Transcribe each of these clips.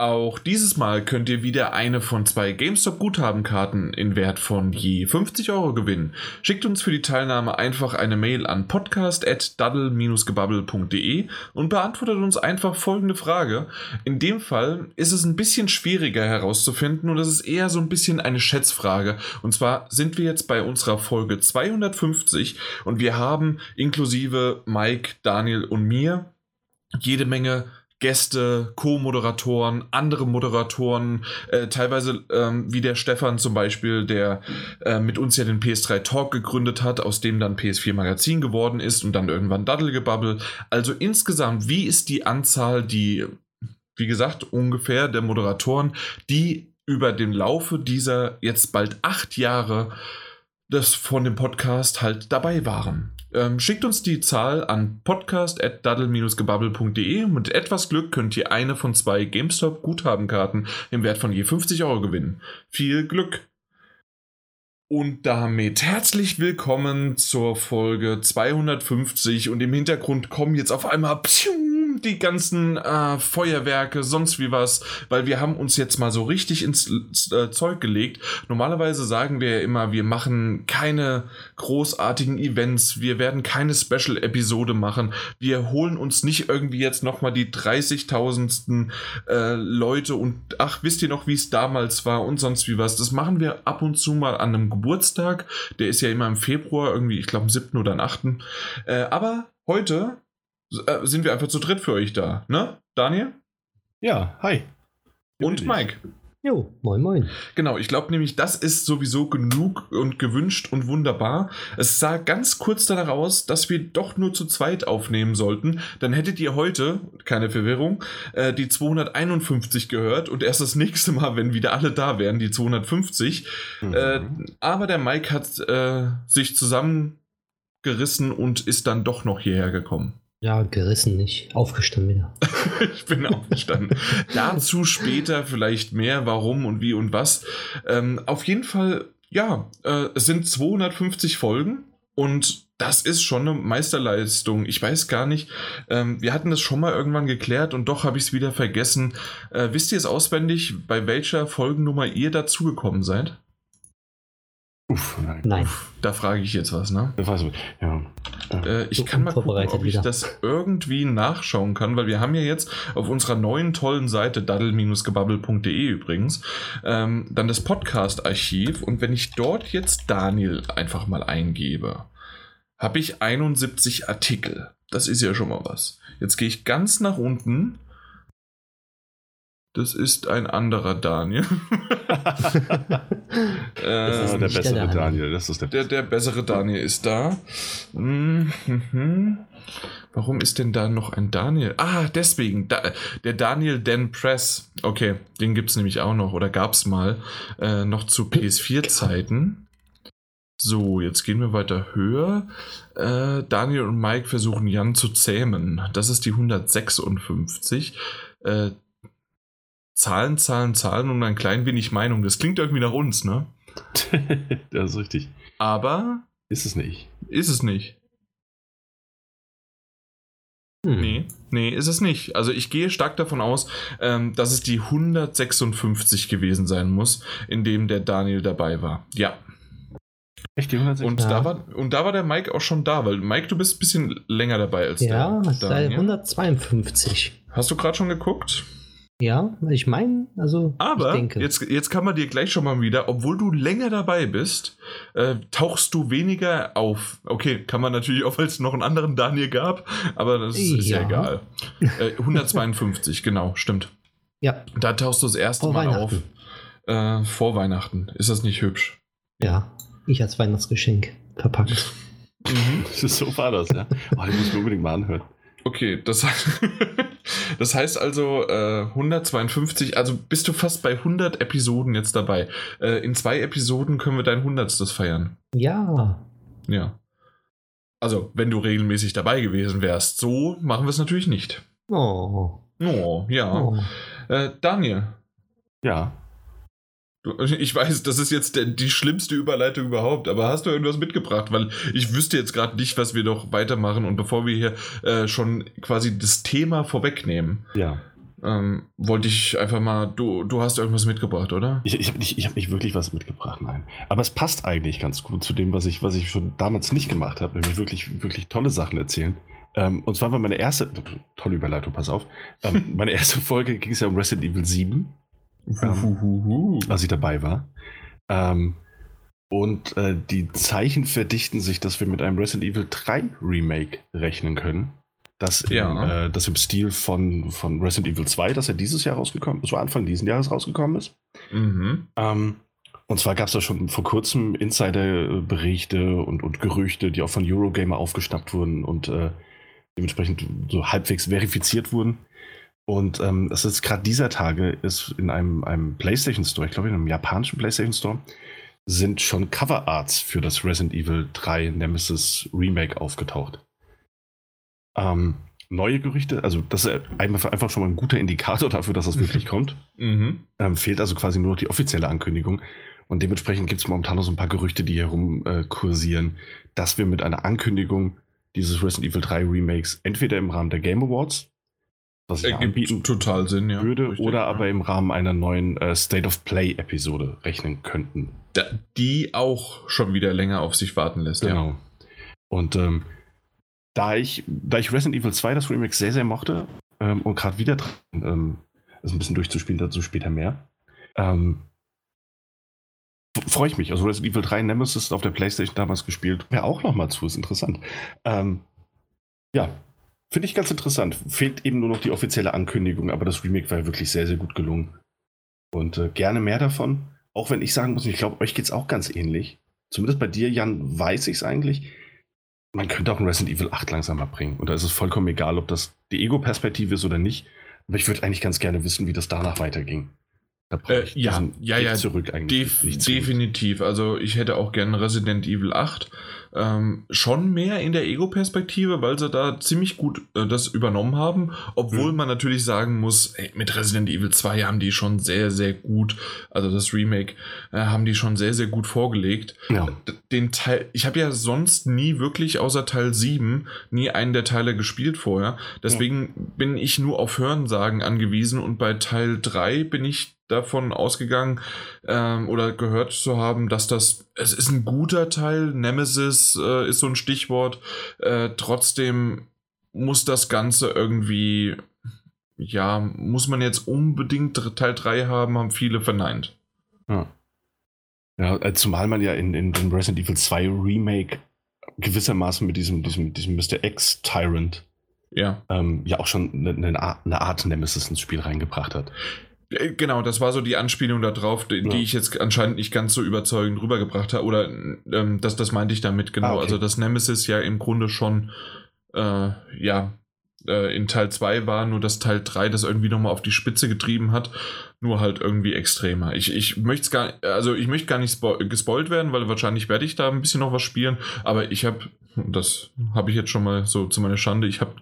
Auch dieses Mal könnt ihr wieder eine von zwei GameStop-Guthabenkarten in Wert von je 50 Euro gewinnen. Schickt uns für die Teilnahme einfach eine Mail an podcast.daddle-gebubble.de und beantwortet uns einfach folgende Frage. In dem Fall ist es ein bisschen schwieriger herauszufinden und es ist eher so ein bisschen eine Schätzfrage. Und zwar sind wir jetzt bei unserer Folge 250 und wir haben inklusive Mike, Daniel und mir jede Menge Gäste, Co-Moderatoren, andere Moderatoren, äh, teilweise ähm, wie der Stefan zum Beispiel, der äh, mit uns ja den PS3 Talk gegründet hat, aus dem dann PS4 Magazin geworden ist und dann irgendwann Daddelgebabbel. Also insgesamt, wie ist die Anzahl, die, wie gesagt, ungefähr der Moderatoren, die über den Laufe dieser jetzt bald acht Jahre das von dem Podcast halt dabei waren. Ähm, schickt uns die Zahl an podcast.daddle-gebubble.de. Mit etwas Glück könnt ihr eine von zwei GameStop-Guthabenkarten im Wert von je 50 Euro gewinnen. Viel Glück! Und damit herzlich willkommen zur Folge 250 und im Hintergrund kommen jetzt auf einmal pschuh, die ganzen äh, Feuerwerke, sonst wie was, weil wir haben uns jetzt mal so richtig ins äh, Zeug gelegt. Normalerweise sagen wir ja immer, wir machen keine großartigen Events, wir werden keine Special-Episode machen, wir holen uns nicht irgendwie jetzt nochmal die 30.000. Äh, Leute und ach, wisst ihr noch, wie es damals war und sonst wie was. Das machen wir ab und zu mal an einem Geburtstag, der ist ja immer im Februar, irgendwie, ich glaube am 7. oder am 8. Äh, aber heute sind wir einfach zu dritt für euch da, ne? Daniel? Ja, hi. Und Mike. Jo, moin, moin. Genau, ich glaube nämlich, das ist sowieso genug und gewünscht und wunderbar. Es sah ganz kurz danach aus, dass wir doch nur zu zweit aufnehmen sollten. Dann hättet ihr heute, keine Verwirrung, äh, die 251 gehört und erst das nächste Mal, wenn wieder alle da wären, die 250. Mhm. Äh, aber der Mike hat äh, sich zusammengerissen und ist dann doch noch hierher gekommen. Ja, gerissen nicht. Aufgestanden wieder. ich bin aufgestanden. Dazu später vielleicht mehr, warum und wie und was. Ähm, auf jeden Fall, ja, äh, es sind 250 Folgen und das ist schon eine Meisterleistung. Ich weiß gar nicht, ähm, wir hatten das schon mal irgendwann geklärt und doch habe ich es wieder vergessen. Äh, wisst ihr es auswendig, bei welcher Folgennummer ihr dazugekommen seid? Uff, nein. nein. Uff, da frage ich jetzt was, ne? Ja. Äh, ich so kann mal gucken, ob ich wieder. das irgendwie nachschauen kann, weil wir haben ja jetzt auf unserer neuen tollen Seite daddel-gebubble.de übrigens ähm, dann das Podcast-Archiv und wenn ich dort jetzt Daniel einfach mal eingebe, habe ich 71 Artikel. Das ist ja schon mal was. Jetzt gehe ich ganz nach unten das ist ein anderer Daniel. das ist äh, der bessere der Daniel. Das ist der, der, der bessere Daniel ist da. Mhm. Warum ist denn da noch ein Daniel? Ah, deswegen. Da, der Daniel Dan Press. Okay, den gibt es nämlich auch noch oder gab es mal. Äh, noch zu PS4-Zeiten. So, jetzt gehen wir weiter höher. Äh, Daniel und Mike versuchen Jan zu zähmen. Das ist die 156. Äh, Zahlen, Zahlen, Zahlen und ein klein wenig Meinung. Das klingt irgendwie nach uns, ne? das ist richtig. Aber. Ist es nicht. Ist es nicht. Hm. Nee, nee, ist es nicht. Also ich gehe stark davon aus, ähm, dass es die 156 gewesen sein muss, in dem der Daniel dabei war. Ja. Echt, die 156? Und, ja. da war, und da war der Mike auch schon da, weil Mike, du bist ein bisschen länger dabei als ja, der Daniel. Ja, 152. Hast du gerade schon geguckt? Ja, ich meine, also. Aber Jetzt, jetzt kann man dir gleich schon mal wieder, obwohl du länger dabei bist, äh, tauchst du weniger auf. Okay, kann man natürlich auch, weil es noch einen anderen Daniel gab, aber das ist ja, ja egal. Äh, 152, genau, stimmt. Ja. Da tauchst du das erste vor Mal auf. Äh, vor Weihnachten. Ist das nicht hübsch? Ja, ich als Weihnachtsgeschenk verpackt. Mhm. so war das, ja. Oh, ich muss mir unbedingt mal anhören. Okay, das, das heißt also äh, 152, also bist du fast bei 100 Episoden jetzt dabei. Äh, in zwei Episoden können wir dein 100. feiern. Ja. Ja. Also, wenn du regelmäßig dabei gewesen wärst. So machen wir es natürlich nicht. Oh. Oh, ja. Oh. Äh, Daniel. Ja. Ich weiß, das ist jetzt die schlimmste Überleitung überhaupt, aber hast du irgendwas mitgebracht? Weil ich wüsste jetzt gerade nicht, was wir doch weitermachen und bevor wir hier äh, schon quasi das Thema vorwegnehmen. Ja. ähm, wollte ich einfach mal, du, du hast irgendwas mitgebracht, oder? Ich, ich habe nicht, hab nicht wirklich was mitgebracht, nein. Aber es passt eigentlich ganz gut zu dem, was ich, was ich schon damals nicht gemacht habe, nämlich wirklich, wirklich tolle Sachen erzählen. Ähm, und zwar war meine erste, tolle Überleitung, pass auf. Ähm, meine erste Folge ging es ja um Resident Evil 7, ähm, als ich dabei war. Ähm, und äh, die Zeichen verdichten sich, dass wir mit einem Resident Evil 3 Remake rechnen können. Das, ja. äh, das im Stil von, von Resident Evil 2, das ja dieses Jahr rausgekommen ist, so Anfang dieses Jahres rausgekommen ist. Mhm. Ähm, und zwar gab es da schon vor kurzem Insider-Berichte und, und Gerüchte, die auch von Eurogamer aufgeschnappt wurden und äh, dementsprechend so halbwegs verifiziert wurden. Und ähm, das ist gerade dieser Tage ist in einem, einem PlayStation Store, ich glaube in einem japanischen PlayStation Store, sind schon Cover Arts für das Resident Evil 3 Nemesis Remake aufgetaucht. Ähm, neue Gerüchte, also das ist einfach schon mal ein guter Indikator dafür, dass das wirklich kommt. Mhm. Ähm, fehlt also quasi nur noch die offizielle Ankündigung. Und dementsprechend gibt es momentan noch so ein paar Gerüchte, die herum äh, kursieren, dass wir mit einer Ankündigung dieses Resident Evil 3 Remakes entweder im Rahmen der Game Awards, was ich anbieten total Sinn, ja. würde, Richtig, oder ja. aber im Rahmen einer neuen äh, State of Play Episode rechnen könnten. Da, die auch schon wieder länger auf sich warten lässt. Genau. Ja. Und ähm, da ich, da ich Resident Evil 2 das Remake sehr, sehr mochte ähm, und gerade wieder dran, ähm, also ein bisschen durchzuspielen, dazu später mehr, ähm, freue ich mich. Also Resident Evil 3 Nemesis auf der Playstation damals gespielt. Wäre auch nochmal zu, ist interessant. Ähm, ja, finde ich ganz interessant. Fehlt eben nur noch die offizielle Ankündigung, aber das Remake war wirklich sehr, sehr gut gelungen. Und äh, gerne mehr davon. Auch wenn ich sagen muss, ich glaube, euch geht es auch ganz ähnlich. Zumindest bei dir, Jan, weiß ich es eigentlich. Man könnte auch ein Resident Evil 8 langsamer bringen. Und da ist es vollkommen egal, ob das die Ego-Perspektive ist oder nicht. Aber ich würde eigentlich ganz gerne wissen, wie das danach weiterging. Da äh, ja, ja, ja, zurück eigentlich. Def definitiv. Also ich hätte auch gerne Resident Evil 8 ähm, schon mehr in der Ego-Perspektive, weil sie da ziemlich gut äh, das übernommen haben. Obwohl mhm. man natürlich sagen muss, ey, mit Resident Evil 2 haben die schon sehr, sehr gut, also das Remake, äh, haben die schon sehr, sehr gut vorgelegt. Ja. Den Teil, ich habe ja sonst nie wirklich außer Teil 7 nie einen der Teile gespielt vorher. Deswegen ja. bin ich nur auf Hörensagen angewiesen und bei Teil 3 bin ich davon ausgegangen ähm, oder gehört zu haben, dass das, es ist ein guter Teil, Nemesis äh, ist so ein Stichwort, äh, trotzdem muss das Ganze irgendwie, ja, muss man jetzt unbedingt Teil 3 haben, haben viele verneint. Ja. Ja, äh, zumal man ja in, in dem Resident Evil 2 Remake gewissermaßen mit diesem, diesem, diesem Mr. X Tyrant ja. Ähm, ja auch schon eine, eine, Art Nemesis ins Spiel reingebracht hat. Äh, genau, das war so die Anspielung darauf, die, ja. die ich jetzt anscheinend nicht ganz so überzeugend rübergebracht habe. Oder ähm, das, das meinte ich damit genau. Ah, okay. Also, dass Nemesis ja im Grunde schon, äh, ja, äh, in Teil 2 war, nur dass Teil 3 das irgendwie nochmal auf die Spitze getrieben hat. Nur halt irgendwie extremer. Ich, ich möchte gar, also ich möchte gar nicht gespoilt werden, weil wahrscheinlich werde ich da ein bisschen noch was spielen. Aber ich habe, das habe ich jetzt schon mal so zu meiner Schande, ich habe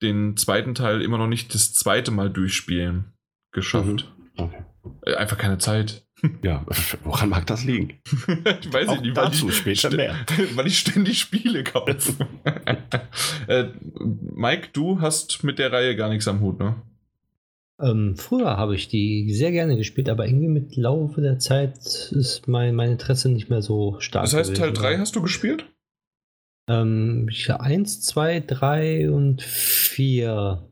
den zweiten Teil immer noch nicht das zweite Mal durchspielen geschafft. Mhm. Okay. Äh, einfach keine Zeit. Ja, woran mag das liegen? ich weiß Auch nicht, weil dazu ich, später mehr. weil ich ständig Spiele kaufe. äh, Mike, du hast mit der Reihe gar nichts am Hut, ne? Ähm, früher habe ich die sehr gerne gespielt, aber irgendwie mit Laufe der Zeit ist mein, mein Interesse nicht mehr so stark. Das heißt, Teil 3 hast du gespielt? Ähm, 1, 2, 3 und 4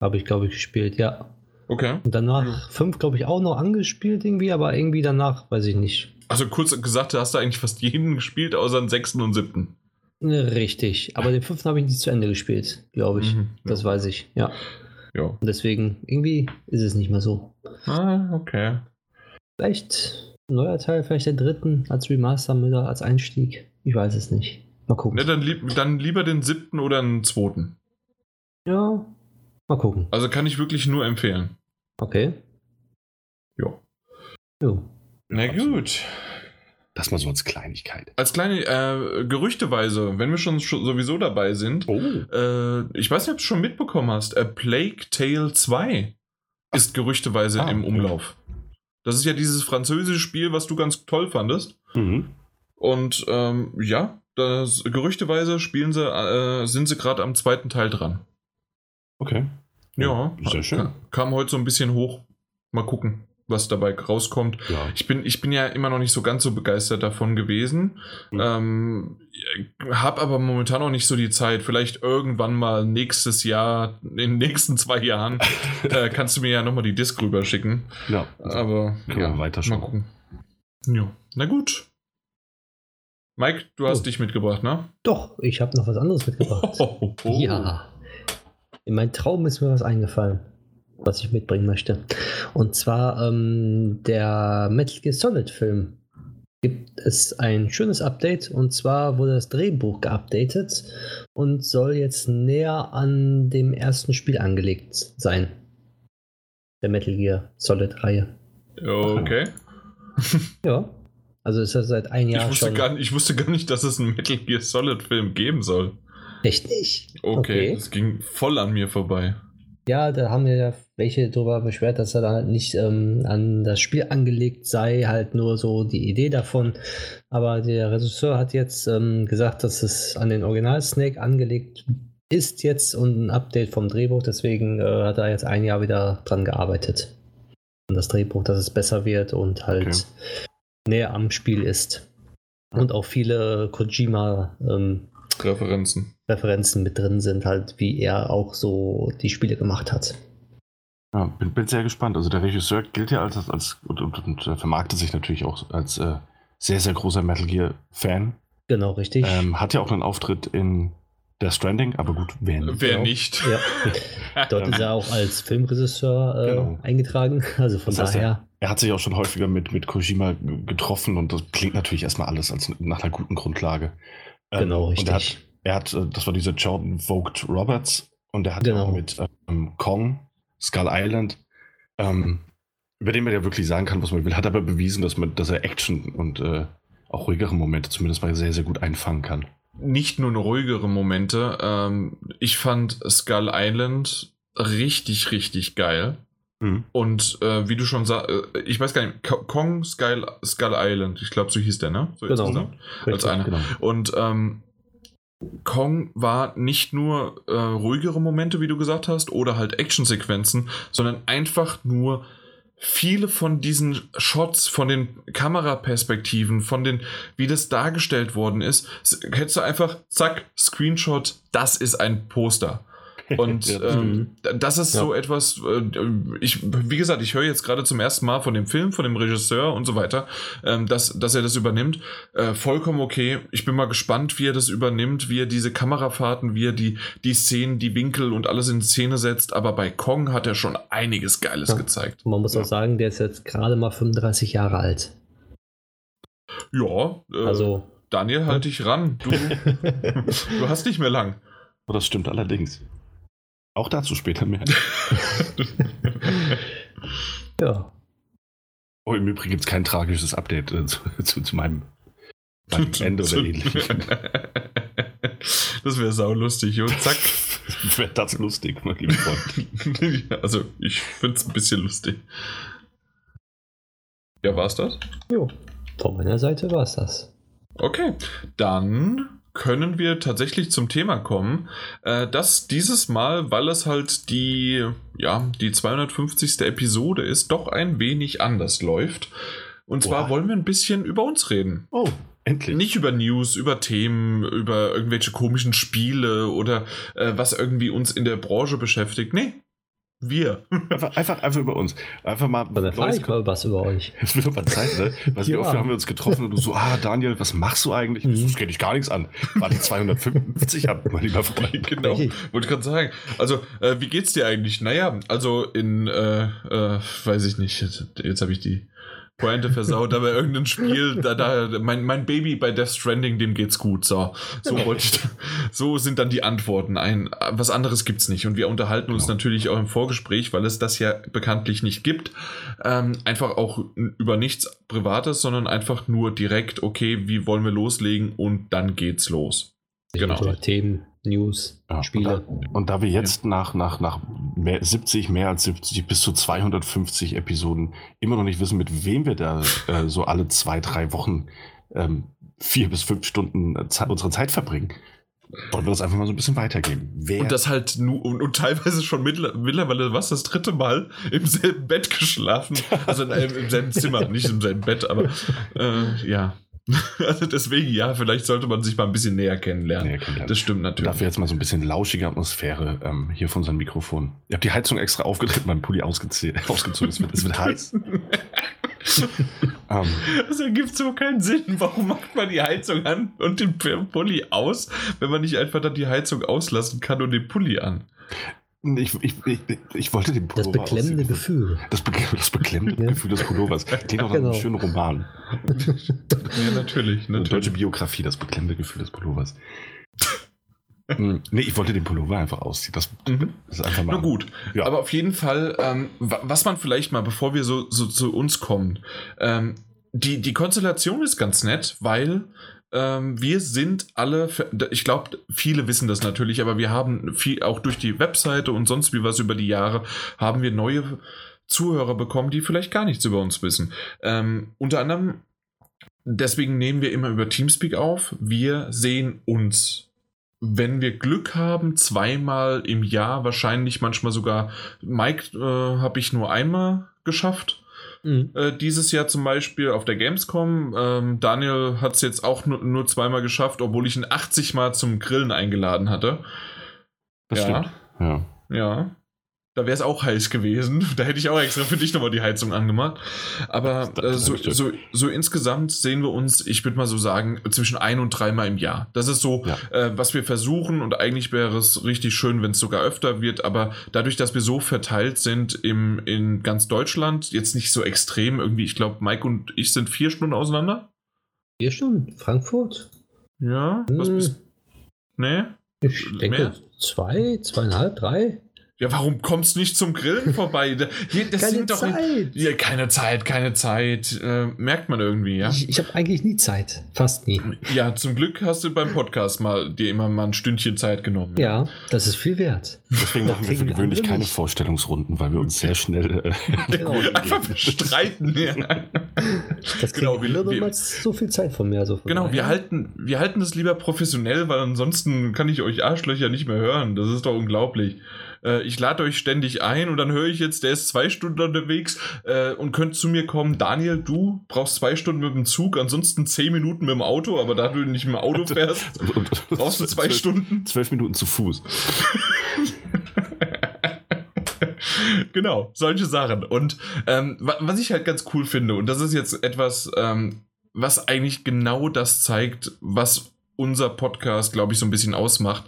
habe ich, glaube ich, gespielt, ja. Okay. Und danach 5, glaube ich, auch noch angespielt irgendwie, aber irgendwie danach, weiß ich nicht. Also kurz gesagt, hast du eigentlich fast jeden gespielt, außer den sechsten und siebten. Richtig, aber den fünften habe ich nicht zu Ende gespielt, glaube ich. Mhm, das ja. weiß ich, ja. Ja. Und deswegen, irgendwie ist es nicht mehr so. Ah, okay. Vielleicht ein neuer Teil, vielleicht der dritten als Remaster als Einstieg. Ich weiß es nicht. Mal gucken. Ne, dann, lieb, dann lieber den siebten oder den zweiten. Ja, Mal gucken. Also kann ich wirklich nur empfehlen. Okay. Jo. Jo. Na gut. Das mal so als Kleinigkeit. Als kleine äh, Gerüchteweise, wenn wir schon, schon sowieso dabei sind. Oh. Äh, ich weiß nicht, ob du schon mitbekommen hast. A Plague Tale 2 ist gerüchteweise ah, im Umlauf. Okay. Das ist ja dieses französische Spiel, was du ganz toll fandest. Mhm. Und ähm, ja, das, gerüchteweise spielen sie, äh, sind sie gerade am zweiten Teil dran. Okay. Ja, Sehr schön. Kam, kam heute so ein bisschen hoch. Mal gucken, was dabei rauskommt. Ja. Ich bin, ich bin ja immer noch nicht so ganz so begeistert davon gewesen. Mhm. Ähm, hab aber momentan noch nicht so die Zeit. Vielleicht irgendwann mal nächstes Jahr, in den nächsten zwei Jahren, äh, kannst du mir ja nochmal die Disc rüberschicken. ja. Aber Können wir ja, weiterschauen. mal gucken. Ja, na gut. Mike, du hast Oh. dich mitgebracht, ne? Doch, ich habe noch was anderes mitgebracht. Oh, oh. Ja. In meinem Traum ist mir was eingefallen, was ich mitbringen möchte. Und zwar ähm, der Metal Gear Solid Film. Gibt es ein schönes Update und zwar wurde das Drehbuch geupdatet und soll jetzt näher an dem ersten Spiel angelegt sein. Der Metal Gear Solid Reihe. Okay. Ja. Also ist das seit ein Ich Jahr wusste, schon. gar, nicht- ich wusste gar nicht, dass es einen Metal Gear Solid Film geben soll. Echt nicht? Okay, das ging voll an mir vorbei. Ja, da haben wir ja welche darüber beschwert, dass er dann halt nicht ähm, an das Spiel angelegt sei, halt nur so die Idee davon. Aber der Regisseur hat jetzt ähm, gesagt, dass es an den Original Snake angelegt ist jetzt und ein Update vom Drehbuch. Deswegen äh, hat er jetzt ein Jahr wieder dran gearbeitet. An das Drehbuch, dass es besser wird und halt Okay. näher am Spiel ist. Und auch viele Kojima ähm, Referenzen. Referenzen mit drin sind, halt wie er auch so die Spiele gemacht hat. Ja, bin, bin sehr gespannt. Also der Regisseur gilt ja als, als und, und, und vermarktet sich natürlich auch als äh, sehr, sehr großer Metal Gear-Fan. Genau, richtig. Ähm, hat ja auch einen Auftritt in Death Stranding, aber gut, wer nicht? Wer Genau. nicht? Ja, dort ist er auch als Filmregisseur äh, Genau. eingetragen. Also von Das heißt, daher, Er hat sich auch schon häufiger mit, mit Kojima getroffen und das klingt natürlich erstmal alles als nach einer guten Grundlage. Ähm, genau, Und er hat, richtig. Er hat, äh, das war dieser Jordan Vogt Roberts und er hat Genau. auch mit ähm, Kong, Skull Island, ähm, über den man ja wirklich sagen kann, was man will, hat aber bewiesen, dass, man, dass er Action und äh, auch ruhigere Momente zumindest mal sehr, sehr gut einfangen kann. Nicht nur ruhigere Momente. Ähm, ich fand Skull Island richtig, richtig geil. Mhm. Und äh, wie du schon sagst, äh, ich weiß gar nicht, Ko- Kong Skull, Skull Island, ich glaube, so hieß der, ne? So Genau. als einer. Genau. Und ähm, Kong war nicht nur äh, ruhigere Momente, wie du gesagt hast, oder halt Actionsequenzen, sondern einfach nur viele von diesen Shots, von den Kameraperspektiven, von den, wie das dargestellt worden ist, hättest du einfach, zack, Screenshot, das ist ein Poster. Und Ja, ähm, das ist Ja. so etwas, äh, ich, wie gesagt, ich höre jetzt gerade zum ersten Mal von dem Film, von dem Regisseur und so weiter, ähm, dass, dass er das übernimmt. Äh, vollkommen okay. Ich bin mal gespannt, wie er das übernimmt, wie er diese Kamerafahrten, wie er die, die Szenen, die Winkel und alles in Szene setzt. Aber bei Kong hat er schon einiges Geiles Ja. gezeigt. Man muss auch sagen, der ist jetzt gerade mal 35 Jahre alt. Ja, äh, Also, Daniel, halt dich ran. Du, du hast nicht mehr lang. Das stimmt allerdings. Auch dazu später mehr. ja. Oh, im Übrigen gibt es kein tragisches Update äh, zu, zu, zu meinem, meinem Ende oder ähnlichem. Das wäre saulustig. Und zack. Wäre das lustig, mein lieber Freund. also, ich finde es ein bisschen lustig. Ja, war's das? Jo. Von meiner Seite war es das. Okay, dann können wir tatsächlich zum Thema kommen, äh, dass dieses Mal, weil es halt die, ja, die 250. Episode ist, doch ein wenig anders läuft. Und zwar Boah. wollen wir ein bisschen über uns reden. Oh, endlich. Nicht über News, über Themen, über irgendwelche komischen Spiele oder äh, was irgendwie uns in der Branche beschäftigt. Nee, wir. Einfach, einfach, einfach über uns. Einfach mal. Dann erfahre ich mal was über euch. Es wird aber Zeit, ne? Weil wie Ja. oft haben wir uns getroffen und du so, ah, Daniel, was machst du eigentlich? Mhm. Das geht dich gar nichts an. War die 250 ab, mein lieber Freund. genau, Richtig. wollte gerade sagen. Also, äh, wie geht's dir eigentlich? Naja, also in, äh, äh, weiß ich nicht, jetzt, jetzt habe ich die Pointe versaut, aber irgendein Spiel, da, da, mein, mein Baby bei Death Stranding, dem geht's gut. So, so ich, so sind dann die Antworten. Ein, was anderes gibt's nicht. Und wir unterhalten uns Genau. natürlich auch im Vorgespräch, weil es das ja bekanntlich nicht gibt. Ähm, einfach auch über nichts Privates, sondern einfach nur direkt, okay, wie wollen wir loslegen und dann geht's los. Genau. Über Themen, News, Ja, Spiele. Und da, und da wir jetzt nach, nach, nach mehr, 70, mehr als 70 bis zu 250 Episoden immer noch nicht wissen, mit wem wir da äh, so alle zwei, drei Wochen ähm, vier bis fünf Stunden äh, Ze- unsere Zeit verbringen, wollen wir das einfach mal so ein bisschen weitergeben. Wer und das halt nur und, und, teilweise schon mittlerweile, was, das dritte Mal im selben Bett geschlafen. Also in, im selben Zimmer, nicht im selben Bett, aber äh, ja. Also deswegen, ja, vielleicht sollte man sich mal ein bisschen näher kennenlernen. Näher kennenlernen. Das stimmt natürlich. Dafür jetzt mal so ein bisschen lauschige Atmosphäre ähm, hier von unserem Mikrofon. Ich habe die Heizung extra aufgedreht, mein Pulli ausgezogen. Es wird, es wird heiß. um, das ergibt so keinen Sinn. Warum macht man die Heizung an und den Pulli aus, wenn man nicht einfach dann die Heizung auslassen kann und den Pulli an? Ich, ich, ich, ich, wollte den Pullover Das beklemmende aussehen. Gefühl. Das, be das beklemmende ja. Gefühl des Pullovers. Klingt auch genau. einen schönen Roman. ja, natürlich. natürlich. Deutsche Biografie, das beklemmende Gefühl des Pullovers. Hm, nee, ich wollte den Pullover einfach ausziehen. Das, mhm. das ist einfach mal. Na gut, ja. aber auf jeden Fall, ähm, was man vielleicht mal, bevor wir so, so zu uns kommen, ähm, die, die Konstellation ist ganz nett, weil ähm, wir sind alle, ich glaube, viele wissen das natürlich, aber wir haben viel, auch durch die Webseite und sonst wie was über die Jahre, haben wir neue Zuhörer bekommen, die vielleicht gar nichts über uns wissen. Ähm, unter anderem, deswegen nehmen wir immer über Teamspeak auf. Wir sehen uns wenn wir Glück haben, zweimal im Jahr, wahrscheinlich manchmal sogar. Mike äh, habe ich nur einmal geschafft. Mhm. Äh, dieses Jahr zum Beispiel auf der Gamescom. Ähm, Daniel hat es jetzt auch nur, nur, zweimal geschafft, obwohl ich ihn 80 Mal zum Grillen eingeladen hatte. Das ja. stimmt. Ja. Ja. Da wäre es auch heiß gewesen. Da hätte ich auch extra für dich nochmal die Heizung angemacht. Aber äh, so, so, so, insgesamt sehen wir uns, ich würde mal so sagen, zwischen ein und dreimal im Jahr. Das ist so, ja. äh, was wir versuchen. Und eigentlich wäre es richtig schön, wenn es sogar öfter wird. Aber dadurch, dass wir so verteilt sind im, in ganz Deutschland, jetzt nicht so extrem irgendwie, ich glaube, Mike und ich sind vier Stunden auseinander. Vier Stunden? Frankfurt? Ja. Hm. Was bist Nee? Ich denke Mehr? zwei, zweieinhalb, drei. Ja, warum kommst du nicht zum Grillen vorbei? Hier, das keine sind doch Zeit. Ja, keine Zeit, keine Zeit. Äh, merkt man irgendwie, ja. Ich, ich habe eigentlich nie Zeit. Fast nie. Ja, zum Glück hast du beim Podcast mal dir immer mal ein Stündchen Zeit genommen. Ja, das ist viel wert. Deswegen machen wir für gewöhnlich keine nicht. Vorstellungsrunden, weil wir uns sehr schnell äh, genau. einfach streiten. Ja. Das genau, wir, wir so viel Zeit von mir. So genau, wir halten, wir halten das lieber professionell, weil ansonsten kann ich euch Arschlöcher nicht mehr hören. Das ist doch unglaublich äh, ich lade euch ständig ein und dann höre ich jetzt, der ist zwei Stunden unterwegs äh, und könnt zu mir kommen, Daniel, du brauchst zwei Stunden mit dem Zug, ansonsten zehn Minuten mit dem Auto, aber da du nicht mit dem Auto fährst, brauchst du zwei zwölf, Stunden. Zwölf Minuten zu Fuß. genau, solche Sachen. Und ähm, was ich halt ganz cool finde, und das ist jetzt etwas, ähm, was eigentlich genau das zeigt, was unser Podcast, glaube ich, so ein bisschen ausmacht.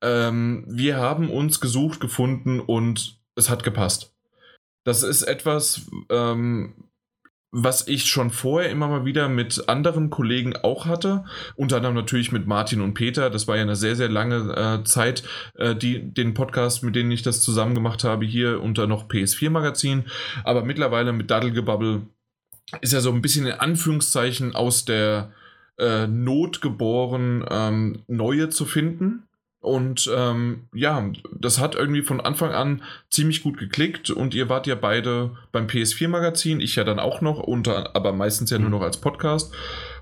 Ähm, wir haben uns gesucht, gefunden und es hat gepasst. Das ist etwas, ähm, was ich schon vorher immer mal wieder mit anderen Kollegen auch hatte. Unter anderem natürlich mit Martin und Peter. Das war ja eine sehr, sehr lange äh, Zeit, äh, die, den Podcast, mit denen ich das zusammen gemacht habe, hier unter noch PS4 Magazin. Aber mittlerweile mit Daddelgebubble ist ja so ein bisschen in Anführungszeichen aus der äh, Not geboren, ähm, neue zu finden. Und ähm, ja, das hat irgendwie von Anfang an ziemlich gut geklickt und ihr wart ja beide beim PS4-Magazin, ich ja dann auch noch, unter, aber meistens ja nur noch als Podcast.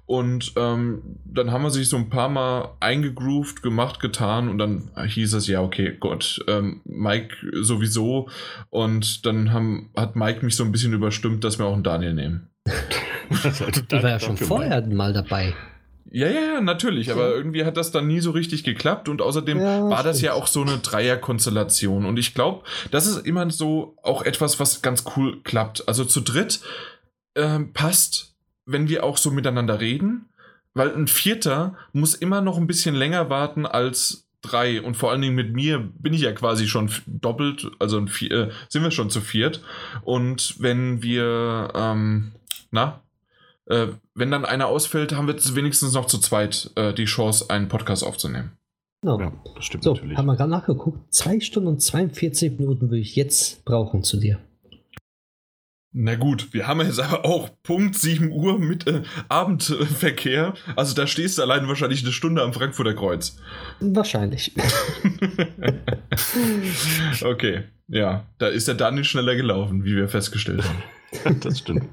Und ähm, dann haben wir sich so ein paar Mal eingegroovt, gemacht, getan und dann hieß es, ja, okay, Gott, ähm, Mike sowieso. Und dann haben, hat Mike mich so ein bisschen überstimmt, dass wir auch einen Daniel nehmen. ich war ja schon vorher mal dabei. Ja, ja, ja, natürlich, aber irgendwie hat das dann nie so richtig geklappt und außerdem ja, war das ja auch so eine Dreierkonstellation und ich glaube, das ist immer so auch etwas, was ganz cool klappt. Also zu dritt äh, passt, wenn wir auch so miteinander reden, weil ein Vierter muss immer noch ein bisschen länger warten als drei und vor allen Dingen mit mir bin ich ja quasi schon doppelt, also ein vier, äh, sind wir schon zu viert und wenn wir, ähm, na, äh, wenn dann einer ausfällt, haben wir wenigstens noch zu zweit äh, die Chance, einen Podcast aufzunehmen. Genau. Ja, das stimmt so, natürlich. Haben wir gerade nachgeguckt. Zwei Stunden und 42 Minuten würde ich jetzt brauchen zu dir. Na gut, wir haben jetzt aber auch Punkt 7 Uhr mit äh, Abendverkehr. Also da stehst du allein wahrscheinlich eine Stunde am Frankfurter Kreuz. Wahrscheinlich. okay, ja, da ist der Daniel schneller gelaufen, wie wir festgestellt haben. das stimmt.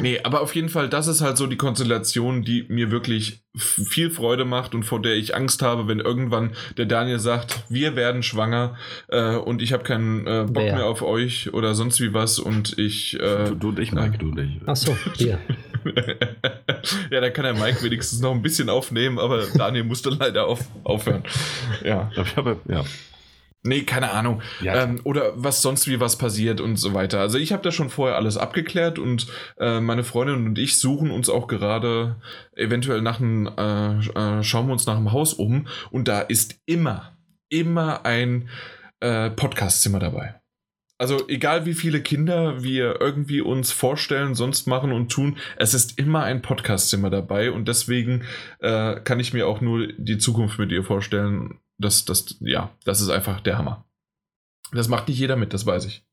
Nee, aber auf jeden Fall, das ist halt so die Konstellation, die mir wirklich viel Freude macht und vor der ich Angst habe, wenn irgendwann der Daniel sagt, wir werden schwanger äh, und ich habe keinen äh, Bock Wer? mehr auf euch oder sonst wie was und ich. Äh, Du, du und ich, Mike, du und ich. Achso, hier. ja, da kann der Mike wenigstens noch ein bisschen aufnehmen, aber Daniel musste leider auf, aufhören. Ja. Ich habe, ja. Nee, keine Ahnung. Ja. Ähm, oder was sonst wie was passiert und so weiter. Also ich habe da schon vorher alles abgeklärt und äh, meine Freundin und ich suchen uns auch gerade eventuell nach einem, äh, äh, schauen wir uns nach einem Haus um und da ist immer, immer ein äh, Podcastzimmer dabei. Also egal wie viele Kinder wir irgendwie uns vorstellen, sonst machen und tun, es ist immer ein Podcastzimmer dabei und deswegen äh, kann ich mir auch nur die Zukunft mit ihr vorstellen. Das, das, ja, das ist einfach der Hammer. Das macht nicht jeder mit, das weiß ich.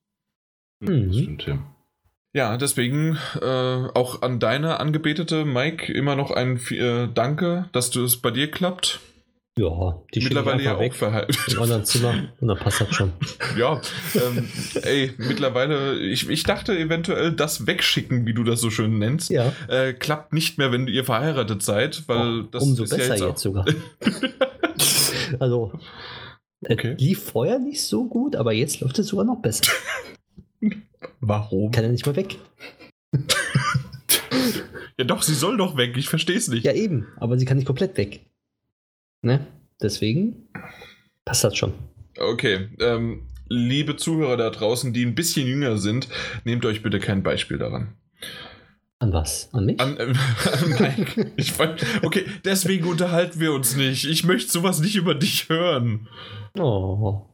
Mhm. Das stimmt, ja. Ja, deswegen äh, auch an deine Angebetete Mike immer noch ein äh, Danke, dass du es bei dir klappt. Ja, die Mittlerweile ja auch verhalten. im anderen Zimmer und dann passt das schon. Ja, ähm, ey, mittlerweile, ich, ich dachte eventuell, das Wegschicken, wie du das so schön nennst, Ja, äh, klappt nicht mehr, wenn ihr verheiratet seid, weil das umso ist ja besser jetzt, jetzt, auch, sogar. also, Okay. es lief vorher nicht so gut, aber jetzt läuft es sogar noch besser. Warum? Kann er nicht mal weg. Ja doch, sie soll doch weg, ich verstehe es nicht. Ja, eben, aber sie kann nicht komplett weg. Ne? Deswegen passt das schon. Okay, ähm, liebe Zuhörer da draußen, die ein bisschen jünger sind, nehmt euch bitte kein Beispiel daran. An was? An mich? An, äh, an Mike. Ich, weiß- okay, deswegen unterhalten wir uns nicht. Ich möchte sowas nicht über dich hören. oh.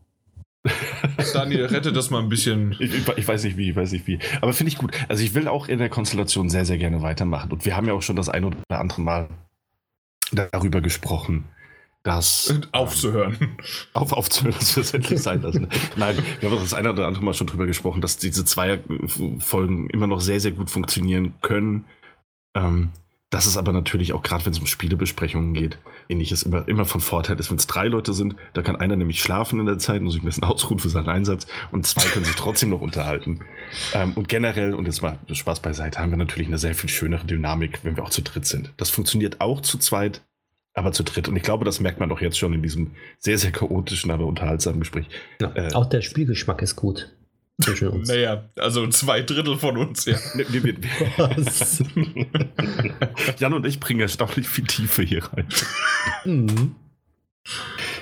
Daniel, rette das mal ein bisschen. Ich, ich, ich weiß nicht wie, ich weiß nicht wie. Aber finde ich gut. Also ich will auch in der Konstellation sehr, sehr gerne weitermachen. Und wir haben ja auch schon das ein oder andere Mal darüber gesprochen, dass Aufzuhören. auf, aufzuhören, dass wir es endlich sein lassen. Nein, wir haben das eine oder andere Mal schon drüber gesprochen, dass diese Zweier-Folgen immer noch sehr, sehr gut funktionieren können. Ähm, dass es aber natürlich auch gerade, wenn es um Spielebesprechungen geht, ähnliches immer, immer von Vorteil ist. Wenn es drei Leute sind, da kann einer nämlich schlafen in der Zeit, muss sich ein bisschen ausruhen für seinen Einsatz und zwei können sich trotzdem noch unterhalten. Ähm, und generell, und jetzt mal Spaß beiseite, haben wir natürlich eine sehr viel schönere Dynamik, wenn wir auch zu dritt sind. Das funktioniert auch zu zweit, aber zu dritt. Und ich glaube, das merkt man doch jetzt schon in diesem sehr, sehr chaotischen, aber unterhaltsamen Gespräch. Ja, Äh. auch der Spielgeschmack ist gut. Zwischen uns. Naja, also zwei Drittel von uns, ja. Jan und ich bringen erstaunlich viel Tiefe hier rein. Mhm.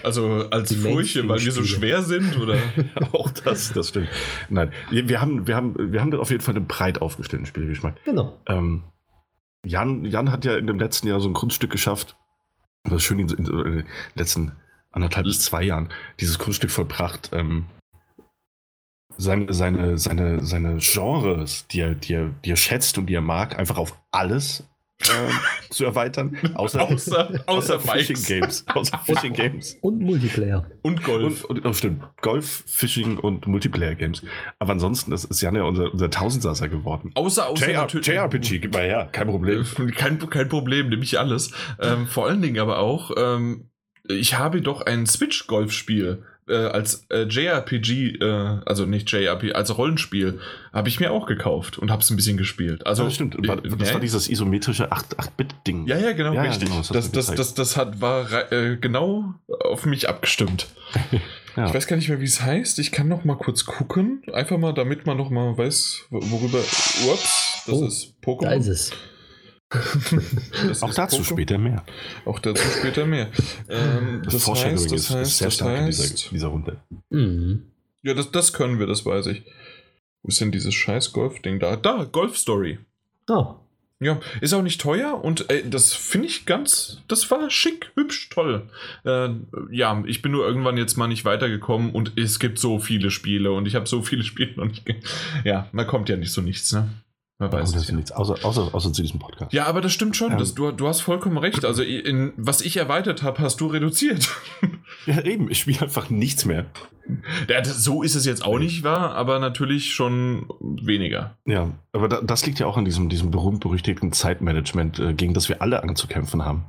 Also als Die Furche, weil wir so schwer sind, oder? auch das, das stimmt. Nein, wir, wir, haben, wir, haben, wir haben auf jeden Fall einen breit aufgestellten Spielgeschmack. Genau. Ähm, Jan, Jan hat ja in dem letzten Jahr so ein Kunststück geschafft, das schön in, in, in den letzten anderthalb bis zwei Jahren, dieses Kunststück vollbracht, ähm, seine, seine, seine, seine Genres, die er, die, er, die er schätzt und die er mag, einfach auf alles ähm, zu erweitern. Außer, Außer, außer Fishing Mikes. Games. Außer Fishing Games. Und Multiplayer. Und Golf. Und, und oh, stimmt, Golf, Fishing und Multiplayer-Games. Aber ansonsten ist, ist Jan ja unser, unser Tausendsasser geworden. außer, außer JR, natürlich- JRPG, gib mal her, kein Problem. Kein, kein Problem, nehme ich alles. Ähm, vor allen Dingen aber auch, ähm, ich habe doch ein Switch-Golf-Spiel äh, als äh, JRPG, äh, also nicht JRPG, als Rollenspiel, habe ich mir auch gekauft und habe es ein bisschen gespielt. Also, das stimmt, war, das äh, war dieses isometrische 8 8-Bit-Ding. Ja, ja, genau, Ja, ja, richtig. genau, das das, das, das, das hat, war äh, genau auf mich abgestimmt. Ja. Ich weiß gar nicht mehr, wie es heißt. Ich kann noch mal kurz gucken. Einfach mal, damit man noch mal weiß, worüber. Ups, das Oh, ist Da Pokémon. ist es. Das Auch dazu Pokémon. später mehr. Auch dazu später mehr. Ähm, das, Foreshadowing heißt, das ist, ist heißt, sehr das stark in dieser, heißt. dieser Runde. Mhm. Ja, das, das können wir, das weiß ich. Wo ist denn dieses scheiß Golf-Ding da? Da, Golf Story. Oh, Ja, ist auch nicht teuer und äh, das finde ich ganz, das war schick, hübsch, toll. Äh, ja, ich bin nur irgendwann jetzt mal nicht weitergekommen und es gibt so viele Spiele und ich habe so viele Spiele noch nicht. Ja, da kommt ja nicht so nichts, ne? Man weiß Also, es ja. nichts, außer, außer, außer zu diesem Podcast. Ja, aber das stimmt schon. Ähm. Das, du, du hast vollkommen recht. Also, in, was ich erweitert habe, hast du reduziert. Ja, eben, ich spiele einfach nichts mehr. ja, das, so ist es jetzt auch nicht wahr, aber natürlich schon weniger. Ja, aber da, das liegt ja auch an diesem, diesem berühmt-berüchtigten Zeitmanagement, äh, gegen das wir alle anzukämpfen haben.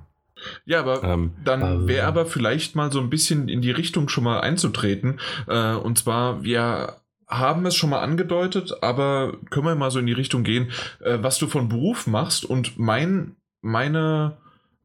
Ja, aber Ähm, Dann Ähm. wäre aber vielleicht mal so ein bisschen in die Richtung schon mal einzutreten. Äh, und zwar, wir haben es schon mal angedeutet, aber können wir mal so in die Richtung gehen, äh, was du von Beruf machst. Und mein, meine,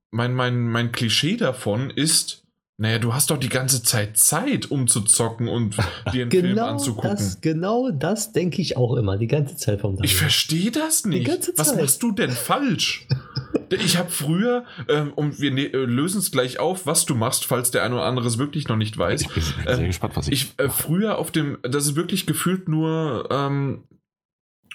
mein, mein, mein Klischee davon ist, naja, du hast doch die ganze Zeit Zeit, um zu zocken und dir einen Film Genau anzugucken. das, genau das denke ich auch immer, die ganze Zeit vom Ich verstehe das nicht. ganze Was Zeit. machst du denn falsch? ich habe früher, ähm, und wir ne äh, lösen es gleich auf, was du machst, falls der eine oder andere es wirklich noch nicht weiß. Ich bin sehr Ähm, gespannt, was ich. Ich äh, früher auf dem, das ist wirklich gefühlt nur, ähm,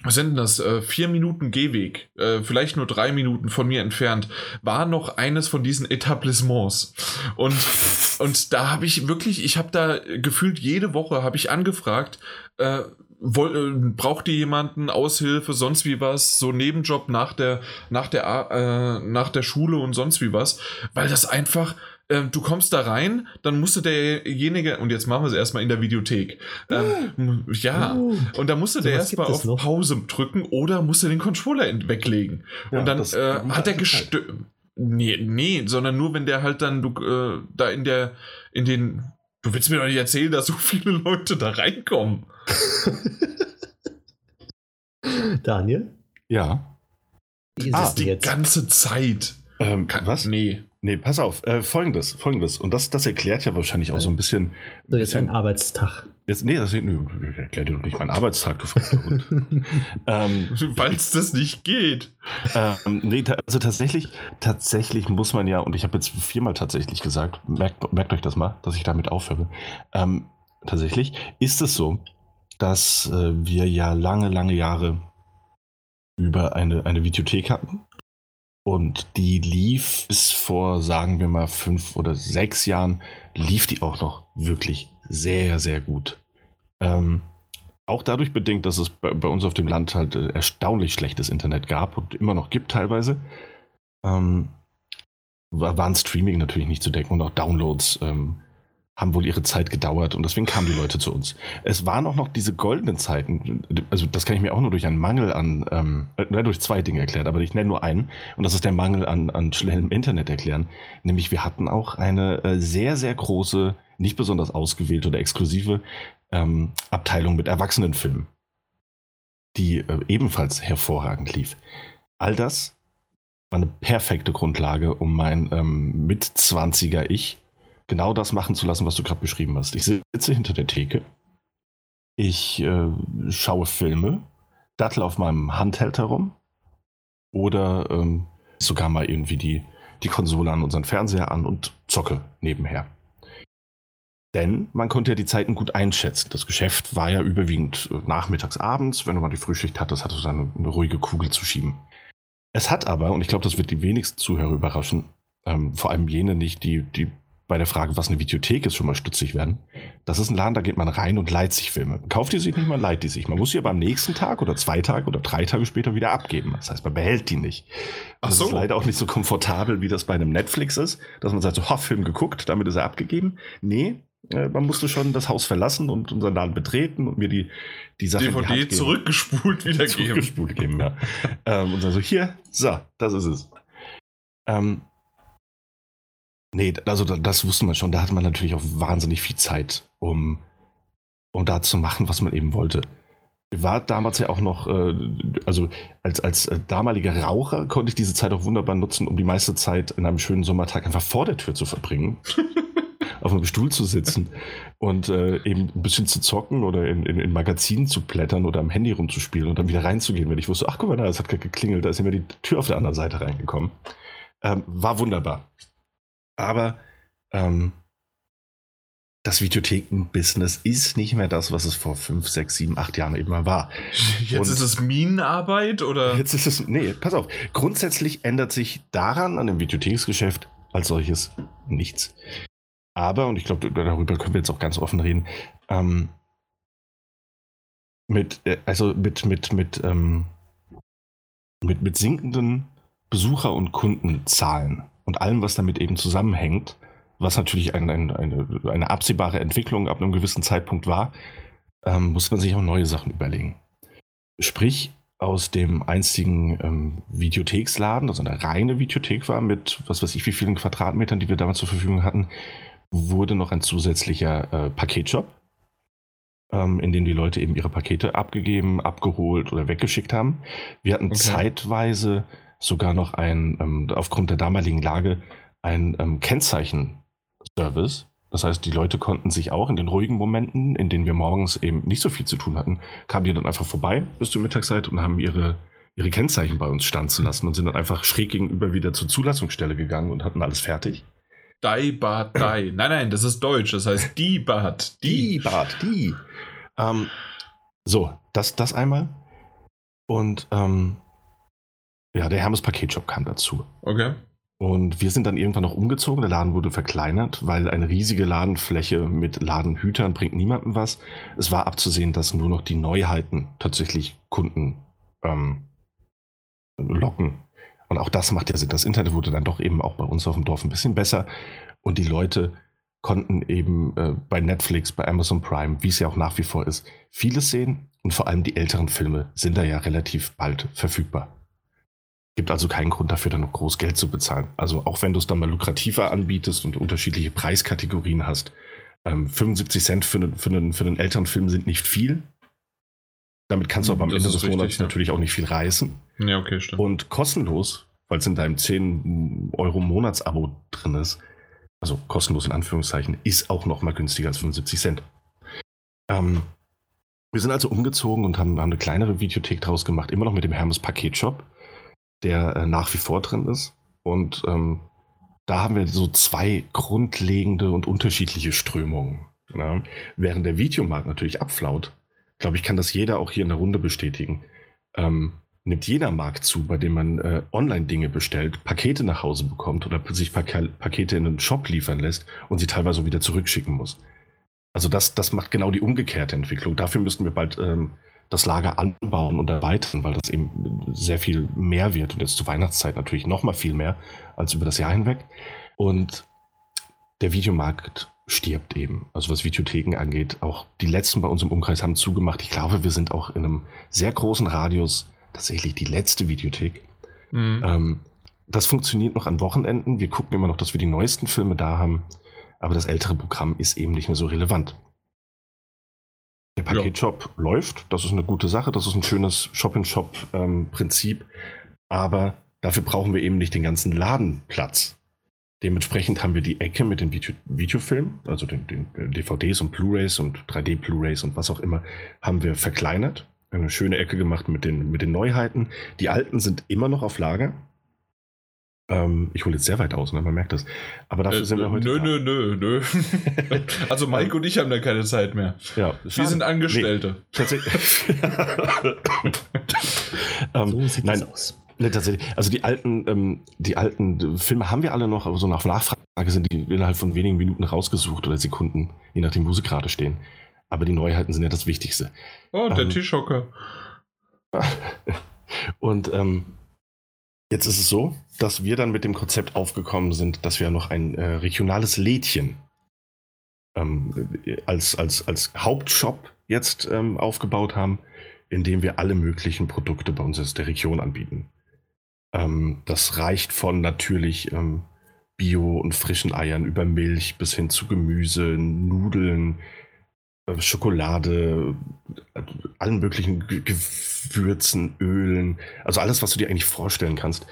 was sind denn das? Äh, vier Minuten Gehweg, äh, vielleicht nur drei Minuten von mir entfernt, war noch eines von diesen Etablissements. Und, und da habe ich wirklich, ich habe da gefühlt jede Woche habe ich angefragt, äh, woll, äh, braucht ihr jemanden, Aushilfe, sonst wie was, so Nebenjob nach der, nach der, äh, nach der Schule und sonst wie was, weil das einfach, äh, du kommst da rein, dann musste derjenige, und jetzt machen wir es erstmal in der Videothek. Ähm, ja, Uh, und da musste sowas der erstmal auf noch. Pause drücken oder musste den Controller weglegen. Ja, und dann das- äh, hat er gestört. Nee, nee, sondern nur wenn der halt dann du, äh, da in der, in den. Du willst mir doch nicht erzählen, dass so viele Leute da reinkommen. Daniel, ja. wie ist Ah, Die jetzt? ganze Zeit. Ähm, Kann, was? Nee. Nee, pass auf. Äh, folgendes, folgendes. Und das, das erklärt ja wahrscheinlich auch so ein bisschen. So, jetzt ein Arbeitstag. Jetzt, nee, das nö, erklärt dir doch nicht meinen Arbeitstag gefragt. ähm, Weil es das nicht geht. ähm, nee, ta- also tatsächlich, tatsächlich muss man ja, und ich habe jetzt viermal tatsächlich gesagt, merkt, merkt euch das mal, dass ich damit aufhöre. Ähm, tatsächlich ist es so, dass äh, wir ja lange, lange Jahre über eine, eine Videothek hatten. Und die lief bis vor, sagen wir mal, fünf oder sechs Jahren, lief die auch noch wirklich sehr, sehr gut. Ähm, auch dadurch bedingt, dass es bei, bei uns auf dem Land halt äh, erstaunlich schlechtes Internet gab und immer noch gibt teilweise, ähm, war, waren Streaming natürlich nicht zu decken und auch Downloads ähm, haben wohl ihre Zeit gedauert und deswegen kamen die Leute zu uns. Es waren auch noch diese goldenen Zeiten, also das kann ich mir auch nur durch einen Mangel an, ähm, äh, durch zwei Dinge erklären, aber ich nenne nur einen und das ist der Mangel an, an schnellem Internet erklären. Nämlich wir hatten auch eine äh, sehr, sehr große, nicht besonders ausgewählte oder exklusive ähm, Abteilung mit Erwachsenenfilmen, die äh, ebenfalls hervorragend lief. All das war eine perfekte Grundlage, um mein ähm, Mit-20er Ich genau das machen zu lassen, was du gerade beschrieben hast. Ich sitze hinter der Theke, ich äh, schaue Filme, dattel auf meinem Handheld herum oder ähm, sogar mal irgendwie die, die Konsole an unseren Fernseher an und zocke nebenher. Denn man konnte ja die Zeiten gut einschätzen. Das Geschäft war ja überwiegend äh, nachmittags, abends. Wenn du mal die Frühschicht hattest, hattest du dann eine ruhige Kugel zu schieben. Es hat aber, und ich glaube, das wird die wenigsten Zuhörer überraschen, ähm, vor allem jene nicht, die, die bei der Frage, was eine Videothek ist, schon mal stutzig werden. Das ist ein Laden, da geht man rein und leiht sich Filme. Kauft die sich nicht, man leiht die sich. Man muss sie aber am nächsten Tag oder zwei Tage oder drei Tage später wieder abgeben. Das heißt, man behält die nicht. Ach das so. ist leider auch nicht so komfortabel, wie das bei einem Netflix ist, dass man sagt, so, ha, Film geguckt, damit ist er abgegeben. Nee, äh, man musste schon das Haus verlassen und unseren Laden betreten und mir die, die Sache die DVD geben. zurückgespult wiedergeben. Zurückgespult geben, ja. ähm, und dann so, hier, so, das ist es. Ähm, nee, also da- das wusste man schon. Da hatte man natürlich auch wahnsinnig viel Zeit, um, um da zu machen, was man eben wollte. Ich war damals ja auch noch, äh, also als, als äh, damaliger Raucher konnte ich diese Zeit auch wunderbar nutzen, um die meiste Zeit in einem schönen Sommertag einfach vor der Tür zu verbringen. auf einem Stuhl zu sitzen und äh, eben ein bisschen zu zocken oder in, in, in Magazinen zu blättern oder am Handy rumzuspielen und dann wieder reinzugehen, wenn ich wusste, ach guck mal, da, es hat gerade geklingelt, da ist immer die Tür auf der anderen Seite reingekommen. Ähm, war wunderbar. Aber ähm, das Videotheken-Business ist nicht mehr das, was es vor fünf, sechs, sieben, acht Jahren eben mal war. Jetzt Und- ist es Minenarbeit oder? Jetzt ist es, nee, pass auf. Grundsätzlich ändert sich daran an dem Videotheksgeschäft als solches nichts. Aber, und ich glaube, darüber können wir jetzt auch ganz offen reden, ähm, mit, äh, also mit, mit, mit, ähm, mit, mit sinkenden Besucher- und Kundenzahlen und allem, was damit eben zusammenhängt, was natürlich ein, ein, eine, eine absehbare Entwicklung ab einem gewissen Zeitpunkt war, ähm, muss man sich auch neue Sachen überlegen. Sprich, aus dem einstigen ähm, Videotheksladen, also eine reine Videothek war mit, was weiß ich, wie vielen Quadratmetern, die wir damals zur Verfügung hatten, wurde noch ein zusätzlicher äh, Paketshop. ähm, in denen die Leute eben ihre Pakete abgegeben, abgeholt oder weggeschickt haben. Wir hatten Okay. zeitweise sogar noch ein, ähm, aufgrund der damaligen Lage, ein ähm, Kennzeichen-Service. Das heißt, die Leute konnten sich auch in den ruhigen Momenten, in denen wir morgens eben nicht so viel zu tun hatten, kamen die dann einfach vorbei bis zur Mittagszeit und haben ihre, ihre Kennzeichen bei uns stanzen lassen und sind dann einfach schräg gegenüber wieder zur Zulassungsstelle gegangen und hatten alles fertig. Die Bad Die. Nein, nein, das ist Deutsch. Das heißt die Bad Die, Bart, die. Ähm, so, das, das einmal. Und ähm, ja, der Hermes Paketshop kam dazu. Okay. Und wir sind dann irgendwann noch umgezogen. Der Laden wurde verkleinert, weil eine riesige Ladenfläche mit Ladenhütern bringt niemandem was. Es war abzusehen, dass nur noch die Neuheiten tatsächlich Kunden ähm, locken. Und auch das macht ja Sinn. Das Internet wurde dann doch eben auch bei uns auf dem Dorf ein bisschen besser. Und die Leute konnten eben äh, bei Netflix, bei Amazon Prime, wie es ja auch nach wie vor ist, vieles sehen. Und vor allem die älteren Filme sind da ja relativ bald verfügbar. Gibt also keinen Grund dafür, dann noch groß Geld zu bezahlen. Also auch wenn du es dann mal lukrativer anbietest und unterschiedliche Preiskategorien hast. Ähm, 75 Cent für, einen- für, einen, für einen älteren Film sind nicht viel. Damit kannst du aber am Das Ende des richtig, Monats ja. natürlich auch nicht viel reißen. Ja, okay, stimmt. Und kostenlos, weil es in deinem 10 Euro Monatsabo drin ist, also kostenlos in Anführungszeichen, ist auch noch mal günstiger als 75 Cent. Ähm, wir sind also umgezogen und haben, haben eine kleinere Videothek draus gemacht, immer noch mit dem Hermes Paketshop, der äh, nach wie vor drin ist. Und ähm, da haben wir so zwei grundlegende und unterschiedliche Strömungen. Ja. Während der Videomarkt natürlich abflaut, glaube ich, kann das jeder auch hier in der Runde bestätigen. Ähm, nimmt jeder Markt zu, bei dem man äh, Online-Dinge bestellt, Pakete nach Hause bekommt oder sich Pake Pakete in einen Shop liefern lässt und sie teilweise wieder zurückschicken muss. Also das, das macht genau die umgekehrte Entwicklung. Dafür müssten wir bald ähm, das Lager anbauen und erweitern, weil das eben sehr viel mehr wird und jetzt zur Weihnachtszeit natürlich noch mal viel mehr als über das Jahr hinweg. Und der Videomarkt stirbt eben. Also was Videotheken angeht, auch die letzten bei uns im Umkreis haben zugemacht. Ich glaube, wir sind auch in einem sehr großen Radius tatsächlich die letzte Videothek. Mhm. Ähm, das funktioniert noch an Wochenenden. Wir gucken immer noch, dass wir die neuesten Filme da haben. Aber das ältere Programm ist eben nicht mehr so relevant. Der Ja. Paketshop läuft. Das ist eine gute Sache. Das ist ein schönes Shop-in-Shop-Prinzip. Aber dafür brauchen wir eben nicht den ganzen Ladenplatz. Dementsprechend haben wir die Ecke mit den Video Videofilmen, also den, den äh, DVDs und Blu-rays und 3D-Blu-rays und was auch immer, haben wir verkleinert. Eine schöne Ecke gemacht mit den, mit den Neuheiten. Die alten sind immer noch auf Lager. Ähm, ich hole jetzt sehr weit aus, ne? man merkt das. Aber dafür Äh, sind wir heute. nö, da. nö, nö, nö. also Mike und ich haben da keine Zeit mehr. Ja, Wir sind Angestellte. Tatsächlich. ähm, So sieht nein, das aus. Ne, tatsächlich. Also die alten, ähm, die alten Filme haben wir alle noch, aber so nach Nachfrage sind die innerhalb von wenigen Minuten rausgesucht oder Sekunden, je nachdem, wo sie gerade stehen. Aber die Neuheiten sind ja das Wichtigste. Oh, der Ähm, Tischhocker. Und ähm, jetzt ist es so, dass wir dann mit dem Konzept aufgekommen sind, dass wir noch ein äh, regionales Lädchen ähm, äh, als, als, als Hauptshop jetzt ähm, aufgebaut haben, in dem wir alle möglichen Produkte bei uns aus der Region anbieten. Ähm, das reicht von natürlich ähm, Bio- und frischen Eiern über Milch bis hin zu Gemüse, Nudeln, äh, Schokolade, äh, allen möglichen Ge- Gewürzen, Ölen, also alles, was du dir eigentlich vorstellen kannst,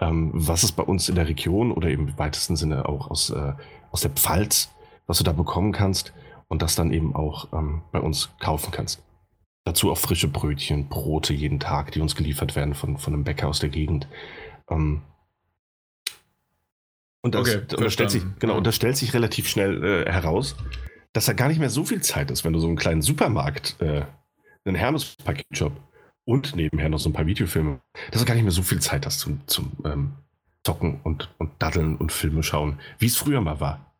ähm, was es bei uns in der Region oder im weitesten Sinne auch aus, äh, aus der Pfalz, was du da bekommen kannst und das dann eben auch ähm, bei uns kaufen kannst. Dazu auch frische Brötchen, Brote jeden Tag, die uns geliefert werden von, von einem Bäcker aus der Gegend. Ähm, und das, Okay, und das stellt sich, genau, und das stellt sich relativ schnell äh, heraus, dass da gar nicht mehr so viel Zeit ist, wenn du so einen kleinen Supermarkt, äh, einen Hermes-Paketshop und nebenher noch so ein paar Videofilme, dass du gar nicht mehr so viel Zeit hast zum, zum ähm, Zocken und, und Daddeln und Filme schauen, wie es früher mal war.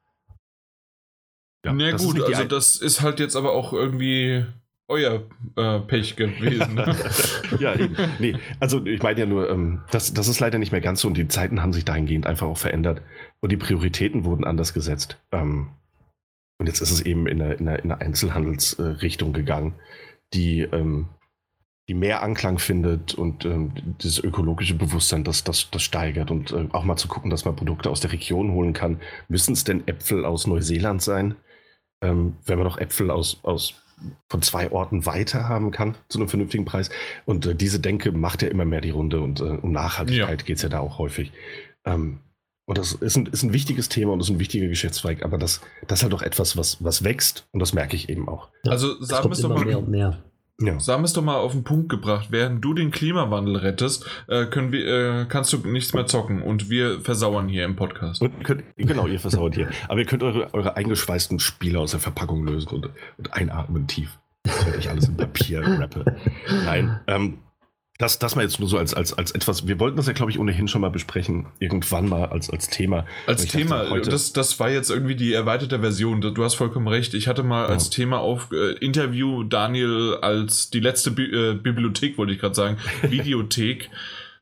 Ja, ist gut, also das ist halt jetzt aber auch irgendwie euer äh, Pech gewesen. ne? ja, eben. Nee, also ich meine ja nur, ähm, das, das ist leider nicht mehr ganz so und die Zeiten haben sich dahingehend einfach auch verändert und die Prioritäten wurden anders gesetzt. Ähm, und jetzt ist es eben in eine, in eine, in eine Einzelhandelsrichtung gegangen, die, ähm, die mehr Anklang findet und ähm, das ökologische Bewusstsein, das, das, das steigert und äh, auch mal zu gucken, dass man Produkte aus der Region holen kann. Müssen es denn Äpfel aus Neuseeland sein? Ähm, wenn man doch Äpfel aus, aus von zwei Orten weiter haben kann zu einem vernünftigen Preis. Und äh, diese Denke macht ja immer mehr die Runde und äh, um Nachhaltigkeit Ja. geht es ja da auch häufig. Ähm, und das ist ein, ist ein wichtiges Thema und ist ein wichtiger Geschäftszweig, aber das, das ist halt auch etwas, was, was wächst und das merke ich eben auch. Also sagen wir es doch immer mehr mal. und mehr. Ja. Wir es doch mal auf den Punkt gebracht. Während du den Klimawandel rettest, äh, können wir, äh, kannst du nichts mehr zocken und wir versauern hier im Podcast. Könnt, genau, ihr versauert hier. Aber ihr könnt eure, eure eingeschweißten Spiele aus der Verpackung lösen und, und einatmen tief. Das werde ich alles in Papier rappe. Nein, ähm, das, das mal jetzt nur so als, als, als etwas. Wir wollten das ja, glaube ich, ohnehin schon mal besprechen. Irgendwann mal als, als Thema. Als dachte, Thema, heute- das, das war jetzt irgendwie die erweiterte Version. Du hast vollkommen recht. Ich hatte mal Ja. als Thema auf äh, Interview Daniel als die letzte Bi äh, Bibliothek, wollte ich gerade sagen, Videothek.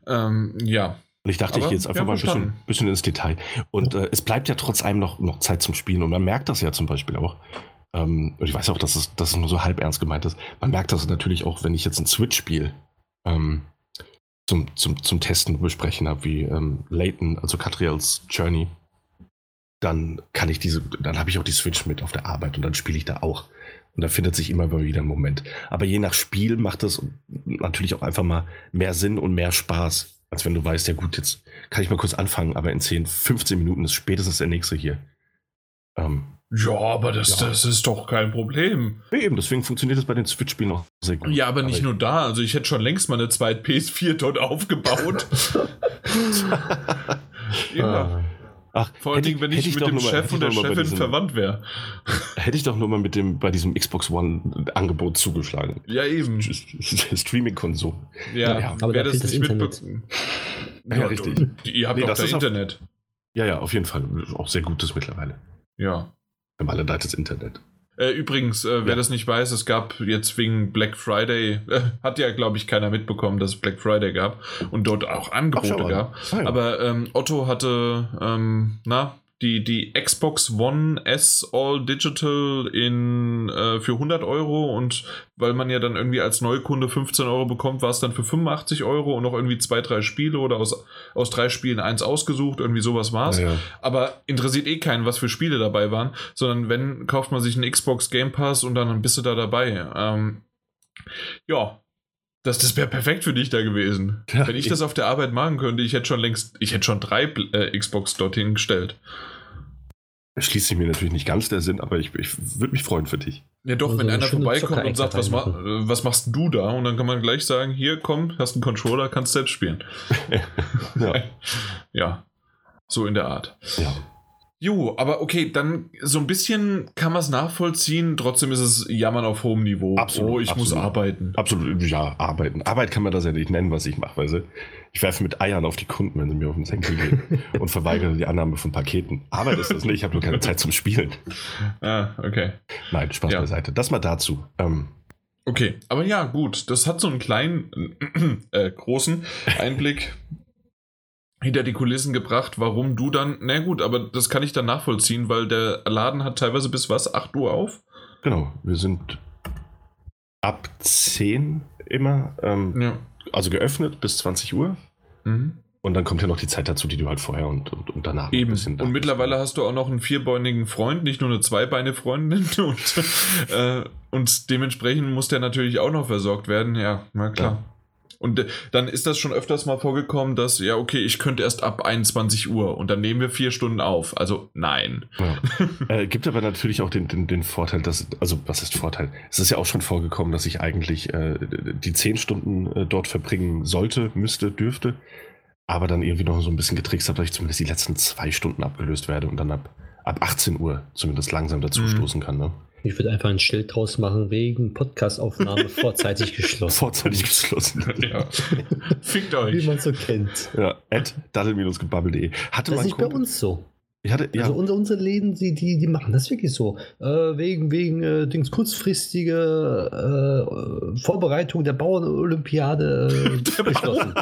ähm, ja, Und ich dachte, Aber ich gehe jetzt einfach mal ein bisschen, bisschen ins Detail. Und äh, es bleibt ja trotz allem noch, noch Zeit zum Spielen. Und man merkt das ja zum Beispiel auch. Ähm, und ich weiß auch, dass es, dass es nur so halb ernst gemeint ist. Man merkt das natürlich auch, wenn ich jetzt ein Switch-Spiel ähm, zum, zum, zum Testen besprechen habe, wie ähm, Layton, also Catriels Journey. Dann kann ich diese, dann habe ich auch die Switch mit auf der Arbeit und dann spiele ich da auch. Und da findet sich immer wieder ein Moment. Aber je nach Spiel macht das natürlich auch einfach mal mehr Sinn und mehr Spaß, als wenn du weißt, ja gut, jetzt kann ich mal kurz anfangen, aber in 10, 15 Minuten ist spätestens der nächste hier. Ähm, ja, aber das, Ja. das ist doch kein Problem. ja, eben, deswegen funktioniert das bei den Switch-Spielen auch sehr gut. Ja, aber nicht nur da. Also ich hätte schon längst mal eine zweite PS4 dort aufgebaut. ja. Ah, Ach, Vor allen Dingen, wenn hätte ich mit dem mal- Chef und ich der Chefin diesem- verwandt wäre. Hätte ich doch nur mal mit dem, bei diesem Xbox One-Angebot zugeschlagen. Ja, eben. Streaming-Konsole. Ja, Ja, aber wer da das nicht das mitbekommen. Ja, richtig. du- Ihr habt Nee, doch das da ist auf- Internet. Ja, ja, auf jeden Fall. Auch sehr gutes mittlerweile. Ja. Haben alle da das Internet. Äh, übrigens, äh, wer Ja. das nicht weiß, es gab jetzt wegen Black Friday, äh, hat ja, glaube ich, keiner mitbekommen, dass es Black Friday gab und dort auch Angebote an. gab. Ah. Aber ähm, Otto hatte, ähm, na, die, die Xbox One S All Digital in, äh, für 100 Euro und weil man ja dann irgendwie als Neukunde 15 Euro bekommt, war es dann für 85 Euro und noch irgendwie zwei, drei Spiele oder aus, aus drei Spielen eins ausgesucht, irgendwie sowas war es. ja. Aber interessiert eh keinen, was für Spiele dabei waren, sondern wenn, kauft man sich einen Xbox Game Pass und dann bist du da dabei. Ähm, ja, das, das wäre perfekt für dich da gewesen. Ja, wenn ich ich- das auf der Arbeit machen könnte, ich hätte schon längst, ich hätte schon drei äh, Xbox dorthin gestellt. Schließt sich mir natürlich nicht ganz der Sinn, aber ich, ich würde mich freuen für dich. Ja, doch, Also wenn eine einer vorbeikommt und sagt, was, ma was machst du da? Und dann kann man gleich sagen, hier, komm, hast einen Controller, kannst selbst spielen. Ja. Ja, so in der Art. ja. Jo, aber okay, dann so ein bisschen kann man es nachvollziehen. Trotzdem ist es Jammern auf hohem Niveau. Absolut, oh, ich muss absolut. arbeiten. Absolut, ja, arbeiten. Arbeit kann man das ja nicht nennen, was ich mache, weil sie, ich werfe mit Eiern auf die Kunden, wenn sie mir auf den Senkel gehen und verweigere die Annahme von Paketen. Arbeit ist das nicht, ich habe nur keine Zeit zum Spielen. Ah, okay. Nein, Spaß Ja. beiseite. Das mal dazu. Ähm, Okay, aber ja, gut. Das hat so einen kleinen, äh, großen Einblick hinter die Kulissen gebracht, warum du dann, na gut, aber das kann ich dann nachvollziehen, weil der Laden hat teilweise bis was, 8 Uhr auf? genau, wir sind ab 10 immer, ähm, Ja. also geöffnet bis 20 Uhr. Mhm. Und dann kommt ja noch die Zeit dazu, die du halt vorher und, und, und danach Eben. ein bisschen Und mittlerweile hast du auch noch einen vierbeinigen Freund, nicht nur eine zweibeine-Freundin. Und, äh, und dementsprechend muss der natürlich auch noch versorgt werden. Ja, na klar. Und äh, dann ist das schon öfters mal vorgekommen, dass, ja, okay, ich könnte erst ab 21 Uhr und dann nehmen wir vier Stunden auf. Also nein. Ja. äh, gibt aber natürlich auch den, den, den Vorteil, dass, also was ist Vorteil? Es ist ja auch schon vorgekommen, dass ich eigentlich äh, die zehn Stunden äh, dort verbringen sollte, müsste, dürfte, aber dann irgendwie noch so ein bisschen getrickst habe, dass ich zumindest die letzten zwei Stunden abgelöst werde und dann ab, ab 18 Uhr zumindest langsam dazu Mhm. stoßen kann. Ne? Ich würde einfach ein Schild draus machen, wegen Podcastaufnahme vorzeitig geschlossen. Vorzeitig geschlossen. Ja. Fickt Wie euch. man so kennt. ja, at daddel-gebabbel.de. Hatte Das ist nicht bei uns so. Ich hatte, ja, Also unsere, unsere Läden, die, die, die machen das wirklich so. Äh, wegen wegen äh, Dings kurzfristige äh, Vorbereitung der Bauernolympiade äh, geschlossen.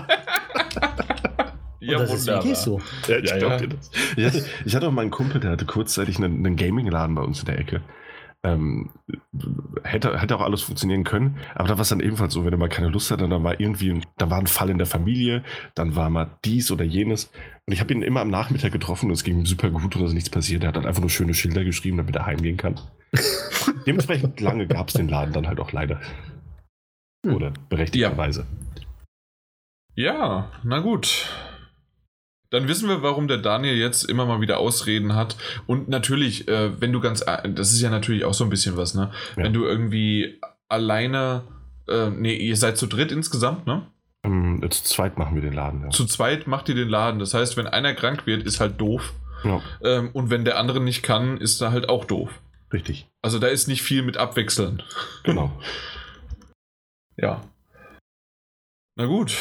Ja, das ist wirklich so. Ja, ich Ja, glaub ja. dir das. Ich hatte, ich hatte auch mal einen Kumpel, der hatte kurzzeitig einen, einen Gaming-Laden bei uns in der Ecke. Ähm, hätte, hätte auch alles funktionieren können, aber da war es dann ebenfalls so, wenn er mal keine Lust hatte, dann war irgendwie, da war ein Fall in der Familie, dann war mal dies oder jenes. Und ich habe ihn immer am Nachmittag getroffen und es ging ihm super gut und es ist nichts passiert. Er hat dann einfach nur schöne Schilder geschrieben, damit er heimgehen kann. Dementsprechend lange gab es den Laden dann halt auch leider. Oder berechtigterweise. Ja, na gut. Dann wissen wir, warum der Daniel jetzt immer mal wieder Ausreden hat. Und natürlich, äh, wenn du ganz, äh, das ist ja natürlich auch so ein bisschen was, ne? Ja. Wenn du irgendwie alleine, äh, nee, ihr seid zu dritt insgesamt, ne? Ähm, zu zweit machen wir den Laden, ja. Zu zweit macht ihr den Laden. Das heißt, wenn einer krank wird, ist halt doof. ja Ähm, und wenn der andere nicht kann, ist er halt auch doof. richtig. Also da ist nicht viel mit abwechseln. Genau. Ja. Na gut.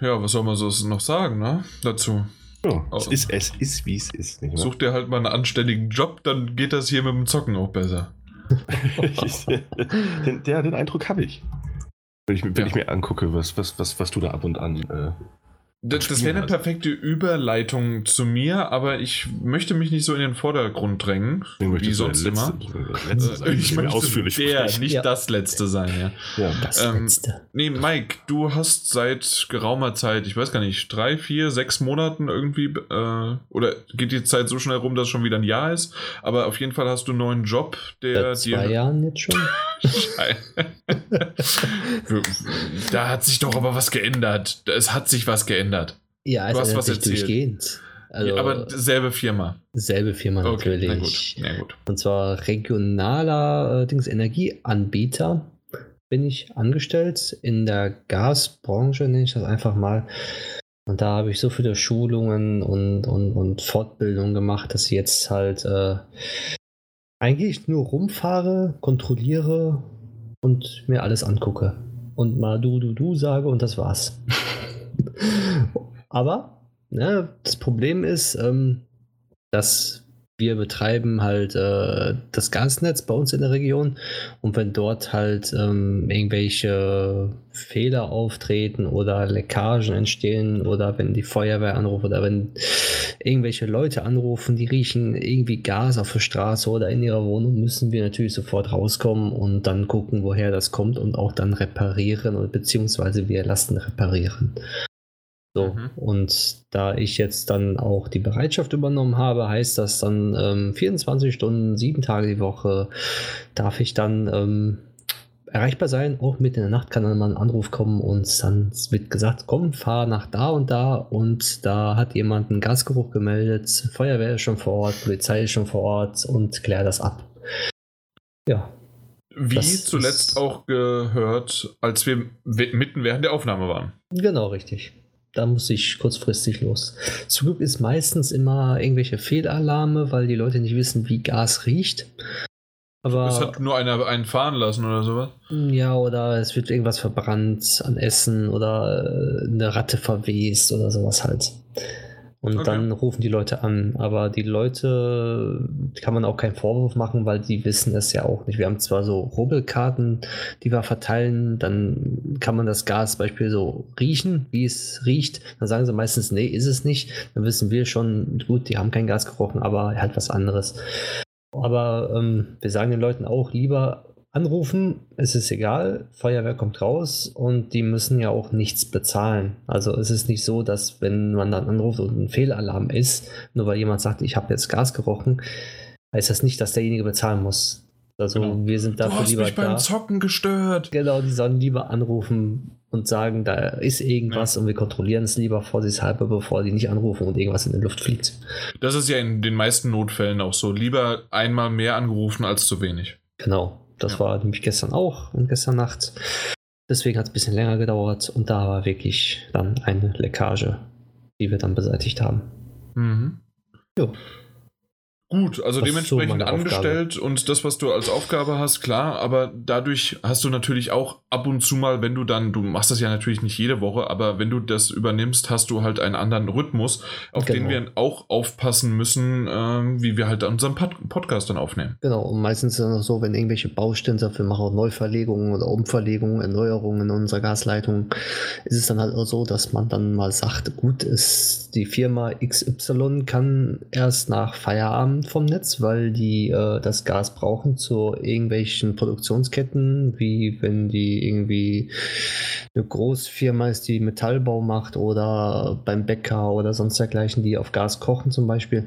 Ja, was soll man so noch sagen, ne? Dazu. Ja, Oh. es, ist, es ist, wie es ist. Nicht wahr? Such dir halt mal einen anständigen Job, dann geht das hier mit dem Zocken auch besser. den, der, den Eindruck habe ich. Wenn, ich. wenn Ja. ich mir angucke, was, was, was, was du da ab und an. Äh, Das, das wäre eine perfekte Überleitung zu mir, aber ich möchte mich nicht so in den Vordergrund drängen, wie sonst immer. Letzte, Letzte sein, Äh, ich möchte ausführlich der, sprechen. nicht Ja. das letzte sein, ja. Ja. Das Ähm, letzte. Nee, Mike, du hast seit geraumer Zeit, ich weiß gar nicht, drei, vier, sechs Monaten irgendwie, äh, oder geht die Zeit so schnell rum, dass es schon wieder ein Jahr ist, aber auf jeden Fall hast du einen neuen Job, der Seit zwei dir. Jahren jetzt schon. da hat sich doch aber was geändert. Es hat sich was geändert. Ja, es Du hast was sich erzählt. durchgehend. Also Ja, aber selbe Firma. selbe Firma Okay, na natürlich. gut. Na gut. Und zwar regionaler äh, Dings Energieanbieter bin ich angestellt in der Gasbranche, nenne ich das einfach mal. Und da habe ich so viele Schulungen und, und, und Fortbildungen gemacht, dass ich jetzt halt äh, eigentlich nur rumfahre, kontrolliere und mir alles angucke. Und mal du, du, du sage und das war's. Aber ne, das Problem ist, ähm, dass wir betreiben halt äh, das Gasnetz bei uns in der Region und wenn dort halt ähm, irgendwelche Fehler auftreten oder Leckagen entstehen oder wenn die Feuerwehr anruft oder wenn irgendwelche Leute anrufen, die riechen irgendwie Gas auf der Straße oder in ihrer Wohnung, müssen wir natürlich sofort rauskommen und dann gucken, woher das kommt und auch dann reparieren oder beziehungsweise wir lassen reparieren. So, Mhm. und da ich jetzt dann auch die Bereitschaft übernommen habe, heißt das dann ähm, 24 Stunden, sieben Tage die Woche, darf ich dann ähm, erreichbar sein. Auch mitten in der Nacht kann dann mal ein Anruf kommen und dann wird gesagt, komm, fahr nach da und da und da hat jemand einen Gasgeruch gemeldet, Feuerwehr ist schon vor Ort, Polizei ist schon vor Ort und klär das ab. Ja, Wie Das zuletzt auch gehört, als wir mitten während der Aufnahme waren. Genau, richtig. Da muss ich kurzfristig los. Zum Glück ist meistens immer irgendwelche Fehlalarme, weil die Leute nicht wissen, wie Gas riecht. Aber Es hat nur einer einen fahren lassen oder sowas. ja, oder es wird irgendwas verbrannt an Essen oder äh, eine Ratte verwest oder sowas halt. Und Okay. dann rufen die Leute an. Aber die Leute kann man auch keinen Vorwurf machen, weil die wissen es ja auch nicht. Wir haben zwar so Rubbelkarten, die wir verteilen, dann kann man das Gas zum Beispiel so riechen, wie es riecht. Dann sagen sie meistens, nee, ist es nicht. Dann wissen wir schon, gut, die haben kein Gas gerochen, aber halt was anderes. Aber ähm, wir sagen den Leuten auch lieber anrufen, es ist egal, Feuerwehr kommt raus und die müssen ja auch nichts bezahlen. Also es ist nicht so, dass wenn man dann anruft und ein Fehlalarm ist, nur weil jemand sagt, ich habe jetzt Gas gerochen, heißt das nicht, dass derjenige bezahlen muss. Also Genau. wir sind Du dafür hast lieber mich beim da. Zocken gestört. Genau, die sollen lieber anrufen und sagen, da ist irgendwas und wir kontrollieren es lieber vorsichtshalber, bevor die nicht anrufen und irgendwas in die Luft fliegt. Das ist ja in den meisten Notfällen auch so. Lieber einmal mehr angerufen als zu wenig. Genau, das Ja. war nämlich gestern auch und gestern Nacht. Deswegen hat es ein bisschen länger gedauert und da war wirklich dann eine Leckage, die wir dann beseitigt haben. Mhm. Jo. Gut, also Das so dementsprechend meine angestellt und das, was du als Aufgabe hast, klar, aber dadurch hast du natürlich auch ab und zu mal, wenn du dann, du machst das ja natürlich nicht jede Woche, aber wenn du das übernimmst, hast du halt einen anderen Rhythmus, auf den Genau. wir auch aufpassen müssen, ähm, wie wir halt unseren Pod Podcast dann aufnehmen. Genau, und meistens ist es auch so, wenn irgendwelche Baustellen wir machen auch Neuverlegungen oder Umverlegungen, Erneuerungen in unserer Gasleitung, ist es dann halt auch so, dass man dann mal sagt, gut, ist die Firma XY kann erst nach Feierabend vom Netz, weil die äh, das Gas brauchen zu irgendwelchen Produktionsketten, wie wenn die irgendwie eine Großfirma ist, die Metallbau macht oder beim Bäcker oder sonst dergleichen, die auf Gas kochen zum Beispiel.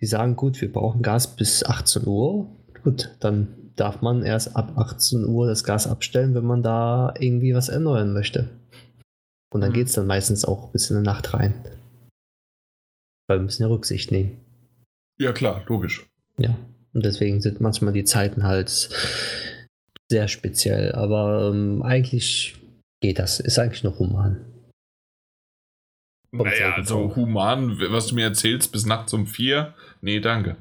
Die sagen, gut, wir brauchen Gas bis 18 Uhr. Gut, dann darf man erst ab 18 Uhr das Gas abstellen, wenn man da irgendwie was erneuern möchte. Und dann mhm. geht es dann meistens auch bis in die Nacht rein. Weil wir müssen ja Rücksicht nehmen. Ja, klar, logisch. Ja, und deswegen sind manchmal die Zeiten halt sehr speziell. Aber ähm, eigentlich geht das. Ist eigentlich noch human. Kommt naja, also human, was du mir erzählst, bis nachts um vier? Nee, danke.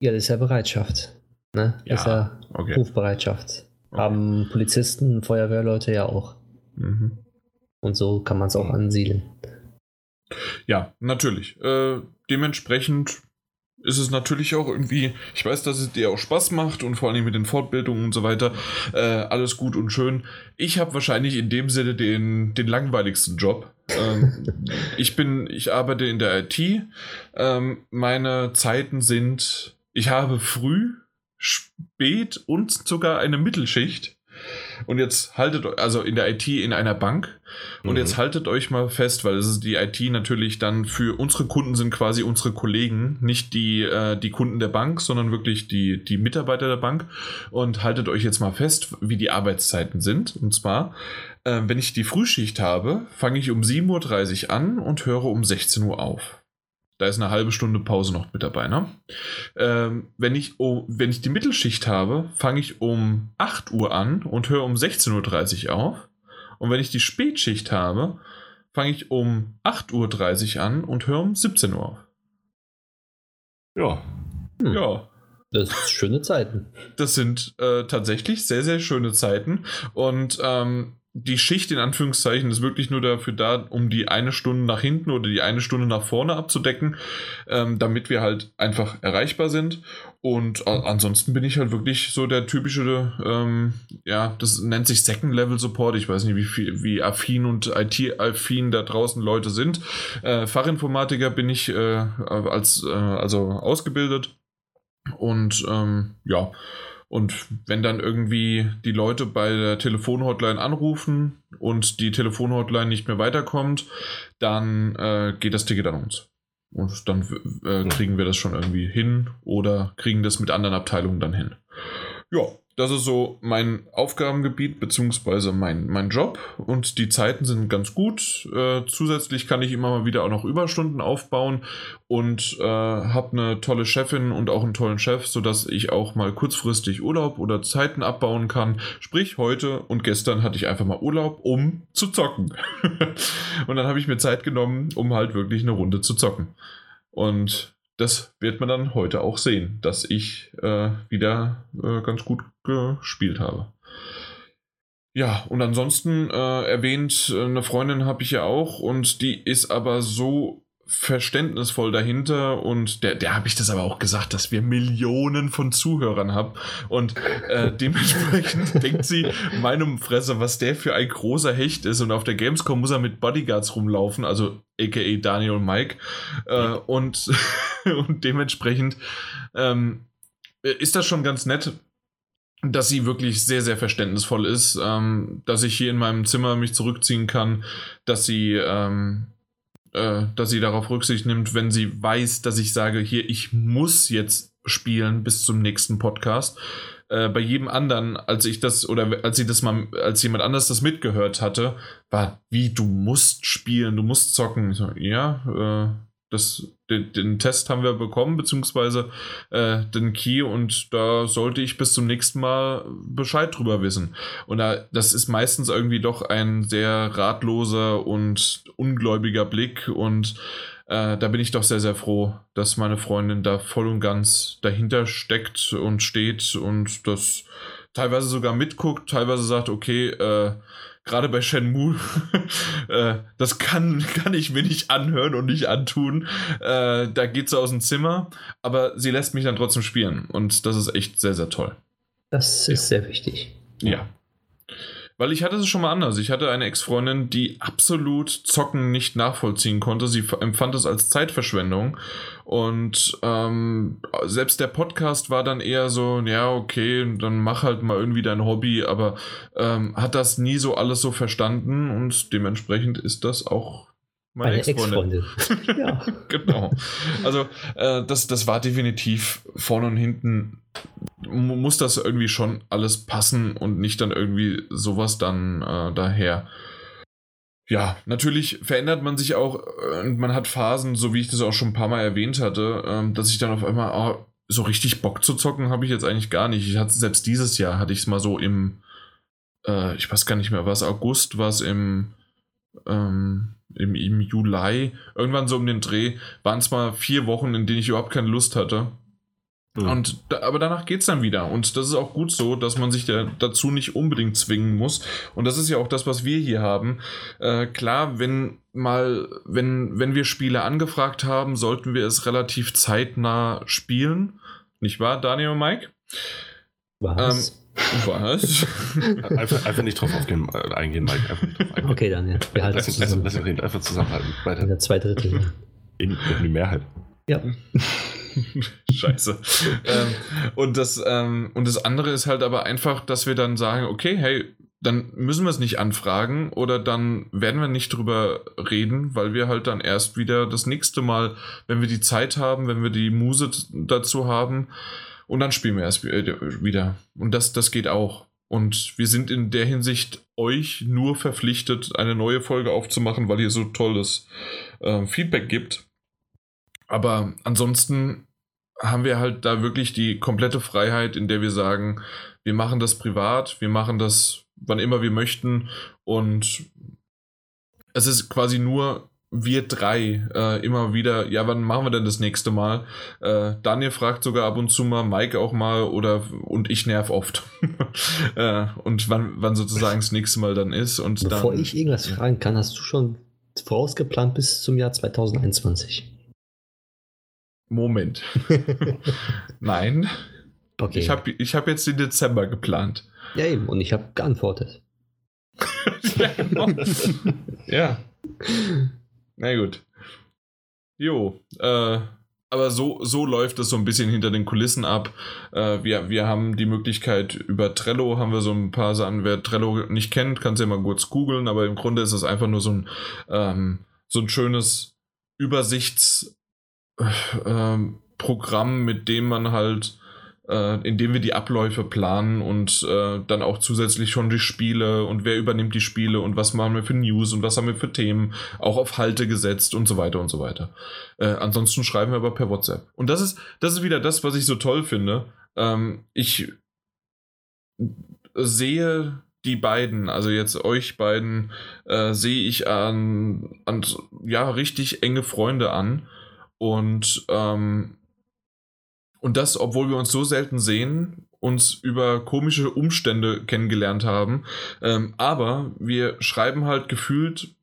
Ja, das ist ja Bereitschaft. Ne? Das ja, ist ja okay. Rufbereitschaft. Okay. Haben Polizisten, Feuerwehrleute ja auch. Mhm. Und so kann man es auch ansiedeln. Ja, natürlich. Äh, dementsprechend ist es natürlich auch irgendwie, ich weiß, dass es dir auch Spaß macht und vor allem mit den Fortbildungen und so weiter, äh, alles gut und schön. Ich habe wahrscheinlich in dem Sinne den, den langweiligsten Job. Ähm, ich bin, ich arbeite in der IT. Ähm, meine Zeiten sind, ich habe früh, spät und sogar eine Mittelschicht. Und jetzt haltet also in der IT in einer Bank. Und mhm. jetzt haltet euch mal fest, weil es ist die IT natürlich dann für unsere Kunden sind quasi unsere Kollegen, nicht die, äh, die Kunden der Bank, sondern wirklich die, die Mitarbeiter der Bank. Und haltet euch jetzt mal fest, wie die Arbeitszeiten sind. Und zwar, äh, wenn ich die Frühschicht habe, fange ich um 7.30 Uhr an und höre um 16 Uhr auf. Da ist eine halbe Stunde Pause noch mit dabei. Ne? Ähm, wenn, ich, oh, wenn ich die Mittelschicht habe, fange ich um 8 Uhr an und höre um 16.30 Uhr auf. Und wenn ich die Spätschicht habe, fange ich um 8.30 Uhr an und höre um 17 Uhr auf. Ja. Hm. Ja. Das sind schöne Zeiten. Das sind äh, tatsächlich sehr, sehr schöne Zeiten. Und ähm, die Schicht in Anführungszeichen ist wirklich nur dafür da, um die eine Stunde nach hinten oder die eine Stunde nach vorne abzudecken, ähm, damit wir halt einfach erreichbar sind. Und ansonsten bin ich halt wirklich so der typische, ähm, ja, das nennt sich Second Level Support. Ich weiß nicht, wie viel, wie affin und IT-affin da draußen Leute sind. Äh, Fachinformatiker bin ich äh, als, äh, also ausgebildet. Und ähm, ja, und wenn dann irgendwie die Leute bei der Telefonhotline anrufen und die Telefonhotline nicht mehr weiterkommt, dann äh, geht das Ticket an uns. Und dann äh, kriegen wir das schon irgendwie hin oder kriegen das mit anderen Abteilungen dann hin. Ja, das ist so mein Aufgabengebiet bzw. Mein, mein Job und die Zeiten sind ganz gut. Äh, zusätzlich kann ich immer mal wieder auch noch Überstunden aufbauen und äh, habe eine tolle Chefin und auch einen tollen Chef, sodass ich auch mal kurzfristig Urlaub oder Zeiten abbauen kann. Sprich, heute und gestern hatte ich einfach mal Urlaub, um zu zocken. und dann habe ich mir Zeit genommen, um halt wirklich eine Runde zu zocken. Und das wird man dann heute auch sehen, dass ich äh, wieder äh, ganz gut gespielt habe. Ja, und ansonsten äh, erwähnt, äh, eine Freundin habe ich ja auch und die ist aber so verständnisvoll dahinter und der, der habe ich das aber auch gesagt, dass wir Millionen von Zuhörern haben und äh, dementsprechend denkt sie, meinem Fresse, was der für ein großer Hecht ist und auf der Gamescom muss er mit Bodyguards rumlaufen, also aka Daniel und Mike äh, und, und dementsprechend ähm, ist das schon ganz nett, dass sie wirklich sehr, sehr verständnisvoll ist, ähm, dass ich hier in meinem Zimmer mich zurückziehen kann, dass sie ähm, äh, dass sie darauf Rücksicht nimmt, wenn sie weiß, dass ich sage, hier, ich muss jetzt spielen bis zum nächsten Podcast. Äh, bei jedem anderen, als ich das oder als sie das mal, als jemand anders das mitgehört hatte, war wie du musst spielen, du musst zocken. So, ja, äh, das, den, den, Test haben wir bekommen, beziehungsweise äh, den Key und da sollte ich bis zum nächsten Mal Bescheid drüber wissen. Und da, das ist meistens irgendwie doch ein sehr ratloser und ungläubiger Blick und äh, da bin ich doch sehr, sehr froh, dass meine Freundin da voll und ganz dahinter steckt und steht und das teilweise sogar mitguckt, teilweise sagt, okay, äh, gerade bei Shenmue, äh, das kann, kann ich mir nicht anhören und nicht antun. Äh, da geht sie aus dem Zimmer, aber sie lässt mich dann trotzdem spielen und das ist echt sehr, sehr toll. Das ist ja. sehr wichtig. Ja. Weil ich hatte es schon mal anders. Ich hatte eine Ex-Freundin, die absolut Zocken nicht nachvollziehen konnte. Sie empfand es als Zeitverschwendung. Und ähm, selbst der Podcast war dann eher so, ja, okay, dann mach halt mal irgendwie dein Hobby, aber ähm, hat das nie so alles so verstanden und dementsprechend ist das auch meine, meine Ex-Freundin. Ex ja. genau. Also äh, das, das war definitiv vorne und hinten muss das irgendwie schon alles passen und nicht dann irgendwie sowas dann äh, daher. Ja, natürlich verändert man sich auch äh, und man hat Phasen, so wie ich das auch schon ein paar Mal erwähnt hatte, äh, dass ich dann auf einmal oh, so richtig Bock zu zocken habe ich jetzt eigentlich gar nicht. Ich hatte selbst dieses Jahr hatte ich es mal so im, äh, ich weiß gar nicht mehr, was August, was im ähm, im, im Juli, irgendwann so um den Dreh, waren es mal vier Wochen, in denen ich überhaupt keine Lust hatte. Mhm. Und aber danach geht es dann wieder. Und das ist auch gut so, dass man sich da, dazu nicht unbedingt zwingen muss. Und das ist ja auch das, was wir hier haben. Äh, klar, wenn mal, wenn, wenn wir Spiele angefragt haben, sollten wir es relativ zeitnah spielen. Nicht wahr, Daniel und Mike? Was? Ähm, was? einfach, einfach, nicht drauf aufgehen, äh, eingehen, Mike. Einfach nicht drauf eingehen. Okay, dann, ja. Wir halten lass, zusammen. Lass, lass reden, einfach zusammenhalten. Weiter. In der zwei Drittel. In, in die Mehrheit. Ja. Scheiße. ähm, und, das, ähm, und das andere ist halt aber einfach, dass wir dann sagen, okay, hey, dann müssen wir es nicht anfragen oder dann werden wir nicht drüber reden, weil wir halt dann erst wieder das nächste Mal, wenn wir die Zeit haben, wenn wir die Muse dazu haben, und dann spielen wir erst wieder. Und das, das geht auch. Und wir sind in der Hinsicht euch nur verpflichtet, eine neue Folge aufzumachen, weil ihr so tolles äh, Feedback gibt. Aber ansonsten haben wir halt da wirklich die komplette Freiheit, in der wir sagen, wir machen das privat, wir machen das wann immer wir möchten und es ist quasi nur wir drei äh, immer wieder, ja, wann machen wir denn das nächste Mal? Äh, Daniel fragt sogar ab und zu mal, Mike auch mal oder und ich nerv oft. äh, und wann, wann sozusagen das nächste Mal dann ist. Und Bevor dann, ich irgendwas fragen kann, hast du schon vorausgeplant bis zum Jahr 2021? Moment. Nein. Okay. Ich habe ich hab jetzt den Dezember geplant. Ja, eben, und ich habe geantwortet. ja, genau. ja. Na gut. Jo, äh, aber so, so läuft es so ein bisschen hinter den Kulissen ab. Äh, wir, wir haben die Möglichkeit, über Trello haben wir so ein paar Sachen. Wer Trello nicht kennt, kann es ja mal kurz googeln, aber im Grunde ist es einfach nur so ein, ähm, so ein schönes Übersichtsprogramm, äh, mit dem man halt äh, indem wir die Abläufe planen und äh, dann auch zusätzlich schon die Spiele und wer übernimmt die Spiele und was machen wir für News und was haben wir für Themen auch auf Halte gesetzt und so weiter und so weiter. Äh, ansonsten schreiben wir aber per WhatsApp. Und das ist, das ist wieder das, was ich so toll finde. Ähm, ich sehe die beiden, also jetzt euch beiden, äh, sehe ich an, an ja richtig enge Freunde an und ähm, und das, obwohl wir uns so selten sehen, uns über komische Umstände kennengelernt haben. Ähm, aber wir schreiben halt gefühlt,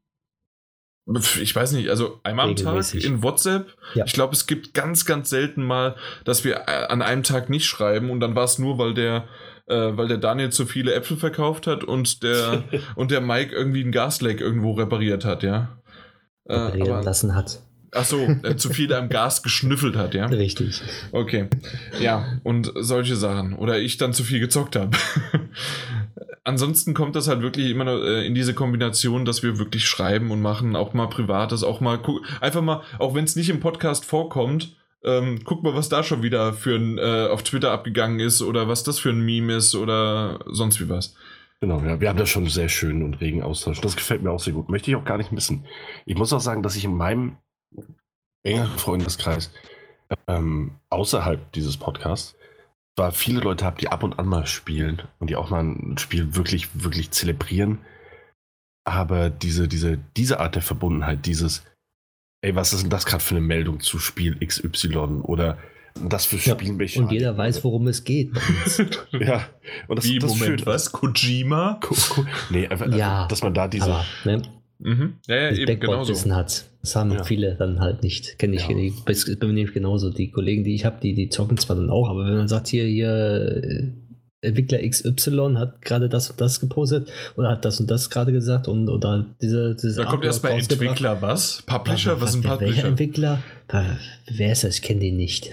ich weiß nicht, also einmal am Tag in WhatsApp. Ja. Ich glaube, es gibt ganz, ganz selten mal, dass wir äh, an einem Tag nicht schreiben und dann war es nur, weil der äh, weil der Daniel zu viele Äpfel verkauft hat und der und der Mike irgendwie ein Gasleck irgendwo repariert hat, ja. Äh, reparieren aber, lassen hat. Ach so, äh, zu viel am Gas geschnüffelt hat, ja? Richtig. Okay. Ja, und solche Sachen. Oder ich dann zu viel gezockt habe. Ansonsten kommt das halt wirklich immer noch, äh, in diese Kombination, dass wir wirklich schreiben und machen, auch mal Privates, auch mal einfach mal, auch wenn es nicht im Podcast vorkommt, ähm, guck mal, was da schon wieder für ein äh, auf Twitter abgegangen ist oder was das für ein Meme ist oder sonst wie was. Genau, ja, wir haben da schon sehr schönen und regen Austausch. Das gefällt mir auch sehr gut. Möchte ich auch gar nicht missen. Ich muss auch sagen, dass ich in meinem engeren Freundeskreis ähm, außerhalb dieses Podcasts zwar viele Leute habe, die ab und an mal spielen und die auch mal ein Spiel wirklich, wirklich zelebrieren. Aber diese, diese, diese Art der Verbundenheit, dieses, ey, was ist denn das gerade für eine Meldung zu Spiel XY oder das für Spielmechanik. Ja, und jeder weiß, worum es geht. ja, und das, Wie, das Moment, schön, was? Kojima? Ko, Ko, nee, einfach, ja, dass man da diese. Aber, ne? Mhm. Ja, ja, eben, genau so. hat. Das haben ja. viele dann halt nicht. Kenne ich, ja. bei mir genauso. Die Kollegen, die ich habe, die, die zocken zwar dann auch, aber wenn man sagt, hier, hier, Entwickler XY hat gerade das und das gepostet oder hat das und das gerade gesagt und oder diese, diese Da kommt erst bei Entwickler was? Publisher? Was ist ein Welcher Publisher? Entwickler? Ah, Wer ist das? Ich kenne den nicht.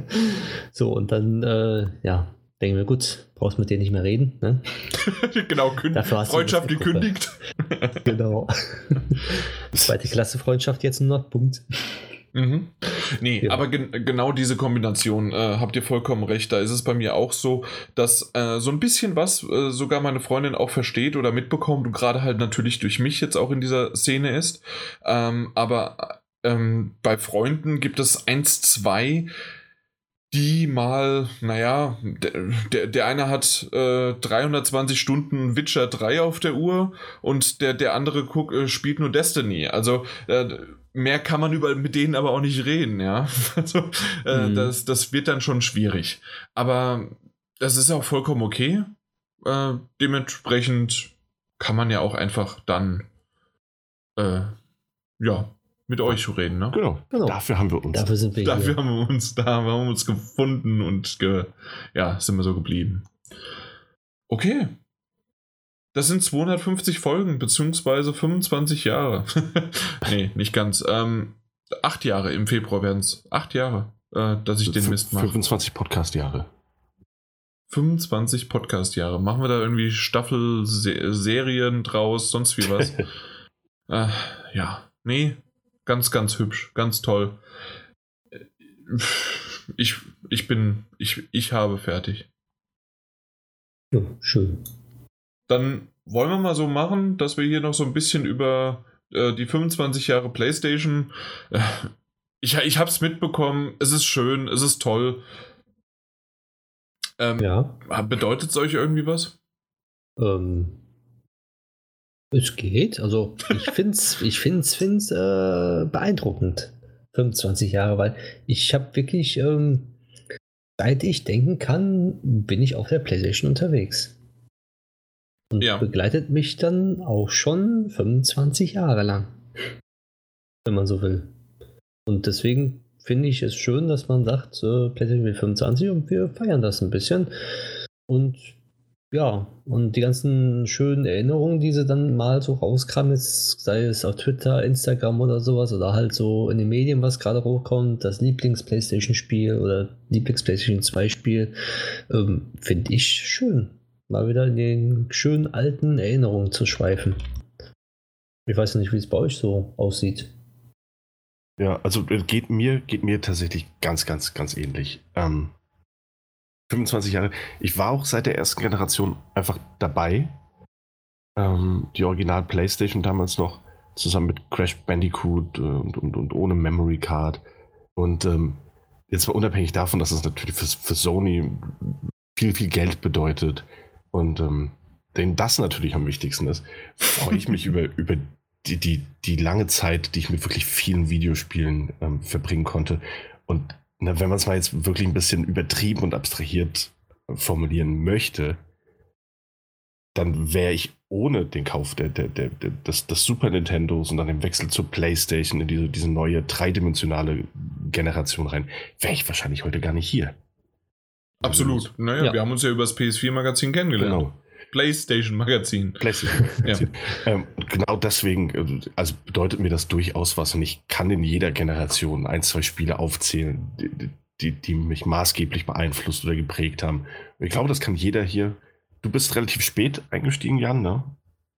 so, und dann, äh, ja, denken wir, gut, brauchst mit denen nicht mehr reden. Ne? genau, künd Freundschaft gekündigt. Genau. Zweite Klasse Freundschaft jetzt nur noch, Punkt. Mhm. Nee, Ja. aber gen genau diese Kombination, äh, habt ihr vollkommen recht. Da ist es bei mir auch so, dass äh, so ein bisschen was äh, sogar meine Freundin auch versteht oder mitbekommt und gerade halt natürlich durch mich jetzt auch in dieser Szene ist. Ähm, aber ähm, bei Freunden gibt es eins, zwei, die mal, naja, der, der, eine hat äh, 320 Stunden Witcher 3 auf der Uhr und der, der andere guck, äh, spielt nur Destiny. Also äh, mehr kann man über mit denen aber auch nicht reden, ja. Also äh, Mhm. das, das wird dann schon schwierig. Aber das ist auch vollkommen okay. Äh, dementsprechend kann man ja auch einfach dann äh, ja mit euch reden, ne? Genau. Genau. Dafür haben wir uns. Dafür sind wir Dafür hier. haben wir uns da, haben wir uns gefunden und ge, ja, sind wir so geblieben. Okay. Das sind 250 Folgen, beziehungsweise 25 Jahre. nee, nicht ganz. Ähm, acht Jahre im Februar werden es. Acht Jahre, äh, dass ich den Mist mache. 25 Podcast-Jahre. 25 Podcast-Jahre. Machen wir da irgendwie Staffel-Serien draus, sonst wie was? äh, ja, nee, ganz, ganz hübsch, ganz toll. Ich, ich bin, ich, ich habe fertig. Ja, schön. Dann wollen wir mal so machen, dass wir hier noch so ein bisschen über äh, die 25 Jahre PlayStation. Äh, ich ich habe es mitbekommen. Es ist schön, es ist toll. Ähm, Ja. Bedeutet es euch irgendwie was? Ähm, es geht. Also ich finde es ich find's, find's, äh, beeindruckend. 25 Jahre, weil ich habe wirklich, ähm, seit ich denken kann, bin ich auf der PlayStation unterwegs. Und Ja. begleitet mich dann auch schon 25 Jahre lang. Wenn man so will. Und deswegen finde ich es schön, dass man sagt, äh, PlayStation will 25 und wir feiern das ein bisschen. Und ja, und die ganzen schönen Erinnerungen, die sie dann mal so rauskramen, jetzt sei es auf Twitter, Instagram oder sowas, oder halt so in den Medien, was gerade hochkommt, das Lieblings-Playstation-Spiel oder Lieblings-Playstation 2-Spiel, ähm, finde ich schön. Mal wieder in den schönen alten Erinnerungen zu schweifen. Ich weiß nicht, wie es bei euch so aussieht. Ja, also äh, geht mir, geht mir tatsächlich ganz, ganz, ganz ähnlich. Ähm, 25 Jahre. Ich war auch seit der ersten Generation einfach dabei. Ähm, die Original PlayStation damals noch zusammen mit Crash Bandicoot äh, und, und, und ohne Memory Card. Und ähm, jetzt mal unabhängig davon, dass es natürlich für, für Sony viel, viel Geld bedeutet und ähm, denen das natürlich am wichtigsten ist, freue ich mich über, über die, die, die lange Zeit, die ich mit wirklich vielen Videospielen ähm, verbringen konnte. Und na, wenn man es mal jetzt wirklich ein bisschen übertrieben und abstrahiert formulieren möchte, dann wäre ich ohne den Kauf der, der, der, der, des, des Super Nintendos und dann den Wechsel zur PlayStation in diese, diese neue dreidimensionale Generation rein, wäre ich wahrscheinlich heute gar nicht hier. Absolut. Naja, Ja. wir haben uns ja über das PS4-Magazin kennengelernt. Genau. PlayStation-Magazin. PlayStation. Ja. ähm, genau deswegen, äh, also bedeutet mir das durchaus was und ich kann in jeder Generation ein, zwei Spiele aufzählen, die, die, die mich maßgeblich beeinflusst oder geprägt haben. Ich glaube, das kann jeder hier. Du bist relativ spät eingestiegen, Jan, ne?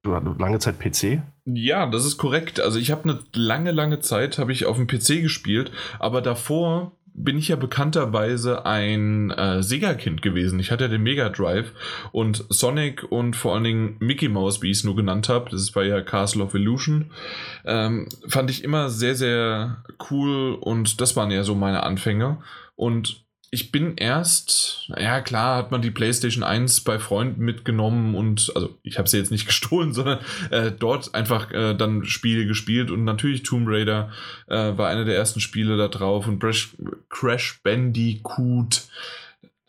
Du hattest lange Zeit PC. Ja, das ist korrekt. Also ich habe eine lange, lange Zeit habe ich auf dem PC gespielt, aber davor bin ich ja bekannterweise ein äh, Sega-Kind gewesen. Ich hatte ja den Mega Drive und Sonic und vor allen Dingen Mickey Mouse, wie ich es nur genannt habe, das war ja Castle of Illusion, ähm, fand ich immer sehr, sehr cool und das waren ja so meine Anfänge. Und ich bin erst, ja klar, hat man die PlayStation 1 bei Freunden mitgenommen und, also ich habe sie jetzt nicht gestohlen, sondern äh, dort einfach äh, dann Spiele gespielt und natürlich Tomb Raider äh, war einer der ersten Spiele da drauf und Crash, Crash Bandicoot.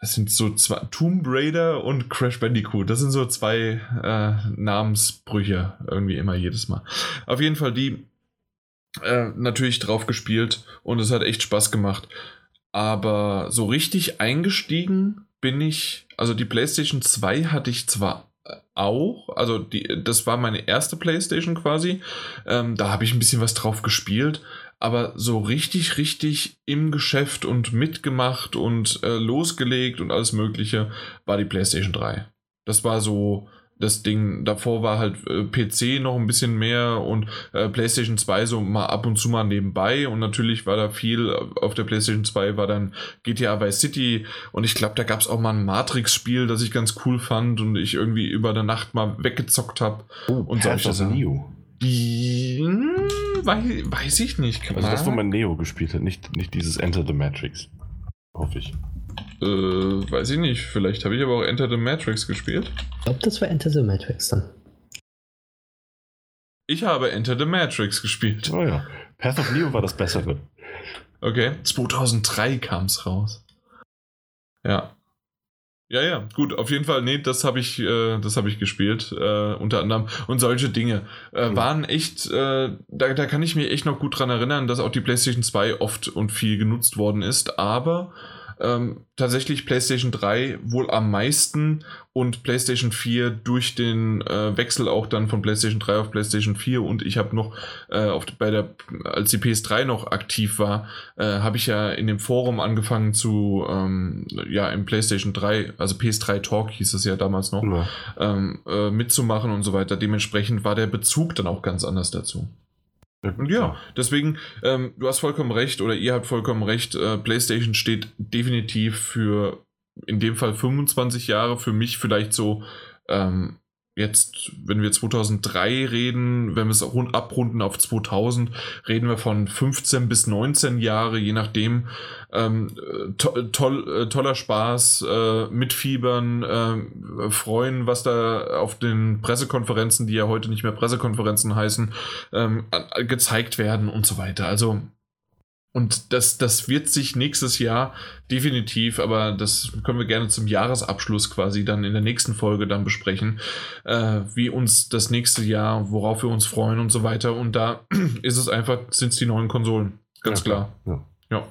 Das sind so zwei, Tomb Raider und Crash Bandicoot. Das sind so zwei äh, Namensbrüche irgendwie immer jedes Mal. Auf jeden Fall die äh, natürlich drauf gespielt und es hat echt Spaß gemacht. Aber so richtig eingestiegen bin ich, also die PlayStation 2 hatte ich zwar auch, also die, das war meine erste PlayStation quasi. Ähm, da habe ich ein bisschen was drauf gespielt, aber so richtig, richtig im Geschäft und mitgemacht und äh, losgelegt und alles Mögliche war die PlayStation 3. Das war so das Ding. Davor war halt äh, PC noch ein bisschen mehr und äh, PlayStation 2 so mal ab und zu mal nebenbei. Und natürlich war da viel auf der PlayStation 2 war dann GTA Vice City und ich glaube, da gab es auch mal ein Matrix-Spiel, das ich ganz cool fand und ich irgendwie über der Nacht mal weggezockt habe. Oh, und solche Sachen. Neo. Die, hm, weiß, weiß, ich nicht. Also das, wo man Neo gespielt hat, nicht, nicht dieses Enter the Matrix. Hoffe ich. Äh, weiß ich nicht. Vielleicht habe ich aber auch Enter the Matrix gespielt. Ich glaube, das war Enter the Matrix dann. Ich habe Enter the Matrix gespielt. Oh ja. Path of Neo war das bessere. Okay. 2003 kam es raus. Ja. Ja, ja, gut, auf jeden Fall, nee, das habe ich, äh, das habe ich gespielt, äh, unter anderem. Und solche Dinge äh, waren echt, äh, da, da kann ich mich echt noch gut dran erinnern, dass auch die PlayStation 2 oft und viel genutzt worden ist, aber ähm, tatsächlich PlayStation 3 wohl am meisten und PlayStation 4 durch den äh, Wechsel auch dann von PlayStation 3 auf PlayStation 4 und ich habe noch äh, auf, bei der, als die PS3 noch aktiv war, äh, habe ich ja in dem Forum angefangen zu, ähm, ja, im PlayStation 3, also PS3 Talk hieß es ja damals noch, ja. ähm, äh, mitzumachen und so weiter. Dementsprechend war der Bezug dann auch ganz anders dazu. Und ja, deswegen, ähm, du hast vollkommen recht oder ihr habt vollkommen recht, äh, PlayStation steht definitiv für in dem Fall 25 Jahre, für mich vielleicht so ähm, jetzt, wenn wir 2003 reden, wenn wir es abrunden auf 2000, reden wir von 15 bis 19 Jahre, je nachdem. Ähm, to toll, äh, toller Spaß, äh, mitfiebern, äh, freuen, was da auf den Pressekonferenzen, die ja heute nicht mehr Pressekonferenzen heißen, ähm, gezeigt werden und so weiter. Also und das, das wird sich nächstes Jahr definitiv, aber das können wir gerne zum Jahresabschluss quasi dann in der nächsten Folge dann besprechen, äh, wie uns das nächste Jahr, worauf wir uns freuen und so weiter. Und da ist es einfach, sind es die neuen Konsolen. Ganz ja, klar. Ja. ja.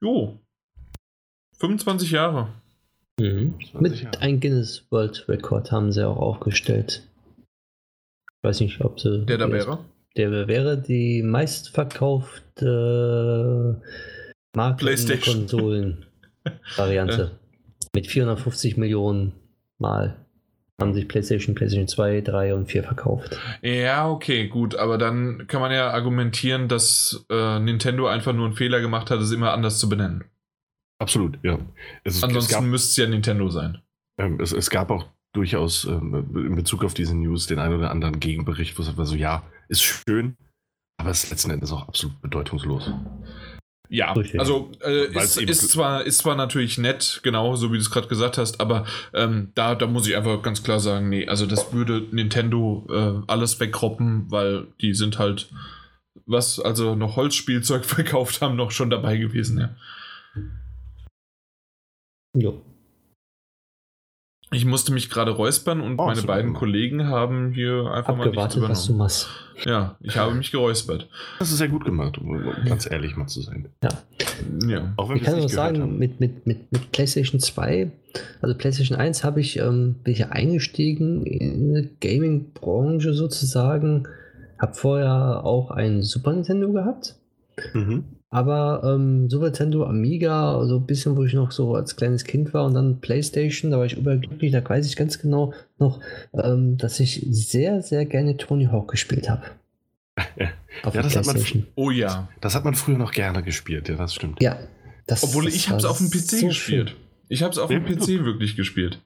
Jo. 25 Jahre. Mhm. Mit einem Guinness World Record haben sie auch aufgestellt. Ich weiß nicht, ob sie. Der da wäre? Der wäre die meistverkaufte Marken-Konsolen-Variante. ja. Mit 450 Millionen Mal haben sich PlayStation, PlayStation 2, 3 und 4 verkauft. Ja, okay, gut, aber dann kann man ja argumentieren, dass äh, Nintendo einfach nur einen Fehler gemacht hat, es immer anders zu benennen. Absolut, ja. Es, Ansonsten müsste es ja Nintendo sein. Ähm, es, es, gab auch durchaus ähm, in Bezug auf diese News den einen oder anderen Gegenbericht, wo es war so, ja, ist schön, aber es ist letzten Endes auch absolut bedeutungslos. Ja, also äh, ist, ist, zwar, ist zwar natürlich nett, genau, so wie du es gerade gesagt hast, aber ähm, da, da muss ich einfach ganz klar sagen, nee, also das würde Nintendo äh, alles wegkroppen, weil die sind halt, was also noch Holzspielzeug verkauft haben, noch schon dabei gewesen, ja. Jo. Ich musste mich gerade räuspern und oh, meine beiden gut. Kollegen haben hier einfach mal nicht übernommen. was du machst. Ja, ich habe mich geräuspert. Das ist sehr gut gemacht, um ganz ehrlich mal zu sein. Ja. ja. Auch wenn ich kann nur sagen, mit, mit, mit, mit PlayStation 2, also PlayStation 1 habe ich, ähm, bin ich ja eingestiegen in die Gaming-Branche sozusagen. Habe vorher auch ein Super Nintendo gehabt. Mhm. Aber ähm, Super Nintendo, Amiga, so ein bisschen, wo ich noch so als kleines Kind war und dann Playstation, da war ich überglücklich, da weiß ich ganz genau noch, ähm, dass ich sehr, sehr gerne Tony Hawk gespielt habe. ja, das hat man, oh ja, das hat man früher noch gerne gespielt, ja, das stimmt. Ja, das, Obwohl das ich habe es auf dem PC so gespielt. Schön. Ich habe es auf dem PC wirklich gespielt.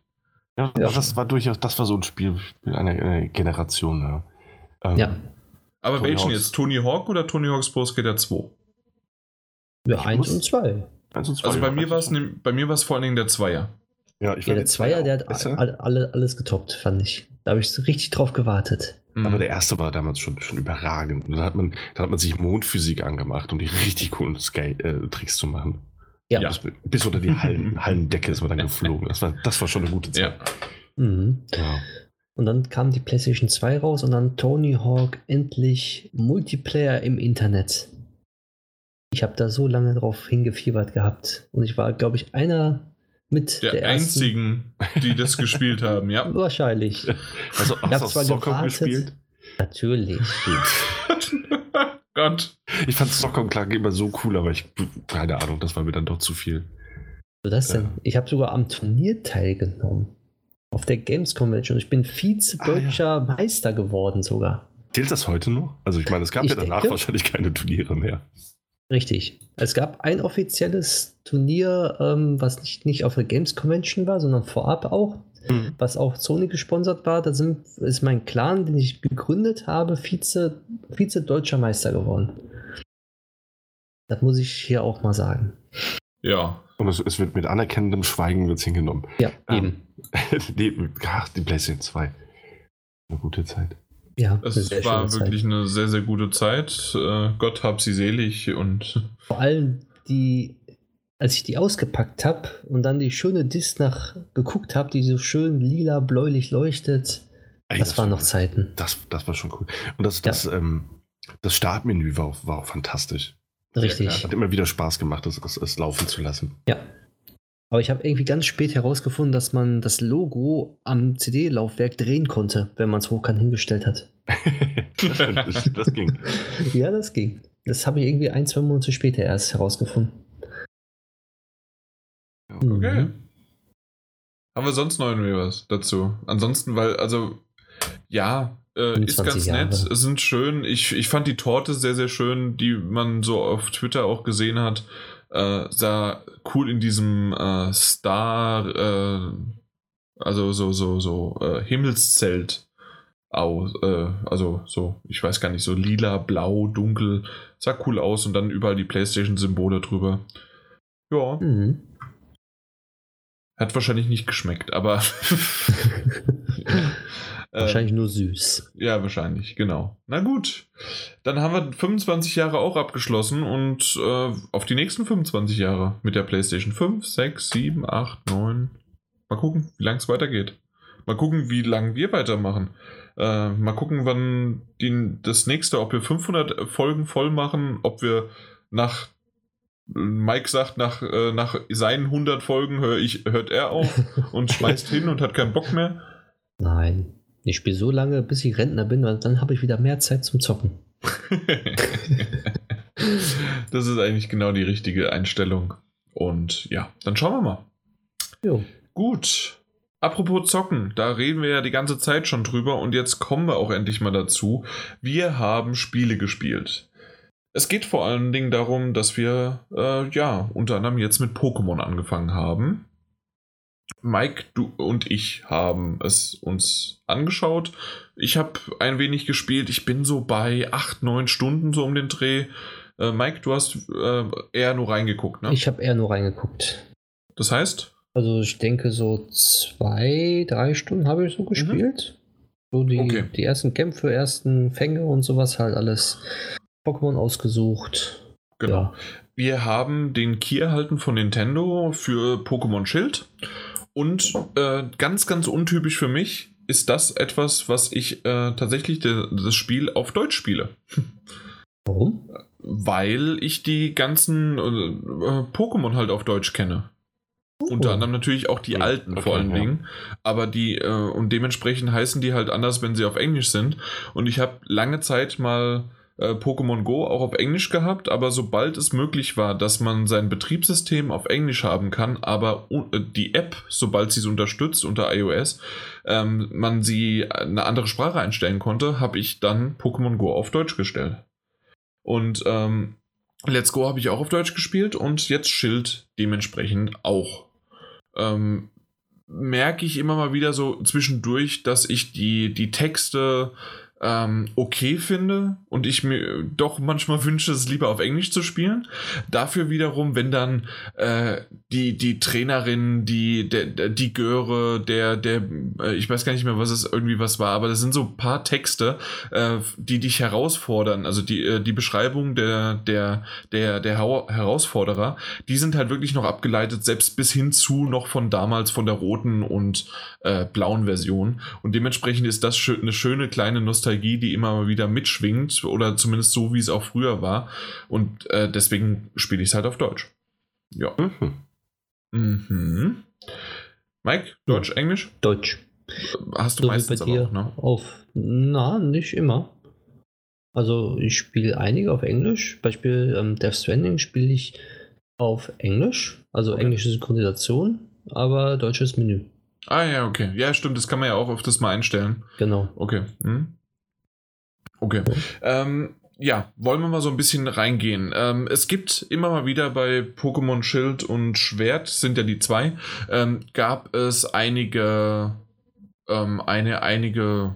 Ja, ja, das war durchaus, das war so ein Spiel einer, einer Generation. Ja. Ähm, ja. Aber Tony welchen Hawks. jetzt? Tony Hawk oder Tony Hawk's Pro Skater 2? Ja, 1 und 2. Also bei mir war es ne, bei mir war es vor allen Dingen der Zweier. Ja, ich ja, der Zweier, der hat alle, alle, alles getoppt, fand ich. Da habe ich richtig drauf gewartet. Mhm. Aber der erste war damals schon, schon überragend. Und dann hat man, dann hat man sich Mondphysik angemacht, um die richtig coolen Skate, äh, Tricks zu machen. Ja. Bis, bis unter die Hallen, Hallendecke ist man dann geflogen. Das war, das war schon eine gute Zeit. Ja. Mhm. ja. Und dann kam die PlayStation 2 raus und dann Tony Hawk endlich Multiplayer im Internet. Ich habe da so lange drauf hingefiebert gehabt. Und ich war, glaube ich, einer mit der, der, ersten. einzigen, die das gespielt haben, ja. Wahrscheinlich. Also, Ich habe hast du zwar Soccer gewartet. gespielt? Natürlich. Gott. Ich fand Soccer klang immer so cool, aber ich, keine Ahnung, das war mir dann doch zu viel. So das denn? Ja. Ich habe sogar am Turnier teilgenommen. Auf der Games Convention. Ich bin Vize-Deutscher Meister geworden sogar. Gilt das heute noch? Also ich meine, es gab Ich ja danach denke- wahrscheinlich keine Turniere mehr. Richtig. Es gab ein offizielles Turnier, ähm, was nicht, nicht auf der Games Convention war, sondern vorab auch, was auch Sony gesponsert war. Da sind, ist mein Clan, den ich gegründet habe, Vize, Vize-Deutscher Meister geworden. Das muss ich hier auch mal sagen. Ja. Und es, es wird mit anerkennendem Schweigen wird's hingenommen. Ja, Ah. eben. nee, ach, die PlayStation 2. Eine gute Zeit. Ja, Es war schöne Zeit. wirklich eine sehr, sehr gute Zeit. Äh, Gott hab sie selig und Vor allem die, als ich die ausgepackt habe und dann die schöne Disc nach geguckt habe, die so schön lila, bläulich leuchtet. Ey, das, waren war- noch Zeiten. Das, das war schon cool. Und das, das, ähm, das Startmenü war, auch- war auch fantastisch. Richtig. Hat immer wieder Spaß gemacht, es laufen zu lassen. Ja. Aber ich habe irgendwie ganz spät herausgefunden, dass man das Logo am CD-Laufwerk drehen konnte, wenn man es hochkant hingestellt hat. das, das ging. Ja, das ging. Das habe ich irgendwie ein, zwei Monate später erst herausgefunden. okay. Mhm. Haben wir sonst noch irgendwie was dazu? Ansonsten, weil, also, ja, äh, ist 25 ganz Jahre. nett, sind schön. Ich, ich fand die Torte sehr, sehr schön, die man so auf Twitter auch gesehen hat. Äh, sah cool in diesem äh, Star, äh, also so, so, so äh, Himmelszelt aus. Äh, also so, ich weiß gar nicht, so lila, blau, dunkel. Sah cool aus und dann überall die PlayStation-Symbole drüber. Ja, Mhm. hat wahrscheinlich nicht geschmeckt, aber. Äh, Wahrscheinlich nur süß. Ja, wahrscheinlich, genau. Na gut. Dann haben wir 25 Jahre auch abgeschlossen und äh, auf die nächsten 25 Jahre mit der PlayStation 5, 6, 7, 8, 9. Mal gucken, wie lang es weitergeht. Mal gucken, wie lang wir weitermachen. Äh, mal gucken, wann die, das nächste, ob wir 500 Folgen voll machen, ob wir nach Mike sagt, nach, äh, nach seinen 100 Folgen hör ich, hört er auf und schmeißt hin und hat keinen Bock mehr. Nein. Ich spiele so lange, bis ich Rentner bin, weil dann habe ich wieder mehr Zeit zum Zocken. das ist eigentlich genau die richtige Einstellung. Und ja, dann schauen wir mal. Jo. Gut. Apropos Zocken, da reden wir ja die ganze Zeit schon drüber und jetzt kommen wir auch endlich mal dazu. Wir haben Spiele gespielt. Es geht vor allen Dingen darum, dass wir äh, ja unter anderem jetzt mit Pokémon angefangen haben. Mike, du und ich haben es uns angeschaut. Ich habe ein wenig gespielt. Ich bin so bei 8, 9 Stunden so um den Dreh. Äh, Mike, du hast äh, eher nur reingeguckt, ne? Ich habe eher nur reingeguckt. das heißt? Also ich denke so zwei, drei Stunden habe ich so gespielt. So die, Okay. die ersten Kämpfe, ersten Fänge und sowas halt alles Pokémon ausgesucht. Genau. Ja. Wir haben den Key erhalten von Nintendo für Pokémon Schild. Und äh, ganz, ganz untypisch für mich ist das etwas, was ich äh, tatsächlich de, das Spiel auf Deutsch spiele. Warum? Weil ich die ganzen äh, Pokémon halt auf Deutsch kenne. Unter Oh. anderem natürlich auch die Okay, alten vor okay, allen ja. Dingen. Aber die, äh, und dementsprechend heißen die halt anders, wenn sie auf Englisch sind. Und ich habe lange Zeit mal äh, Pokémon Go auch auf Englisch gehabt, aber sobald es möglich war, dass man sein Betriebssystem auf Englisch haben kann, aber äh, die App, sobald sie es unterstützt unter iOS, ähm, man sie eine andere Sprache einstellen konnte, habe ich dann Pokémon Go auf Deutsch gestellt. Und ähm, Let's Go habe ich auch auf Deutsch gespielt und jetzt Schild dementsprechend auch. Ähm, merke ich immer mal wieder so zwischendurch, dass ich die, die Texte ähm, okay finde und ich mir doch manchmal wünsche, es lieber auf Englisch zu spielen. Dafür wiederum, wenn dann äh, die, die Trainerin, die, der, der, die Göre, der, der, äh, ich weiß gar nicht mehr, was es irgendwie was war, aber das sind so ein paar Texte, äh, die dich herausfordern. Also die, äh, die Beschreibung der, der, der, der Herausforderer, die sind halt wirklich noch abgeleitet, selbst bis hin zu noch von damals, von der roten und äh, blauen Version. Und dementsprechend ist das eine schöne kleine Nostalgie, die immer mal wieder mitschwingt oder zumindest so, wie es auch früher war. Und äh, deswegen spiele ich es halt auf Deutsch. Ja. Mhm. Mhm. Mike, Deutsch, Englisch? Deutsch. Hast du So meistens bei dir auch, ne? auf. Na, nicht immer. Also ich spiele einige auf Englisch. Beispiel ähm, Death Stranding spiele ich auf Englisch, also Okay. englische Synchronisation, aber deutsches Menü. Ah ja, okay. Ja, stimmt, das kann man ja auch öfters mal einstellen. Genau. Okay. Hm? Okay. Ähm, ja, wollen wir mal so ein bisschen reingehen. Ähm, es gibt immer mal wieder bei Pokémon Schild und Schwert, sind ja die zwei, ähm, gab es einige, ähm, eine, einige,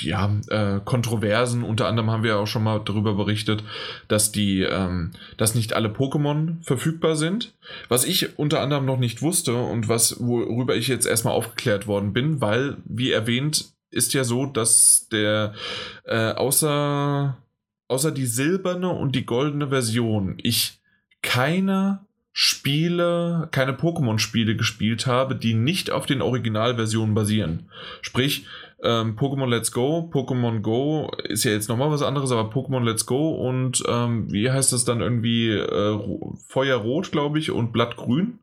ja, äh, Kontroversen. Unter anderem haben wir auch schon mal darüber berichtet, dass die, ähm, dass nicht alle Pokémon verfügbar sind. Was ich unter anderem noch nicht wusste und was, worüber ich jetzt erstmal aufgeklärt worden bin, weil, wie erwähnt, ist ja so, dass der äh, außer, außer die silberne und die goldene Version ich keine Spiele, keine Pokémon-Spiele gespielt habe, die nicht auf den Originalversionen basieren. Sprich, ähm, Pokémon Let's Go, Pokémon Go ist ja jetzt nochmal was anderes, aber Pokémon Let's Go und ähm, wie heißt das dann irgendwie äh, Ro- Feuerrot, glaube ich, und Blattgrün.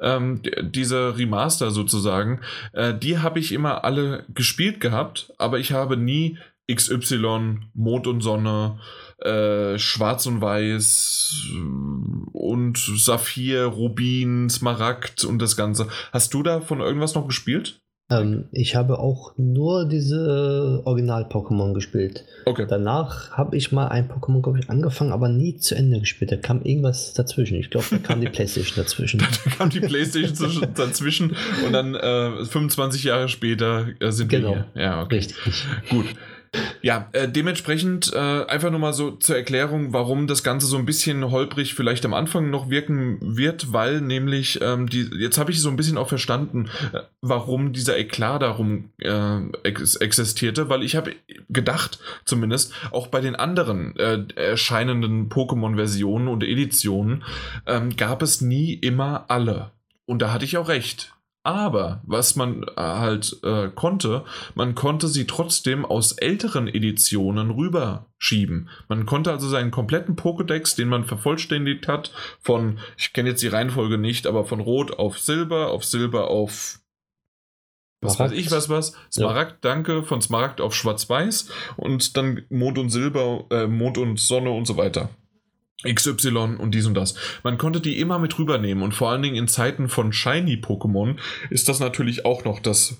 Ähm, diese Remaster sozusagen, äh, die habe ich immer alle gespielt gehabt, aber ich habe nie XY, Mond und Sonne, äh, Schwarz und Weiß äh, und Saphir, Rubin, Smaragd und das Ganze. Hast du da von irgendwas noch gespielt? Ähm, ich habe auch nur diese Original-Pokémon gespielt. Okay. Danach habe ich mal ein Pokémon, glaube ich, angefangen, aber nie zu Ende gespielt. Da kam irgendwas dazwischen. Ich glaube, da kam die Playstation dazwischen. Da kam die Playstation zwischen- dazwischen und dann äh, 25 Jahre später äh, sind Genau. wir hier. Ja, okay. Richtig. Gut. Ja, äh, dementsprechend äh, einfach nur mal so zur Erklärung, warum das Ganze so ein bisschen holprig vielleicht am Anfang noch wirken wird, weil nämlich, ähm, die, jetzt habe ich so ein bisschen auch verstanden, äh, warum dieser Eklat darum äh, ex existierte, weil ich habe gedacht, zumindest auch bei den anderen äh, erscheinenden Pokémon-Versionen und Editionen ähm, gab es nie immer alle. Und da hatte ich auch recht. Aber was man äh, halt äh, konnte, man konnte sie trotzdem aus älteren Editionen rüberschieben. Man konnte also seinen kompletten Pokédex, den man vervollständigt hat, von, ich kenne jetzt die Reihenfolge nicht, aber von Rot auf Silber, auf Silber auf was Smaragd. weiß ich was was, Smaragd, danke, von Smaragd auf Schwarz-Weiß und dann Mond und Silber, äh, Mond und Sonne und so weiter. XY und dies und das. Man konnte die immer mit rübernehmen und vor allen Dingen in Zeiten von Shiny-Pokémon ist das natürlich auch noch das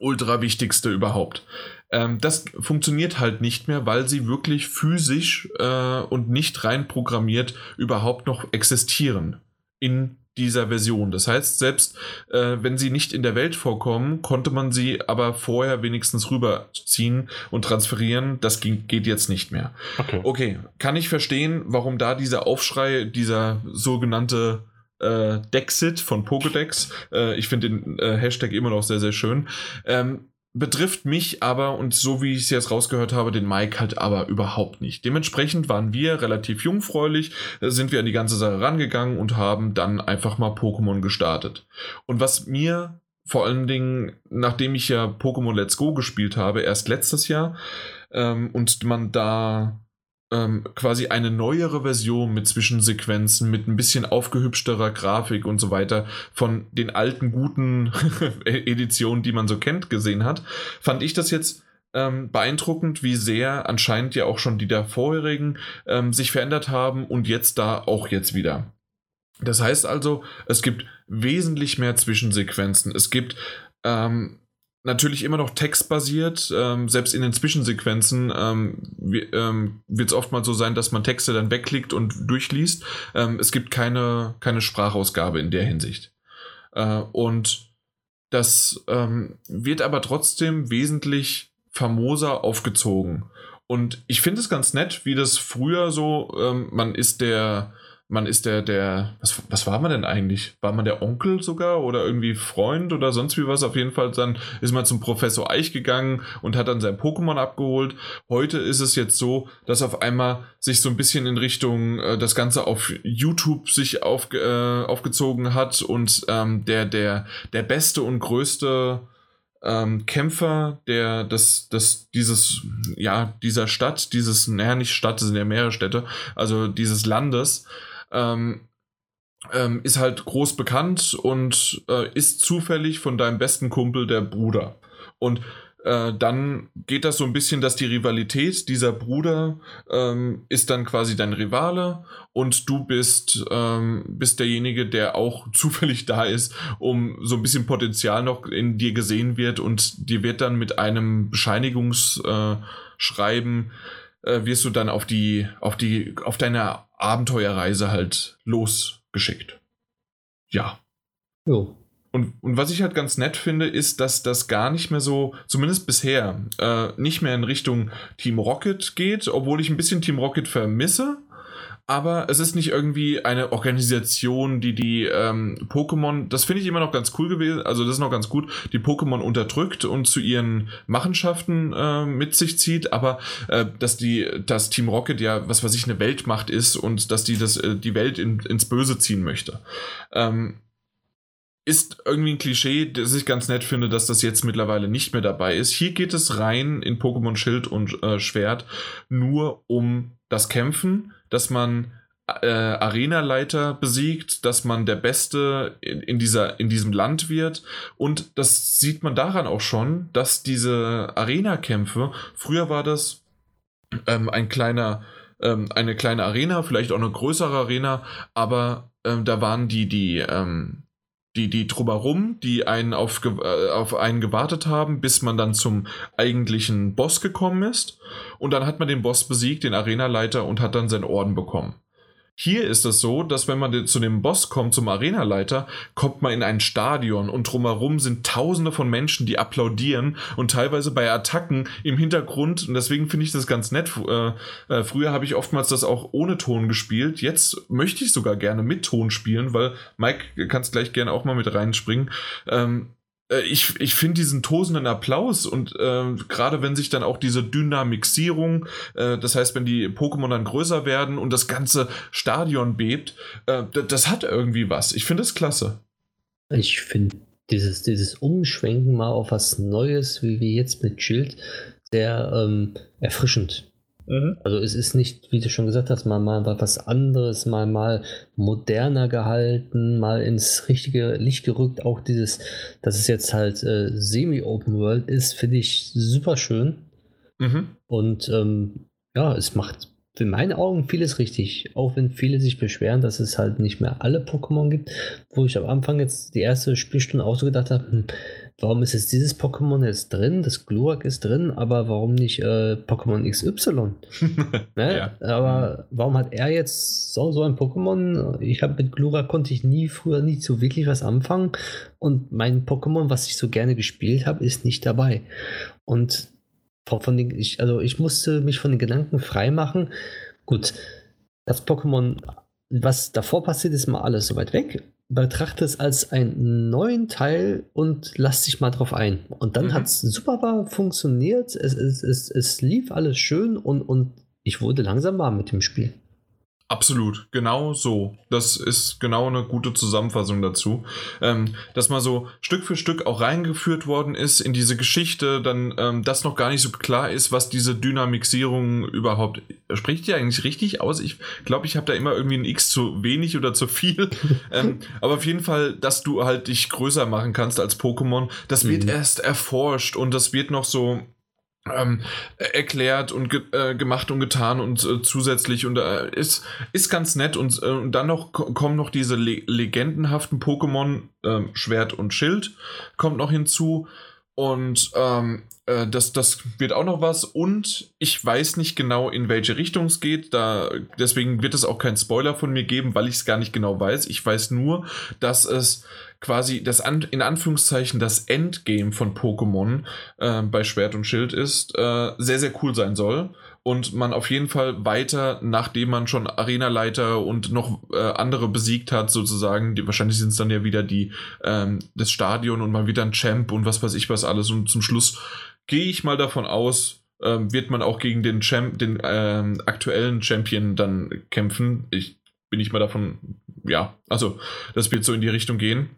ultra wichtigste überhaupt. Ähm, das funktioniert halt nicht mehr, weil sie wirklich physisch äh, und nicht rein programmiert überhaupt noch existieren in dieser Version. Das heißt, selbst äh, wenn sie nicht in der Welt vorkommen, konnte man sie aber vorher wenigstens rüberziehen und transferieren. Das ging, geht jetzt nicht mehr. Okay. Okay, kann ich verstehen, warum da dieser Aufschrei, dieser sogenannte äh, Dexit von Pokédex, äh, ich finde den äh, Hashtag immer noch sehr, sehr schön, ähm, betrifft mich aber, und so wie ich es jetzt rausgehört habe, den Mike halt aber überhaupt nicht. Dementsprechend waren wir relativ jungfräulich, äh, sind wir an die ganze Sache rangegangen und haben dann einfach mal Pokémon gestartet. Und was mir vor allen Dingen, nachdem ich ja Pokémon Let's Go gespielt habe, erst letztes Jahr, ähm, und man da ähm, quasi eine neuere Version mit Zwischensequenzen, mit ein bisschen aufgehübschterer Grafik und so weiter von den alten guten Editionen, die man so kennt, gesehen hat, fand ich das jetzt ähm, beeindruckend, wie sehr anscheinend ja auch schon die der vorherigen ähm, sich verändert haben und jetzt da auch jetzt wieder. Das heißt also, es gibt wesentlich mehr Zwischensequenzen. Es gibt ähm, natürlich immer noch textbasiert. Ähm, selbst in den Zwischensequenzen ähm, ähm, wird es oftmals so sein, dass man Texte dann wegklickt und durchliest. Ähm, es gibt keine, keine Sprachausgabe in der Hinsicht. Äh, und das ähm, wird aber trotzdem wesentlich famoser aufgezogen. Und ich finde es ganz nett, wie das früher so, ähm, man ist der, man ist der, der, was, was war man denn eigentlich? War man der Onkel sogar oder irgendwie Freund oder sonst wie was? Auf jeden Fall dann ist man zum Professor Eich gegangen und hat dann sein Pokémon abgeholt. Heute ist es jetzt so, dass auf einmal sich so ein bisschen in Richtung äh, das Ganze auf YouTube sich auf, äh, aufgezogen hat und ähm, der, der, der beste und größte ähm, Kämpfer, der das, das, dieses, ja, dieser Stadt, dieses, naja, nicht Stadt, es sind ja mehrere Städte, also dieses Landes, ähm, ähm, ist halt groß bekannt und äh, ist zufällig von deinem besten Kumpel der Bruder. Und äh, dann geht das so ein bisschen, dass die Rivalität dieser Bruder ähm, ist dann quasi dein Rivale und du bist, ähm, bist derjenige, der auch zufällig da ist, um so ein bisschen Potenzial noch in dir gesehen wird und dir wird dann mit einem Bescheinigungsschreiben äh, wirst du dann auf die, auf die, auf deine Abenteuerreise halt losgeschickt. Ja. Jo. Und, und was ich halt ganz nett finde, ist, dass das gar nicht mehr so, zumindest bisher, äh, nicht mehr in Richtung Team Rocket geht, obwohl ich ein bisschen Team Rocket vermisse. Aber es ist nicht irgendwie eine Organisation, die die ähm, Pokémon, das finde ich immer noch ganz cool gewesen, also das ist noch ganz gut, die Pokémon unterdrückt und zu ihren Machenschaften äh, mit sich zieht, aber äh, dass die, dass Team Rocket ja, was weiß ich, eine Weltmacht ist und dass die das, äh, die Welt in, ins Böse ziehen möchte. Ähm, ist irgendwie ein Klischee, das ich ganz nett finde, dass das jetzt mittlerweile nicht mehr dabei ist. Hier geht es rein in Pokémon Schild und äh, Schwert nur um das Kämpfen, dass man äh, Arenaleiter besiegt, dass man der Beste in, in, dieser, in diesem Land wird. Und das sieht man daran auch schon, dass diese Arena-Kämpfe, früher war das ähm, ein kleiner, ähm, eine kleine Arena, vielleicht auch eine größere Arena, aber ähm, da waren die, die, ähm, die, die drumherum, die einen auf, äh, auf einen gewartet haben, bis man dann zum eigentlichen Boss gekommen ist. Und dann hat man den Boss besiegt, den Arenaleiter, und hat dann seinen Orden bekommen. Hier ist es so, dass wenn man zu dem Boss kommt, zum Arenaleiter, kommt man in ein Stadion und drumherum sind tausende von Menschen, die applaudieren und teilweise bei Attacken im Hintergrund, und deswegen finde ich das ganz nett. Äh, äh, früher habe ich oftmals das auch ohne Ton gespielt. Jetzt möchte ich sogar gerne mit Ton spielen, weil Mike kannst gleich gerne auch mal mit reinspringen. Ähm, äh, ich, ich finde diesen tosenden Applaus und äh, gerade wenn sich dann auch diese Dynamixierung, äh, das heißt, wenn die Pokémon dann größer werden und das ganze Stadion bebt, äh, das hat irgendwie was. Ich finde es klasse. Ich finde dieses, dieses Umschwenken mal auf was Neues, wie wir jetzt mit Schild, sehr ähm, erfrischend. Mhm. Also es ist nicht, wie du schon gesagt hast, mal, mal was anderes, mal, mal moderner gehalten, mal ins richtige Licht gerückt. Auch dieses, dass es jetzt halt äh, semi-open world ist, finde ich super schön. Mhm. Und ähm, ja, es macht in meinen Augen vieles richtig. Auch wenn viele sich beschweren, dass es halt nicht mehr alle Pokémon gibt, wo ich am Anfang jetzt die erste Spielstunde auch so gedacht habe, hm, warum ist jetzt dieses Pokémon jetzt drin? Das Glurak ist drin, aber warum nicht äh, Pokémon XY? ne? ja. Aber warum hat er jetzt so, so ein Pokémon? Ich habe mit Glurak konnte ich nie früher nie so wirklich was anfangen und mein Pokémon, was ich so gerne gespielt habe, ist nicht dabei. Und von den, ich, also ich musste mich von den Gedanken freimachen. Gut, das Pokémon, was davor passiert, ist mal alles so weit weg betrachte es als einen neuen Teil und lass dich mal drauf ein. Und dann mhm. hat es super funktioniert. Es, es, es, es lief alles schön und, und ich wurde langsam warm mit dem Spiel. Absolut, genau so. Das ist genau eine gute Zusammenfassung dazu. Ähm, dass mal so Stück für Stück auch reingeführt worden ist in diese Geschichte, dann ähm, das noch gar nicht so klar ist, was diese Dynamixierung überhaupt. Spricht die eigentlich richtig aus? Ich glaube, ich habe da immer irgendwie ein X zu wenig oder zu viel. ähm, aber auf jeden Fall, dass du halt dich größer machen kannst als Pokémon, das wird mhm. erst erforscht und das wird noch so ähm, erklärt und ge äh, gemacht und getan und äh, zusätzlich und äh, ist, ist ganz nett und, äh, und dann noch kommen noch diese le legendenhaften Pokémon ähm, Schwert und Schild kommt noch hinzu und ähm, äh, das, das wird auch noch was und ich weiß nicht genau in welche Richtung es geht, da deswegen wird es auch kein Spoiler von mir geben, weil ich es gar nicht genau weiß. Ich weiß nur, dass es quasi das an, in Anführungszeichen das Endgame von Pokémon äh, bei Schwert und Schild ist, äh, sehr, sehr cool sein soll. Und man auf jeden Fall weiter, nachdem man schon Arenaleiter und noch äh, andere besiegt hat, sozusagen, die, wahrscheinlich sind es dann ja wieder die ähm, das Stadion und mal wieder ein Champ und was weiß ich was alles. Und zum Schluss gehe ich mal davon aus, ähm, wird man auch gegen den, Champ, den ähm, aktuellen Champion dann kämpfen. Ich bin ich mal davon, ja, also das wird so in die Richtung gehen.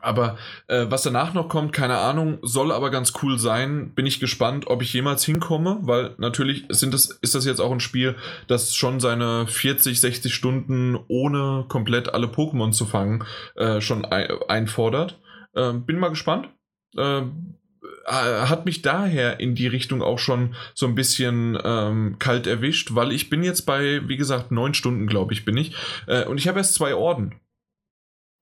Aber äh, was danach noch kommt, keine Ahnung, soll aber ganz cool sein. Bin ich gespannt, ob ich jemals hinkomme, weil natürlich sind das, ist das jetzt auch ein Spiel, das schon seine 40, 60 Stunden ohne komplett alle Pokémon zu fangen äh, schon ein, einfordert. Äh, bin mal gespannt. Äh, hat mich daher in die Richtung auch schon so ein bisschen ähm, kalt erwischt, weil ich bin jetzt bei, wie gesagt, neun Stunden, glaube ich, bin ich. Äh, und ich habe erst zwei Orden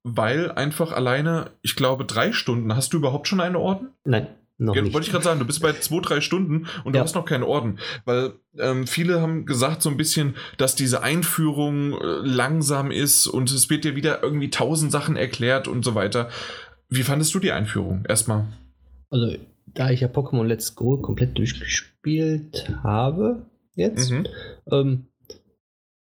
weil einfach alleine, ich glaube, drei Stunden. Hast du überhaupt schon einen Orden? Nein. Noch ja, nicht. wollte ich gerade sagen, du bist bei zwei, drei Stunden und du Ja. hast noch keinen Orden. Weil ähm, viele haben gesagt so ein bisschen, dass diese Einführung äh, langsam ist und es wird dir wieder irgendwie tausend Sachen erklärt und so weiter. Wie fandest du die Einführung? Erstmal. Also, da ich ja Pokémon Let's Go komplett durchgespielt habe, jetzt, Mhm. ähm,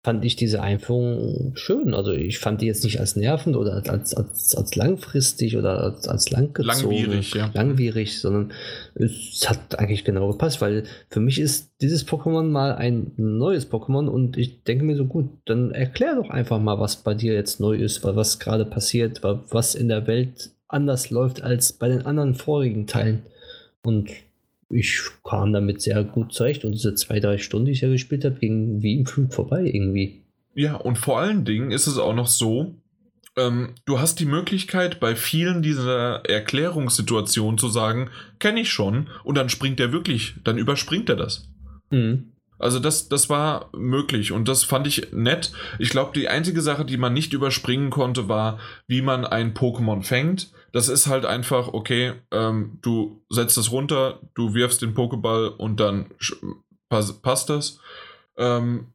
fand ich diese Einführung schön. Also, ich fand die jetzt nicht als nervend oder als, als, als, als langfristig oder als, als langgezogen. Langwierig, ja. Langwierig, sondern es hat eigentlich genau gepasst, weil für mich ist dieses Pokémon mal ein neues Pokémon und ich denke mir so, gut, dann erklär doch einfach mal, was bei dir jetzt neu ist, wa- was gerade passiert, wa- was in der Welt anders läuft als bei den anderen vorigen Teilen. Und ich kam damit sehr gut zurecht und diese zwei, drei Stunden, die ich ja gespielt habe, gingen wie im Flug vorbei irgendwie. Ja, und vor allen Dingen ist es auch noch so, ähm, du hast die Möglichkeit, bei vielen dieser Erklärungssituationen zu sagen, kenne ich schon, und dann springt er wirklich, dann überspringt er das. Mhm. Also das, das war möglich und das fand ich nett. Ich glaube, die einzige Sache, die man nicht überspringen konnte, war, wie man ein Pokémon fängt. Das ist halt einfach, okay, ähm, du setzt es runter, du wirfst den Pokéball und dann pass, passt das. Ähm,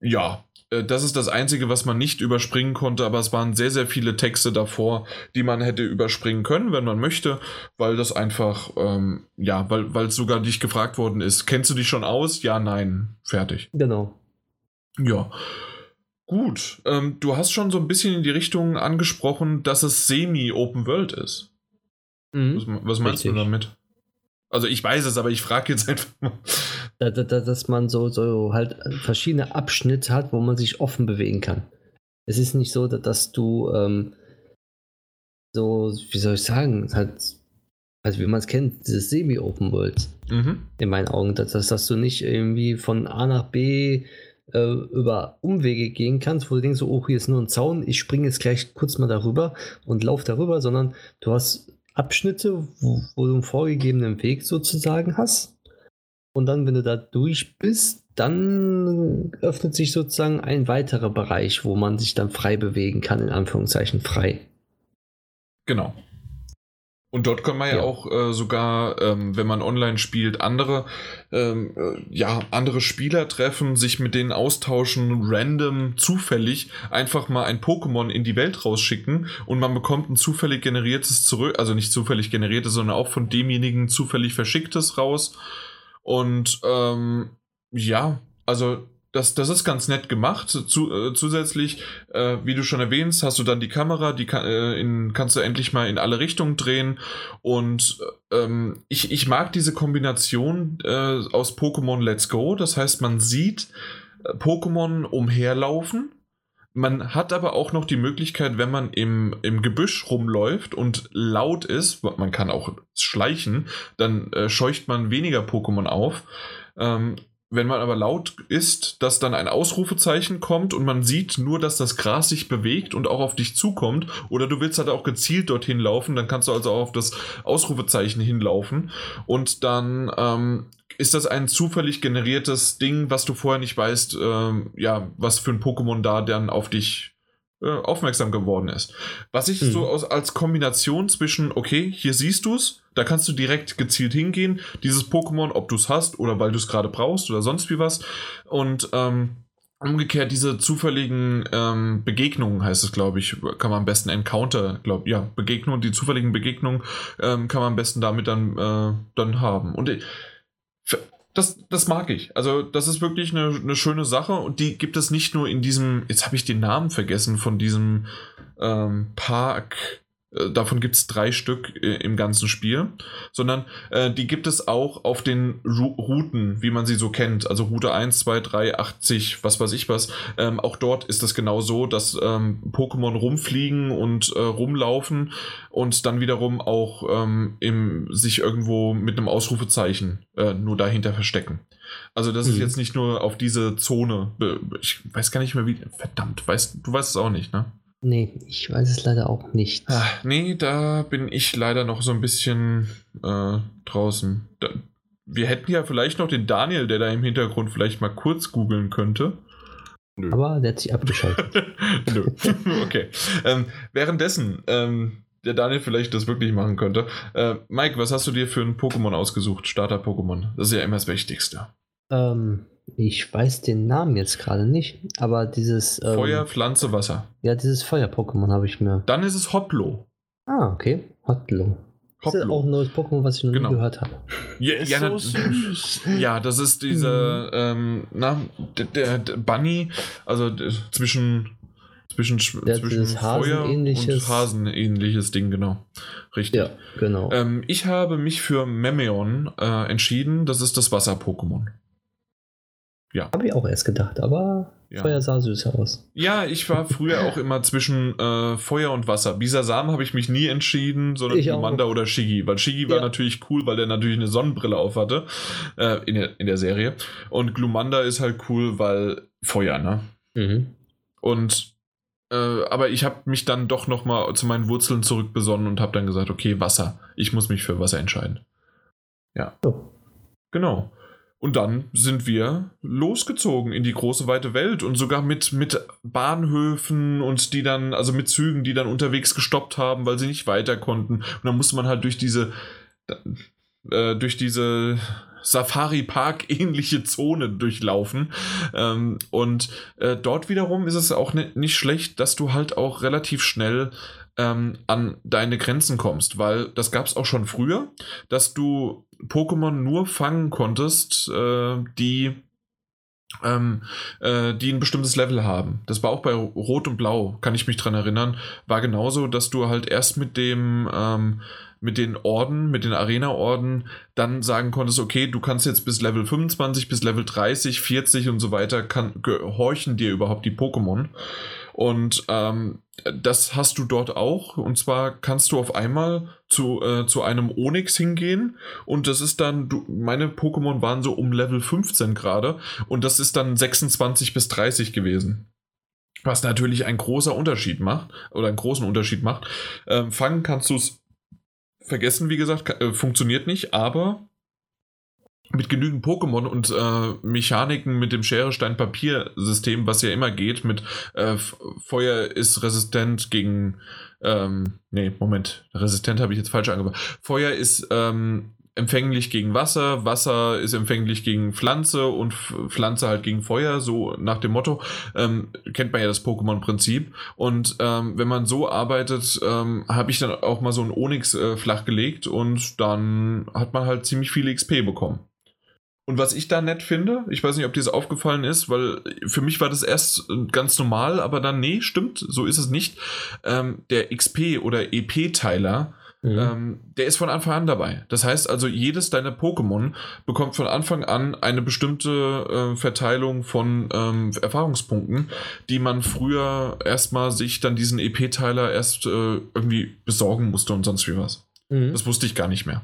ja, äh, das ist das Einzige, was man nicht überspringen konnte, aber es waren sehr, sehr viele Texte davor, die man hätte überspringen können, wenn man möchte, weil das einfach, ähm, ja, weil weil es sogar dich gefragt worden ist, kennst du dich schon aus? Ja, nein, fertig. Genau. Ja. Gut, ähm, du hast schon so ein bisschen in die Richtung angesprochen, dass es semi-Open World ist. Mhm. Was, was meinst du Richtig. damit? Also ich weiß es, aber ich frage jetzt einfach mal. Da, da, da, dass man so, so halt verschiedene Abschnitte hat, wo man sich offen bewegen kann. Es ist nicht so, da- dass du ähm, so, wie soll ich sagen, halt, also wie man es kennt, dieses Semi-Open World Mhm. in meinen Augen, dass, dass du nicht irgendwie von A nach B äh, über Umwege gehen kannst, wo du denkst, oh, hier ist nur ein Zaun, ich springe jetzt gleich kurz mal darüber und laufe darüber, sondern du hast Abschnitte, wo, wo du einen vorgegebenen Weg sozusagen hast. Und dann, wenn du da durch bist, dann öffnet sich sozusagen ein weiterer Bereich, wo man sich dann frei bewegen kann, in Anführungszeichen frei. Genau. Und dort kann man ja, Ja. auch äh, sogar, ähm, wenn man online spielt, andere, ähm, äh, ja, andere Spieler treffen, sich mit denen austauschen, random, zufällig einfach mal ein Pokémon in die Welt rausschicken und man bekommt ein zufällig generiertes zurück, also nicht zufällig generiertes, sondern auch von demjenigen zufällig verschicktes raus. Und ähm, ja, also das, das ist ganz nett gemacht. Zu, äh, zusätzlich, äh, wie du schon erwähnst, hast du dann die Kamera, die kann, äh, in, kannst du endlich mal in alle Richtungen drehen. Und ähm, ich, ich mag diese Kombination äh, aus Pokémon Let's Go. Das heißt, man sieht äh, Pokémon umherlaufen. Man hat aber auch noch die Möglichkeit, wenn man im, im Gebüsch rumläuft und laut ist, man kann auch schleichen, dann äh, scheucht man weniger Pokémon auf. Ähm, wenn man aber laut ist, dass dann ein Ausrufezeichen kommt und man sieht nur, dass das Gras sich bewegt und auch auf dich zukommt, oder du willst halt auch gezielt dorthin laufen, dann kannst du also auch auf das Ausrufezeichen hinlaufen. Und dann ähm, ist das ein zufällig generiertes Ding, was du vorher nicht weißt, ähm, ja, was für ein Pokémon da dann auf dich äh, aufmerksam geworden ist. Was ich Mhm. so aus, als Kombination zwischen, okay, hier siehst du es, da kannst du direkt gezielt hingehen, dieses Pokémon, ob du es hast oder weil du es gerade brauchst oder sonst wie was. Und ähm, umgekehrt diese zufälligen ähm, Begegnungen, heißt es, glaube ich, kann man am besten Encounter, glaube ja, Begegnungen, die zufälligen Begegnungen ähm, kann man am besten damit dann, äh, dann haben. Und ich, das, das mag ich. Also, das ist wirklich eine, eine schöne Sache und die gibt es nicht nur in diesem, jetzt habe ich den Namen vergessen von diesem ähm, Park, davon gibt es drei Stück äh, im ganzen Spiel, sondern äh, die gibt es auch auf den Ru Routen, wie man sie so kennt. Also Route 1, 2, 3, 80, was weiß ich was. Ähm, auch dort ist es genau so, dass ähm, Pokémon rumfliegen und äh, rumlaufen und dann wiederum auch ähm, im, sich irgendwo mit einem Ausrufezeichen äh, nur dahinter verstecken. Also das mhm. ist jetzt nicht nur auf diese Zone. Ich weiß gar nicht mehr wie. Verdammt, weißt, du weißt es auch nicht, ne? Nee, ich weiß es leider auch nicht. Ach, nee, da bin ich leider noch so ein bisschen äh, draußen. Da, wir hätten ja vielleicht noch den Daniel, der da im Hintergrund vielleicht mal kurz googeln könnte. Nö. Aber der hat sich abgeschaltet. Nö. okay. Ähm, währenddessen, ähm, der Daniel vielleicht das wirklich machen könnte. Äh, Mike, was hast du dir für ein Pokémon ausgesucht? Starter-Pokémon. Das ist ja immer das Wichtigste. Ähm, ich weiß den Namen jetzt gerade nicht, aber dieses. Ähm, Feuer, Pflanze, Wasser. Ja, dieses Feuer-Pokémon habe ich mir. Dann ist es Hoplo. Ah, okay. Hoplo. Das ist auch ein neues Pokémon, was ich noch genau. nie gehört habe. Ja, ja, so ja, das ist dieser, mhm. ähm, na, der, der, der, Bunny, also zwischen zwischen, ja, zwischen Feuer und Hasenähnliches Ding, genau. Richtig. Ja, genau. Ähm, ich habe mich für Memeon äh, entschieden. Das ist das Wasser-Pokémon. Ja. Habe ich auch erst gedacht, aber ja. Feuer sah süß aus. Ja, ich war früher auch immer zwischen äh, Feuer und Wasser. Bisasam habe ich mich nie entschieden, sondern Glumanda oder Shigi. Weil Shigi ja. war natürlich cool, weil der natürlich eine Sonnenbrille auf hatte äh, in, der, in der Serie. Und Glumanda ist halt cool, weil Feuer, ne? Mhm. Und äh, aber ich habe mich dann doch noch mal zu meinen Wurzeln zurückbesonnen und habe dann gesagt, okay, Wasser. Ich muss mich für Wasser entscheiden. Ja. Oh. Genau. Und dann sind wir losgezogen in die große weite Welt und sogar mit, mit Bahnhöfen und die dann, also mit Zügen, die dann unterwegs gestoppt haben, weil sie nicht weiter konnten. Und dann musste man halt durch diese, äh, durch diese Safari-Park ähnliche Zone durchlaufen. Ähm, und äh, dort wiederum ist es auch nicht schlecht, dass du halt auch relativ schnell ähm, an deine Grenzen kommst, weil das gab es auch schon früher, dass du Pokémon nur fangen konntest, äh, die ähm, äh, die ein bestimmtes Level haben. Das war auch bei Rot und Blau, kann ich mich dran erinnern. War genauso, dass du halt erst mit dem ähm, mit den Orden, mit den Arena-Orden, dann sagen konntest, okay, du kannst jetzt bis Level 25, bis Level 30, 40 und so weiter, kann, gehorchen dir überhaupt die Pokémon. Und ähm, das hast du dort auch. Und zwar kannst du auf einmal zu, äh, zu einem Onyx hingehen. Und das ist dann, du, meine Pokémon waren so um Level 15 gerade. Und das ist dann 26 bis 30 gewesen. Was natürlich ein großer Unterschied macht. Oder einen großen Unterschied macht. Ähm, fangen kannst du es vergessen, wie gesagt, äh, funktioniert nicht. Aber mit genügend Pokémon und äh, Mechaniken mit dem Schere-Stein-Papier-System, was ja immer geht, mit äh, Feuer ist resistent gegen. Ähm, nee, Moment, resistent habe ich jetzt falsch angefangen. Feuer ist ähm, empfänglich gegen Wasser, Wasser ist empfänglich gegen Pflanze und Pflanze halt gegen Feuer, so nach dem Motto. Ähm, kennt man ja das Pokémon-Prinzip. Und ähm, wenn man so arbeitet, ähm, habe ich dann auch mal so ein Onyx äh, flachgelegt und dann hat man halt ziemlich viele XP bekommen. Und was ich da nett finde, ich weiß nicht, ob dir das aufgefallen ist, weil für mich war das erst ganz normal, aber dann, nee, stimmt, so ist es nicht. Ähm, der XP oder EP-Teiler, mhm. ähm, der ist von Anfang an dabei. Das heißt also, jedes deiner Pokémon bekommt von Anfang an eine bestimmte äh, Verteilung von ähm, Erfahrungspunkten, die man früher erstmal sich dann diesen EP-Teiler erst äh, irgendwie besorgen musste und sonst wie was. Mhm. Das wusste ich gar nicht mehr.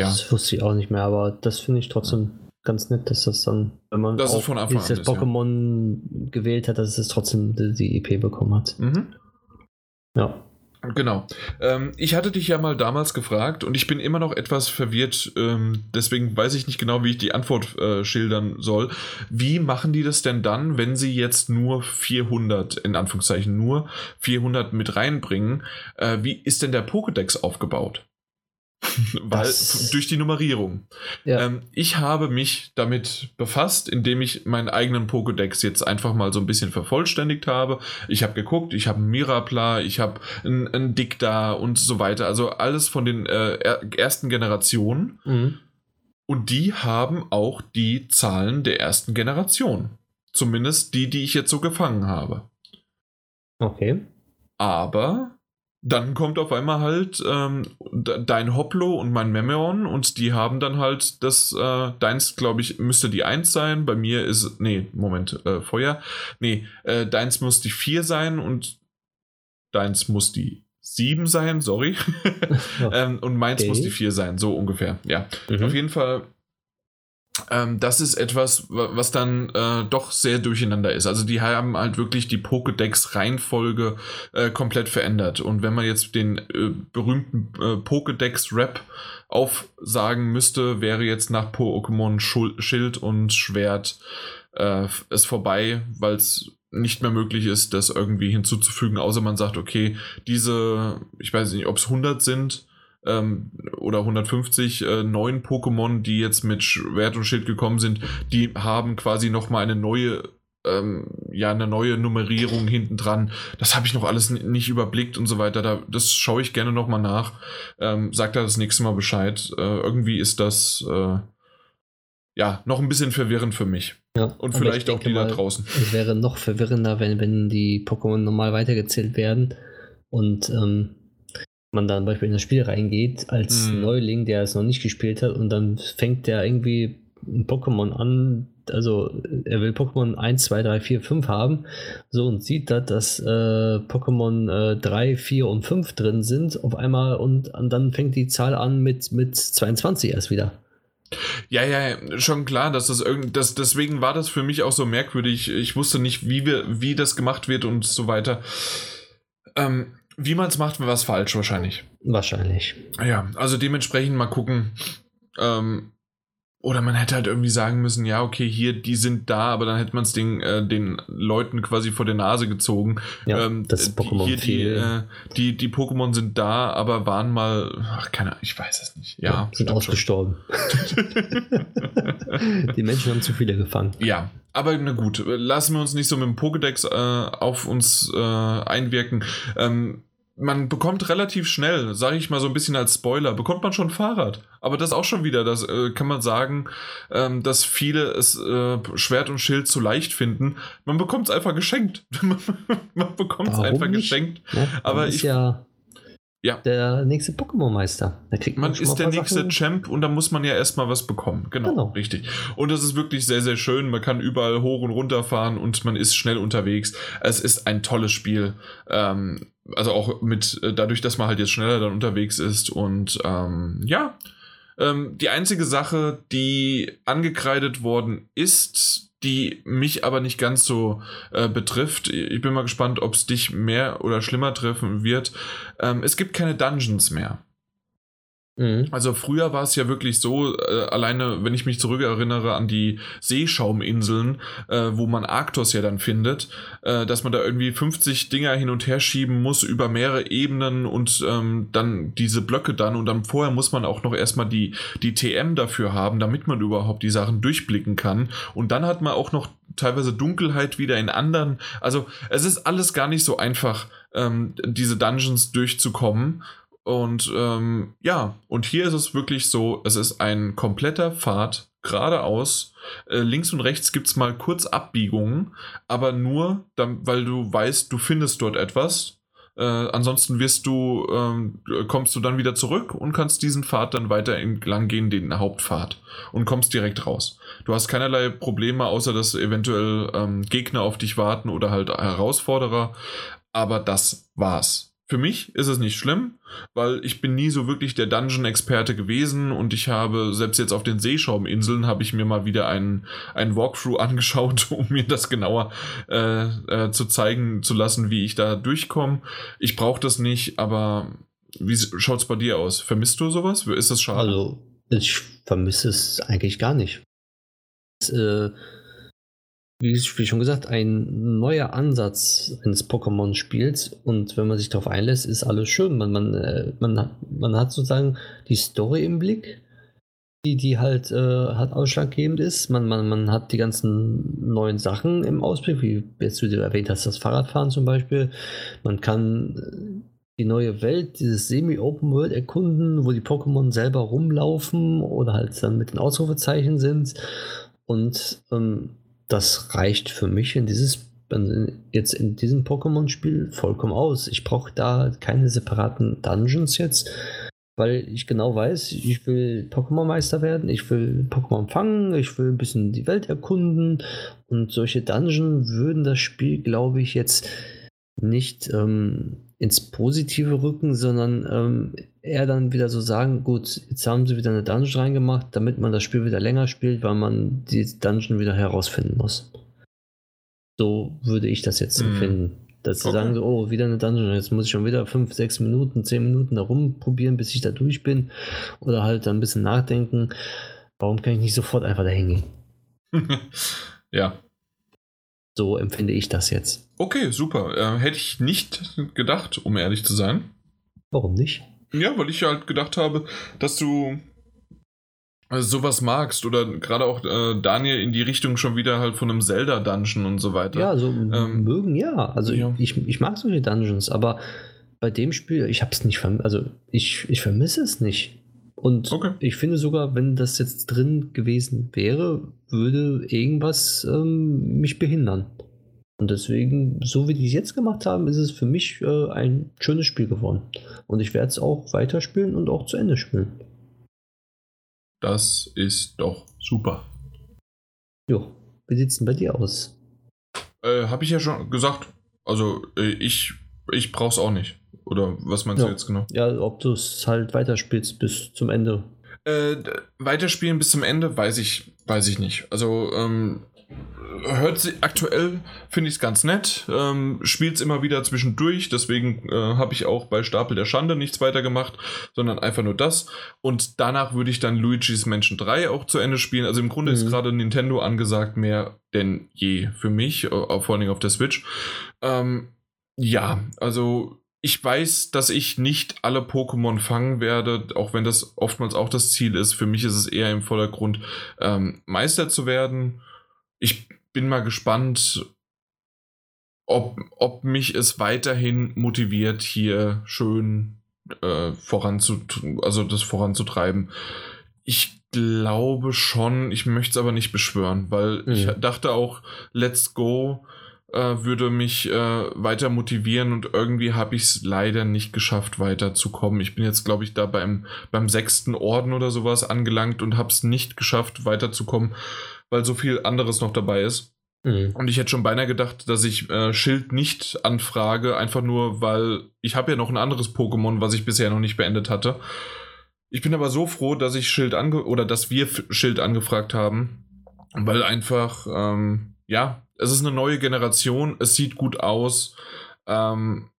Ja. Das wusste ich auch nicht mehr, aber das finde ich trotzdem ganz nett, dass das dann, wenn man das auch dieses Pokémon ja. gewählt hat, dass es trotzdem die, die EP bekommen hat. Mhm. Ja. Genau. Ähm, ich hatte dich ja mal damals gefragt und ich bin immer noch etwas verwirrt, ähm, deswegen weiß ich nicht genau, wie ich die Antwort äh, schildern soll. Wie machen die das denn dann, wenn sie jetzt nur 400, in Anführungszeichen nur 400 mit reinbringen? Äh, wie ist denn der Pokédex aufgebaut? Weil das, durch die Nummerierung. Ja. Ähm, ich habe mich damit befasst, indem ich meinen eigenen Pokédex jetzt einfach mal so ein bisschen vervollständigt habe. Ich habe geguckt, ich habe einen Mirapla, ich habe einen, einen Dicta und so weiter. Also alles von den äh, ersten Generationen. Mhm. Und die haben auch die Zahlen der ersten Generation. Zumindest die, die ich jetzt so gefangen habe. Okay. Aber dann kommt auf einmal halt ähm, dein Hoplo und mein Memeon und die haben dann halt das, äh, deins, glaube ich, müsste die 1 sein, bei mir ist, nee, Moment, äh, Feuer, nee, äh, deins muss die 4 sein und deins muss die 7 sein, sorry, ähm, und meins okay. muss die 4 sein, so ungefähr, ja. Mhm. Auf jeden Fall ähm, das ist etwas, was dann äh, doch sehr durcheinander ist. Also die haben halt wirklich die Pokédex-Reihenfolge äh, komplett verändert. Und wenn man jetzt den äh, berühmten äh, Pokédex-Rap aufsagen müsste, wäre jetzt nach Pokémon Schild und Schwert äh, es vorbei, weil es nicht mehr möglich ist, das irgendwie hinzuzufügen, außer man sagt, okay, diese, ich weiß nicht, ob es 100 sind, ähm, oder 150 äh, neuen Pokémon, die jetzt mit Schwert und Schild gekommen sind, die haben quasi nochmal eine neue ähm, ja, eine neue Nummerierung hinten dran. Das habe ich noch alles nicht überblickt und so weiter. Da, das schaue ich gerne nochmal nach. Ähm, sagt da das nächste Mal Bescheid. Äh, irgendwie ist das äh, ja noch ein bisschen verwirrend für mich. Ja, und vielleicht auch die mal, da draußen. Es wäre noch verwirrender, wenn, wenn die Pokémon normal weitergezählt werden und ähm, man dann zum Beispiel in das Spiel reingeht als hm. Neuling, der es noch nicht gespielt hat und dann fängt der irgendwie ein Pokémon an, also er will Pokémon 1, 2, 3, 4, 5 haben, so und sieht da, dass äh, Pokémon äh, 3, 4 und 5 drin sind auf einmal und, und dann fängt die Zahl an mit, mit 22 erst wieder. Ja, ja, schon klar, dass das irgendwie, das, deswegen war das für mich auch so merkwürdig. Ich wusste nicht, wie wir, wie das gemacht wird und so weiter. Ähm, wie man es macht, war es falsch wahrscheinlich. Wahrscheinlich. Ja, also dementsprechend mal gucken. Ähm, oder man hätte halt irgendwie sagen müssen, ja, okay, hier, die sind da, aber dann hätte man es den, äh, den Leuten quasi vor der Nase gezogen. Ja, ähm, das Pokémon hier die, äh, die, die Pokémon sind da, aber waren mal, ach, keine Ahnung, ich weiß es nicht. Ja, ja sind ausgestorben. die Menschen haben zu viele gefangen. Ja, aber na gut, lassen wir uns nicht so mit dem Pokédex äh, auf uns äh, einwirken. Ähm, man bekommt relativ schnell, sage ich mal so ein bisschen als Spoiler, bekommt man schon Fahrrad. Aber das auch schon wieder, das äh, kann man sagen, ähm, dass viele es äh, Schwert und Schild zu leicht finden. Man bekommt es einfach geschenkt. man bekommt es einfach nicht? geschenkt. Ja, aber ich ja ja. der nächste Pokémon-Meister. man, man ist der nächste Sachen. Champ und da muss man ja erstmal was bekommen. Genau, genau, richtig. Und das ist wirklich sehr, sehr schön. Man kann überall hoch und runter fahren und man ist schnell unterwegs. Es ist ein tolles Spiel. Ähm, also auch mit, äh, dadurch, dass man halt jetzt schneller dann unterwegs ist und ähm, ja. Ähm, die einzige Sache, die angekreidet worden ist, die mich aber nicht ganz so äh, betrifft. Ich bin mal gespannt, ob es dich mehr oder schlimmer treffen wird. Ähm, es gibt keine Dungeons mehr. Mhm. Also früher war es ja wirklich so, äh, alleine wenn ich mich zurückerinnere an die Seeschauminseln, äh, wo man Arktos ja dann findet, äh, dass man da irgendwie 50 Dinger hin und her schieben muss über mehrere Ebenen und ähm, dann diese Blöcke dann und dann vorher muss man auch noch erstmal die, die TM dafür haben, damit man überhaupt die Sachen durchblicken kann. Und dann hat man auch noch teilweise Dunkelheit wieder in anderen. Also es ist alles gar nicht so einfach, ähm, diese Dungeons durchzukommen. Und ähm, ja, und hier ist es wirklich so, es ist ein kompletter Pfad geradeaus. Äh, links und rechts gibt es mal kurz Abbiegungen, aber nur, dann, weil du weißt, du findest dort etwas. Äh, ansonsten wirst du, ähm, kommst du dann wieder zurück und kannst diesen Pfad dann weiter entlang gehen, den Hauptpfad, und kommst direkt raus. Du hast keinerlei Probleme, außer dass eventuell ähm, Gegner auf dich warten oder halt Herausforderer. Aber das war's. Für mich ist es nicht schlimm, weil ich bin nie so wirklich der Dungeon-Experte gewesen und ich habe, selbst jetzt auf den Seeschauminseln, habe ich mir mal wieder einen, einen Walkthrough angeschaut, um mir das genauer äh, äh, zu zeigen zu lassen, wie ich da durchkomme. Ich brauche das nicht, aber wie schaut es bei dir aus? Vermisst du sowas? Ist das schade? Also, ich vermisse es eigentlich gar nicht. Es, äh, wie schon gesagt, ein neuer Ansatz eines Pokémon-Spiels und wenn man sich darauf einlässt, ist alles schön. Man, man, äh, man, man hat sozusagen die Story im Blick, die, die halt, äh, halt ausschlaggebend ist. Man, man, man hat die ganzen neuen Sachen im Ausblick, wie jetzt du erwähnt hast, das Fahrradfahren zum Beispiel. Man kann äh, die neue Welt, dieses Semi-Open World erkunden, wo die Pokémon selber rumlaufen oder halt dann mit den Ausrufezeichen sind. Und ähm, das reicht für mich in dieses jetzt in diesem Pokémon-Spiel vollkommen aus. Ich brauche da keine separaten Dungeons jetzt, weil ich genau weiß, ich will Pokémon-Meister werden, ich will Pokémon fangen, ich will ein bisschen die Welt erkunden und solche Dungeons würden das Spiel, glaube ich, jetzt nicht ähm, ins Positive rücken, sondern ähm, eher dann wieder so sagen, gut, jetzt haben sie wieder eine Dungeon reingemacht, damit man das Spiel wieder länger spielt, weil man die Dungeon wieder herausfinden muss. So würde ich das jetzt mhm. empfinden. Dass sie okay. sagen so, oh, wieder eine Dungeon, jetzt muss ich schon wieder 5, 6 Minuten, 10 Minuten da rumprobieren, bis ich da durch bin. Oder halt dann ein bisschen nachdenken, warum kann ich nicht sofort einfach da hingehen? ja. So empfinde ich das jetzt. Okay, super. Äh, hätte ich nicht gedacht, um ehrlich zu sein. Warum nicht? Ja, weil ich halt gedacht habe, dass du äh, sowas magst oder gerade auch äh, Daniel in die Richtung schon wieder halt von einem Zelda-Dungeon und so weiter. Ja, so ähm, mögen ja. Also ja. Ich, ich mag solche Dungeons, aber bei dem Spiel, ich habe es nicht vermisst, also ich, ich vermisse es nicht. Und okay. ich finde sogar, wenn das jetzt drin gewesen wäre, würde irgendwas ähm, mich behindern. Und deswegen, so wie die es jetzt gemacht haben, ist es für mich äh, ein schönes Spiel geworden. Und ich werde es auch weiterspielen und auch zu Ende spielen. Das ist doch super. Jo, wie sieht es denn bei dir aus? Äh, Habe ich ja schon gesagt. Also äh, ich, ich brauche es auch nicht. Oder was meinst ja. du jetzt genau? Ja, ob du es halt weiterspielst bis zum Ende. Äh, weiterspielen bis zum Ende, weiß ich, weiß ich nicht. Also ähm, hört sie aktuell finde ich es ganz nett. Ähm, Spielt es immer wieder zwischendurch, deswegen äh, habe ich auch bei Stapel der Schande nichts weiter gemacht, sondern einfach nur das. Und danach würde ich dann Luigi's Mansion 3 auch zu Ende spielen. Also im Grunde mhm. ist gerade Nintendo angesagt mehr denn je für mich, äh, vor allen Dingen auf der Switch. Ähm, ja, also ich weiß, dass ich nicht alle Pokémon fangen werde, auch wenn das oftmals auch das Ziel ist. Für mich ist es eher im Vordergrund, ähm, Meister zu werden. Ich bin mal gespannt, ob, ob mich es weiterhin motiviert, hier schön äh, voranzu, also das voranzutreiben. Ich glaube schon, ich möchte es aber nicht beschwören, weil mhm. ich dachte auch, Let's Go würde mich äh, weiter motivieren und irgendwie habe ich es leider nicht geschafft, weiterzukommen. Ich bin jetzt, glaube ich, da beim, beim sechsten Orden oder sowas angelangt und habe es nicht geschafft, weiterzukommen, weil so viel anderes noch dabei ist. Mhm. Und ich hätte schon beinahe gedacht, dass ich äh, Schild nicht anfrage, einfach nur, weil ich habe ja noch ein anderes Pokémon, was ich bisher noch nicht beendet hatte. Ich bin aber so froh, dass ich Schild ange oder dass wir Schild angefragt haben, weil einfach, ähm, ja, es ist eine neue Generation, es sieht gut aus. Ähm,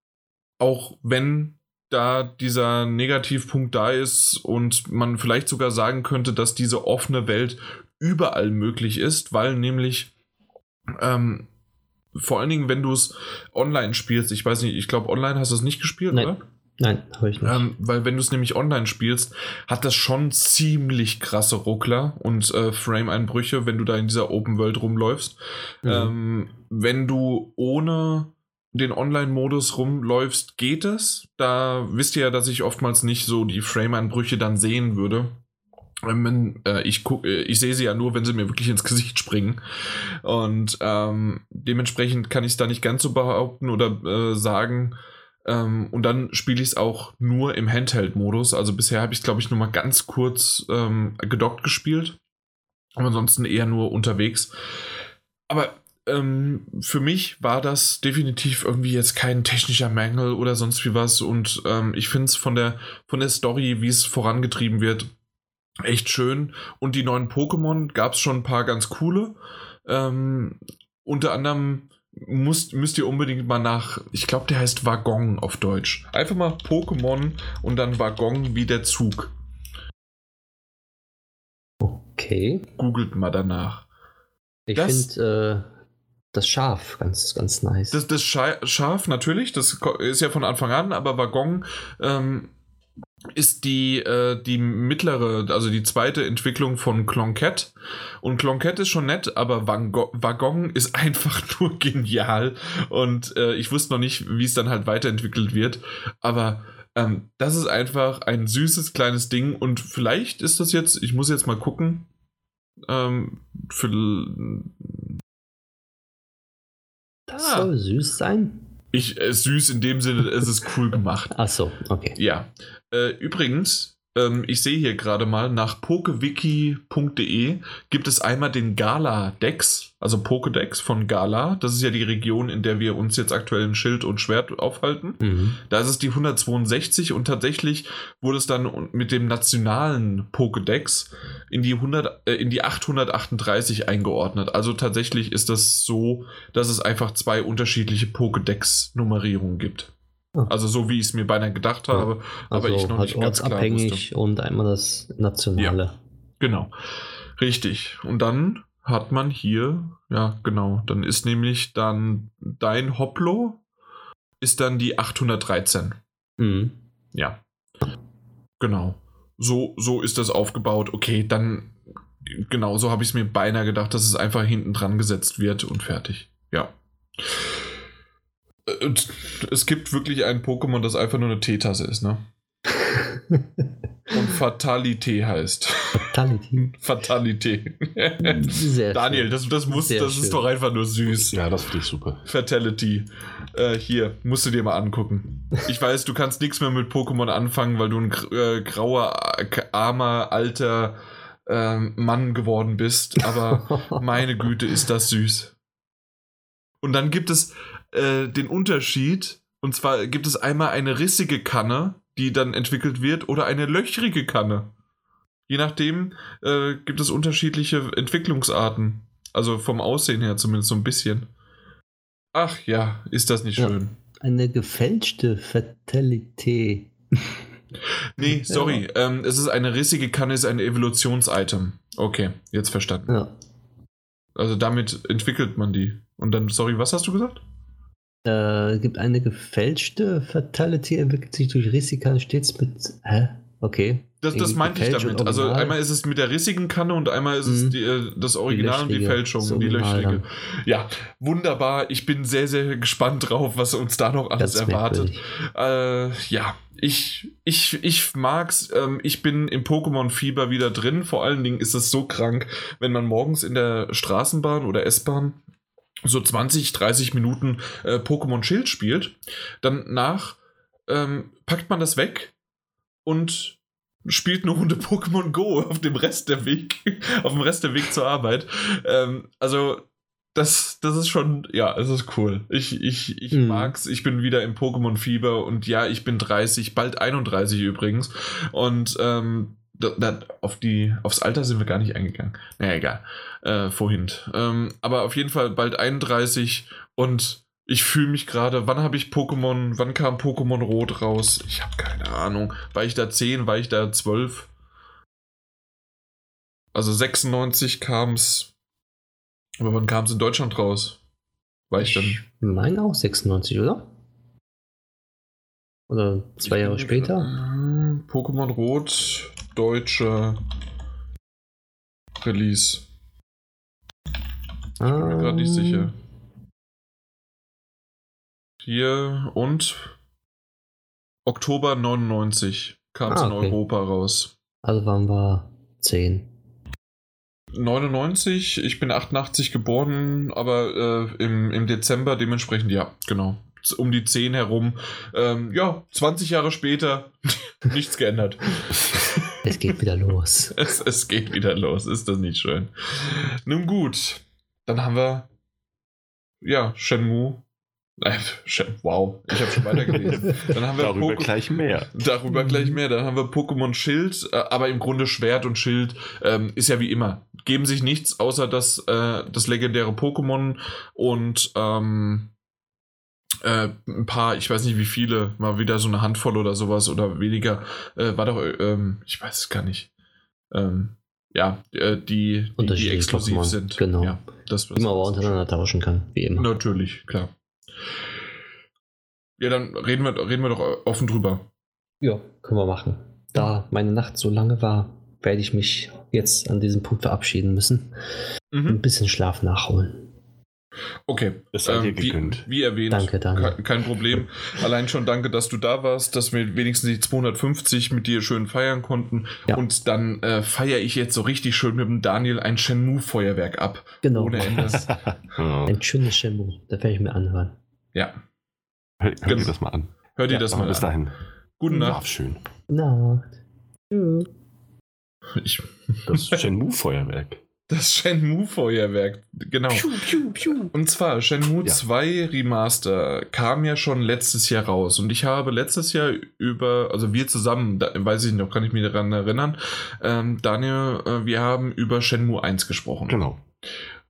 auch wenn da dieser Negativpunkt da ist und man vielleicht sogar sagen könnte, dass diese offene Welt überall möglich ist, weil nämlich ähm, vor allen Dingen, wenn du es online spielst, ich weiß nicht, ich glaube, online hast du es nicht gespielt, Nein. oder? Nein, habe ich nicht. Ähm, weil wenn du es nämlich online spielst, hat das schon ziemlich krasse Ruckler und äh, Frame-Einbrüche, wenn du da in dieser Open World rumläufst. Mhm. Ähm, wenn du ohne den Online-Modus rumläufst, geht es. Da wisst ihr ja, dass ich oftmals nicht so die Frame-Einbrüche dann sehen würde. Ähm, äh, ich, guck, äh, ich sehe sie ja nur, wenn sie mir wirklich ins Gesicht springen. Und ähm, dementsprechend kann ich es da nicht ganz so behaupten oder äh, sagen. Ähm, und dann spiele ich es auch nur im Handheld-Modus. Also bisher habe ich es, glaube ich, nur mal ganz kurz ähm, gedockt gespielt. Aber ansonsten eher nur unterwegs. Aber ähm, für mich war das definitiv irgendwie jetzt kein technischer Mangel oder sonst wie was. Und ähm, ich finde es von der, von der Story, wie es vorangetrieben wird, echt schön. Und die neuen Pokémon gab es schon ein paar ganz coole. Ähm, unter anderem müsst, müsst ihr unbedingt mal nach, ich glaube, der heißt Waggon auf Deutsch. Einfach mal Pokémon und dann Waggon wie der Zug. Okay. Googelt mal danach. Ich finde äh, das Schaf ganz, ganz nice. Das, das Schaf natürlich, das ist ja von Anfang an, aber Waggon ähm, ist die, äh, die mittlere, also die zweite Entwicklung von Cloncat. Und Cloncat ist schon nett, aber Waggon ist einfach nur genial. Und äh, ich wusste noch nicht, wie es dann halt weiterentwickelt wird. Aber ähm, das ist einfach ein süßes kleines Ding. Und vielleicht ist das jetzt, ich muss jetzt mal gucken. Ähm, für, Das Ah. soll süß sein. Ich, äh, süß in dem Sinne, es ist cool gemacht. Ach so, okay. Ja. Äh, übrigens, ähm, ich sehe hier gerade mal, nach pokewiki.de gibt es einmal den Gala-Dex, also Pokédex von Gala. Das ist ja die Region, in der wir uns jetzt aktuell in Schild und Schwert aufhalten. Mhm. Da ist es die 162 und tatsächlich wurde es dann mit dem nationalen Pokédex in die, 100, äh, in die 838 eingeordnet. Also tatsächlich ist das so, dass es einfach zwei unterschiedliche Pokédex-Nummerierungen gibt. Also so wie ich es mir beinahe gedacht Ja. habe, aber Also ich noch halt nicht ganz klar wusste. und einmal das Nationale. Genau. Richtig. Und dann hat man hier, ja, genau, dann ist nämlich dann dein Hoplo ist dann die 813. Mhm. Ja. Genau. So, so ist das aufgebaut. Okay, dann genau so habe ich es mir beinahe gedacht, dass es einfach hinten dran gesetzt wird und fertig. Ja. Äh, Und es gibt wirklich ein Pokémon, das einfach nur eine Teetasse ist, ne? Und Fatalité heißt. Fatality. Fatalité. Sehr Daniel, schön. das, das, muss, Sehr das ist doch einfach nur süß. Ja, das finde ich super. Fatality. Äh, hier, musst du dir mal angucken. Ich weiß, du kannst nichts mehr mit Pokémon anfangen, weil du ein äh, grauer, äh, armer, alter ähm, Mann geworden bist, aber meine Güte, ist das süß. Und dann gibt es äh, den Unterschied, und zwar gibt es einmal eine rissige Kanne, die dann entwickelt wird, oder eine löchrige Kanne. Je nachdem äh, gibt es unterschiedliche Entwicklungsarten. Also vom Aussehen her zumindest so ein bisschen. Ach ja, ist das nicht Ja. schön. Eine gefälschte Fatalité. Nee, sorry. Ähm, es ist eine rissige Kanne, ist ein Evolutions-Item. Okay, jetzt verstanden. Ja. Also damit entwickelt man die. Und dann, sorry, was hast du gesagt? Äh, gibt eine gefälschte Fatality, entwickelt sich durch Risikan stets mit. Hä? Okay. Das, das meinte ich damit. Also einmal ist es mit der rissigen Kanne und einmal ist es Mhm. die, äh, das Original und die. Fälschung, Das die löchrige. Ja, wunderbar. Ich bin sehr, sehr gespannt drauf, was uns da noch alles erwartet. Äh, ja, ich, ich, ich mag's. Ähm, ich bin im Pokémon-Fieber wieder drin. Vor allen Dingen ist es so krank, wenn man morgens in der Straßenbahn oder S-Bahn so 20, 30 Minuten äh, Pokémon Schild spielt. Danach ähm, packt man das weg und spielt eine Runde Pokémon Go auf dem Rest der Weg, auf dem Rest der Weg zur Arbeit. Ähm, also das, das ist schon, ja, es ist cool. Ich, ich, ich Mhm. mag's. Ich bin wieder im Pokémon-Fieber und ja, ich bin 30, bald 31 übrigens. Und ähm, auf die, aufs Alter sind wir gar nicht eingegangen. Naja, egal. Äh, vorhin. Ähm, aber auf jeden Fall bald 31 und ich fühle mich gerade, wann habe ich Pokémon, wann kam Pokémon Rot raus? Ich habe keine Ahnung. War ich da 10, war ich da 12? Also 96 kam's. Aber wann kam es in Deutschland raus? War ich dann. Ich meine auch 96, oder? Oder zwei Jahre später? Äh, Pokémon Rot, deutsche Release. Ich bin mir gerade nicht sicher. Hier und Oktober 99 kam es Ah, in okay. Europa raus. Also waren wir 10. 99, ich bin 88 geboren, aber äh, im, im Dezember dementsprechend, ja, genau. Um die 10 herum. Ähm, ja, 20 Jahre später, nichts geändert. Es geht wieder los. Es, es geht wieder los, ist das nicht schön? Nun gut, dann haben wir, ja, Shenmue. Äh, Shen, wow, ich habe schon weitergelesen. Dann haben wir Darüber Poke- gleich mehr. Darüber gleich mehr. Dann haben wir Pokémon Schild, äh, aber im Grunde Schwert und Schild ähm, ist ja wie immer. Geben sich nichts außer das, äh, das legendäre Pokémon und ähm, äh, ein paar, ich weiß nicht wie viele, mal wieder so eine Handvoll oder sowas oder weniger. Äh, war doch, ähm, ich weiß es gar nicht. Ähm, ja, äh, die, die, die exklusiv Pokémon, sind. genau. Ja, das, Die man aber untereinander tauschen kann, wie immer. Natürlich, klar. Ja, dann reden wir, reden wir doch offen drüber. Ja, können wir machen. Da meine Nacht so lange war, werde ich mich jetzt an diesem Punkt verabschieden müssen. Mhm. Ein bisschen Schlaf nachholen. Okay, Es sei dir ähm, wie, gegönnt. wie erwähnt, Danke, danke. Kein, Problem. Allein schon danke, dass du da warst, dass wir wenigstens die 250 mit dir schön feiern konnten. Ja. Und dann äh, feiere ich jetzt so richtig schön mit dem Daniel ein Shenmue-Feuerwerk ab. Genau. Ohne Ende. ja. Ein schönes Shampoo. Da werde ich mir anhören. Ja, Hör, hör dir das mal an. hör dir Ja, das mal bis an. dahin. Guten Schlaf Nacht. schön. Nacht. Tschüss. Ich, Das Shenmue-Feuerwerk. Das Shenmue-Feuerwerk, genau. Piu, piu, piu. Und zwar, Shenmue Ja. 2 Remaster kam ja schon letztes Jahr raus. Und ich habe letztes Jahr über, also wir zusammen, da, weiß ich noch, kann ich mich daran erinnern, ähm, Daniel, äh, wir haben über Shenmue 1 gesprochen. Genau.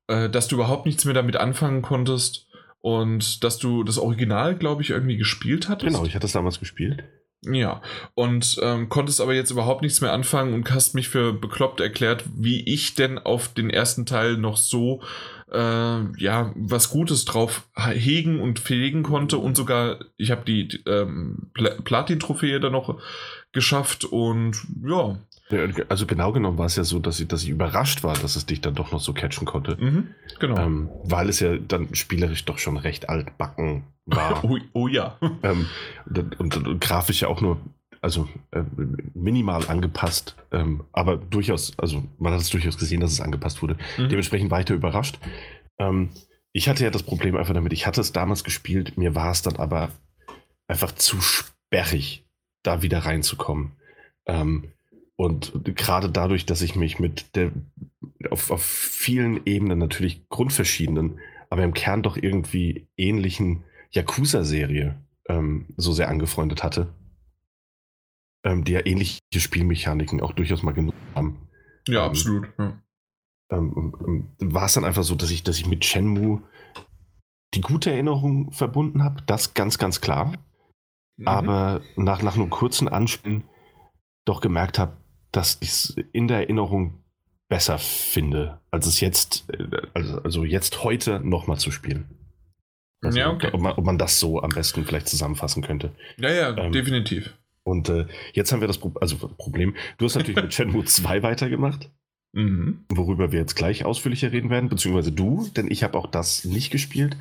Äh, dass du überhaupt nichts mehr damit anfangen konntest und dass du das Original, glaube ich, irgendwie gespielt hattest. Genau, ich hatte es damals gespielt. Ja, und ähm, konntest aber jetzt überhaupt nichts mehr anfangen und hast mich für bekloppt erklärt, wie ich denn auf den ersten Teil noch so äh, ja was Gutes drauf hegen und pflegen konnte und sogar ich habe die, die ähm, Pla Platin-Trophäe dann noch geschafft und Ja, Also genau genommen war es ja so, dass ich, dass ich überrascht war, dass es dich dann doch noch so catchen konnte. mhm, genau. Ähm, weil es ja dann spielerisch doch schon recht altbacken war. oh, oh ja. ähm, und, und, und grafisch ja auch nur, also äh, minimal angepasst, ähm, aber durchaus, also man hat es durchaus gesehen, dass es angepasst wurde. Mhm. Dementsprechend weiter überrascht. Ähm, ich hatte ja das Problem einfach damit, ich hatte es damals gespielt, mir war es dann aber einfach zu sperrig, da wieder reinzukommen. Ähm, und gerade dadurch, dass ich mich mit der auf, auf vielen Ebenen natürlich grundverschiedenen, aber im Kern doch irgendwie ähnlichen Yakuza-Serie ähm, so sehr angefreundet hatte, ähm, die ja ähnliche Spielmechaniken auch durchaus mal genutzt haben Ja, Ähm, absolut. Ja. ähm, war es dann einfach so, dass ich, dass ich mit Shenmue die gute Erinnerung verbunden habe. Das ganz, ganz klar. Mhm. Aber nach, nach einem kurzen Anspielen doch gemerkt habe, dass ich es in der Erinnerung besser finde, als es jetzt, äh, also, also jetzt heute nochmal zu spielen. Also, Ja, okay. ob, man, ob man das so am besten vielleicht zusammenfassen könnte. ja, ja, ähm, definitiv. Und äh, jetzt haben wir das Pro also Problem. Du hast natürlich mit Shenmue 2 weitergemacht. Mhm. worüber wir jetzt gleich ausführlicher reden werden, beziehungsweise du, denn ich habe auch das nicht gespielt.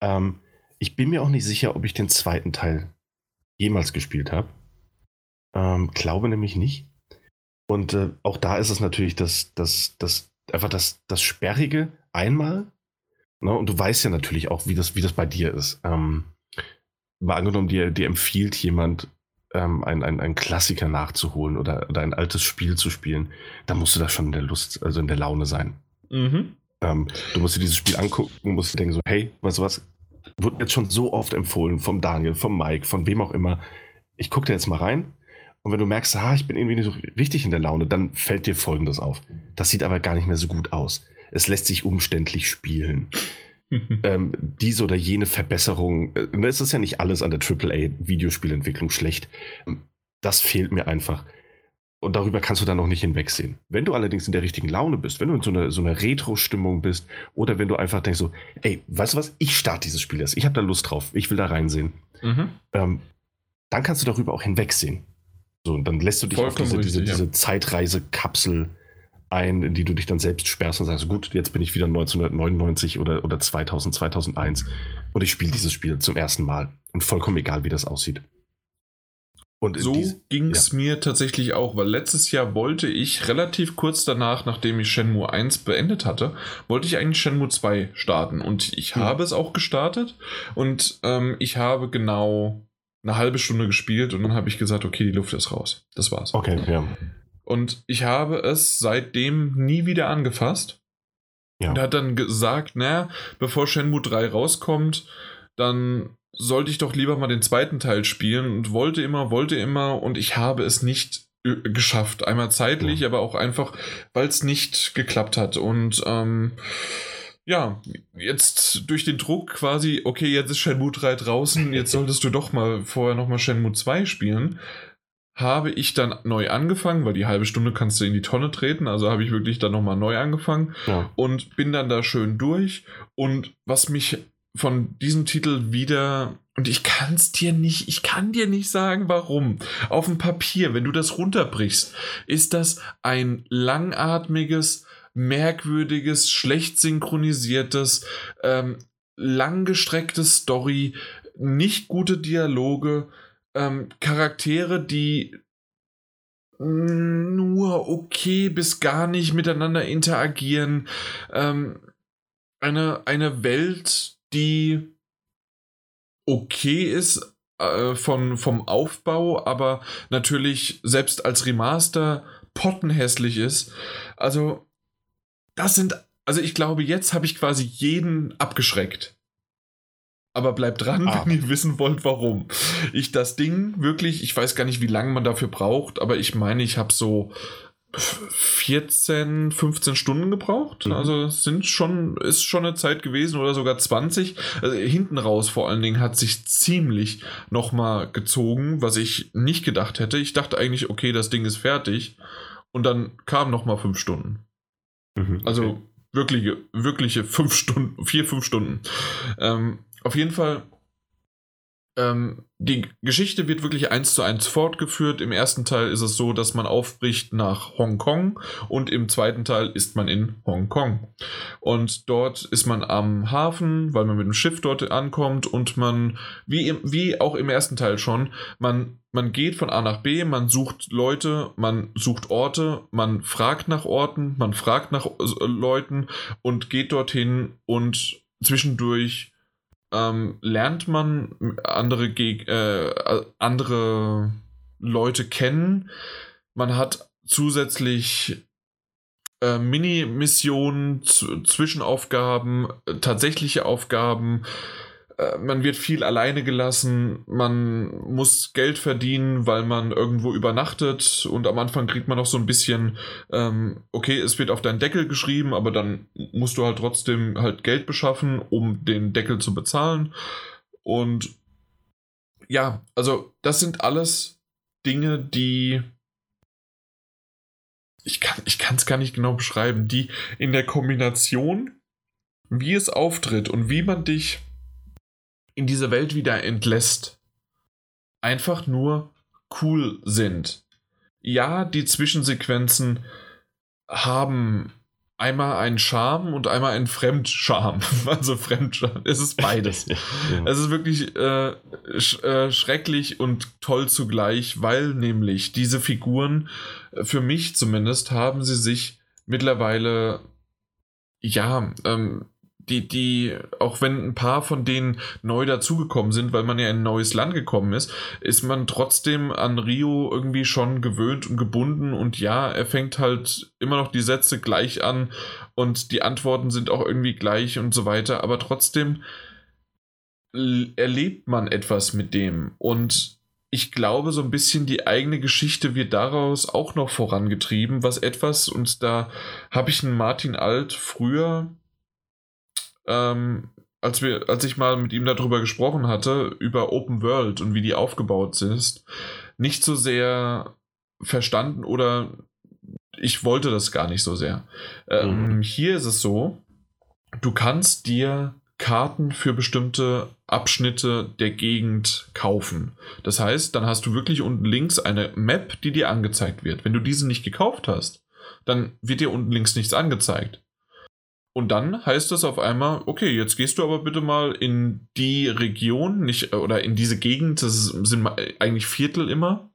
Ähm, ich bin mir auch nicht sicher, ob ich den zweiten Teil jemals gespielt habe. Ähm, glaube nämlich nicht. Und äh, auch da ist es natürlich das, das, das, einfach das, das Sperrige einmal. Ne? Und du weißt ja natürlich auch, wie das, wie das bei dir ist. Ähm, mal angenommen, dir, dir empfiehlt jemand, ähm, ein, ein, ein Klassiker nachzuholen oder, oder ein altes Spiel zu spielen, da musst du da schon in der Lust, also in der Laune sein. Mhm. Ähm, du musst dir dieses Spiel angucken, musst dir denken so, hey, weißt du was, wurde jetzt schon so oft empfohlen vom Daniel, vom Mike, von wem auch immer. Ich gucke da jetzt mal rein und wenn du merkst, ah, ich bin irgendwie nicht so richtig in der Laune, dann fällt dir Folgendes auf. Das sieht aber gar nicht mehr so gut aus. Es lässt sich umständlich spielen. Ähm, diese oder jene Verbesserung, äh, es ist ja nicht alles an der AAA-Videospielentwicklung schlecht. Ähm, Das fehlt mir einfach. Und darüber kannst du dann noch nicht hinwegsehen. Wenn du allerdings in der richtigen Laune bist, wenn du in so einer so einer Retro-Stimmung bist oder wenn du einfach denkst so, ey, weißt du was, ich starte dieses Spiel erst, ich habe da Lust drauf, ich will da reinsehen, Mhm. ähm, dann kannst du darüber auch hinwegsehen. So, und dann lässt du dich Vollkommen auf diese, diese, richtig, ja. diese Zeitreise-Kapsel ein, in die du dich dann selbst sperrst und sagst, gut, jetzt bin ich wieder 1999 oder, oder 2000, 2001 und ich spiele dieses Spiel zum ersten Mal und vollkommen egal, wie das aussieht. Und So ging es mir tatsächlich auch, weil letztes Jahr wollte ich relativ kurz danach, nachdem ich Shenmue 1 beendet hatte, wollte ich eigentlich Shenmue 2 starten. Und ich Hm. habe es auch gestartet und ähm, ich habe genau eine halbe Stunde gespielt und dann habe ich gesagt, okay, die Luft ist raus. Das war's. Okay, ja. Und ich habe es seitdem nie wieder angefasst. Ja. Und hat dann gesagt, na, bevor Shenmue 3 rauskommt, dann sollte ich doch lieber mal den zweiten Teil spielen und wollte immer, wollte immer und ich habe es nicht äh, geschafft. Einmal zeitlich, Ja. aber auch einfach, weil es nicht geklappt hat. Und ähm, ja, jetzt durch den Druck quasi, okay, jetzt ist Shenmue 3 draußen, jetzt solltest du doch mal vorher nochmal Shenmue 2 spielen. Habe ich dann neu angefangen, weil die halbe Stunde kannst du in die Tonne treten, also habe ich wirklich dann nochmal neu angefangen ja. und bin dann da schön durch. Und was mich von diesem Titel wieder, und ich kann es dir nicht, ich kann dir nicht sagen, warum. Auf dem Papier, wenn du das runterbrichst, ist das ein langatmiges, merkwürdiges, schlecht synchronisiertes, ähm, langgestreckte Story, nicht gute Dialoge, ähm, Charaktere, die nur okay bis gar nicht miteinander interagieren. Ähm, eine, eine Welt, die okay ist äh, von, vom Aufbau, aber natürlich selbst als Remaster pottenhässlich ist. Also, das sind, also ich glaube, jetzt habe ich quasi jeden abgeschreckt. Aber bleibt dran, ah. wenn ihr wissen wollt, warum. Ich das Ding wirklich, ich weiß gar nicht, wie lange man dafür braucht, aber ich meine, ich habe so 14, 15 Stunden gebraucht. Mhm. Also sind schon, ist schon eine Zeit gewesen oder sogar 20. Also hinten raus vor allen Dingen hat sich ziemlich nochmal gezogen, was ich nicht gedacht hätte. Ich dachte eigentlich, okay, das Ding ist fertig. Und dann kam nochmal 5 Stunden. Mhm, also okay. Also wirkliche, wirkliche 5 Stunden, 4, 5 Stunden. Ähm, auf jeden Fall ähm, die Geschichte wird wirklich eins zu eins fortgeführt. Im ersten Teil ist es so, dass man aufbricht nach Hongkong und im zweiten Teil ist man in Hongkong. Und dort ist man am Hafen, weil man mit dem Schiff dort ankommt und man, wie, im, wie auch im ersten Teil schon, man, man geht von A nach B, man sucht Leute, man sucht Orte, man fragt nach Orten, man fragt nach äh, Leuten und geht dorthin und zwischendurch ähm, lernt man andere, Geg äh, andere Leute kennen. Man hat zusätzlich äh, Mini-Missionen, Zwischenaufgaben, äh, tatsächliche Aufgaben man wird viel alleine gelassen, man muss Geld verdienen, weil man irgendwo übernachtet und am Anfang kriegt man noch so ein bisschen, ähm, okay, es wird auf deinen Deckel geschrieben, aber dann musst du halt trotzdem halt Geld beschaffen, um den Deckel zu bezahlen. Und ja, also das sind alles Dinge, die ich kann ich es gar nicht genau beschreiben, die in der Kombination, wie es auftritt und wie man dich in diese Welt wieder entlässt, einfach nur cool sind. Ja, die Zwischensequenzen haben einmal einen Charme und einmal einen Fremdscham. Also Fremdscham. Es ist beides. ja. Es ist wirklich äh, sch äh, schrecklich und toll zugleich, weil nämlich diese Figuren, äh, für mich zumindest, haben sie sich mittlerweile ja, ähm, die, die, auch wenn ein paar von denen neu dazugekommen sind, weil man ja in ein neues Land gekommen ist, ist man trotzdem an Rio irgendwie schon gewöhnt und gebunden. Und ja, er fängt halt immer noch die Sätze gleich an und die Antworten sind auch irgendwie gleich und so weiter, aber trotzdem erlebt man etwas mit dem. Und ich glaube, so ein bisschen die eigene Geschichte wird daraus auch noch vorangetrieben, was etwas, und da habe ich einen Martin Alt früher ähm, als, wir, als ich mal mit ihm darüber gesprochen hatte, über Open World und wie die aufgebaut ist, nicht so sehr verstanden oder ich wollte das gar nicht so sehr. Ähm, mhm. Hier ist es so, du kannst dir Karten für bestimmte Abschnitte der Gegend kaufen. Das heißt, dann hast du wirklich unten links eine Map, die dir angezeigt wird. Wenn du diese nicht gekauft hast, dann wird dir unten links nichts angezeigt. Und dann heißt es auf einmal, okay, jetzt gehst du aber bitte mal in die Region, nicht, äh, oder in diese Gegend, das sind eigentlich Viertel immer,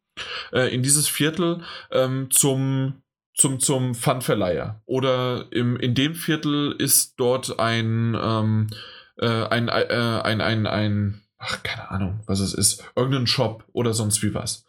äh, in dieses Viertel ähm, zum, zum, zum Pfandverleiher. Oder im, in dem Viertel ist dort ein, ähm, äh, ein, äh, ein, ein, ein, ach, keine Ahnung, was es ist, irgendein Shop oder sonst wie was.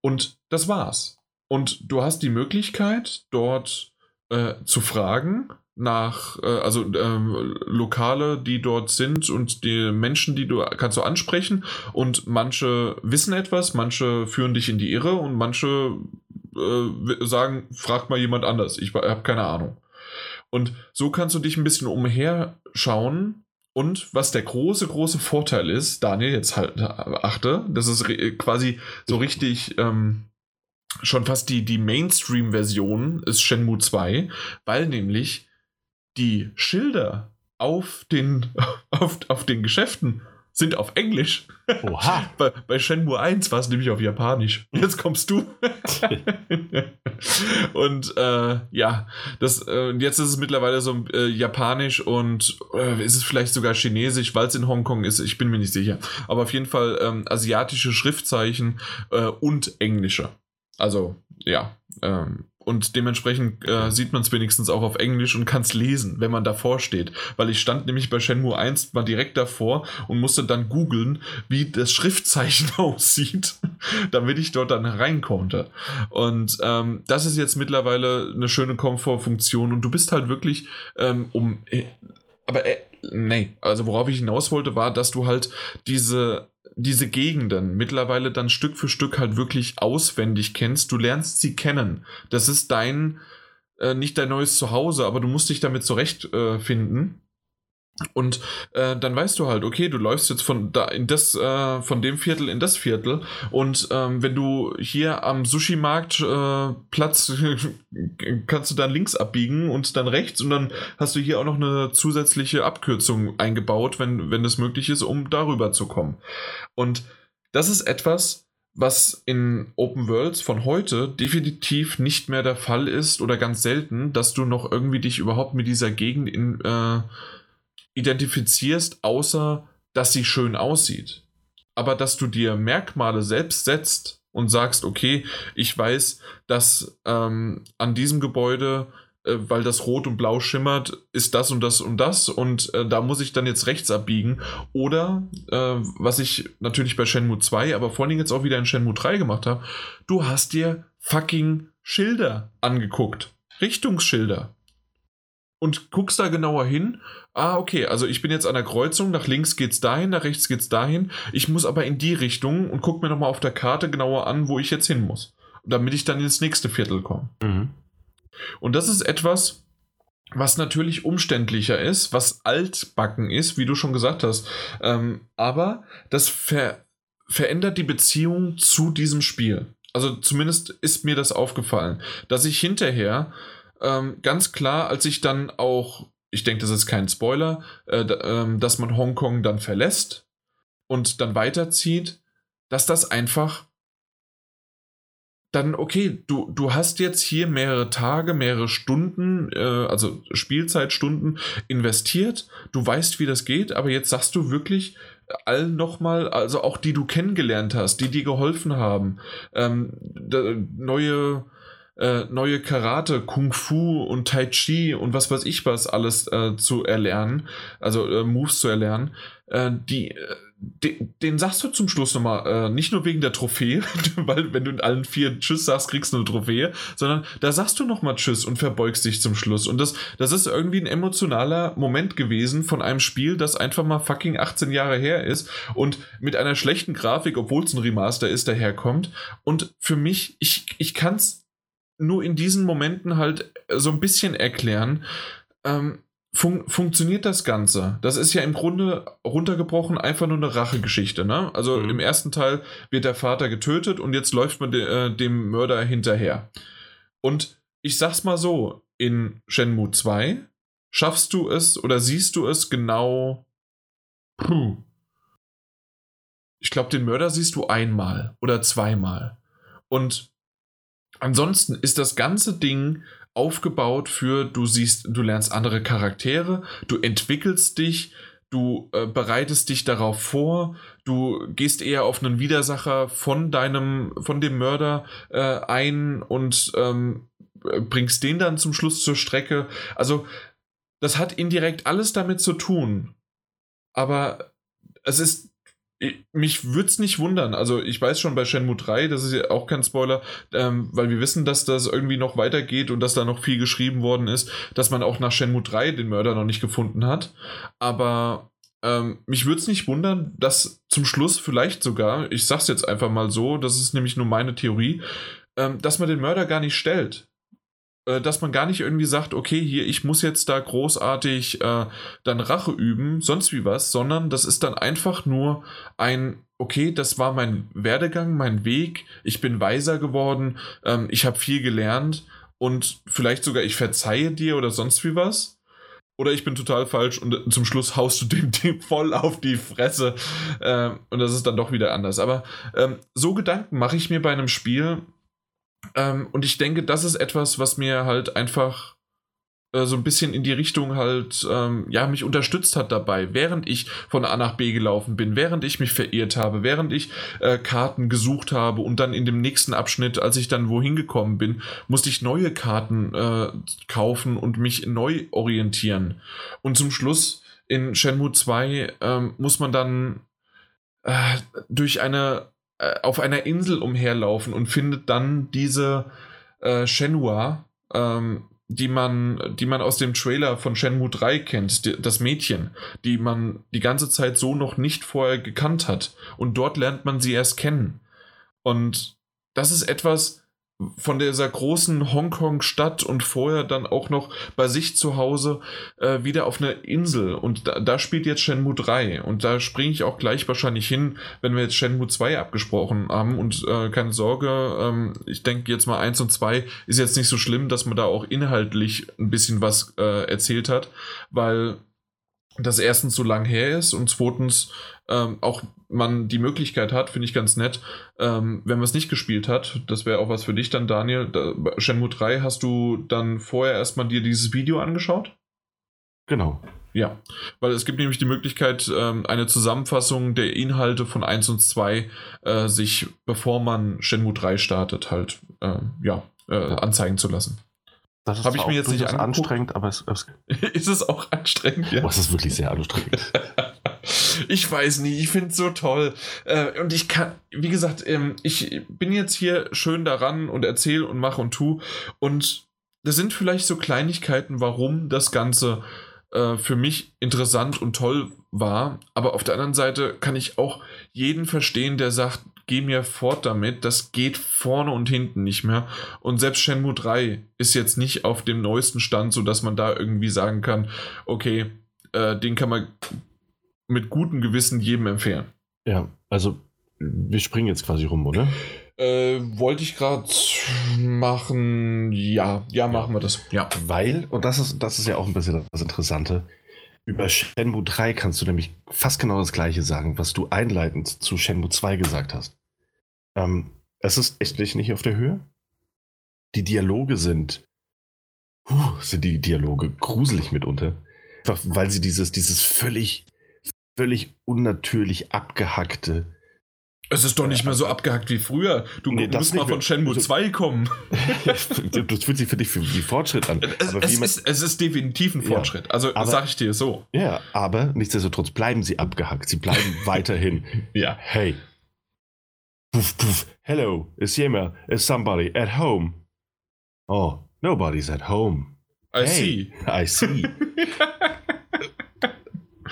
Und das war's. Und du hast die Möglichkeit, dort äh, zu fragen, nach, äh, also ähm, Lokale, die dort sind und die Menschen, die du kannst du ansprechen und manche wissen etwas, manche führen dich in die Irre und manche äh, sagen, frag mal jemand anders, ich habe keine Ahnung. Und so kannst du dich ein bisschen umherschauen und was der große, große Vorteil ist, Daniel, jetzt halt achte, das ist quasi so richtig ähm, schon fast die, die Mainstream-Version ist Shenmue 2, weil nämlich die Schilder auf den, auf, auf den Geschäften sind auf Englisch. Oha. bei, bei Shenmue 1 war es nämlich auf Japanisch. Jetzt kommst du. und äh, ja, das, äh, jetzt ist es mittlerweile so äh, Japanisch und äh, ist es vielleicht sogar Chinesisch, weil es in Hongkong ist. Ich bin mir nicht sicher. Aber auf jeden Fall ähm, asiatische Schriftzeichen äh, und englische. Also, ja. Ähm, und dementsprechend äh, sieht man es wenigstens auch auf Englisch und kann es lesen, wenn man davor steht. Weil ich stand nämlich bei Shenmue 1 mal direkt davor und musste dann googeln, wie das Schriftzeichen aussieht, damit ich dort dann rein konnte. Und ähm, das ist jetzt mittlerweile eine schöne Komfortfunktion und du bist halt wirklich ähm, um. Äh, aber äh, nee, also worauf ich hinaus wollte, war, dass du halt diese diese Gegenden mittlerweile dann Stück für Stück halt wirklich auswendig kennst. Du lernst sie kennen. Das ist dein, äh, nicht dein neues Zuhause, aber du musst dich damit zurechtfinden. Äh, und äh, dann weißt du halt, okay, du läufst jetzt von da in das, äh, von dem Viertel in das Viertel. Und ähm, wenn du hier am Sushi-Markt äh, Platz kannst du dann links abbiegen und dann rechts und dann hast du hier auch noch eine zusätzliche Abkürzung eingebaut, wenn, wenn es möglich ist, um darüber zu kommen. Und das ist etwas, was in Open Worlds von heute definitiv nicht mehr der Fall ist oder ganz selten, dass du noch irgendwie dich überhaupt mit dieser Gegend in äh, identifizierst, außer dass sie schön aussieht. Aber dass du dir Merkmale selbst setzt und sagst, okay, ich weiß, dass ähm, an diesem Gebäude, äh, weil das rot und blau schimmert, ist das und das und das und äh, da muss ich dann jetzt rechts abbiegen. Oder, äh, was ich natürlich bei Shenmue 2, aber vor allem jetzt auch wieder in Shenmue 3 gemacht habe, du hast dir fucking Schilder angeguckt. Richtungsschilder und guckst da genauer hin. Ah, okay, also ich bin jetzt an der Kreuzung, nach links geht's dahin, nach rechts geht's dahin. Ich muss aber in die Richtung und guck mir nochmal auf der Karte genauer an, wo ich jetzt hin muss, damit ich dann ins nächste Viertel komme. Mhm. Und das ist etwas, was natürlich umständlicher ist, was altbacken ist, wie du schon gesagt hast. Ähm, aber das ver verändert die Beziehung zu diesem Spiel. Also zumindest ist mir das aufgefallen, dass ich hinterher ähm, ganz klar, als ich dann auch, ich denke, das ist kein Spoiler, äh, äh, dass man Hongkong dann verlässt und dann weiterzieht, dass das einfach dann, okay, du, du hast jetzt hier mehrere Tage, mehrere Stunden, äh, also Spielzeitstunden investiert, du weißt, wie das geht, aber jetzt sagst du wirklich allen nochmal, also auch die du kennengelernt hast, die dir geholfen haben, ähm, neue äh, neue Karate, Kung Fu und Tai Chi und was weiß ich was alles äh, zu erlernen, also äh, Moves zu erlernen, äh, die äh, den, den, sagst du zum Schluss nochmal, äh, nicht nur wegen der Trophäe, weil wenn du in allen vier Tschüss sagst, kriegst du eine Trophäe, sondern da sagst du nochmal Tschüss und verbeugst dich zum Schluss. Und das, das ist irgendwie ein emotionaler Moment gewesen von einem Spiel, das einfach mal fucking 18 Jahre her ist und mit einer schlechten Grafik, obwohl es ein Remaster ist, daherkommt. Und für mich, ich, ich kann es nur in diesen Momenten halt so ein bisschen erklären, ähm, fun funktioniert das Ganze. Das ist ja im Grunde runtergebrochen einfach nur eine Rachegeschichte. Ne? Also mhm. im ersten Teil wird der Vater getötet und jetzt läuft man de äh, dem Mörder hinterher. Und ich sag's mal so, in Shenmue 2 schaffst du es oder siehst du es genau. Puh. Ich glaube, den Mörder siehst du einmal oder zweimal. Und Ansonsten ist das ganze Ding aufgebaut für, du siehst, du lernst andere Charaktere, du entwickelst dich, du äh, bereitest dich darauf vor, du gehst eher auf einen Widersacher von deinem, von dem Mörder äh, ein und ähm, bringst den dann zum Schluss zur Strecke. Also, das hat indirekt alles damit zu tun. Aber es ist mich würde es nicht wundern. Also ich weiß schon bei Shenmue 3, das ist ja auch kein Spoiler, ähm, weil wir wissen, dass das irgendwie noch weitergeht und dass da noch viel geschrieben worden ist, dass man auch nach Shenmue 3 den Mörder noch nicht gefunden hat. Aber ähm, mich würde es nicht wundern, dass zum Schluss vielleicht sogar, ich sag's jetzt einfach mal so, das ist nämlich nur meine Theorie, ähm, dass man den Mörder gar nicht stellt. Äh, dass man gar nicht irgendwie sagt, okay, hier, ich muss jetzt da großartig äh, dann Rache üben, sonst wie was, sondern das ist dann einfach nur ein, okay, das war mein Werdegang, mein Weg, ich bin weiser geworden, ähm, ich habe viel gelernt und vielleicht sogar ich verzeihe dir oder sonst wie was. oder ich bin total falsch und zum Schluss haust du dem Ding voll auf die Fresse ähm, und das ist dann doch wieder anders. Aber ähm, so Gedanken mache ich mir bei einem Spiel ähm, und ich denke, das ist etwas, was mir halt einfach äh, so ein bisschen in die Richtung halt, ähm, ja, mich unterstützt hat dabei, während ich von A nach B gelaufen bin, während ich mich verirrt habe, während ich äh, Karten gesucht habe und dann in dem nächsten Abschnitt, als ich dann wohin gekommen bin, musste ich neue Karten äh, kaufen und mich neu orientieren. Und zum Schluss in Shenmue 2 ähm, muss man dann äh, durch eine auf einer Insel umherlaufen und findet dann diese äh, Shenhua, ähm, die man, die man aus dem Trailer von Shenmue 3 kennt, die, das Mädchen, die man die ganze Zeit so noch nicht vorher gekannt hat. Und dort lernt man sie erst kennen. Und das ist etwas, von dieser großen Hongkong-Stadt und vorher dann auch noch bei sich zu Hause äh, wieder auf einer Insel. Und da, da, spielt jetzt Shenmue 3. Und da springe ich auch gleich wahrscheinlich hin, wenn wir jetzt Shenmue 2 abgesprochen haben. Und äh, keine Sorge, ähm, ich denke jetzt mal 1 und 2 ist jetzt nicht so schlimm, dass man da auch inhaltlich ein bisschen was äh, erzählt hat, weil das erstens so lang her ist und zweitens ähm, auch man die Möglichkeit hat, finde ich ganz nett, ähm, wenn man es nicht gespielt hat, das wäre auch was für dich dann, Daniel. Da, Shenmue 3 hast du dann vorher erstmal dir dieses Video angeschaut? Genau. Ja, weil es gibt nämlich die Möglichkeit, ähm, eine Zusammenfassung der Inhalte von 1 und 2 äh, sich, bevor man Shenmue 3 startet, halt äh, ja, anzeigen zu lassen. Das ist ich mir jetzt nicht anstrengend, aber es, es ist es auch anstrengend. Ja. Oh, es ist wirklich sehr anstrengend. ich weiß nie, ich finde es so toll. Äh, und ich kann, wie gesagt, ähm, ich bin jetzt hier schön daran und erzähle und mache und tu. Und das sind vielleicht so Kleinigkeiten, warum das Ganze äh, für mich interessant und toll war. Aber auf der anderen Seite kann ich auch jeden verstehen, der sagt, geh mir fort damit, das geht vorne und hinten nicht mehr. Und selbst Shenmue 3 ist jetzt nicht auf dem neuesten Stand, sodass man da irgendwie sagen kann, okay, äh, den kann man mit gutem Gewissen jedem empfehlen. Ja, also wir springen jetzt quasi rum, oder? Äh, wollte ich gerade machen. Ja, ja, machen wir das. Ja. Weil, und das ist, das ist ja auch ein bisschen das Interessante, über Shenmue 3 kannst du nämlich fast genau das gleiche sagen, was du einleitend zu Shenmue 2 gesagt hast. Ähm, es ist echt nicht auf der Höhe. Die Dialoge sind, puh, sind die Dialoge gruselig mitunter. Weil sie dieses, dieses völlig, völlig unnatürlich abgehackte, es ist doch nicht mehr so abgehackt wie früher. Du nee, musst mal von Shenmue 2 kommen. das fühlt sich für dich wie Fortschritt an. Es, es, ist, es ist, definitiv ein Fortschritt. Ja, also aber, sag ich dir so. Ja, aber nichtsdestotrotz bleiben sie abgehackt. Sie bleiben weiterhin. Ja. Hey. Puff, puff. Hello, is jemand, is somebody at home? Oh, nobody's at home. I hey, see. I see.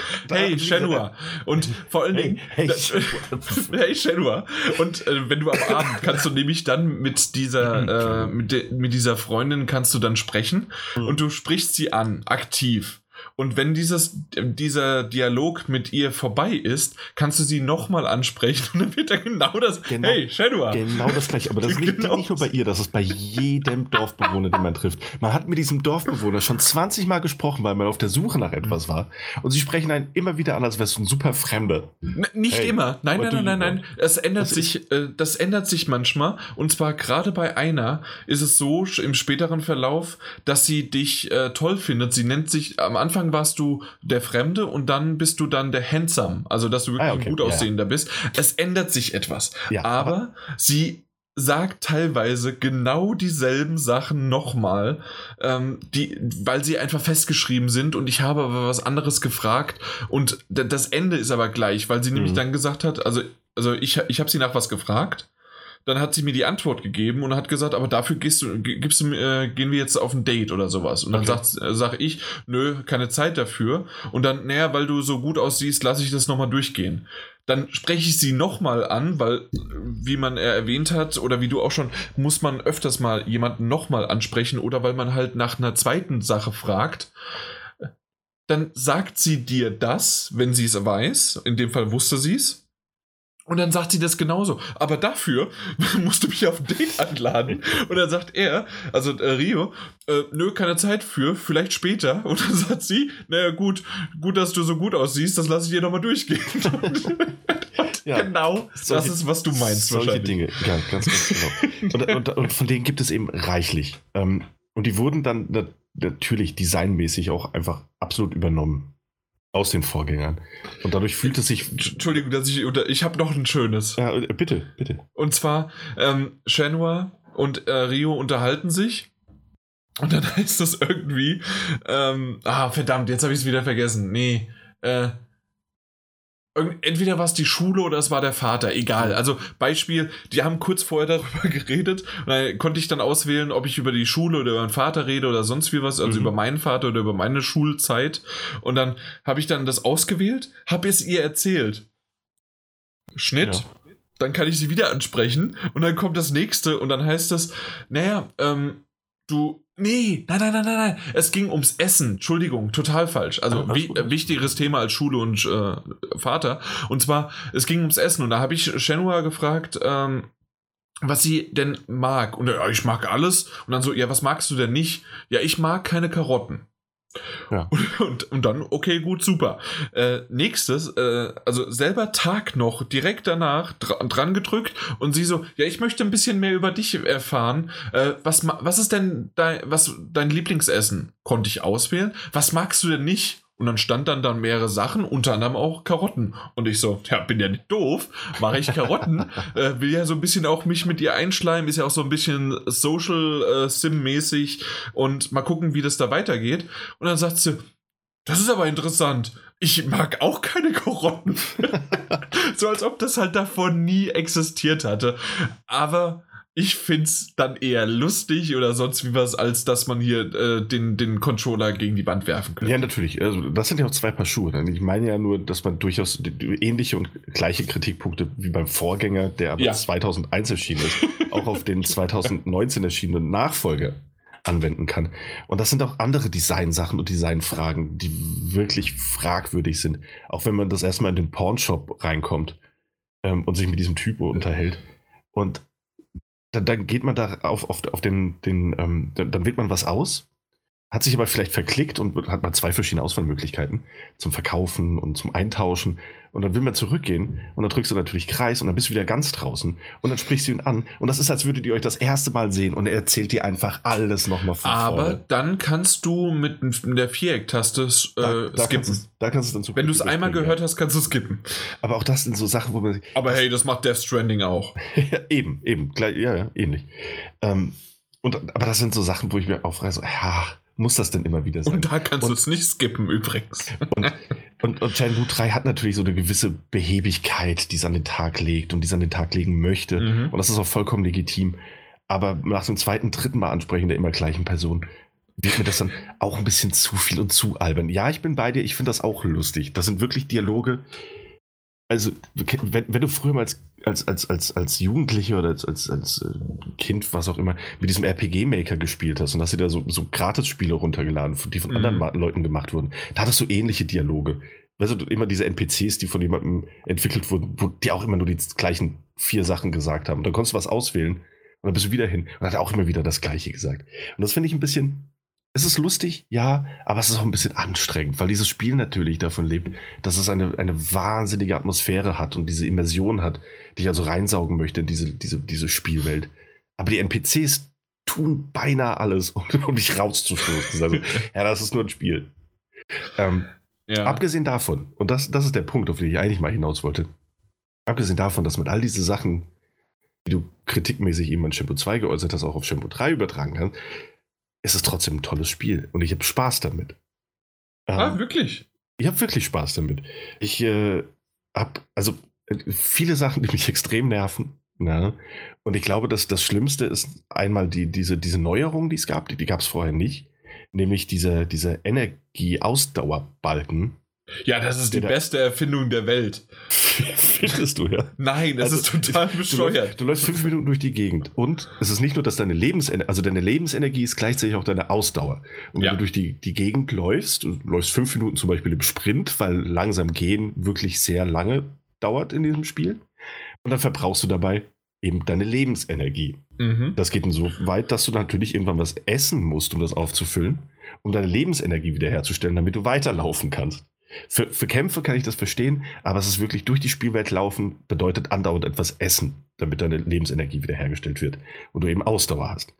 hey Shenhua. Und vor allen Dingen, hey, hey Shenhua. Und äh, wenn du am Abend kannst du nämlich dann mit dieser, äh, mit, mit dieser Freundin kannst du dann sprechen mhm. und du sprichst sie an, aktiv. Und wenn dieses, dieser Dialog mit ihr vorbei ist, kannst du sie nochmal ansprechen und dann wird da genau das. Genau, hey, Shadua. Genau das gleiche. Aber das nicht, genau. nicht nur bei ihr, das ist bei jedem Dorfbewohner, den man trifft. Man hat mit diesem Dorfbewohner schon 20 Mal gesprochen, weil man auf der Suche nach etwas war. Und sie sprechen einen immer wieder an, als wärst du ein super Fremder. N nicht hey, immer. Nein, nein, nein, nein, nein. Es ändert das sich, äh, das ändert sich manchmal. Und zwar gerade bei einer ist es so im späteren Verlauf, dass sie dich äh, toll findet. Sie nennt sich am Anfang Anfang warst du der Fremde und dann bist du dann der Handsome, also dass du wirklich ah, okay. ein gut aussehender ja. bist. Es ändert sich etwas. Ja, aber, aber sie sagt teilweise genau dieselben Sachen nochmal, ähm, die, weil sie einfach festgeschrieben sind und ich habe aber was anderes gefragt und das Ende ist aber gleich, weil sie mhm. nämlich dann gesagt hat, also, also ich, ich habe sie nach was gefragt dann hat sie mir die Antwort gegeben und hat gesagt, aber dafür gehst du, gibst du, äh, gehen wir jetzt auf ein Date oder sowas. Und dann okay. sagt, äh, sag ich, nö, keine Zeit dafür. Und dann, naja, weil du so gut aussiehst, lasse ich das nochmal durchgehen. Dann spreche ich sie nochmal an, weil, wie man erwähnt hat, oder wie du auch schon, muss man öfters mal jemanden nochmal ansprechen oder weil man halt nach einer zweiten Sache fragt dann sagt sie dir das, wenn sie es weiß. In dem Fall wusste sie es. Und dann sagt sie das genauso. Aber dafür musst du mich auf ein Date einladen. Und dann sagt er, also äh, Rio, äh, nö, keine Zeit für, vielleicht später. Und dann sagt sie, naja, gut, gut, dass du so gut aussiehst, das lasse ich dir nochmal durchgehen. Ja, genau, solche- das ist, was du meinst Solche. Dinge, ja, ganz, ganz genau. Und, und, und von denen gibt es eben reichlich. Ähm, und die wurden dann na, natürlich designmäßig auch einfach absolut übernommen aus den Vorgängern. Und dadurch fühlt es sich. Entschuldigung, dass ich. Ich habe noch ein schönes. Ja, äh, bitte, bitte. Und zwar, ähm, Shenhua und äh, Rio unterhalten sich. Und dann heißt das irgendwie, ähm, ah, verdammt, jetzt habe ich es wieder vergessen. Nee, äh, entweder war es die Schule oder es war der Vater, egal. Also Beispiel, die haben kurz vorher darüber geredet und dann konnte ich dann auswählen, ob ich über die Schule oder über meinen Vater rede oder sonst wie was, also Mhm. über meinen Vater oder über meine Schulzeit. Und dann habe ich dann das ausgewählt, habe es ihr erzählt. Schnitt. Ja. Dann kann ich sie wieder ansprechen und dann kommt das nächste und dann heißt es, naja, ähm, du, nee, nein, nein, nein, nein, nein, es ging ums Essen, Entschuldigung, total falsch. Also Ah, wi gut. äh, wichtigeres Thema als Schule und äh, Vater. Und zwar, es ging ums Essen und da habe ich Shenhua gefragt, ähm, was sie denn mag. Und ja, ich mag alles. Und dann so, ja, was magst du denn nicht? Ja, ich mag keine Karotten. Ja. Und, und, und dann, okay, gut, super. Äh, nächstes, äh, also selber Tag noch, direkt danach dra dran gedrückt und sie so, ja, ich möchte ein bisschen mehr über dich erfahren. Äh, was, was ist denn dein, was, dein Lieblingsessen? Konnte ich auswählen. Was magst du denn nicht? Und dann stand dann dann mehrere Sachen, unter anderem auch Karotten. Und ich so, ja, bin ja nicht doof, mache ich Karotten. äh, will ja so ein bisschen auch mich mit ihr einschleimen, ist ja auch so ein bisschen Social äh, Sim-mäßig und mal gucken, wie das da weitergeht. Und dann sagt sie, das ist aber interessant. Ich mag auch keine Karotten. so als ob das halt davon nie existiert hatte. Aber ich find's dann eher lustig oder sonst wie was, als dass man hier äh, den, den Controller gegen die Wand werfen könnte. Ja, natürlich. Also, das sind ja auch zwei Paar Schuhe. ne? Ich meine ja nur, dass man durchaus ähnliche und gleiche Kritikpunkte wie beim Vorgänger, der aber Ja. 2001 erschienen ist, auch auf den 2019 erschienenen Nachfolger anwenden kann. Und das sind auch andere Designsachen und Designfragen, die wirklich fragwürdig sind. Auch wenn man das erstmal in den Pornshop reinkommt ähm, und sich mit diesem Typo unterhält. Und dann, dann geht man da auf, auf, auf den, den ähm, dann, dann wählt man was aus, hat sich aber vielleicht verklickt und hat mal zwei verschiedene Auswahlmöglichkeiten zum Verkaufen und zum Eintauschen. Und dann will man zurückgehen und dann drückst du natürlich Kreis und dann bist du wieder ganz draußen und dann sprichst du ihn an. Und das ist, als würdet ihr euch das erste Mal sehen und er erzählt dir einfach alles nochmal von Aber vorne. dann kannst du mit der Viereck-Taste äh, Da, da, skippen. kannst da kannst du es dann zu Wenn du es einmal gehört hast, kannst du skippen. Aber auch das sind so Sachen, wo man. Aber hey, das macht Death Stranding auch. eben, eben, gleich, ja, ja, ähnlich. Ähm, und, aber das sind so Sachen, wo ich mir aufreiße, so, ja, muss das denn immer wieder sein? Und da kannst du Und- es nicht skippen übrigens. Und, und Shenmue 3 hat natürlich so eine gewisse Behebigkeit, die es an den Tag legt und die es an den Tag legen möchte. Mhm. Und das ist auch vollkommen legitim. Aber nach dem zweiten, dritten Mal ansprechen der immer gleichen Person wird mir das dann auch ein bisschen zu viel und zu albern. Ja, ich bin bei dir, ich finde das auch lustig. Das sind wirklich Dialoge. Also, wenn, wenn du früher mal als, als, als, als, als Jugendlicher oder als, als, als äh, Kind, was auch immer, mit diesem RPG-Maker gespielt hast und hast dir da so, so Gratis-Spiele runtergeladen, die von Mhm. anderen Leuten gemacht wurden, da hattest du ähnliche Dialoge. Weißt du, immer diese NPCs, die von jemandem entwickelt wurden, wo die auch immer nur die gleichen vier Sachen gesagt haben. Und dann konntest du was auswählen und dann bist du wieder hin und hat auch immer wieder das Gleiche gesagt. Und das finde ich ein bisschen, es ist lustig, ja, aber es ist auch ein bisschen anstrengend, weil dieses Spiel natürlich davon lebt, dass es eine, eine wahnsinnige Atmosphäre hat und diese Immersion hat, die ich also reinsaugen möchte in diese, diese, diese Spielwelt. Aber die NPCs tun beinahe alles, um, um dich rauszustoßen. Also, ja, das ist nur ein Spiel. Ähm, Ja. Abgesehen davon, und das, das ist der Punkt, auf den ich eigentlich mal hinaus wollte, abgesehen davon, dass man all diese Sachen, die du kritikmäßig eben an Shampoo 2 geäußert hast, auch auf Shampoo 3 übertragen kannst, ist es trotzdem ein tolles Spiel und ich habe Spaß damit. ah, Ähm, wirklich? ich habe wirklich Spaß damit. Ich äh, habe also viele Sachen, die mich extrem nerven. Ja. Und ich glaube, dass das Schlimmste ist einmal die, diese, diese Neuerung, die es gab, die, die gab es vorher nicht, nämlich diese, diese Energieausdauerbalken. Ja, das ist die Der- beste Erfindung der Welt. Findest du, ja? Nein, das Also, ist total Du läufst, bescheuert. du läufst fünf Minuten durch die Gegend und es ist nicht nur, dass deine Lebensenergie, also deine Lebensenergie ist gleichzeitig auch deine Ausdauer. Und wenn Ja. du durch die, die Gegend läufst, du läufst fünf Minuten zum Beispiel im Sprint, weil langsam gehen wirklich sehr lange dauert in diesem Spiel, Und dann verbrauchst du dabei eben deine Lebensenergie. Mhm. Das geht so weit, dass du natürlich irgendwann was essen musst, um das aufzufüllen, um deine Lebensenergie wiederherzustellen, damit du weiterlaufen kannst. Für, für Kämpfe kann ich das verstehen, aber es ist wirklich durch die Spielwelt laufen, bedeutet andauernd etwas essen, damit deine Lebensenergie wiederhergestellt wird und du eben Ausdauer hast.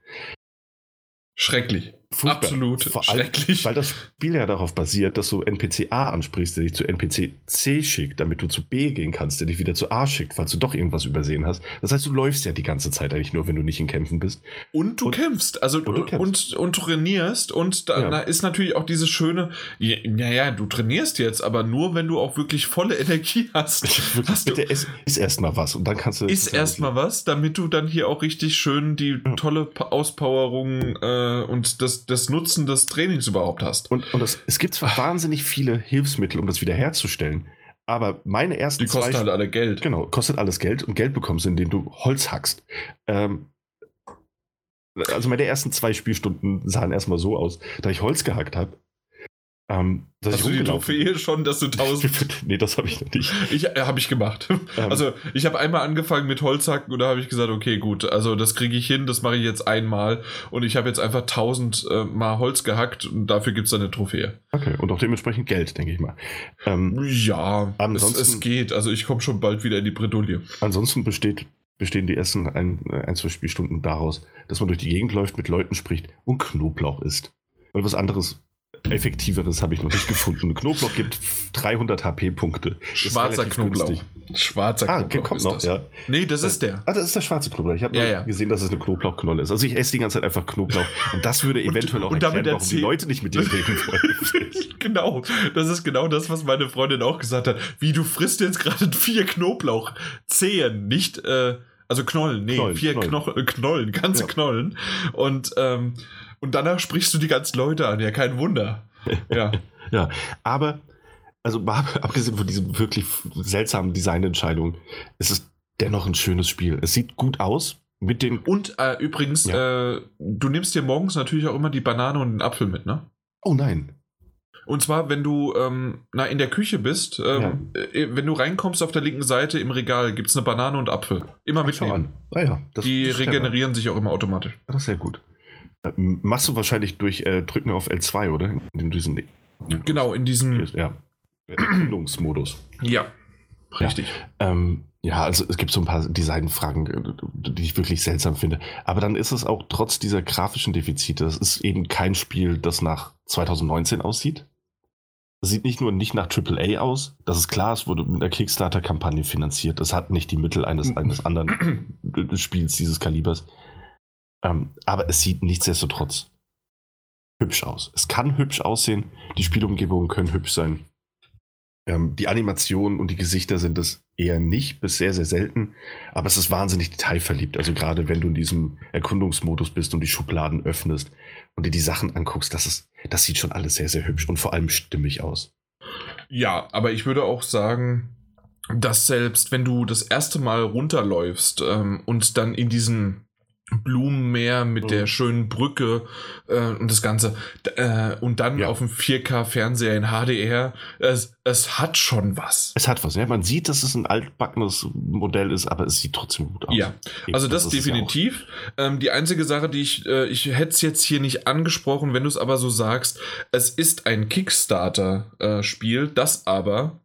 Schrecklich. Furchtbar. Absolut Vor allem, schrecklich. weil das Spiel ja darauf basiert, dass du NPC A ansprichst, der dich zu NPC C schickt, damit du zu B gehen kannst, der dich wieder zu A schickt, falls du doch irgendwas übersehen hast. Das heißt, du läufst ja die ganze Zeit eigentlich nur, wenn du nicht in Kämpfen bist. Und du Und- kämpfst, also und du und, kämpfst. und, trainierst und da, Ja. da ist natürlich auch dieses schöne, ja, ja, du trainierst jetzt, aber nur wenn du auch wirklich volle Energie hast. hast Bitte iss erstmal was und dann kannst du. ist erstmal was, damit du dann hier auch richtig schön die Ja. tolle Auspowerung äh, und das, das Nutzen des Trainings überhaupt hast. Und, und das, es gibt zwar wahnsinnig viele Hilfsmittel, um das wiederherzustellen, aber meine ersten Die kosten zwei halt alle Geld. Genau, kostet alles Geld und Geld bekommst du, indem du Holz hackst. Ähm, also meine ersten zwei Spielstunden sahen erstmal so aus, da ich Holz gehackt habe. Ähm, dass Hast ich du die Trophäe schon, dass du tausend. nee, das habe ich noch nicht. Ich äh, habe ich gemacht. Ähm, Also ich habe einmal angefangen mit Holzhacken und da habe ich gesagt, okay, gut, also das kriege ich hin, das mache ich jetzt einmal und ich habe jetzt einfach tausend äh, Mal Holz gehackt und dafür gibt es eine Trophäe. okay, und auch dementsprechend Geld, denke ich mal. Ähm, Ja, Ansonsten- es, es geht. Also ich komme schon bald wieder in die Bredouille. ansonsten besteht, bestehen die ersten ein, ein, zwei Spielstunden daraus, dass man durch die Gegend läuft, mit Leuten spricht und Knoblauch isst. Und was anderes, effektiveres habe ich noch nicht gefunden. Knoblauch gibt 300 HP-Punkte. Schwarzer Knoblauch. günstig. Schwarzer Ah, Knoblauch kommt noch, das. ja. Nee, das ist der. Ah, das ist der schwarze Knoblauch. Ich habe Ja, ja. gesehen, dass es eine Knoblauchknolle ist. Also ich esse die ganze Zeit einfach Knoblauch. Und das würde Und- eventuell auch und damit erklären, warum die Leute nicht mit dir reden wollen. genau, das ist genau das, was meine Freundin auch gesagt hat. Wie du frisst jetzt gerade vier Knoblauchzehen, nicht, äh, also Knollen, nee, Knollen, vier Knollen. Knollen, äh, Knollen ganze Ja. Knollen. Und, ähm, und danach sprichst du die ganzen Leute an, ja, kein Wunder. Ja, ja, aber, also abgesehen von diesen wirklich seltsamen Designentscheidungen, ist es dennoch ein schönes Spiel. Es sieht gut aus. Mit den. und äh, übrigens, äh, du nimmst dir morgens natürlich auch immer die Banane und den Apfel mit, ne? Oh nein. Und zwar, wenn du ähm, na, in der Küche bist, ähm, äh, wenn du reinkommst auf der linken Seite im Regal, gibt es eine Banane und Apfel. Immer mitnehmen. Ah ja, das, Die das ist regenerieren sich auch immer automatisch. Das ist sehr gut. Äh, Machst du wahrscheinlich durch äh, Drücken auf L2, oder? In diesem. Genau, in diesem. Ja. Erkundungsmodus. Ja, richtig. Ähm, ja, also es gibt so ein paar Designfragen, äh, die ich wirklich seltsam finde. Aber dann ist es auch trotz dieser grafischen Defizite, das ist eben kein Spiel, das nach 2019 aussieht. Es sieht nicht nur nicht nach AAA aus, das ist klar, es wurde mit einer Kickstarter-Kampagne finanziert. Es hat nicht die Mittel eines, eines anderen Spiels dieses Kalibers. Ähm, aber es sieht nichtsdestotrotz hübsch aus. Es kann hübsch aussehen, die Spielumgebungen können hübsch sein. Ähm, die Animationen und die Gesichter sind es eher nicht, bis sehr, sehr selten. Aber es ist wahnsinnig detailverliebt. Also gerade wenn du in diesem Erkundungsmodus bist und die Schubladen öffnest und dir die Sachen anguckst, das, ist, das sieht schon alles sehr, sehr hübsch und vor allem stimmig aus. Ja, aber ich würde auch sagen, dass selbst wenn du das erste Mal runterläufst ähm, und dann in diesem Blumenmeer mit Mhm. der schönen Brücke äh, und das Ganze äh, und dann Ja. auf dem 4K-Fernseher in HDR, es, es hat schon was. Es hat was. Ja? Man sieht, dass es ein altbackenes Modell ist, aber es sieht trotzdem gut aus. Ja, Also das, ist es ja definitiv. ähm, die einzige Sache, die ich, äh, ich hätte es jetzt hier nicht angesprochen, wenn du es aber so sagst, es ist ein Kickstarter-Spiel, das aber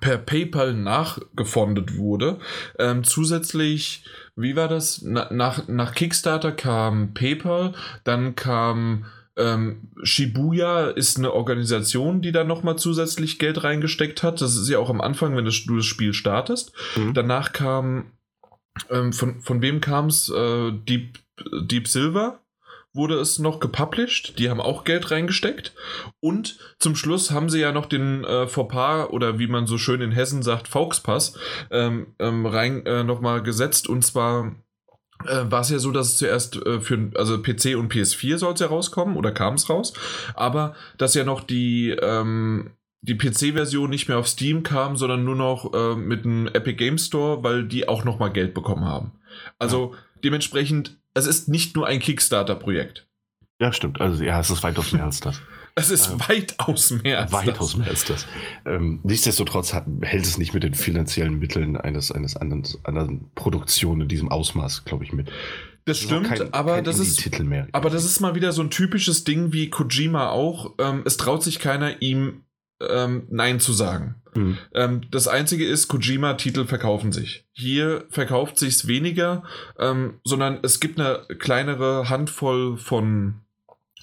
per PayPal nachgefondet wurde. Ähm, zusätzlich, wie war das? Na, nach, nach Kickstarter kam PayPal, dann kam ähm, Shibuya ist eine Organisation, die da nochmal zusätzlich Geld reingesteckt hat. Das ist ja auch am Anfang, wenn das, du das Spiel startest. Mhm. Danach kam, ähm, von, von wem kam es? Äh, Deep, Deep Silver wurde es noch gepublished. Die haben auch Geld reingesteckt. Und zum Schluss haben sie ja noch den äh, Fauxpas oder wie man so schön in Hessen sagt, Fauxpass ähm, ähm, rein äh, nochmal gesetzt. Und zwar äh, war es ja so, dass es zuerst äh, für also PC und PS4 soll es ja rauskommen oder kam es raus. Aber dass ja noch die ähm, die PC-Version nicht mehr auf Steam kam, sondern nur noch äh, mit einem Epic Game Store, weil die auch nochmal Geld bekommen haben. Also dementsprechend, es ist nicht nur ein Kickstarter-Projekt. Ja, stimmt. Also ja, es ist weitaus mehr als das. Es ist ähm, weitaus mehr als weitaus das. mehr als das. Ähm, nichtsdestotrotz hat, hält es nicht mit den finanziellen Mitteln eines, eines anderen, anderen Produktion in diesem Ausmaß, glaube ich, mit. Das, das stimmt, kein, aber kein das ist aber das ist mal wieder so ein typisches Ding wie Kojima auch. Ähm, es traut sich keiner ihm ähm, Nein zu sagen. Mhm. Ähm, das einzige ist, Kojima-Titel verkaufen sich. Hier verkauft sich's weniger, ähm, sondern es gibt eine kleinere Handvoll von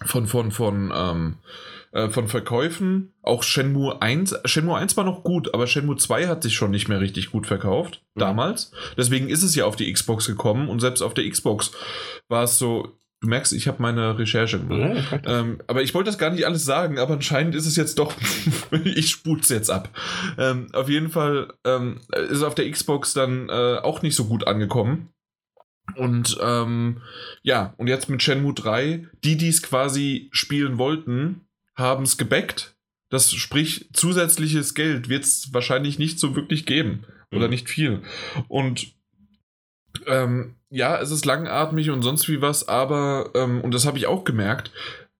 von von von ähm, äh, von Verkäufen. Auch Shenmue 1. Shenmue 1 war noch gut, aber Shenmue 2 hat sich schon nicht mehr richtig gut verkauft. Mhm. Damals. Deswegen ist es ja auf die Xbox gekommen und selbst auf der Xbox war es so, Du merkst, ich habe meine Recherche gemacht. Ja, ähm, aber ich wollte das gar nicht alles sagen, aber anscheinend ist es jetzt doch, ich spul's jetzt ab. Ähm, auf jeden Fall ähm, ist auf der Xbox dann äh, auch nicht so gut angekommen. Und ähm, ja, und jetzt mit Shenmue 3, die, die es quasi spielen wollten, haben es gebackt. Das sprich, zusätzliches Geld wird es wahrscheinlich nicht so wirklich geben. Oder mhm. nicht viel. Und ähm, ja, es ist langatmig und sonst wie was, aber, ähm, und das habe ich auch gemerkt,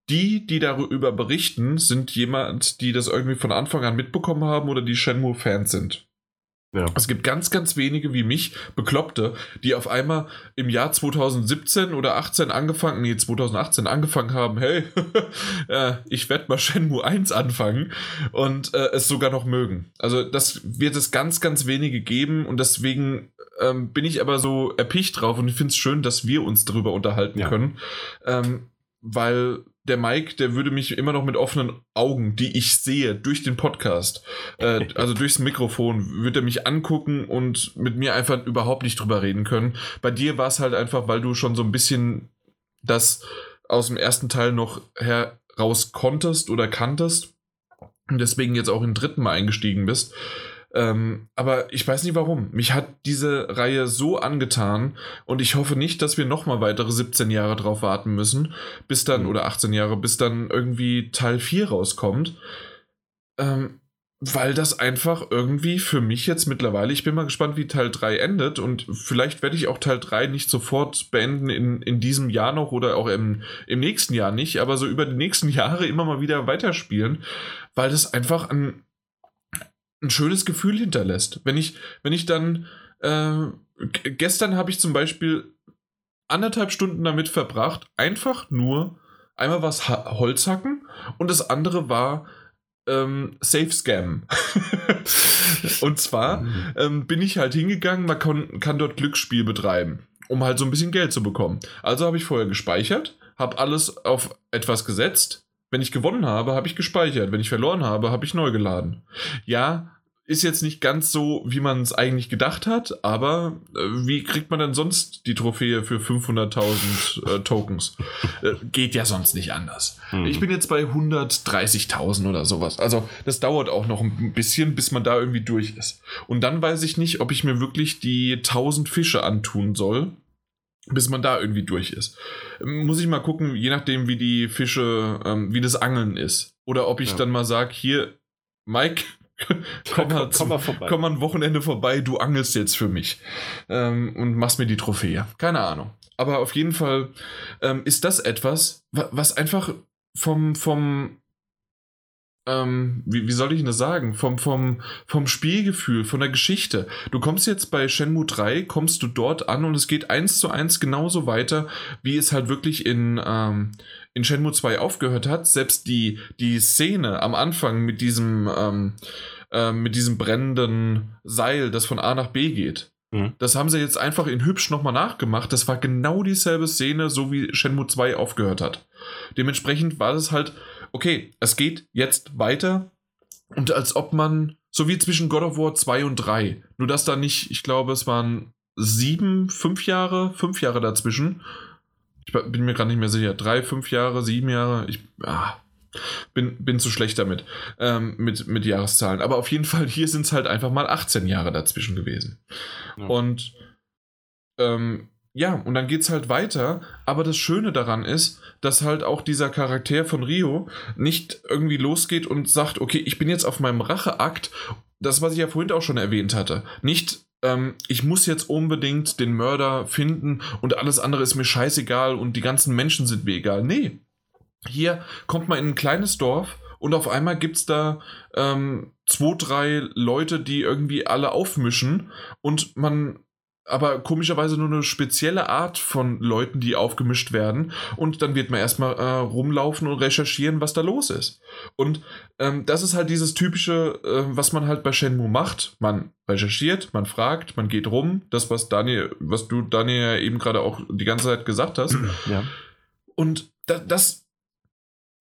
die, die darüber berichten, sind jemand, die das irgendwie von Anfang an mitbekommen haben oder die Shenmue-Fans sind. Ja. Es gibt ganz, ganz wenige wie mich, Bekloppte, die auf einmal im Jahr 2017 oder 18 angefangen, nee, 2018 angefangen haben, hey, äh, ich werde mal Shenmue 1 anfangen und äh, es sogar noch mögen. Also das wird es ganz, ganz wenige geben und deswegen ähm, bin ich aber so erpicht drauf und ich finde es schön, dass wir uns darüber unterhalten ja. können, ähm, weil der Mike, der würde mich immer noch mit offenen Augen, die ich sehe, durch den Podcast, äh, also durchs Mikrofon, würde er mich angucken und mit mir einfach überhaupt nicht drüber reden können. Bei dir war es halt einfach, weil du schon so ein bisschen das aus dem ersten Teil noch heraus konntest oder kanntest und deswegen jetzt auch im dritten Mal eingestiegen bist. Ähm, aber ich weiß nicht warum. Mich hat diese Reihe so angetan und ich hoffe nicht, dass wir nochmal weitere 17 Jahre drauf warten müssen, bis dann, mhm. oder 18 Jahre, bis dann irgendwie Teil 4 rauskommt. Ähm, weil das einfach irgendwie für mich jetzt mittlerweile, ich bin mal gespannt, wie Teil 3 endet und vielleicht werde ich auch Teil 3 nicht sofort beenden in, in diesem Jahr noch oder auch im, im nächsten Jahr nicht, aber so über die nächsten Jahre immer mal wieder weiterspielen, weil das einfach ein ein schönes Gefühl hinterlässt. Wenn ich, wenn ich dann, äh, gestern habe ich zum Beispiel anderthalb Stunden damit verbracht, einfach nur einmal was ha Holz hacken und das andere war ähm, Safe Scam. und zwar mhm. ähm, bin ich halt hingegangen, man kann, kann dort Glücksspiel betreiben, um halt so ein bisschen Geld zu bekommen. Also habe ich vorher gespeichert, habe alles auf etwas gesetzt, wenn ich gewonnen habe, habe ich gespeichert. Wenn ich verloren habe, habe ich neu geladen. Ja, ist jetzt nicht ganz so, wie man es eigentlich gedacht hat, aber äh, wie kriegt man denn sonst die Trophäe für 500.000 äh, Tokens? Äh, geht ja sonst nicht anders. Mhm. Ich bin jetzt bei 130.000 oder sowas. Also das dauert auch noch ein bisschen, bis man da irgendwie durch ist. Und dann weiß ich nicht, ob ich mir wirklich die 1000 Fische antun soll bis man da irgendwie durch ist. Muss ich mal gucken, je nachdem, wie die Fische, ähm, wie das Angeln ist. Oder ob ich ja. dann mal sage, hier, Mike, komm, mal komm, mal vorbei. komm mal ein Wochenende vorbei, du angelst jetzt für mich ähm, und machst mir die Trophäe. Keine Ahnung. Aber auf jeden Fall ähm, ist das etwas, was einfach vom, vom ähm, wie, wie soll ich das sagen, vom, vom, vom Spielgefühl, von der Geschichte. Du kommst jetzt bei Shenmue 3, kommst du dort an und es geht eins zu eins genauso weiter, wie es halt wirklich in, ähm, in Shenmue 2 aufgehört hat. Selbst die, die Szene am Anfang mit diesem, ähm, äh, mit diesem brennenden Seil, das von A nach B geht. Mhm. Das haben sie jetzt einfach in hübsch nochmal nachgemacht. Das war genau dieselbe Szene, so wie Shenmue 2 aufgehört hat. Dementsprechend war das halt okay, es geht jetzt weiter und als ob man, so wie zwischen God of War 2 und 3, nur dass da nicht, ich glaube, es waren sieben, fünf Jahre, fünf Jahre dazwischen. Ich bin mir gerade nicht mehr sicher. Drei, fünf Jahre, sieben Jahre. Ich ah, bin, bin zu schlecht damit, ähm, mit, mit Jahreszahlen. Aber auf jeden Fall, hier sind es halt einfach mal 18 Jahre dazwischen gewesen. Ja. Und ähm, ja, und dann geht's halt weiter. Aber das Schöne daran ist, dass halt auch dieser Charakter von Rio nicht irgendwie losgeht und sagt, okay, ich bin jetzt auf meinem Racheakt. Das, was ich ja vorhin auch schon erwähnt hatte. Nicht, ähm, ich muss jetzt unbedingt den Mörder finden und alles andere ist mir scheißegal und die ganzen Menschen sind mir egal. Nee. Hier kommt man in ein kleines Dorf und auf einmal gibt es da ähm, zwei, drei Leute, die irgendwie alle aufmischen und man aber komischerweise nur eine spezielle Art von Leuten, die aufgemischt werden. Und dann wird man erstmal äh, rumlaufen und recherchieren, was da los ist. Und ähm, das ist halt dieses typische, äh, was man halt bei Shenmue macht. Man recherchiert, man fragt, man geht rum. Das, was Daniel, was du Daniel eben gerade auch die ganze Zeit gesagt hast. Ja. Und da, das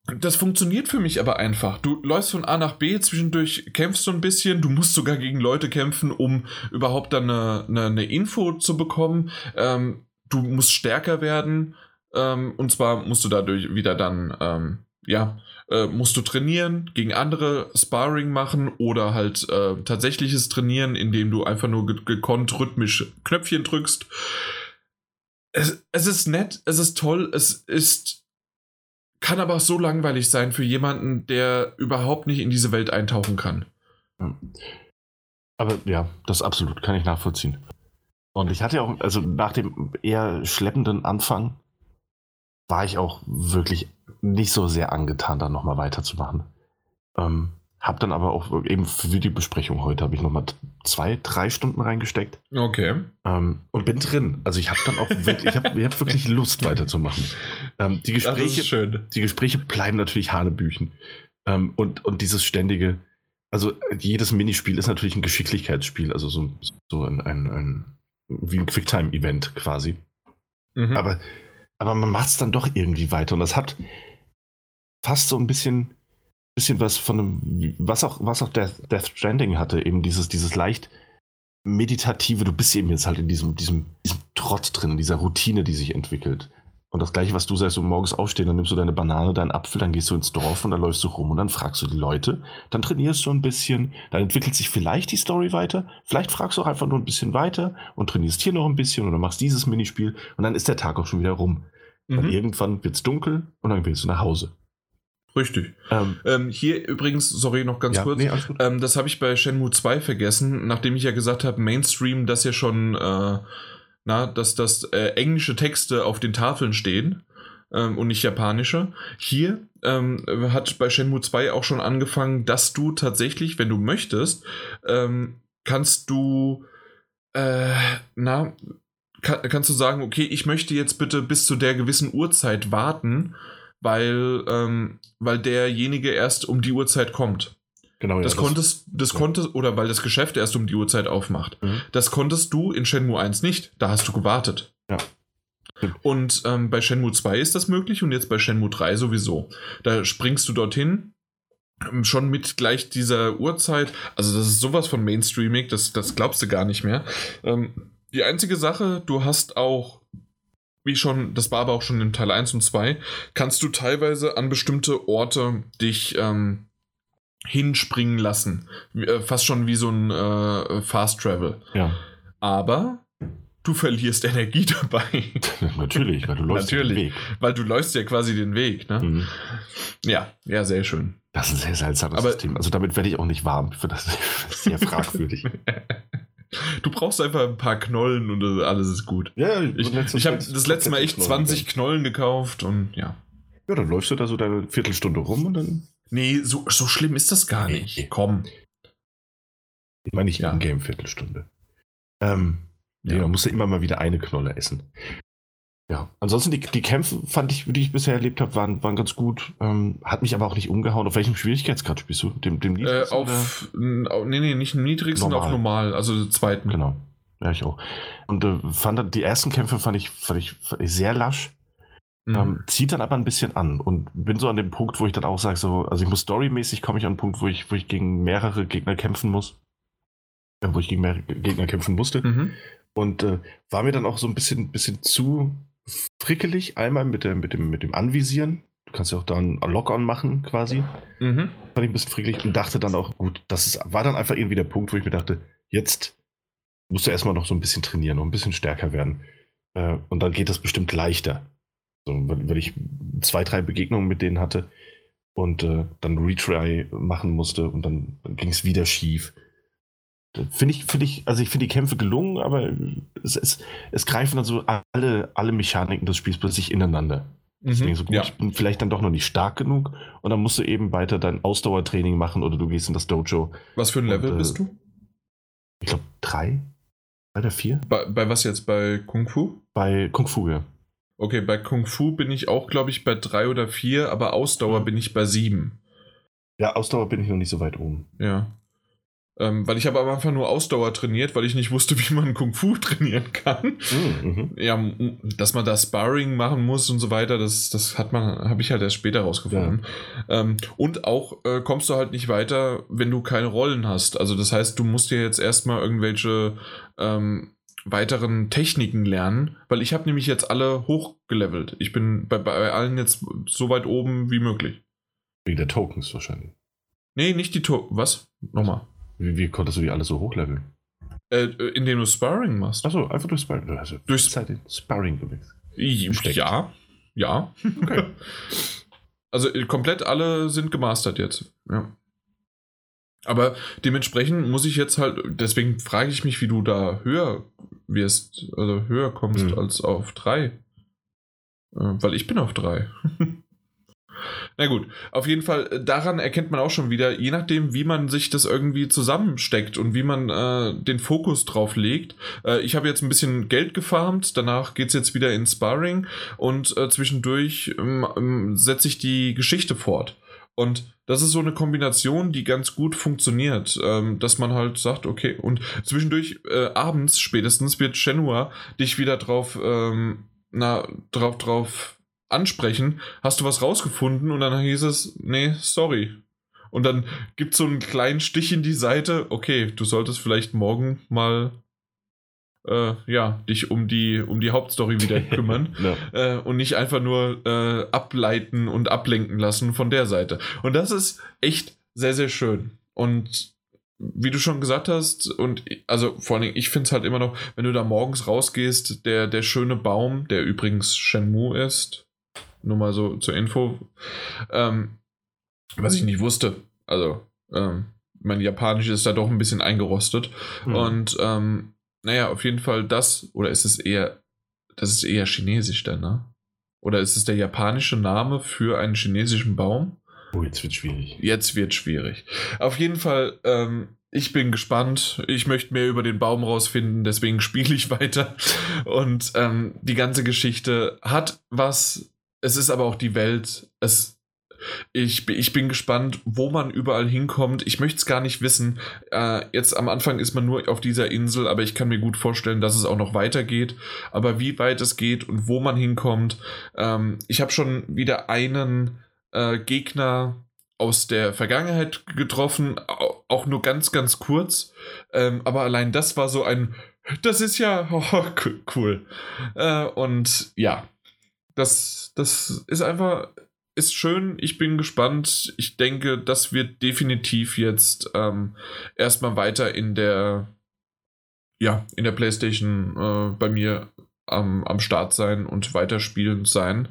das funktioniert für mich aber einfach. Du läufst von A nach B, zwischendurch kämpfst du ein bisschen, du musst sogar gegen Leute kämpfen, um überhaupt dann eine, eine, eine Info zu bekommen. Ähm, du musst stärker werden ähm, und zwar musst du dadurch wieder dann, ähm, ja, äh, musst du trainieren, gegen andere Sparring machen oder halt äh, tatsächliches Trainieren, indem du einfach nur gekonnt rhythmisch Knöpfchen drückst. Es, es ist nett, es ist toll, es ist kann aber auch so langweilig sein für jemanden, der überhaupt nicht in diese Welt eintauchen kann. Aber ja, das absolut kann ich nachvollziehen. Und ich hatte auch, also nach dem eher schleppenden Anfang, war ich auch wirklich nicht so sehr angetan, da nochmal weiterzumachen. Ähm, hab dann aber auch eben für die Besprechung heute habe ich nochmal zwei, drei Stunden reingesteckt. Okay. Ähm, und bin drin. Also ich habe dann auch wirklich, ich habe hab wirklich Lust weiterzumachen. Ähm, die, Gespräche, die Gespräche bleiben natürlich Hanebüchen. Ähm, und, und dieses ständige, also jedes Minispiel ist natürlich ein Geschicklichkeitsspiel, also so, so ein, ein, ein wie ein Quicktime-Event quasi. Mhm. Aber, aber man macht es dann doch irgendwie weiter. Und das hat fast so ein bisschen bisschen was von einem, was auch, was auch Death, Death Stranding hatte, eben dieses, dieses leicht meditative, du bist eben jetzt halt in diesem, diesem, diesem Trott drin, in dieser Routine, die sich entwickelt. Und das gleiche, was du sagst, du morgens aufstehen, dann nimmst du deine Banane, deinen Apfel, dann gehst du ins Dorf und dann läufst du rum und dann fragst du die Leute, dann trainierst du ein bisschen, dann entwickelt sich vielleicht die Story weiter, vielleicht fragst du auch einfach nur ein bisschen weiter und trainierst hier noch ein bisschen oder machst dieses Minispiel und dann ist der Tag auch schon wieder rum. Mhm. Dann irgendwann wird es dunkel und dann willst du nach Hause. Richtig. Ähm, ähm, hier übrigens, sorry, noch ganz ja, kurz. Nee, ähm, das habe ich bei Shenmue 2 vergessen, nachdem ich ja gesagt habe, Mainstream, dass ja schon, äh, na, dass das äh, englische Texte auf den Tafeln stehen ähm, und nicht japanische. Hier ähm, hat bei Shenmue 2 auch schon angefangen, dass du tatsächlich, wenn du möchtest, ähm, kannst du, äh, na, kann, kannst du sagen, okay, ich möchte jetzt bitte bis zu der gewissen Uhrzeit warten weil, ähm, weil derjenige erst um die Uhrzeit kommt. Genau, ja, das, das konntest, das ja. konntest, oder weil das Geschäft erst um die Uhrzeit aufmacht. Mhm. Das konntest du in Shenmue 1 nicht. Da hast du gewartet. Ja. Und ähm, bei Shenmue 2 ist das möglich und jetzt bei Shenmue 3 sowieso. Da springst du dorthin, ähm, schon mit gleich dieser Uhrzeit. Also, das ist sowas von Mainstreaming, das, das glaubst du gar nicht mehr. Ähm, die einzige Sache, du hast auch wie schon, das war aber auch schon in Teil 1 und 2, kannst du teilweise an bestimmte Orte dich ähm, hinspringen lassen. Äh, fast schon wie so ein äh, Fast Travel. Ja. Aber du verlierst Energie dabei. Natürlich, weil du läufst Natürlich, den Weg. Weil du läufst ja quasi den Weg, ne? Mhm. Ja, ja, sehr schön. Das ist ein sehr seltsames Aber System. Also damit werde ich auch nicht warm. Ich finde das sehr fragwürdig. Du brauchst einfach ein paar Knollen und alles ist gut. Ja, ich, ich habe das letzte Mal echt 20 Knollen gekauft und ja. Ja, dann läufst du da so deine Viertelstunde rum und dann. Nee, so, so schlimm ist das gar nicht. Nee. Komm. Ich meine nicht ja. In-Game-Viertelstunde. Ähm, ja. Nee, man musste immer mal wieder eine Knolle essen. Ja, ansonsten die, die Kämpfe fand ich, die ich bisher erlebt habe, waren, waren ganz gut. Ähm, hat mich aber auch nicht umgehauen. Auf welchem Schwierigkeitsgrad spielst du? Dem, dem Äh, auf, nee, nee, nicht im niedrigsten, normal. auf normal, also zweiten. Genau. Ja, ich auch. Und äh, fand die ersten Kämpfe fand ich, fand ich, fand ich sehr lasch. Mhm. Ähm, zieht dann aber ein bisschen an und bin so an dem Punkt, wo ich dann auch sage, so, also ich muss storymäßig komme ich an den Punkt, wo ich, wo ich gegen mehrere Gegner kämpfen muss. Äh, wo ich gegen mehrere Gegner kämpfen musste. Mhm. Und äh, war mir dann auch so ein bisschen, bisschen zu frickelig. Einmal mit, der, mit, dem, mit dem Anvisieren. Du kannst ja auch dann Lock-on machen quasi. Mhm. Fand ich ein bisschen frickelig und dachte dann auch, gut, das ist, war dann einfach irgendwie der Punkt, wo ich mir dachte, jetzt musst du erstmal noch so ein bisschen trainieren, noch ein bisschen stärker werden. Äh, und dann geht das bestimmt leichter. So, weil, ich zwei, drei Begegnungen mit denen hatte und äh, dann Retry machen musste und dann, dann ging es wieder schief. Finde ich, finde ich, also ich finde die Kämpfe gelungen, aber es, es, es greifen dann so alle, alle Mechaniken des Spiels plötzlich ineinander. Deswegen so gut, ja. ich bin vielleicht dann doch noch nicht stark genug und dann musst du eben weiter dein Ausdauertraining machen oder du gehst in das Dojo. Was für ein Level und, äh, bist du? Ich glaube drei. Drei oder vier. Bei, bei was jetzt? Bei Kung Fu? Bei Kung Fu, ja. Okay, bei Kung Fu bin ich auch, glaube ich, bei drei oder vier, aber Ausdauer bin ich bei sieben. Ja, Ausdauer bin ich noch nicht so weit oben. Ja. Ähm, weil ich habe am Anfang nur Ausdauer trainiert, weil ich nicht wusste, wie man Kung Fu trainieren kann. Mhm. mhm. Ja, dass man da Sparring machen muss und so weiter, das, das hat man, habe ich halt erst später rausgefunden. Ja. Ähm, und auch äh, kommst du halt nicht weiter, wenn du keine Rollen hast. Also das heißt, du musst dir jetzt erstmal irgendwelche ähm, weiteren Techniken lernen, weil ich habe nämlich jetzt alle hochgelevelt. Ich bin bei, bei allen jetzt so weit oben wie möglich. Wegen der Tokens wahrscheinlich. Nee, nicht die Tokens. Was? Nochmal. Wie, wie, konntest du die alle so hochleveln? Äh, indem du Sparring machst. Achso, einfach durch Sparring. Also durch Zeit in Sparring gewechselt. Ja, ja. Okay. also äh, komplett alle sind gemastert jetzt. Ja. Aber dementsprechend muss ich jetzt halt, deswegen frage ich mich, wie du da höher wirst, also höher kommst mhm. als auf drei. Äh, weil ich bin auf drei. Na gut, auf jeden Fall, äh, daran erkennt man auch schon wieder, je nachdem, wie man sich das irgendwie zusammensteckt und wie man äh, den Fokus drauf legt. Äh, ich habe jetzt ein bisschen Geld gefarmt, danach geht es jetzt wieder in Sparring und äh, zwischendurch ähm, ähm, setze ich die Geschichte fort. Und das ist so eine Kombination, die ganz gut funktioniert, ähm, dass man halt sagt, okay, und zwischendurch äh, abends spätestens wird Shenhua dich wieder drauf, ähm, na, drauf, drauf ansprechen, hast du was rausgefunden und dann hieß es, nee, sorry. Und dann gibt es so einen kleinen Stich in die Seite, okay, du solltest vielleicht morgen mal äh, ja, dich um die, um die Hauptstory wieder kümmern no. äh, und nicht einfach nur äh, ableiten und ablenken lassen von der Seite. Und das ist echt sehr, sehr schön. Und wie du schon gesagt hast, und also vor allem, ich finde es halt immer noch, wenn du da morgens rausgehst, der, der schöne Baum, der übrigens Shenmue ist, nur mal so zur Info. Ähm, was ich nicht wusste. Also, ähm, mein Japanisch ist da doch ein bisschen eingerostet. Mhm. Und ähm, naja, auf jeden Fall das, oder ist es eher, das ist eher chinesisch dann, ne? Oder ist es der japanische Name für einen chinesischen Baum? Oh, jetzt wird schwierig. Jetzt wird schwierig. Auf jeden Fall, ähm, ich bin gespannt. Ich möchte mehr über den Baum rausfinden, deswegen spiele ich weiter. Und ähm, die ganze Geschichte hat was es ist aber auch die Welt. Es, ich, ich bin gespannt, wo man überall hinkommt. Ich möchte es gar nicht wissen. Äh, jetzt am Anfang ist man nur auf dieser Insel, aber ich kann mir gut vorstellen, dass es auch noch weitergeht. Aber wie weit es geht und wo man hinkommt. Ähm, ich habe schon wieder einen äh, Gegner aus der Vergangenheit getroffen, auch nur ganz, ganz kurz. Ähm, aber allein das war so ein, das ist ja oh, cool. Äh, und ja, das, das ist einfach, ist schön. Ich bin gespannt. Ich denke, das wird definitiv jetzt ähm, erstmal weiter in der, ja, in der PlayStation äh, bei mir am, am Start sein und weiterspielend sein.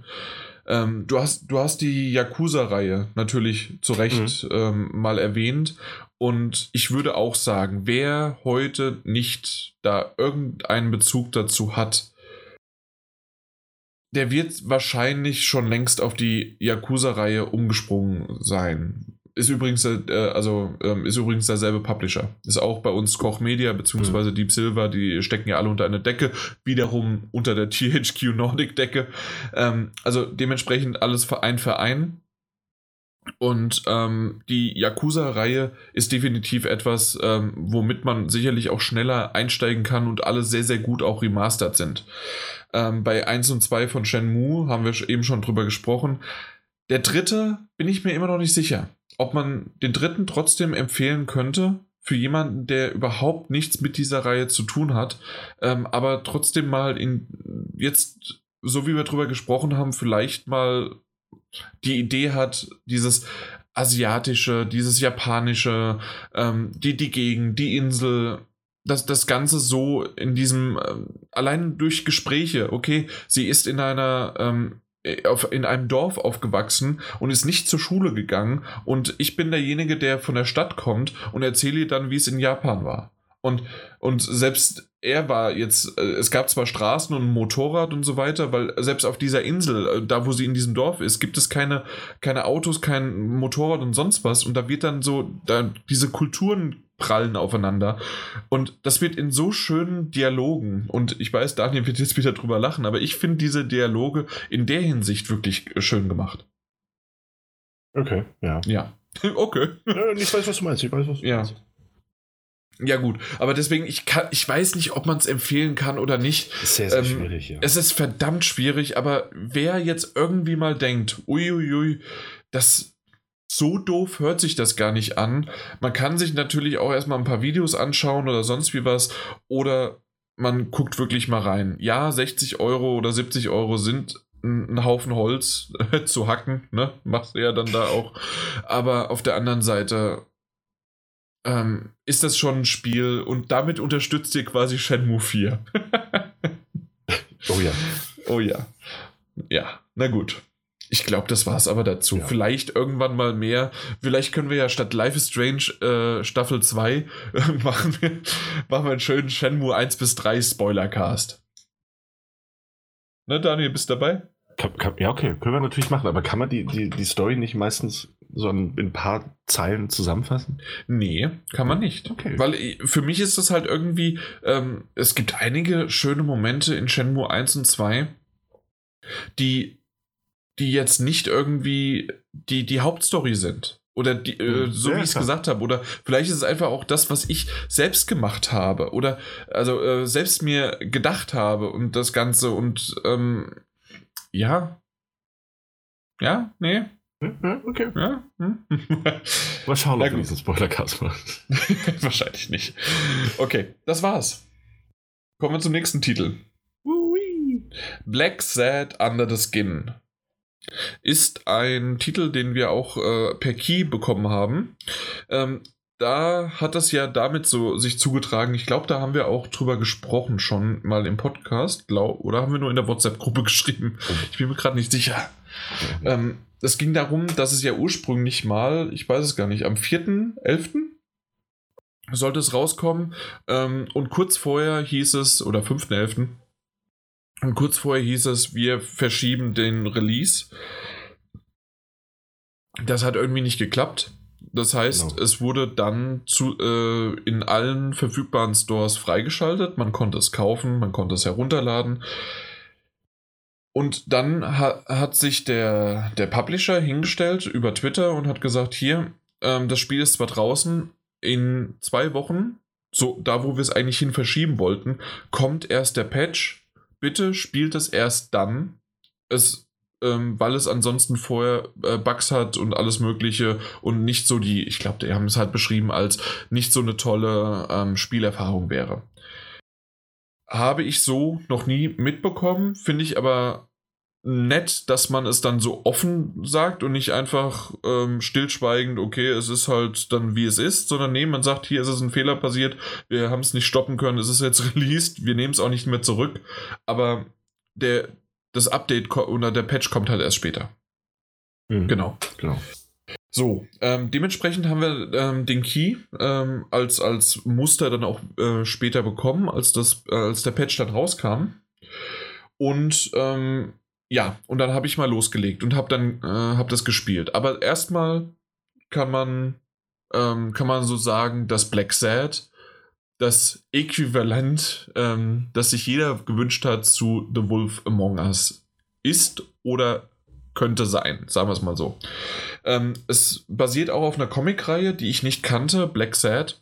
Ähm, du, hast, du hast die Yakuza-Reihe natürlich zu Recht mhm. ähm, mal erwähnt. Und ich würde auch sagen, wer heute nicht da irgendeinen Bezug dazu hat, der wird wahrscheinlich schon längst auf die Yakuza-Reihe umgesprungen sein. Ist übrigens, äh, also, ähm, ist übrigens derselbe Publisher. Ist auch bei uns Koch Media bzw. Mhm. Deep Silver, die stecken ja alle unter einer Decke, wiederum unter der THQ Nordic Decke. Ähm, also dementsprechend alles ein Verein. Und ähm, die Yakuza-Reihe ist definitiv etwas, ähm, womit man sicherlich auch schneller einsteigen kann und alle sehr, sehr gut auch remastert sind. Ähm, bei 1 und 2 von Shenmue haben wir eben schon drüber gesprochen. Der dritte bin ich mir immer noch nicht sicher, ob man den dritten trotzdem empfehlen könnte für jemanden, der überhaupt nichts mit dieser Reihe zu tun hat, ähm, aber trotzdem mal in jetzt, so wie wir drüber gesprochen haben, vielleicht mal die Idee hat, dieses asiatische, dieses japanische, ähm, die, die Gegend, die Insel, das, das Ganze so in diesem, äh, allein durch Gespräche, okay, sie ist in einer, ähm, auf, in einem Dorf aufgewachsen und ist nicht zur Schule gegangen und ich bin derjenige, der von der Stadt kommt und erzähle ihr dann, wie es in Japan war. Und, und selbst er war jetzt, äh, es gab zwar Straßen und ein Motorrad und so weiter, weil selbst auf dieser Insel, äh, da wo sie in diesem Dorf ist, gibt es keine, keine Autos, kein Motorrad und sonst was. Und da wird dann so, da, diese Kulturen prallen aufeinander. Und das wird in so schönen Dialogen, und ich weiß, Daniel wird jetzt wieder drüber lachen, aber ich finde diese Dialoge in der Hinsicht wirklich schön gemacht. Okay, ja. Ja. okay. ja. Ich weiß, was du meinst. Ich weiß, was du Ja. meinst. Ja, gut. Aber deswegen, ich, kann, ich weiß nicht, ob man es empfehlen kann oder nicht. Ist sehr, sehr Ähm, schwierig, ja. Es ist verdammt schwierig, aber wer jetzt irgendwie mal denkt, uiuiui, das so doof hört sich das gar nicht an. Man kann sich natürlich auch erstmal ein paar Videos anschauen oder sonst wie was. Oder man guckt wirklich mal rein. Ja, 60 Euro oder 70 Euro sind ein ein Haufen Holz zu hacken, ne? Machst du ja dann da auch. Aber auf der anderen Seite ähm, ist das schon ein Spiel und damit unterstützt ihr quasi Shenmue 4. oh ja. Oh ja. Ja, na gut. Ich glaube, das war's aber dazu. Ja. Vielleicht irgendwann mal mehr. Vielleicht können wir ja statt Life is Strange äh, Staffel 2 äh, machen, wir, machen wir einen schönen Shenmue 1 bis 3 Spoilercast. Ne, Daniel, bist du dabei? Kann, kann, ja, okay, können wir natürlich machen, aber kann man die, die, die Story nicht meistens so in ein paar Zeilen zusammenfassen? Nee, kann man nicht. Okay. Weil äh, für mich ist das halt irgendwie, ähm, es gibt einige schöne Momente in Shenmue 1 und 2, die, die jetzt nicht irgendwie die, die Hauptstory sind. Oder die, äh, Mhm. so Ja, wie ich es gesagt habe. Oder vielleicht ist es einfach auch das, was ich selbst gemacht habe. Oder also äh, selbst mir gedacht habe und das Ganze und ähm, ja. Ja, nee, Ja, okay. ja. Hm? Mal schauen, ob gut. diesen Spoilercast machen. Wahrscheinlich nicht. Okay, das war's. Kommen wir zum nächsten Titel. Black Sad Under the Skin ist ein Titel, den wir auch äh, per Key bekommen haben. Ähm, da hat das ja damit so sich zugetragen. Ich glaube, da haben wir auch drüber gesprochen schon mal im Podcast, glaub, oder haben wir nur in der WhatsApp-Gruppe geschrieben? Ich bin mir gerade nicht sicher. Ähm, es ging darum, dass es ja ursprünglich mal, ich weiß es gar nicht, am 4.11. sollte es rauskommen. Ähm, und kurz vorher hieß es, oder 5.11. Und kurz vorher hieß es, wir verschieben den Release. Das hat irgendwie nicht geklappt. Das heißt, Genau. es wurde dann zu, äh, in allen verfügbaren Stores freigeschaltet. Man konnte es kaufen, man konnte es herunterladen. Und dann ha hat sich der, der Publisher hingestellt über Twitter und hat gesagt, hier, ähm, das Spiel ist zwar draußen, in zwei Wochen, so da wo wir es eigentlich hin verschieben wollten, kommt erst der Patch. Bitte spielt es erst dann. Es ähm, weil es ansonsten vorher äh, Bugs hat und alles Mögliche und nicht so die, ich glaube, die haben es halt beschrieben als nicht so eine tolle ähm, Spielerfahrung wäre. Habe ich so noch nie mitbekommen, finde ich aber nett, dass man es dann so offen sagt und nicht einfach ähm, stillschweigend, okay, es ist halt dann wie es ist, sondern nee, man sagt, hier ist es ein Fehler passiert, wir haben es nicht stoppen können, es ist jetzt released, wir nehmen es auch nicht mehr zurück, aber der, das Update oder der Patch kommt halt erst später. Mhm. Genau. genau. So, ähm, dementsprechend haben wir ähm, den Key ähm, als, als Muster dann auch äh, später bekommen, als, das, äh, als der Patch dann rauskam. Und ähm, ja, und dann habe ich mal losgelegt und habe dann äh, hab das gespielt. Aber erstmal kann man, ähm, kann man so sagen, dass Black Sad das Äquivalent, ähm, das sich jeder gewünscht hat zu The Wolf Among Us ist oder könnte sein, sagen wir es mal so. Ähm, es basiert auch auf einer Comicreihe, die ich nicht kannte. Black Sad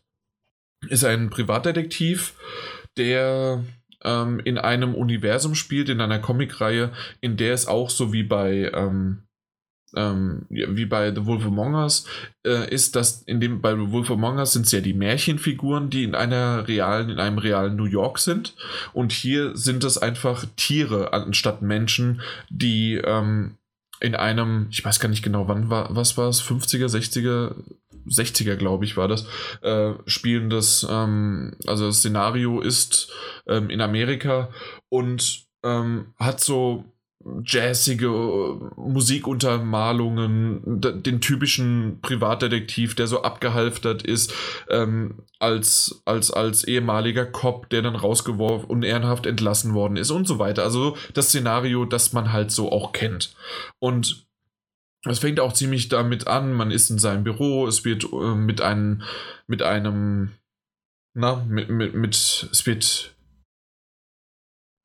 ist ein Privatdetektiv, der ähm, in einem Universum spielt, in einer Comicreihe, in der es auch so wie bei ähm, ähm, wie bei The Wolf Among Us äh, ist, dass in dem bei The Wolf Among Us sind es ja die Märchenfiguren, die in einer realen, in einem realen New York sind. Und hier sind es einfach Tiere anstatt Menschen, die ähm, in einem, ich weiß gar nicht genau, wann war, was war es, 50er, 60er, 60er, glaube ich, war das, äh, spielendes, ähm, also das Szenario ist ähm, in Amerika und ähm, hat so jazzige äh, Musikuntermalungen, den typischen Privatdetektiv, der so abgehalftert ist, ähm, als, als, als ehemaliger Cop, der dann rausgeworfen und ehrenhaft entlassen worden ist und so weiter. Also das Szenario, das man halt so auch kennt. Und es fängt auch ziemlich damit an, man ist in seinem Büro, es wird äh, mit einem, mit einem, na, mit, mit, mit, es wird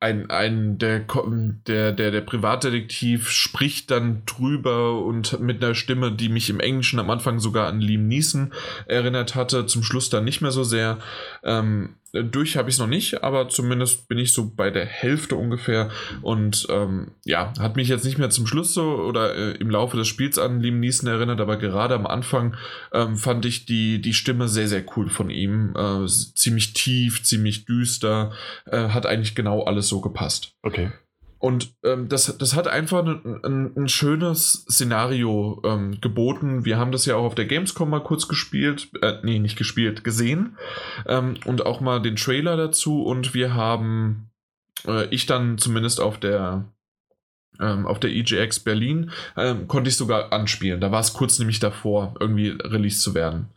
ein, ein der, der, der, der Privatdetektiv spricht dann drüber und mit einer Stimme, die mich im Englischen am Anfang sogar an Liam Neeson erinnert hatte, zum Schluss dann nicht mehr so sehr. Ähm, durch habe ich es noch nicht, aber zumindest bin ich so bei der Hälfte ungefähr. Und ähm, ja, hat mich jetzt nicht mehr zum Schluss so oder äh, im Laufe des Spiels an Liam Neeson erinnert, aber gerade am Anfang ähm, fand ich die, die Stimme sehr, sehr cool von ihm. Äh, ziemlich tief, ziemlich düster. Äh, hat eigentlich genau alles so gepasst. Okay. Und ähm, das, das hat einfach ein, ein, ein schönes Szenario ähm, geboten. Wir haben das ja auch auf der Gamescom mal kurz gespielt, äh, nee, nicht gespielt, gesehen. Ähm, und auch mal den Trailer dazu. Und wir haben, äh, ich dann zumindest auf der ähm, auf der EGX Berlin, ähm, konnte ich sogar anspielen. Da war es kurz nämlich davor, irgendwie released zu werden.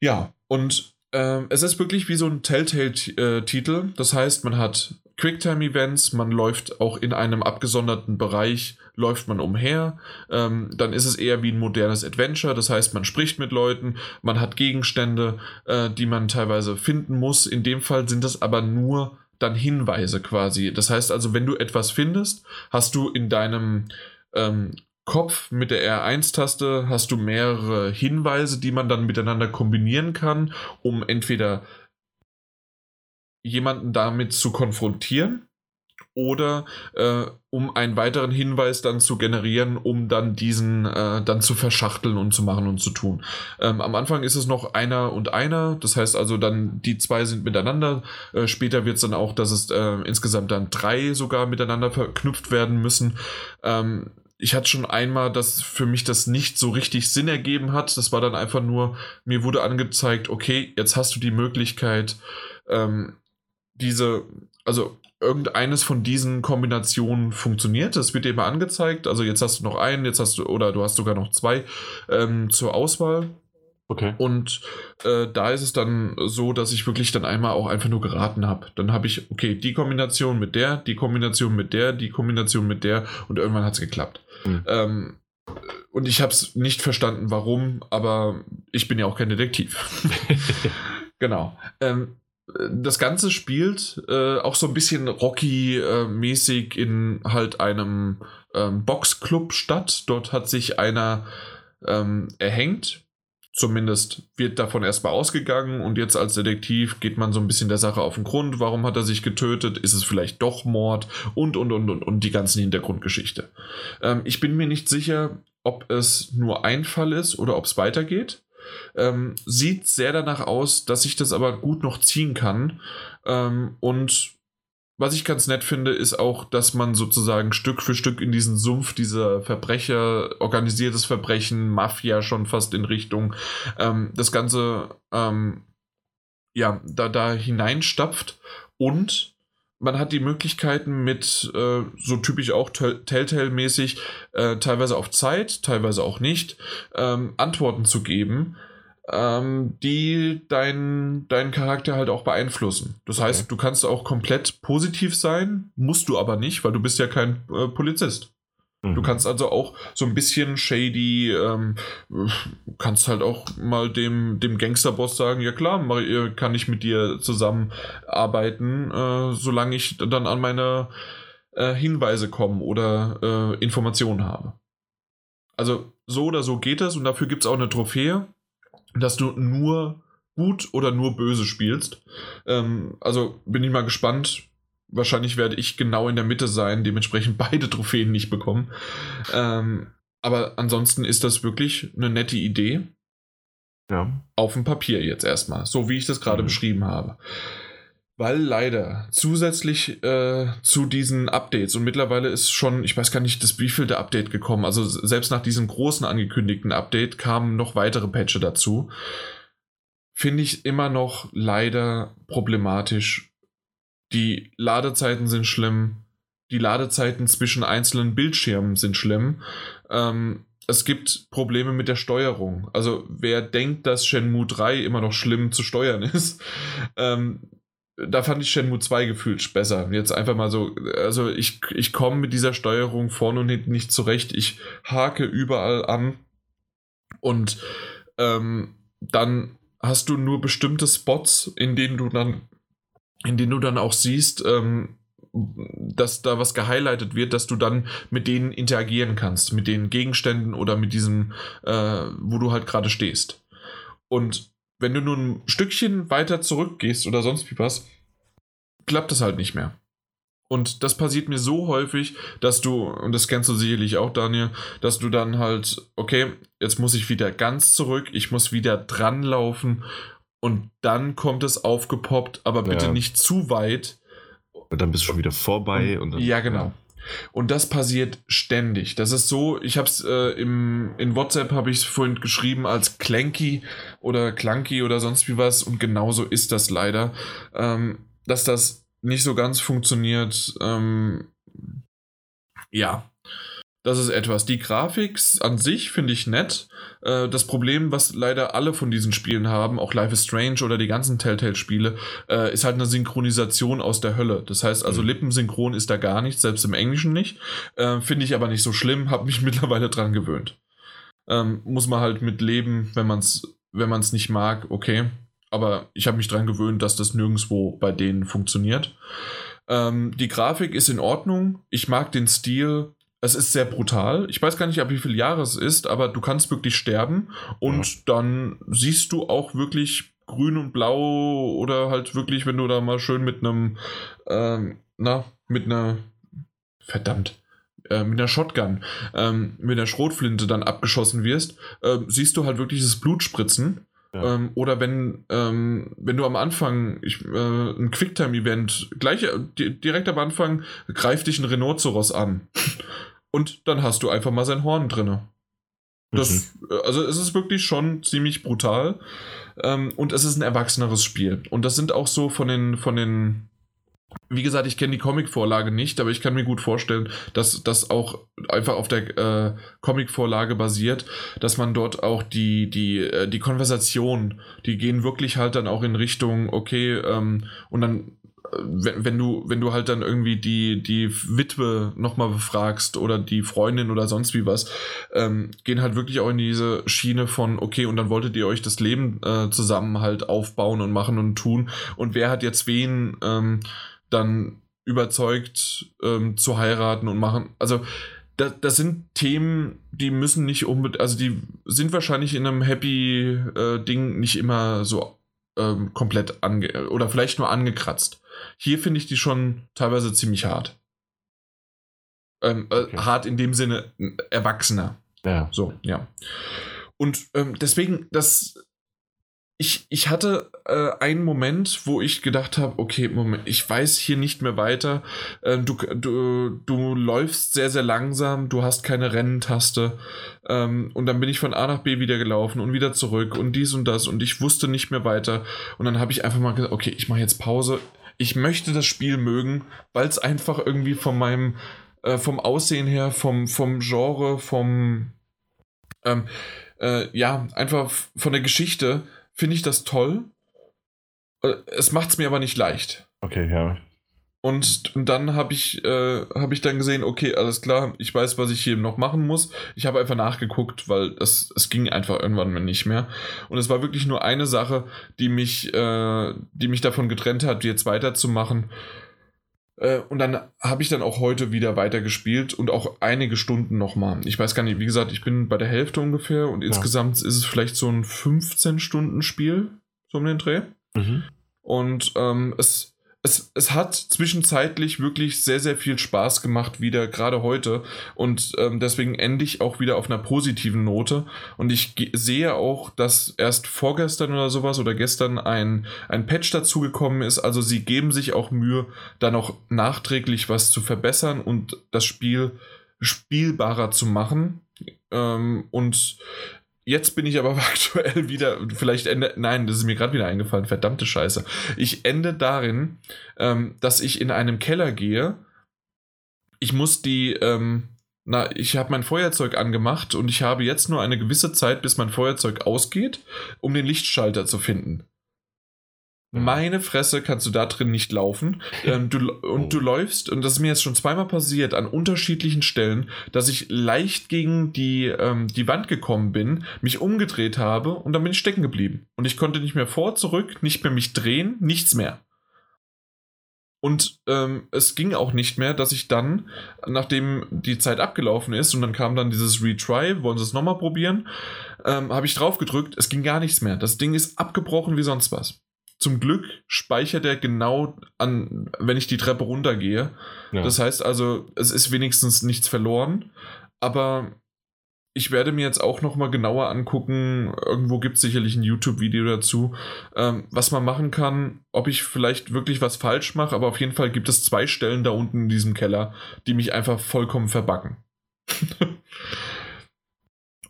Ja, und ähm, es ist wirklich wie so ein Telltale-Titel. Äh, das heißt, man hat Quicktime-Events, man läuft auch in einem abgesonderten Bereich, läuft man umher. Ähm, dann ist es eher wie ein modernes Adventure, das heißt, man spricht mit Leuten, man hat Gegenstände, äh, die man teilweise finden muss. In dem Fall sind das aber nur dann Hinweise quasi. Das heißt also, wenn du etwas findest, hast du in deinem ähm, Kopf mit der R1-Taste hast du mehrere Hinweise, die man dann miteinander kombinieren kann, um entweder jemanden damit zu konfrontieren oder äh, um einen weiteren Hinweis dann zu generieren, um dann diesen äh, dann zu verschachteln und zu machen und zu tun. Ähm, am Anfang ist es noch einer und einer, das heißt also dann die zwei sind miteinander. Äh, später wird es dann auch, dass es äh, insgesamt dann drei sogar miteinander verknüpft werden müssen. Ähm, ich hatte schon einmal, dass für mich das nicht so richtig Sinn ergeben hat. Das war dann einfach nur, mir wurde angezeigt, okay, jetzt hast du die Möglichkeit, ähm, diese, also irgendeines von diesen Kombinationen funktioniert. Das wird dir immer angezeigt. Also jetzt hast du noch einen, jetzt hast du, oder du hast sogar noch zwei ähm, zur Auswahl. Okay. Und äh, da ist es dann so, dass ich wirklich dann einmal auch einfach nur geraten habe. Dann habe ich, okay, die Kombination mit der, die Kombination mit der, die Kombination mit der und irgendwann hat es geklappt. Mhm. Ähm, und ich habe es nicht verstanden, warum, aber ich bin ja auch kein Detektiv. genau. Ähm, das Ganze spielt äh, auch so ein bisschen Rocky-mäßig in halt einem ähm, Boxclub statt. Dort hat sich einer ähm, erhängt. Zumindest wird davon erstmal ausgegangen und jetzt als Detektiv geht man so ein bisschen der Sache auf den Grund. Warum hat er sich getötet? Ist es vielleicht doch Mord? Und, und, und, und, und die ganzen Hintergrundgeschichte. Ähm, ich bin mir nicht sicher, ob es nur ein Fall ist oder ob es weitergeht. Ähm, sieht sehr danach aus, dass ich das aber gut noch ziehen kann. Ähm, und was ich ganz nett finde, ist auch, dass man sozusagen Stück für Stück in diesen Sumpf dieser Verbrecher, organisiertes Verbrechen, Mafia schon fast in Richtung, ähm, das Ganze ähm, ja, da, da hineinstapft und man hat die Möglichkeiten mit, äh, so typisch auch Telltale-mäßig, äh, teilweise auf Zeit, teilweise auch nicht, ähm, Antworten zu geben, ähm, die deinen dein Charakter halt auch beeinflussen. Das okay. heißt, du kannst auch komplett positiv sein, musst du aber nicht, weil du bist ja kein äh, Polizist. Du mhm. kannst also auch so ein bisschen shady, ähm, kannst halt auch mal dem, dem Gangsterboss sagen, ja klar, kann ich mit dir zusammenarbeiten, äh, solange ich dann an meine äh, Hinweise komme oder äh, Informationen habe. Also so oder so geht das und dafür gibt es auch eine Trophäe, dass du nur gut oder nur böse spielst. Ähm, also bin ich mal gespannt, wahrscheinlich werde ich genau in der Mitte sein, dementsprechend beide Trophäen nicht bekommen. Ähm, aber ansonsten ist das wirklich eine nette Idee. Ja. Auf dem Papier jetzt erstmal, so wie ich das gerade mhm. beschrieben habe. Weil leider zusätzlich äh, zu diesen Updates und mittlerweile ist schon, ich weiß gar nicht, das wievielte Update gekommen. Also selbst nach diesem großen angekündigten Update kamen noch weitere Patches dazu. Finde ich immer noch leider problematisch die Ladezeiten sind schlimm, die Ladezeiten zwischen einzelnen Bildschirmen sind schlimm. Ähm, es gibt Probleme mit der Steuerung. Also wer denkt, dass Shenmue 3 immer noch schlimm zu steuern ist, ähm, da fand ich Shenmue 2 gefühlt besser. Jetzt einfach mal so, also ich, ich komme mit dieser Steuerung vorne und hinten nicht zurecht. Ich hake überall an und ähm, dann hast du nur bestimmte Spots, in denen du dann, in denen du dann auch siehst, ähm, dass da was gehighlightet wird, dass du dann mit denen interagieren kannst, mit den Gegenständen oder mit diesem, äh, wo du halt gerade stehst. Und wenn du nur ein Stückchen weiter zurückgehst oder sonst wie was, klappt das halt nicht mehr. Und das passiert mir so häufig, dass du, und das kennst du sicherlich auch, Daniel, dass du dann halt, okay, jetzt muss ich wieder ganz zurück, ich muss wieder dran laufen und dann kommt es aufgepoppt, aber bitte Ja. nicht zu weit, Und dann bist du schon wieder vorbei. Und dann, ja, genau. Und das passiert ständig. Das ist so, ich habe es äh, im in WhatsApp habe ich es vorhin geschrieben als Clanky oder Clunky oder sonst wie was und genauso ist das leider, ähm, dass das nicht so ganz funktioniert. Ähm, ja, das ist etwas. Die Grafik an sich finde ich nett. Äh, das Problem, was leider alle von diesen Spielen haben, auch Life is Strange oder die ganzen Telltale-Spiele, äh, ist halt eine Synchronisation aus der Hölle. Das heißt also, Mhm. Lippensynchron ist da gar nicht, selbst im Englischen nicht. Äh, finde ich aber nicht so schlimm, habe mich mittlerweile dran gewöhnt. Ähm, muss man halt mit leben, wenn man es wenn man's nicht mag, okay. Aber ich habe mich dran gewöhnt, dass das nirgendwo bei denen funktioniert. Ähm, die Grafik ist in Ordnung. Ich mag den Stil. Es ist sehr brutal. Ich weiß gar nicht, ab wie viele Jahre es ist, aber du kannst wirklich sterben und dann siehst du auch wirklich grün und blau oder halt wirklich, wenn du da mal schön mit einem, ähm, na, mit einer, verdammt, äh, mit einer Shotgun, ähm, mit einer Schrotflinte dann abgeschossen wirst, ähm, siehst du halt wirklich das Blut spritzen. Ja. Ähm, oder wenn, ähm, wenn du am Anfang ich, äh, ein Quicktime-Event, gleich äh, di- direkt am Anfang greift dich ein Rhinoceros an. Und dann hast du einfach mal sein Horn drinne. Das, äh, also es ist wirklich schon ziemlich brutal. Ähm, und es ist ein erwachseneres Spiel. Und das sind auch so von den, von den, wie gesagt, ich kenne die Comic-Vorlage nicht, aber ich kann mir gut vorstellen, dass das auch einfach auf der äh, Comic-Vorlage basiert, dass man dort auch die, die, äh, die Konversation, die gehen wirklich halt dann auch in Richtung, okay, ähm, und dann wenn, wenn du, wenn du halt dann irgendwie die, die Witwe nochmal befragst oder die Freundin oder sonst wie was, ähm, gehen halt wirklich auch in diese Schiene von, okay, und dann wolltet ihr euch das Leben äh, zusammen halt aufbauen und machen und tun. Und wer hat jetzt wen ähm, dann überzeugt ähm, zu heiraten und machen? Also, das, das sind Themen, die müssen nicht unbedingt, also die sind wahrscheinlich in einem Happy-Ding nicht immer so ähm, komplett ange oder vielleicht nur angekratzt. Hier finde ich die schon teilweise ziemlich hart. Ähm, äh, Okay. Hart in dem Sinne äh, erwachsener. Ja. So, ja. Und ähm, deswegen, das. Ich, ich hatte äh, einen Moment, wo ich gedacht habe, okay, Moment, ich weiß hier nicht mehr weiter. Äh, du, du, du läufst sehr, sehr langsam, du hast keine Rennentaste. Ähm, und dann bin ich von A nach B wieder gelaufen und wieder zurück und dies und das und ich wusste nicht mehr weiter. Und dann habe ich einfach mal gesagt, okay, ich mache jetzt Pause. Ich möchte das Spiel mögen, weil es einfach irgendwie von meinem, äh, vom Aussehen her, vom, vom Genre, vom, ähm, äh, ja, einfach von der Geschichte finde ich das toll. Äh, Es macht es mir aber nicht leicht. Okay, ja. Und, dann habe ich, äh, hab ich dann gesehen, okay, alles klar, ich weiß, was ich hier noch machen muss. Ich habe einfach nachgeguckt, weil es, es ging einfach irgendwann nicht mehr. Und es war wirklich nur eine Sache, die mich, äh, die mich davon getrennt hat, jetzt weiterzumachen. Äh, und dann habe ich dann auch heute wieder weitergespielt und auch einige Stunden nochmal. Ich weiß gar nicht, wie gesagt, ich bin bei der Hälfte ungefähr und insgesamt ist es vielleicht so ein 15-Stunden-Spiel, so um den Dreh. Mhm. Und ähm, es, es, es hat zwischenzeitlich wirklich sehr, sehr viel Spaß gemacht, wieder gerade heute. Und ähm, deswegen ende ich auch wieder auf einer positiven Note. Und ich sehe auch, dass erst vorgestern oder sowas oder gestern ein, ein Patch dazugekommen ist. Also sie geben sich auch Mühe, da noch nachträglich was zu verbessern und das Spiel spielbarer zu machen. Ähm, und Jetzt bin ich aber aktuell wieder, vielleicht ende, nein, das ist mir gerade wieder eingefallen, verdammte Scheiße. Ich ende darin, ähm, dass ich in einem Keller gehe ich muss die, ähm, na, ich habe mein Feuerzeug angemacht und ich habe jetzt nur eine gewisse Zeit, bis mein Feuerzeug ausgeht, um den Lichtschalter zu finden. Meine Fresse kannst du da drin nicht laufen. Ähm, du, und Oh. du läufst, und das ist mir jetzt schon zweimal passiert, an unterschiedlichen Stellen, dass ich leicht gegen die, ähm, die Wand gekommen bin, mich umgedreht habe und dann bin ich stecken geblieben. Und ich konnte nicht mehr vor, zurück, nicht mehr mich drehen, nichts mehr. Und ähm, es ging auch nicht mehr, dass ich dann, nachdem die Zeit abgelaufen ist und dann kam dann dieses Retry, wollen sie es nochmal probieren, ähm, habe ich drauf gedrückt, es ging gar nichts mehr. Das Ding ist abgebrochen wie sonst was. Zum Glück speichert er genau an, wenn ich die Treppe runtergehe. Ja. Das heißt also, es ist wenigstens nichts verloren, aber ich werde mir jetzt auch nochmal genauer angucken. Irgendwo gibt es sicherlich ein YouTube-Video dazu, ähm, was man machen kann, ob ich vielleicht wirklich was falsch mache, aber auf jeden Fall gibt es zwei Stellen da unten in diesem Keller, die mich einfach vollkommen verbacken.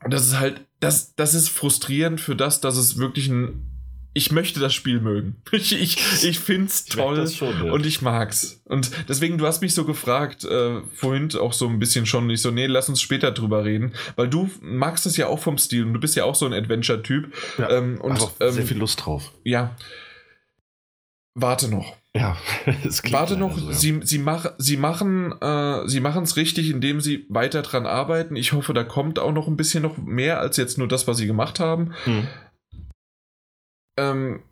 Und das ist halt, das, das ist frustrierend für das, dass es wirklich ein. Ich möchte das Spiel mögen. Ich, ich, ich finde es toll. schon, ja. Und ich mag's. Und deswegen, du hast mich so gefragt, äh, vorhin auch so ein bisschen schon, ich so, nee, lass uns später drüber reden, weil du magst es ja auch vom Stil und du bist ja auch so ein Adventure-Typ. Ja, ähm, und auch ähm, sehr viel Lust drauf. ja. Warte noch. Ja, es klingt Warte noch, so, ja. sie, sie, mach, sie machen äh, sie es richtig, indem sie weiter dran arbeiten. Ich hoffe, da kommt auch noch ein bisschen noch mehr als jetzt nur das, was sie gemacht haben. Hm. Ähm,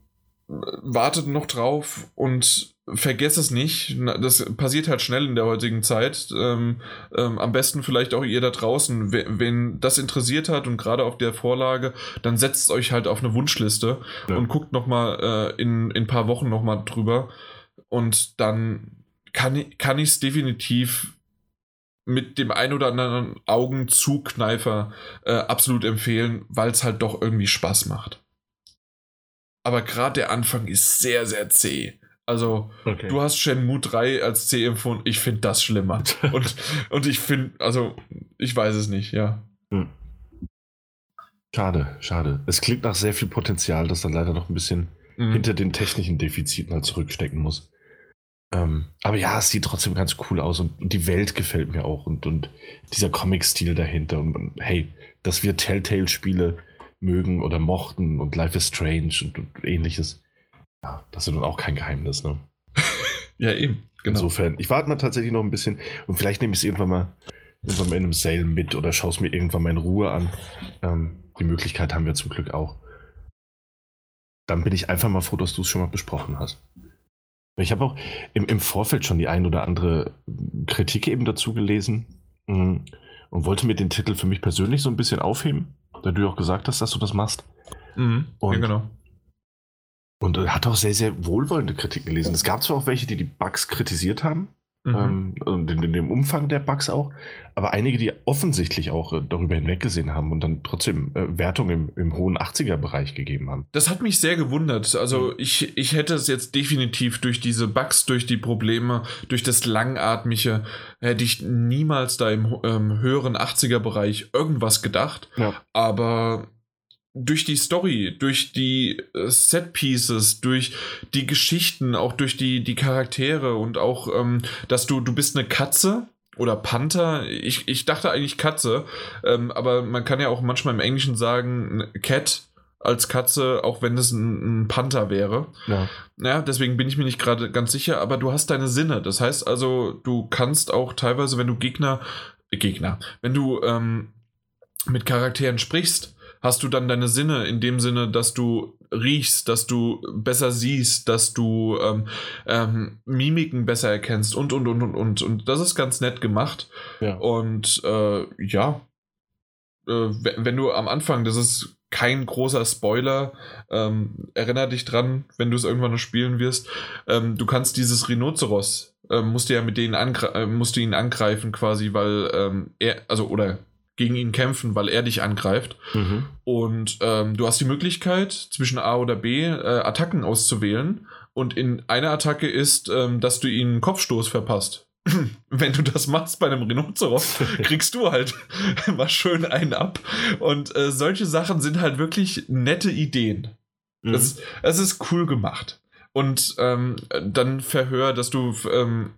wartet noch drauf und vergesst es nicht. Das passiert halt schnell in der heutigen Zeit. Ähm, ähm, am besten vielleicht auch ihr da draußen. Wen, wen das interessiert hat und gerade auf der Vorlage, dann setzt euch halt auf eine Wunschliste Ja. und guckt nochmal äh, in, in ein paar Wochen nochmal drüber. Und dann kann, ich- kann ich es definitiv mit dem ein oder anderen Augenzukneifer äh, absolut empfehlen, weil es halt doch irgendwie Spaß macht. Aber gerade der Anfang ist sehr, sehr zäh. Also, Okay. du hast Shenmue 3 als zäh empfunden. Ich finde das schlimmer. Und, und ich finde, also, ich weiß es nicht, ja. Hm. Schade, schade. Es klingt nach sehr viel Potenzial, das dann leider noch ein bisschen Mhm. hinter den technischen Defiziten halt zurückstecken muss. Ähm, aber ja, es sieht trotzdem ganz cool aus und, und die Welt gefällt mir auch und, und dieser Comic-Stil dahinter. Und, und hey, dass wir Telltale-Spiele mögen oder mochten und Life is Strange und, und ähnliches. Ja, das ist nun auch kein Geheimnis, ne? Ja, eben. Genau. Insofern, ich warte mal tatsächlich noch ein bisschen und vielleicht nehme ich es irgendwann mal, irgendwann mal in einem Sale mit oder schaue es mir irgendwann mal in Ruhe an. Ähm, die Möglichkeit haben wir zum Glück auch. Dann bin ich einfach mal froh, dass du es schon mal besprochen hast. Ich habe auch im, im Vorfeld schon die ein oder andere Kritik eben dazu gelesen mm, und wollte mir den Titel für mich persönlich so ein bisschen aufheben, da du ja auch gesagt hast, dass du das machst. Mhm. Ja, Und- genau. Und äh, hat auch sehr, sehr wohlwollende Kritiken gelesen. Es gab zwar auch welche, die die Bugs kritisiert haben, Mhm. ähm, und in, in dem Umfang der Bugs auch, aber einige, die offensichtlich auch äh, darüber hinweggesehen haben und dann trotzdem äh, Wertungen im, im hohen 80er-Bereich gegeben haben. Das hat mich sehr gewundert. Mhm. Also ich, ich hätte es jetzt definitiv durch diese Bugs, durch die Probleme, durch das Langatmige, hätte ich niemals da im ähm, höheren 80er-Bereich irgendwas gedacht. Ja. Aber durch die Story, durch die äh, Set-Pieces, durch die Geschichten, auch durch die, die Charaktere und auch, ähm, dass du, du bist eine Katze oder Panther. Ich, ich dachte eigentlich Katze, ähm, aber man kann ja auch manchmal im Englischen sagen Cat als Katze, auch wenn es ein, ein Panther wäre. Ja. Ja, deswegen bin ich mir nicht gerade ganz sicher, aber du hast deine Sinne. Das heißt also, du kannst auch teilweise, wenn du Gegner, äh, Gegner, wenn du ähm, mit Charakteren sprichst, hast du dann deine Sinne in dem Sinne, dass du riechst, dass du besser siehst, dass du ähm, ähm, Mimiken besser erkennst und, und, und, und, und. Und das ist ganz nett gemacht. Ja. Und äh, ja, äh, we- wenn du am Anfang, das ist kein großer Spoiler, ähm, erinner dich dran, wenn du es irgendwann noch spielen wirst, ähm, du kannst dieses Rhinoceros, ähm, musst du ja mit denen angre äh, musst du ihn angreifen quasi, weil ähm, er, also oder gegen ihn kämpfen, weil er dich angreift. Mhm. Und ähm, du hast die Möglichkeit, zwischen A oder B äh, Attacken auszuwählen. Und in einer Attacke ist, ähm, dass du einen Kopfstoß verpasst. Wenn du das machst bei einem Rhinoceros, kriegst du halt mal schön einen ab. Und äh, solche Sachen sind halt wirklich nette Ideen. Mhm. Es, es ist cool gemacht. Und ähm, dann Verhör, dass du ähm,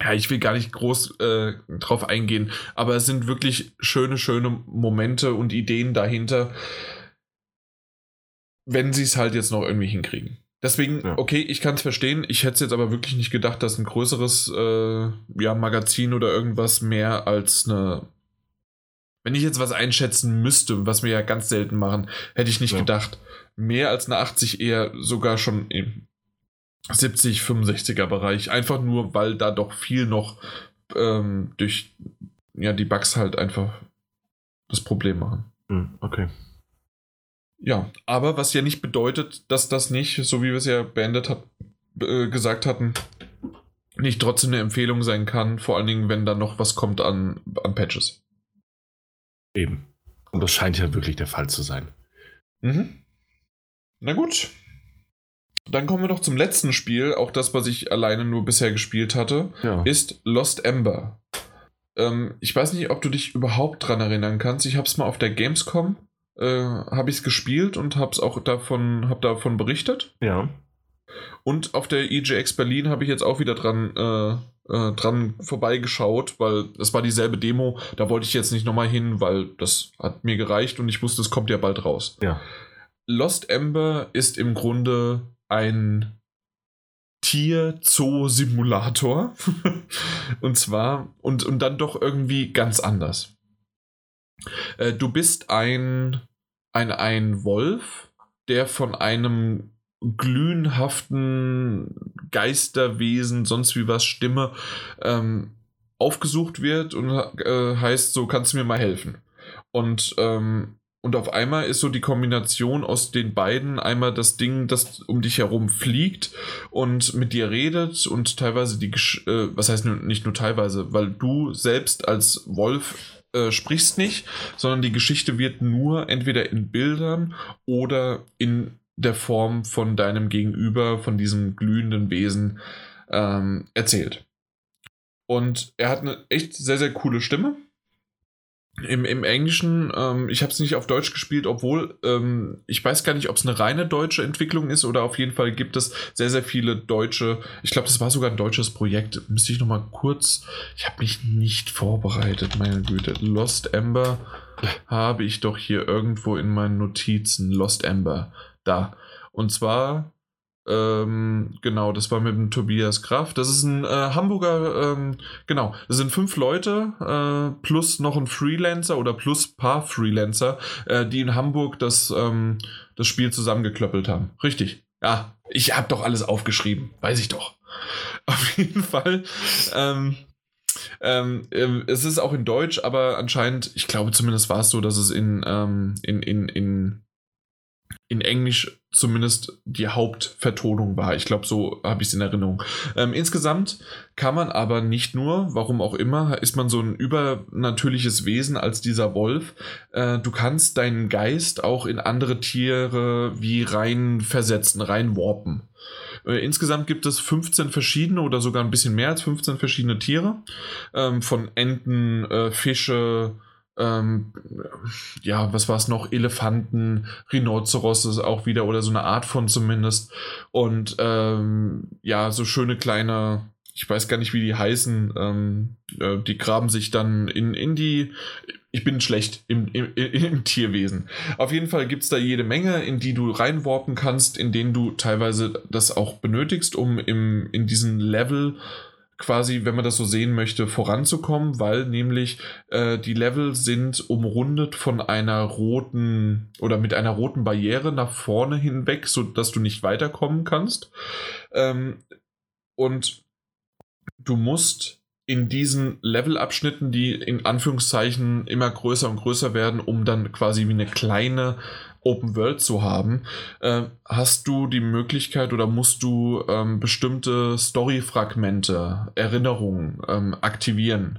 ja, ich will gar nicht groß äh, drauf eingehen, aber es sind wirklich schöne, schöne Momente und Ideen dahinter, wenn sie es halt jetzt noch irgendwie hinkriegen. Deswegen, ja. okay, ich kann es verstehen. Ich hätte es jetzt aber wirklich nicht gedacht, dass ein größeres äh, ja, Magazin oder irgendwas mehr als eine. Wenn ich jetzt was einschätzen müsste, was wir ja ganz selten machen, hätte ich nicht ja. gedacht. Mehr als eine 80 eher sogar schon 70, 65er Bereich. Einfach nur, weil da doch viel noch ähm, durch ja, die Bugs halt einfach das Problem machen. Hm, okay. Ja, aber was ja nicht bedeutet, dass das nicht, so wie wir es ja beendet hat, äh, gesagt hatten, nicht trotzdem eine Empfehlung sein kann, vor allen Dingen, wenn da noch was kommt an, an Patches. Eben. Und das scheint ja wirklich der Fall zu sein. Mhm. Na gut. Dann kommen wir noch zum letzten Spiel, auch das, was ich alleine nur bisher gespielt hatte, ja. ist Lost Ember. Ähm, ich weiß nicht, ob du dich überhaupt dran erinnern kannst. Ich habe es mal auf der Gamescom äh, habe ich es gespielt und habe es auch davon, hab davon berichtet. Ja. Und auf der EJX Berlin habe ich jetzt auch wieder dran, äh, äh, dran vorbeigeschaut, weil es war dieselbe Demo. Da wollte ich jetzt nicht nochmal hin, weil das hat mir gereicht und ich wusste, es kommt ja bald raus. Ja. Lost Ember ist im Grunde ein Tier-Zoo-Simulator. und zwar, und, und dann doch irgendwie ganz anders. Äh, du bist ein, ein, ein Wolf, der von einem glühenhaften Geisterwesen, sonst wie was Stimme, ähm, aufgesucht wird und äh, heißt, so kannst du mir mal helfen. Und, ähm, und auf einmal ist so die Kombination aus den beiden einmal das Ding, das um dich herum fliegt und mit dir redet und teilweise die, äh, was heißt nicht nur teilweise, weil du selbst als Wolf äh, sprichst nicht, sondern die Geschichte wird nur entweder in Bildern oder in der Form von deinem Gegenüber, von diesem glühenden Wesen ähm, erzählt. Und er hat eine echt sehr, sehr coole Stimme. Im, im Englischen, ähm, ich habe es nicht auf Deutsch gespielt, obwohl ähm, ich weiß gar nicht, ob es eine reine deutsche Entwicklung ist oder auf jeden Fall gibt es sehr, sehr viele deutsche. Ich glaube, das war sogar ein deutsches Projekt. Müsste ich nochmal kurz. Ich habe mich nicht vorbereitet, meine Güte. Lost Ember habe ich doch hier irgendwo in meinen Notizen. Lost Ember. Da. Und zwar ähm, genau, das war mit dem Tobias Kraft. Das ist ein äh, Hamburger, ähm, genau, das sind fünf Leute äh, plus noch ein Freelancer oder plus paar Freelancer, äh, die in Hamburg das, ähm, das Spiel zusammengeklöppelt haben. Richtig. Ja, ich habe doch alles aufgeschrieben, weiß ich doch. Auf jeden Fall. Ähm, ähm, ähm, es ist auch in Deutsch, aber anscheinend, ich glaube zumindest war es so, dass es in, ähm, in, in, in in Englisch zumindest die Hauptvertonung war. Ich glaube, so habe ich es in Erinnerung. Ähm, insgesamt kann man aber nicht nur, warum auch immer, ist man so ein übernatürliches Wesen als dieser Wolf. Äh, du kannst deinen Geist auch in andere Tiere wie rein versetzen, rein warpen. Äh, insgesamt gibt es 15 verschiedene oder sogar ein bisschen mehr als 15 verschiedene Tiere. Ähm, von Enten, äh, Fische, ähm, ja, was war es noch? Elefanten, Rhinoceros auch wieder oder so eine Art von zumindest. Und ähm, ja, so schöne kleine, ich weiß gar nicht, wie die heißen, ähm, äh, die graben sich dann in, in die. Ich bin schlecht im, im, im Tierwesen. Auf jeden Fall gibt es da jede Menge, in die du reinwarpen kannst, in denen du teilweise das auch benötigst, um im, in diesen Level quasi, wenn man das so sehen möchte, voranzukommen, weil nämlich äh, die Level sind umrundet von einer roten oder mit einer roten Barriere nach vorne hinweg, sodass du nicht weiterkommen kannst. Ähm, und du musst in diesen Levelabschnitten, die in Anführungszeichen immer größer und größer werden, um dann quasi wie eine kleine Open World zu haben, äh, hast du die Möglichkeit oder musst du ähm, bestimmte Story-Fragmente, Erinnerungen ähm, aktivieren.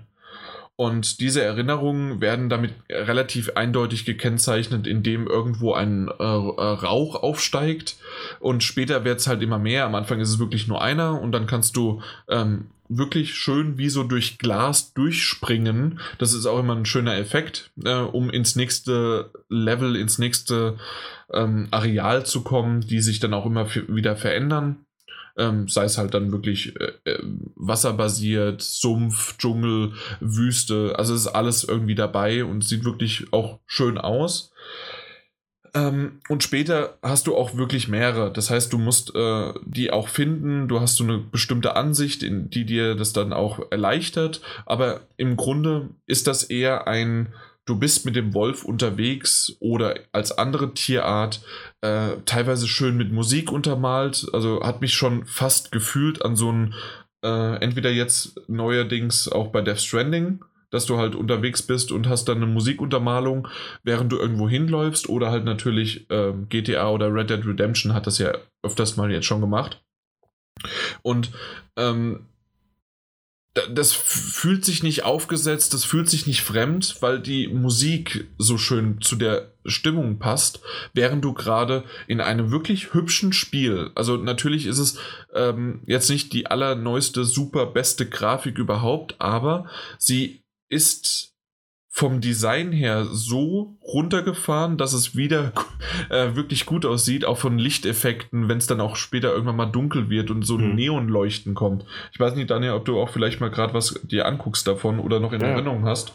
Und diese Erinnerungen werden damit relativ eindeutig gekennzeichnet, indem irgendwo ein äh, äh Rauch aufsteigt und später wird es halt immer mehr. Am Anfang ist es wirklich nur einer und dann kannst du ähm, wirklich schön wie so durch Glas durchspringen. Das ist auch immer ein schöner Effekt, äh, um ins nächste Level, ins nächste ähm, Areal zu kommen, die sich dann auch immer wieder verändern. Ähm, sei es halt dann wirklich äh, äh, wasserbasiert, Sumpf, Dschungel, Wüste. Also es ist alles irgendwie dabei und sieht wirklich auch schön aus. Ähm, und später hast du auch wirklich mehrere. Das heißt, du musst äh, die auch finden. Du hast so eine bestimmte Ansicht, in die dir das dann auch erleichtert. Aber im Grunde ist das eher ein, du bist mit dem Wolf unterwegs oder als andere Tierart, äh, teilweise schön mit Musik untermalt. Also hat mich schon fast gefühlt an so ein, äh, entweder jetzt neuerdings auch bei Death Stranding dass du halt unterwegs bist und hast dann eine Musikuntermalung, während du irgendwo hinläufst oder halt natürlich äh, GTA oder Red Dead Redemption hat das ja öfters mal jetzt schon gemacht. Und ähm, das fühlt sich nicht aufgesetzt, das fühlt sich nicht fremd, weil die Musik so schön zu der Stimmung passt, während du gerade in einem wirklich hübschen Spiel, also natürlich ist es ähm, jetzt nicht die allerneueste, super beste Grafik überhaupt, aber sie ist vom Design her so runtergefahren, dass es wieder äh, wirklich gut aussieht, auch von Lichteffekten, wenn es dann auch später irgendwann mal dunkel wird und so ein mhm. Neonleuchten kommt. Ich weiß nicht, Daniel, ob du auch vielleicht mal gerade was dir anguckst davon oder noch in ja. Erinnerung hast.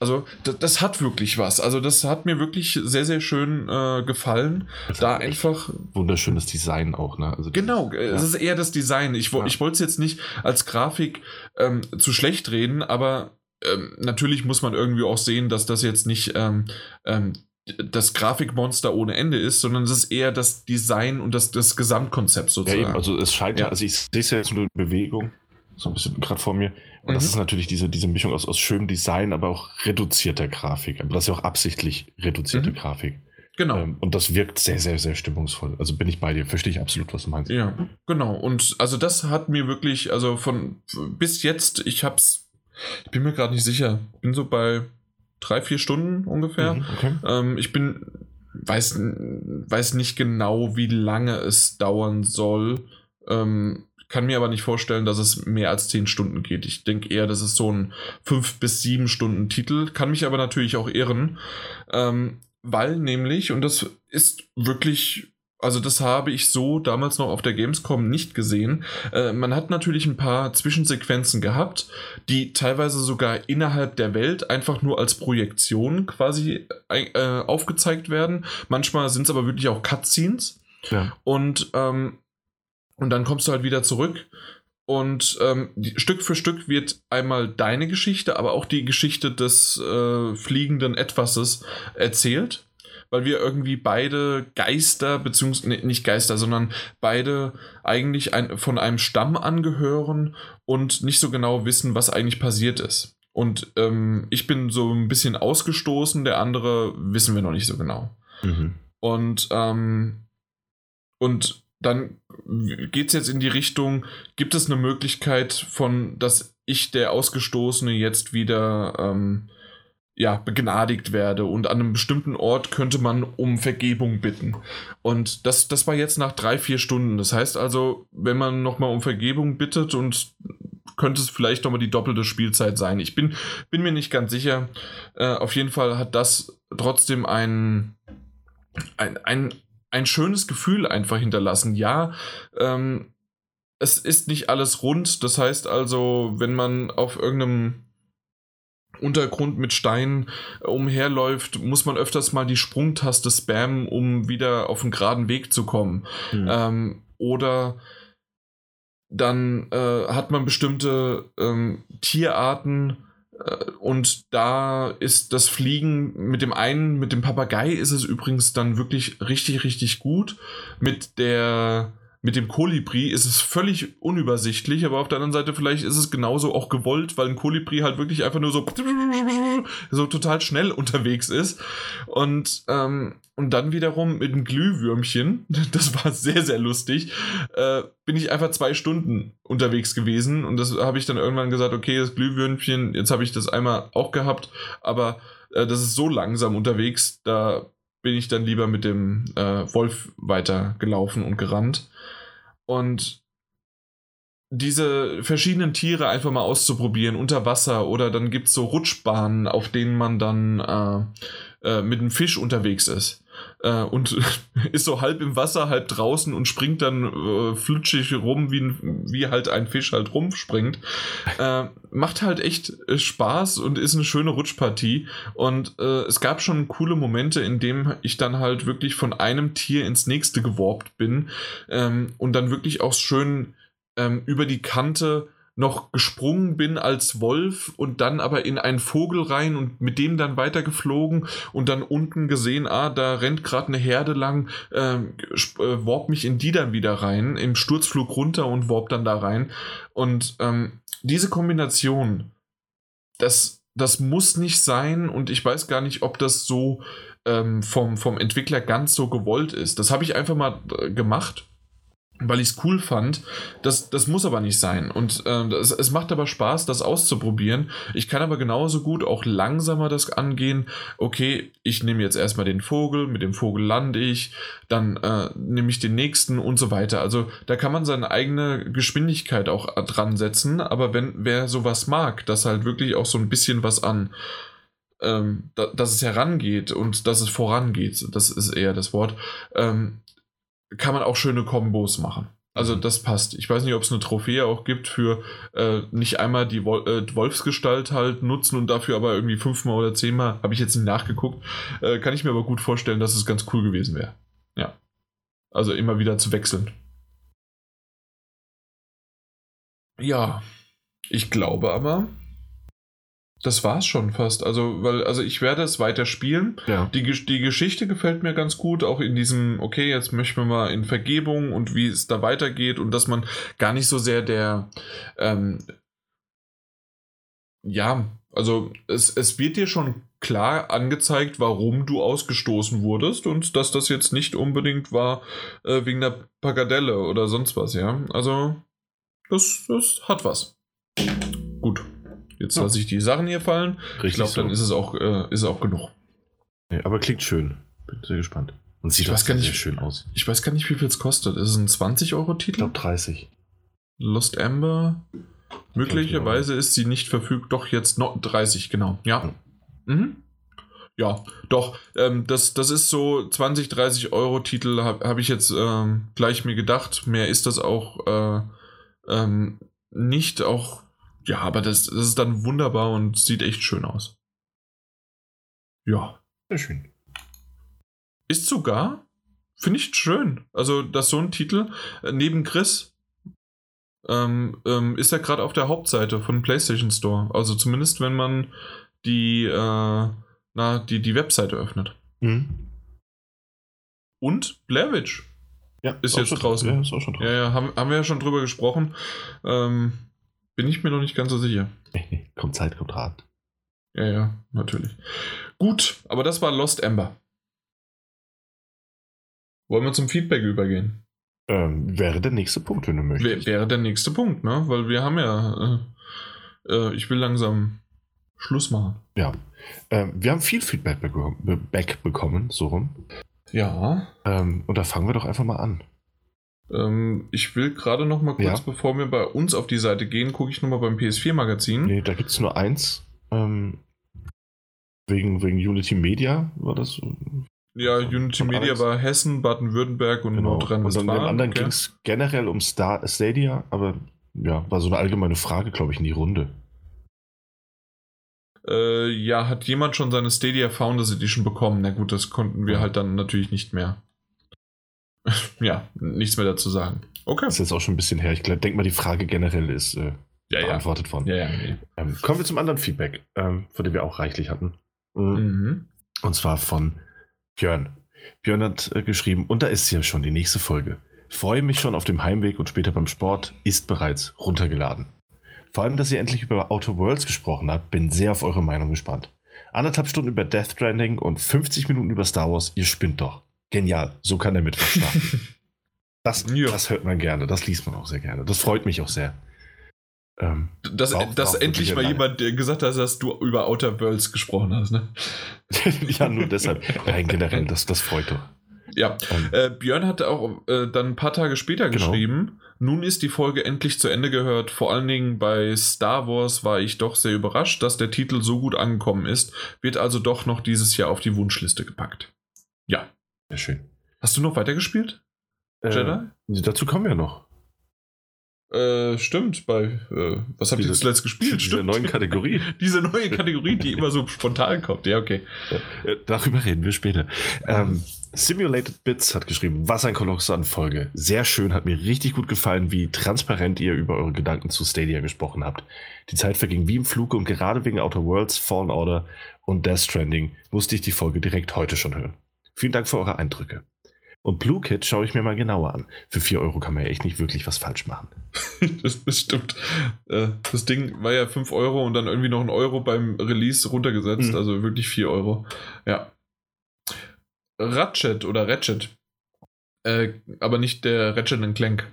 Also das, das, hat wirklich was. Also das hat mir wirklich sehr, sehr schön äh, gefallen. Das da einfach... Wunderschönes Design auch, ne? Also genau, ja. es ist eher das Design. Ich, ja. ich wollte es jetzt nicht als Grafik ähm, zu schlecht reden, aber ähm, natürlich muss man irgendwie auch sehen, dass das jetzt nicht ähm, ähm, das Grafikmonster ohne Ende ist, sondern es ist eher das Design und das, das Gesamtkonzept sozusagen. Ja, eben, also es scheint ja, also ich sehe es ja jetzt nur in Bewegung, so ein bisschen gerade vor mir. Und mhm. das ist natürlich diese, diese Mischung aus, aus schönem Design, aber auch reduzierter Grafik. Aber das ist ja auch absichtlich reduzierte mhm. Grafik. Genau. Ähm, und das wirkt sehr, sehr, sehr stimmungsvoll. Also bin ich bei dir, verstehe ich absolut, was du meinst. Ja, genau. Und also das hat mir wirklich, also von bis jetzt, ich habe es ich bin mir gerade nicht sicher. Bin so bei drei, vier Stunden ungefähr. Mhm, okay. ähm, ich bin, weiß, weiß nicht genau, wie lange es dauern soll. Ähm, kann mir aber nicht vorstellen, dass es mehr als zehn Stunden geht. Ich denke eher, das ist so ein fünf bis sieben Stunden Titel. Kann mich aber natürlich auch irren, ähm, weil nämlich, und das ist wirklich also das habe ich so damals noch auf der Gamescom nicht gesehen. Äh, man hat natürlich ein paar Zwischensequenzen gehabt, die teilweise sogar innerhalb der Welt einfach nur als Projektion quasi äh, aufgezeigt werden. Manchmal sind es aber wirklich auch Cutscenes. Ja. Und, ähm, und dann kommst du halt wieder zurück. Und ähm, Stück für Stück wird einmal deine Geschichte, aber auch die Geschichte des äh, fliegenden Etwases erzählt weil wir irgendwie beide Geister, beziehungsweise nicht Geister, sondern beide eigentlich ein, von einem Stamm angehören und nicht so genau wissen, was eigentlich passiert ist. Und ähm, ich bin so ein bisschen ausgestoßen, der andere wissen wir noch nicht so genau. Mhm. Und, ähm, und dann geht es jetzt in die Richtung, gibt es eine Möglichkeit von, dass ich, der Ausgestoßene, jetzt wieder ähm, ja, begnadigt werde und an einem bestimmten Ort könnte man um Vergebung bitten. Und das, das war jetzt nach drei, vier Stunden. Das heißt also, wenn man nochmal um Vergebung bittet und könnte es vielleicht nochmal die doppelte Spielzeit sein. Ich bin, bin mir nicht ganz sicher. Äh, auf jeden Fall hat das trotzdem ein, ein, ein, ein schönes Gefühl einfach hinterlassen. Ja, ähm, es ist nicht alles rund. Das heißt also, wenn man auf irgendeinem Untergrund mit Steinen äh, umherläuft, muss man öfters mal die Sprungtaste spammen, um wieder auf einen geraden Weg zu kommen. Mhm. Ähm, oder dann äh, hat man bestimmte ähm, Tierarten äh, und da ist das Fliegen mit dem einen, mit dem Papagei ist es übrigens dann wirklich richtig, richtig gut. Mit der mit dem Kolibri ist es völlig unübersichtlich, aber auf der anderen Seite vielleicht ist es genauso auch gewollt, weil ein Kolibri halt wirklich einfach nur so, so total schnell unterwegs ist. Und, ähm, und dann wiederum mit einem Glühwürmchen, das war sehr, sehr lustig, äh, bin ich einfach zwei Stunden unterwegs gewesen und das habe ich dann irgendwann gesagt, okay, das Glühwürmchen, jetzt habe ich das einmal auch gehabt, aber äh, das ist so langsam unterwegs, da bin ich dann lieber mit dem äh, Wolf weiter gelaufen und gerannt. Und diese verschiedenen Tiere einfach mal auszuprobieren unter Wasser oder dann gibt es so Rutschbahnen, auf denen man dann äh, äh, mit einem Fisch unterwegs ist. Äh, und ist so halb im Wasser, halb draußen und springt dann äh, flutschig rum, wie, wie halt ein Fisch halt rumspringt. Äh, macht halt echt äh, Spaß und ist eine schöne Rutschpartie. Und äh, es gab schon coole Momente, in denen ich dann halt wirklich von einem Tier ins nächste geworbt bin ähm, und dann wirklich auch schön ähm, über die Kante noch gesprungen bin als Wolf und dann aber in einen Vogel rein und mit dem dann weitergeflogen und dann unten gesehen, ah, da rennt gerade eine Herde lang, ähm, äh, warp mich in die dann wieder rein, im Sturzflug runter und warp dann da rein. Und ähm, diese Kombination, das, das muss nicht sein und ich weiß gar nicht, ob das so ähm, vom, vom Entwickler ganz so gewollt ist. Das habe ich einfach mal äh, gemacht weil ich es cool fand. Das, das muss aber nicht sein. Und äh, das, es macht aber Spaß, das auszuprobieren. Ich kann aber genauso gut auch langsamer das angehen. Okay, ich nehme jetzt erstmal den Vogel, mit dem Vogel lande ich, dann äh, nehme ich den nächsten und so weiter. Also da kann man seine eigene Geschwindigkeit auch dran setzen. Aber wenn wer sowas mag, dass halt wirklich auch so ein bisschen was an ähm, da, dass es herangeht und dass es vorangeht, das ist eher das Wort, ähm, kann man auch schöne Kombos machen. Also mhm. das passt. Ich weiß nicht, ob es eine Trophäe auch gibt für äh, nicht einmal die Wol äh, Wolfsgestalt halt nutzen und dafür aber irgendwie fünfmal oder zehnmal, habe ich jetzt nicht nachgeguckt. Äh, kann ich mir aber gut vorstellen, dass es ganz cool gewesen wäre. Ja. Also immer wieder zu wechseln. Ja. Ich glaube aber, das war's schon fast. Also, weil, also ich werde es weiter spielen. Ja. Die, die Geschichte gefällt mir ganz gut, auch in diesem, okay, jetzt möchten wir mal in Vergebung und wie es da weitergeht und dass man gar nicht so sehr der, ähm, ja, also es, es wird dir schon klar angezeigt, warum du ausgestoßen wurdest und dass das jetzt nicht unbedingt war äh, wegen der Pagadelle oder sonst was, ja. Also, das, das hat was. Gut. Jetzt ja. lasse ich die Sachen hier fallen. Richtig ich glaube, so. dann ist es auch, äh, ist auch genug. Ja, aber klingt schön. Bin sehr gespannt. Und sieht ich weiß gar nicht, schön aus. Ich weiß gar nicht, wie viel es kostet. Ist es ein 20-Euro-Titel? Ich glaube 30. Lost Amber. Möglicherweise ist sie nicht verfügt. Doch, jetzt noch 30, genau. Ja. Mhm. Ja, doch. Ähm, das, das ist so 20, 30 Euro-Titel, habe hab ich jetzt ähm, gleich mir gedacht. Mehr ist das auch äh, ähm, nicht. Auch ja, aber das, das ist dann wunderbar und sieht echt schön aus. Ja. Sehr schön. Ist sogar, finde ich schön. Also, dass so ein Titel äh, neben Chris ähm, ähm, ist er gerade auf der Hauptseite von PlayStation Store. Also zumindest, wenn man die, äh, na, die, die Webseite öffnet. Mhm. Und Blair Witch ja, ist jetzt draußen. Ja, ist auch schon draußen. Ja, ja, haben, haben wir ja schon drüber gesprochen. Ähm, bin ich mir noch nicht ganz so sicher. kommt Zeit, kommt Rat. Ja, ja, natürlich. Gut, aber das war Lost Ember. Wollen wir zum Feedback übergehen? Ähm, wäre der nächste Punkt, wenn du möchtest. Wäre der nächste Punkt, ne? Weil wir haben ja. Äh, äh, ich will langsam Schluss machen. Ja. Ähm, wir haben viel Feedback bekommen, so rum. Ja. Ähm, und da fangen wir doch einfach mal an. Ähm, ich will gerade noch mal kurz, ja. bevor wir bei uns auf die Seite gehen, gucke ich noch mal beim PS4-Magazin. Nee, da gibt es nur eins. Ähm, wegen, wegen Unity Media war das. Ja, Unity Media war Hessen, Baden-Württemberg und genau. Nordrhein-Westfalen. Und dann dem anderen okay. ging es generell um Star Stadia, aber ja, war so eine allgemeine Frage, glaube ich, in die Runde. Äh, ja, hat jemand schon seine Stadia Founders Edition bekommen? Na gut, das konnten wir halt dann natürlich nicht mehr. ja, nichts mehr dazu sagen. Okay. Das ist jetzt auch schon ein bisschen her. Ich denke mal, die Frage generell ist äh, ja, beantwortet ja. worden. Ja, ja, nee. ähm, kommen wir zum anderen Feedback, ähm, von dem wir auch reichlich hatten. Mhm. mhm. Und zwar von Björn. Björn hat äh, geschrieben, und da ist hier schon die nächste Folge. Freue mich schon auf dem Heimweg und später beim Sport, ist bereits runtergeladen. Vor allem, dass ihr endlich über Outer Worlds gesprochen habt, bin sehr auf eure Meinung gespannt. Anderthalb Stunden über Death Stranding und 50 Minuten über Star Wars, ihr spinnt doch. Genial, so kann der Mittwoch starten. das, ja. das hört man gerne, das liest man auch sehr gerne. Das freut mich auch sehr. Ähm, dass, brauch, dass brauch endlich mal jemand gesagt hat, dass du über Outer Worlds gesprochen hast, ne? ja, nur deshalb. Nein, generell, das, das freut doch. Ja, ähm, äh, Björn hatte auch äh, dann ein paar Tage später genau. geschrieben, nun ist die Folge endlich zu Ende gehört. Vor allen Dingen bei Star Wars war ich doch sehr überrascht, dass der Titel so gut angekommen ist. Wird also doch noch dieses Jahr auf die Wunschliste gepackt. Ja, Sehr schön. Hast du noch weitergespielt? Äh, Jedi? Dazu kommen wir noch. Äh, stimmt, bei äh, was habt ihr Diese- zuletzt gespielt? Diese neuen Kategorie. Diese neue Kategorie, die immer so spontan kommt. Ja, okay. Äh, Darüber reden wir später. Ähm, Simulated Bits hat geschrieben, was ein Koloss an Folge. Sehr schön, hat mir richtig gut gefallen, wie transparent ihr über eure Gedanken zu Stadia gesprochen habt. Die Zeit verging wie im Flug und gerade wegen Outer Worlds, Fallen Order und Death Stranding musste ich die Folge direkt heute schon hören. Vielen Dank für eure Eindrücke. Und Blue Kid schaue ich mir mal genauer an. Für 4 Euro kann man ja echt nicht wirklich was falsch machen. Das, das stimmt. Äh, Das Ding war ja 5 Euro und dann irgendwie noch ein Euro beim Release runtergesetzt. Mhm. Also wirklich 4 Euro. Ja. Ratchet oder Ratchet. Äh, aber nicht der Ratchet Clank.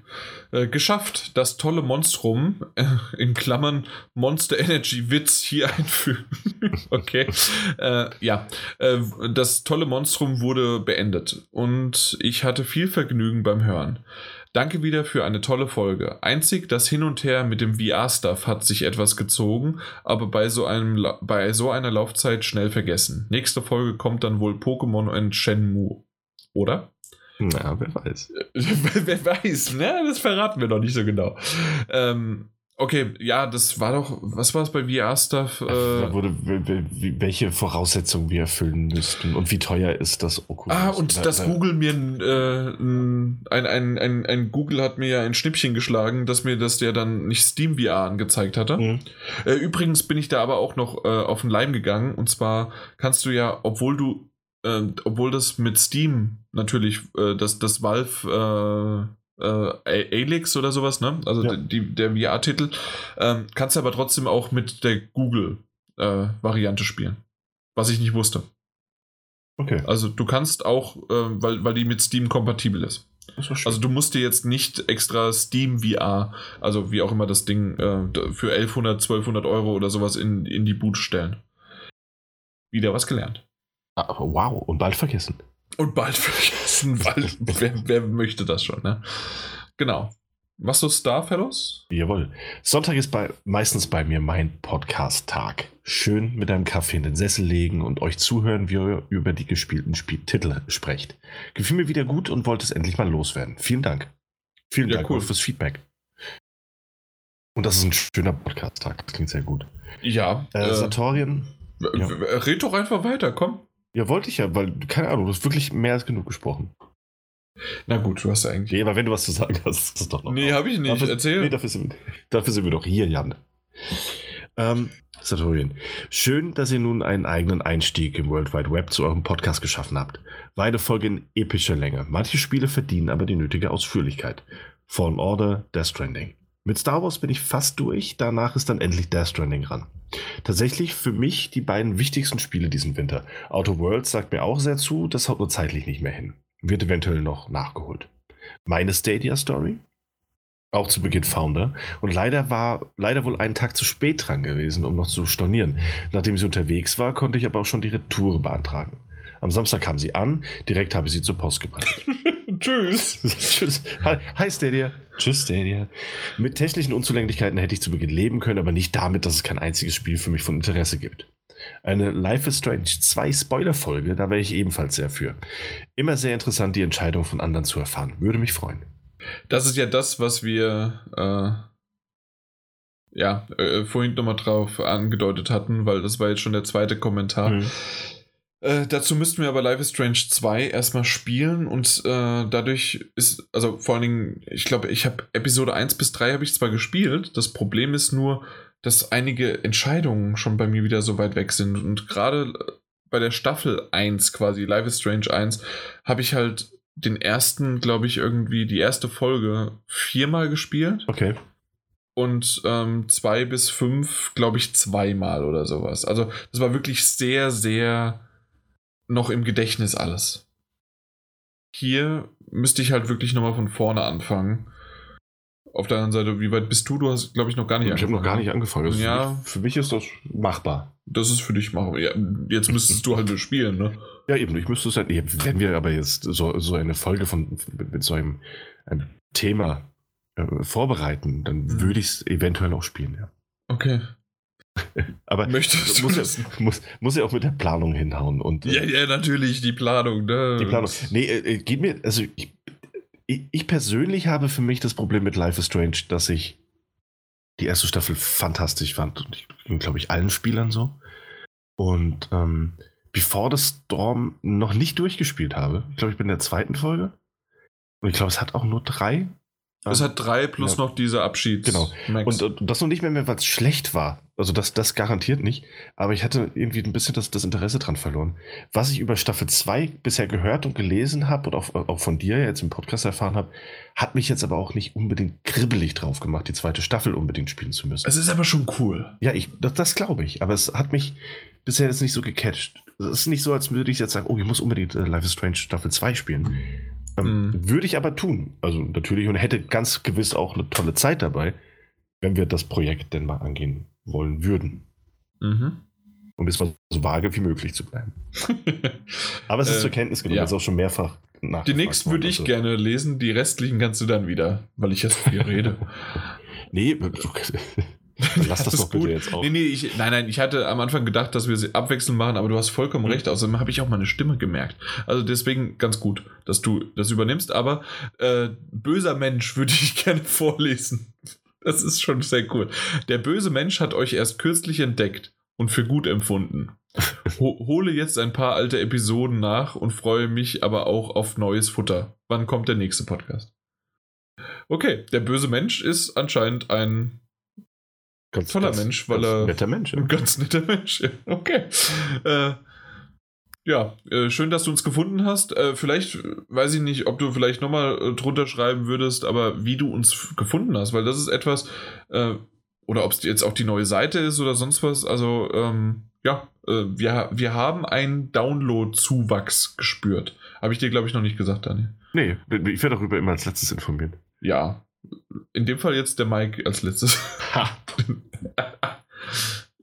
Äh, geschafft, das tolle Monstrum, äh, in Klammern Monster Energy Witz hier einfügen. okay. Äh, ja, äh, das tolle Monstrum wurde beendet und ich hatte viel Vergnügen beim Hören. Danke wieder für eine tolle Folge. Einzig das Hin und Her mit dem VR-Stuff hat sich etwas gezogen, aber bei so, einem, bei so einer Laufzeit schnell vergessen. Nächste Folge kommt dann wohl Pokémon und Shenmue. Oder? Na, wer weiß. Wer weiß, ne? Das verraten wir noch nicht so genau. Ähm, okay, ja, das war doch, was war es bei VR-Stuff? Da Äh, wurde, w- w- wie- welche Voraussetzungen wir erfüllen müssten und wie teuer ist das Oculus. Ah, und Da- das da- Google mir äh, ein, ein, ein, ein Google hat mir ja ein Schnippchen geschlagen, dass mir das der dann nicht Steam VR angezeigt hatte. Mhm. Äh, übrigens bin ich da aber auch noch äh, auf den Leim gegangen. Und zwar kannst du ja, obwohl du, äh, obwohl das mit Steam natürlich, äh, das, das Valve äh, äh, Alix oder sowas, ne? Also Ja. die, der VR-Titel, ähm, kannst du aber trotzdem auch mit der Google-Variante spielen. Was ich nicht wusste. Okay. Also du kannst auch, äh, weil, weil die mit Steam kompatibel ist. Das war schön. Also du musst dir jetzt nicht extra Steam VR, also wie auch immer das Ding, äh, für 1100, 1200 Euro oder sowas in, in die Boot stellen. Wieder was gelernt. Ah, wow, und bald vergessen. Und bald vergessen, weil wer, wer möchte das schon, ne? Genau. Machst du Starfellows? Jawohl. Sonntag ist bei, meistens bei mir mein Podcast-Tag. Schön mit einem Kaffee in den Sessel legen und euch zuhören, wie ihr über die gespielten Spiel Titel sprecht. Gefiel mir wieder gut und wollte es endlich mal loswerden. Vielen Dank. Vielen Ja, Dank cool. fürs Feedback. Und das ist ein schöner Podcast-Tag. Das klingt sehr gut. Ja. Äh, Äh, Satorien, ja. red doch einfach weiter, komm. Ja, wollte ich ja, weil, keine Ahnung, du hast wirklich mehr als genug gesprochen. Na gut, du hast ja eigentlich. Ja, aber wenn du was zu sagen hast, ist das doch noch. Nee, habe ich nicht. Dafür, Erzähl. Nee, dafür, sind, dafür sind wir doch hier, Jan. Ähm, Satorien, schön, dass ihr nun einen eigenen Einstieg im World Wide Web zu eurem Podcast geschaffen habt. War eine Folge in epischer Länge. Manche Spiele verdienen aber die nötige Ausführlichkeit. Fallen Order, Death Stranding. Mit Star Wars bin ich fast durch, danach ist dann endlich Death Stranding ran. Tatsächlich für mich die beiden wichtigsten Spiele diesen Winter. Outer Worlds sagt mir auch sehr zu, das haut nur zeitlich nicht mehr hin. Wird eventuell noch nachgeholt. Meine Stadia Story? Auch zu Beginn Founder. Und leider war leider wohl einen Tag zu spät dran gewesen, um noch zu stornieren. Nachdem sie unterwegs war, konnte ich aber auch schon die Retour beantragen. Am Samstag kam sie an, direkt habe ich sie zur Post gebracht. Tschüss. Tschüss. Hi, Stadia. Tschüss Stadia. Mit technischen Unzulänglichkeiten hätte ich zu Beginn leben können, aber nicht damit, dass es kein einziges Spiel für mich von Interesse gibt. Eine Life is Strange 2 Spoiler-Folge, da wäre ich ebenfalls sehr für. Immer sehr interessant, die Entscheidung von anderen zu erfahren. Würde mich freuen. Das ist ja das, was wir äh, ja äh, vorhin nochmal drauf angedeutet hatten, weil das war jetzt schon der zweite Kommentar. Mhm. Äh, dazu müssten wir aber Life is Strange 2 erstmal spielen und äh, dadurch ist, also vor allen Dingen, ich glaube, ich habe Episode 1 bis 3 habe ich zwar gespielt, das Problem ist nur, dass einige Entscheidungen schon bei mir wieder so weit weg sind und gerade bei der Staffel 1 quasi, Life is Strange 1, habe ich halt den ersten, glaube ich, irgendwie die erste Folge viermal gespielt Okay. und ähm, zwei bis fünf, glaube ich, zweimal oder sowas. Also das war wirklich sehr, sehr noch im Gedächtnis alles. Hier müsste ich halt wirklich nochmal von vorne anfangen. Auf der anderen Seite, wie weit bist du? Du hast, glaube ich, noch gar nicht Ich habe noch gar nicht angefangen. Also Ja. für, mich, für mich ist das machbar. Das ist für dich machbar. Ja, jetzt müsstest du halt nur spielen, ne? Ja, eben, ich müsste es halt, wenn wir aber jetzt so, so eine Folge von, mit, mit so einem, einem Thema äh, vorbereiten, dann Mhm. würde ich es eventuell auch spielen, ja. Okay. Aber Möchtest du muss, das? ja, muss, muss ja auch mit der Planung hinhauen. Und, äh, Ja, ja, natürlich, die Planung. Ne? Die Planung. Nee, äh, äh, geht mir, also ich, ich, ich persönlich habe für mich das Problem mit Life is Strange, dass ich die erste Staffel fantastisch fand. Und ich bin, glaube ich, allen Spielern so. Und ähm, Before the Storm noch nicht durchgespielt habe. Ich glaube, ich bin in der zweiten Folge. Und ich glaube, es hat auch nur drei. Es hat drei plus Ja. noch diese Abschieds. Genau. Max. Und, und das noch nicht mehr, mehr weil es schlecht war. Also das, das garantiert nicht. Aber ich hatte irgendwie ein bisschen das, das Interesse dran verloren. Was ich über Staffel 2 bisher gehört und gelesen habe und auch, auch von dir jetzt im Podcast erfahren habe, hat mich jetzt aber auch nicht unbedingt kribbelig drauf gemacht, die zweite Staffel unbedingt spielen zu müssen. es ist aber schon cool. ja, ich, das, das glaube ich. Aber es hat mich bisher jetzt nicht so gecatcht. Es ist nicht so, als würde ich jetzt sagen, oh, ich muss unbedingt äh, Life is Strange Staffel 2 spielen. Ähm, Mhm. Würde ich aber tun. Also natürlich und hätte ganz gewiss auch eine tolle Zeit dabei, wenn wir das Projekt denn mal angehen wollen würden. Mhm. Um jetzt mal so vage wie möglich zu bleiben. Aber es ist Äh, zur Kenntnis genommen, ja. es ist auch schon mehrfach nach. Die nächsten würde ich gerne lesen, die restlichen kannst du dann wieder, weil ich jetzt viel rede. Nee, lass das ist doch bitte gut. jetzt auch. Nee, nee, ich, nein, nein, ich hatte am Anfang gedacht, dass wir sie abwechselnd machen, aber du hast vollkommen Mhm. recht. Außerdem habe ich auch meine Stimme gemerkt. Also deswegen ganz gut, dass du das übernimmst. Aber äh, böser Mensch würde ich gerne vorlesen. Das ist schon sehr cool. Der böse Mensch hat euch erst kürzlich entdeckt und für gut empfunden. Ho hole jetzt ein paar alte Episoden nach und freue mich aber auch auf neues Futter. Wann kommt der nächste Podcast? Okay, der böse Mensch ist anscheinend ein Ganz, toller Mensch, weil ganz er- Netter Mensch. Ja. ein ganz netter Mensch. ja. Okay. Äh, ja, äh, schön, dass du uns gefunden hast. Äh, vielleicht, äh, weiß ich nicht, ob du vielleicht nochmal äh, drunter schreiben würdest, aber wie du uns gefunden hast, weil das ist etwas, äh, oder ob es jetzt auch die neue Seite ist oder sonst was. Also, ähm, ja, wir, wir haben einen Download-Zuwachs gespürt. Habe ich dir, glaube ich, noch nicht gesagt, Daniel. Nee, ich werde darüber immer als letztes informiert. Ja. In dem Fall jetzt der Mike als letztes.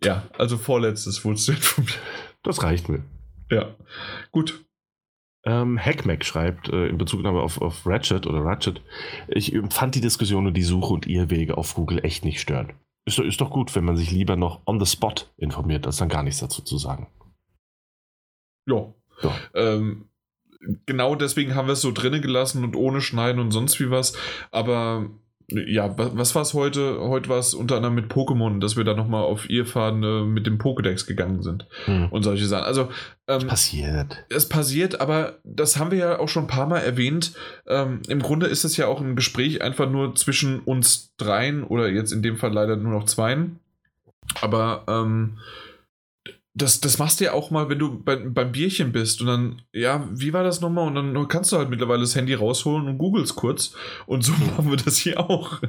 Ja, also vorletztes wurdest du informiert. das reicht mir. Ja. Gut. Ähm, Hackmack schreibt äh, in Bezugnahme auf, auf Ratchet oder Ratchet, ich fand die Diskussion und die Suche und Irrwege auf Google echt nicht störend. Ist, doch- ist doch gut, wenn man sich lieber noch on the spot informiert, als dann gar nichts dazu zu sagen. Ja. Ja. Ähm, genau deswegen haben wir es so drinnen gelassen und ohne Schneiden und sonst wie was. Aber ja, wa- was war es heute? Heute war es unter anderem mit Pokémon, dass wir da nochmal auf Irrfaden äh, mit dem Pokédex gegangen sind Hm. und solche Sachen. Also, ähm, Passiert. es passiert, aber das haben wir ja auch schon ein paar Mal erwähnt. Ähm, Im Grunde ist es ja auch ein Gespräch einfach nur zwischen uns dreien oder jetzt in dem Fall leider nur noch zweien. Aber ähm, das, das machst du ja auch mal, wenn du bei, beim Bierchen bist und dann, ja, wie war das nochmal? Und dann kannst du halt mittlerweile das Handy rausholen und googelst kurz. Und so machen wir das hier auch.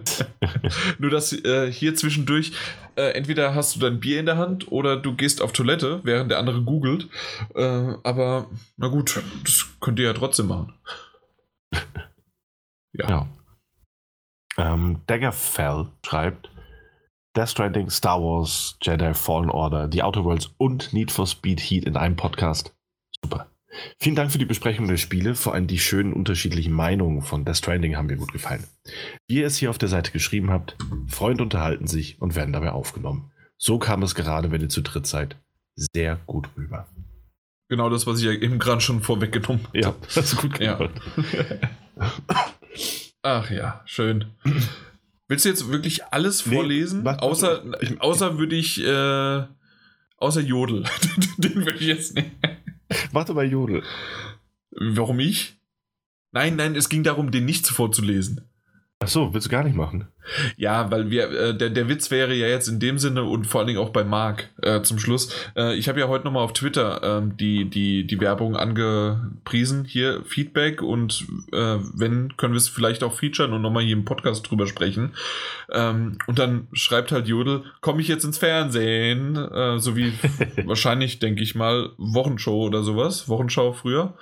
Nur, dass äh, hier zwischendurch äh, entweder hast du dein Bier in der Hand oder du gehst auf Toilette, während der andere googelt. Äh, aber na gut, das könnt ihr ja trotzdem machen. Ja. Ja. Ähm, Daggerfell schreibt, Death Stranding, Star Wars, Jedi Fallen Order, The Outer Worlds und Need for Speed Heat in einem Podcast. Super. Vielen Dank für die Besprechung der Spiele, vor allem die schönen unterschiedlichen Meinungen von Death Stranding haben mir gut gefallen. Wie ihr es hier auf der Seite geschrieben habt, Freunde unterhalten sich und werden dabei aufgenommen. So kam es gerade, wenn ihr zu dritt seid, sehr gut rüber. Genau das, was ich ja eben gerade schon vorweggenommen habe. Ja, das ist gut Ja. gemacht. Ach ja, schön. Willst du jetzt wirklich alles Nee, vorlesen? mach- außer, ich- außer würde ich, äh, außer Jodel. Den würde ich jetzt nicht. Mach doch mal Jodel. Warum ich? Nein, nein, es ging darum, den nicht vorzulesen. Achso, willst du gar nicht machen? Ja, weil wir, äh, der, der Witz wäre ja jetzt in dem Sinne und vor allen Dingen auch bei Marc äh, zum Schluss. Äh, ich habe ja heute nochmal auf Twitter ähm, die, die, die Werbung angepriesen. Hier Feedback und äh, wenn, können wir es vielleicht auch featuren und nochmal hier im Podcast drüber sprechen. Ähm, und dann schreibt halt Jodel, komme ich jetzt ins Fernsehen? Äh, so wie wahrscheinlich, denke ich mal, Wochenshow oder sowas. Wochenschau früher.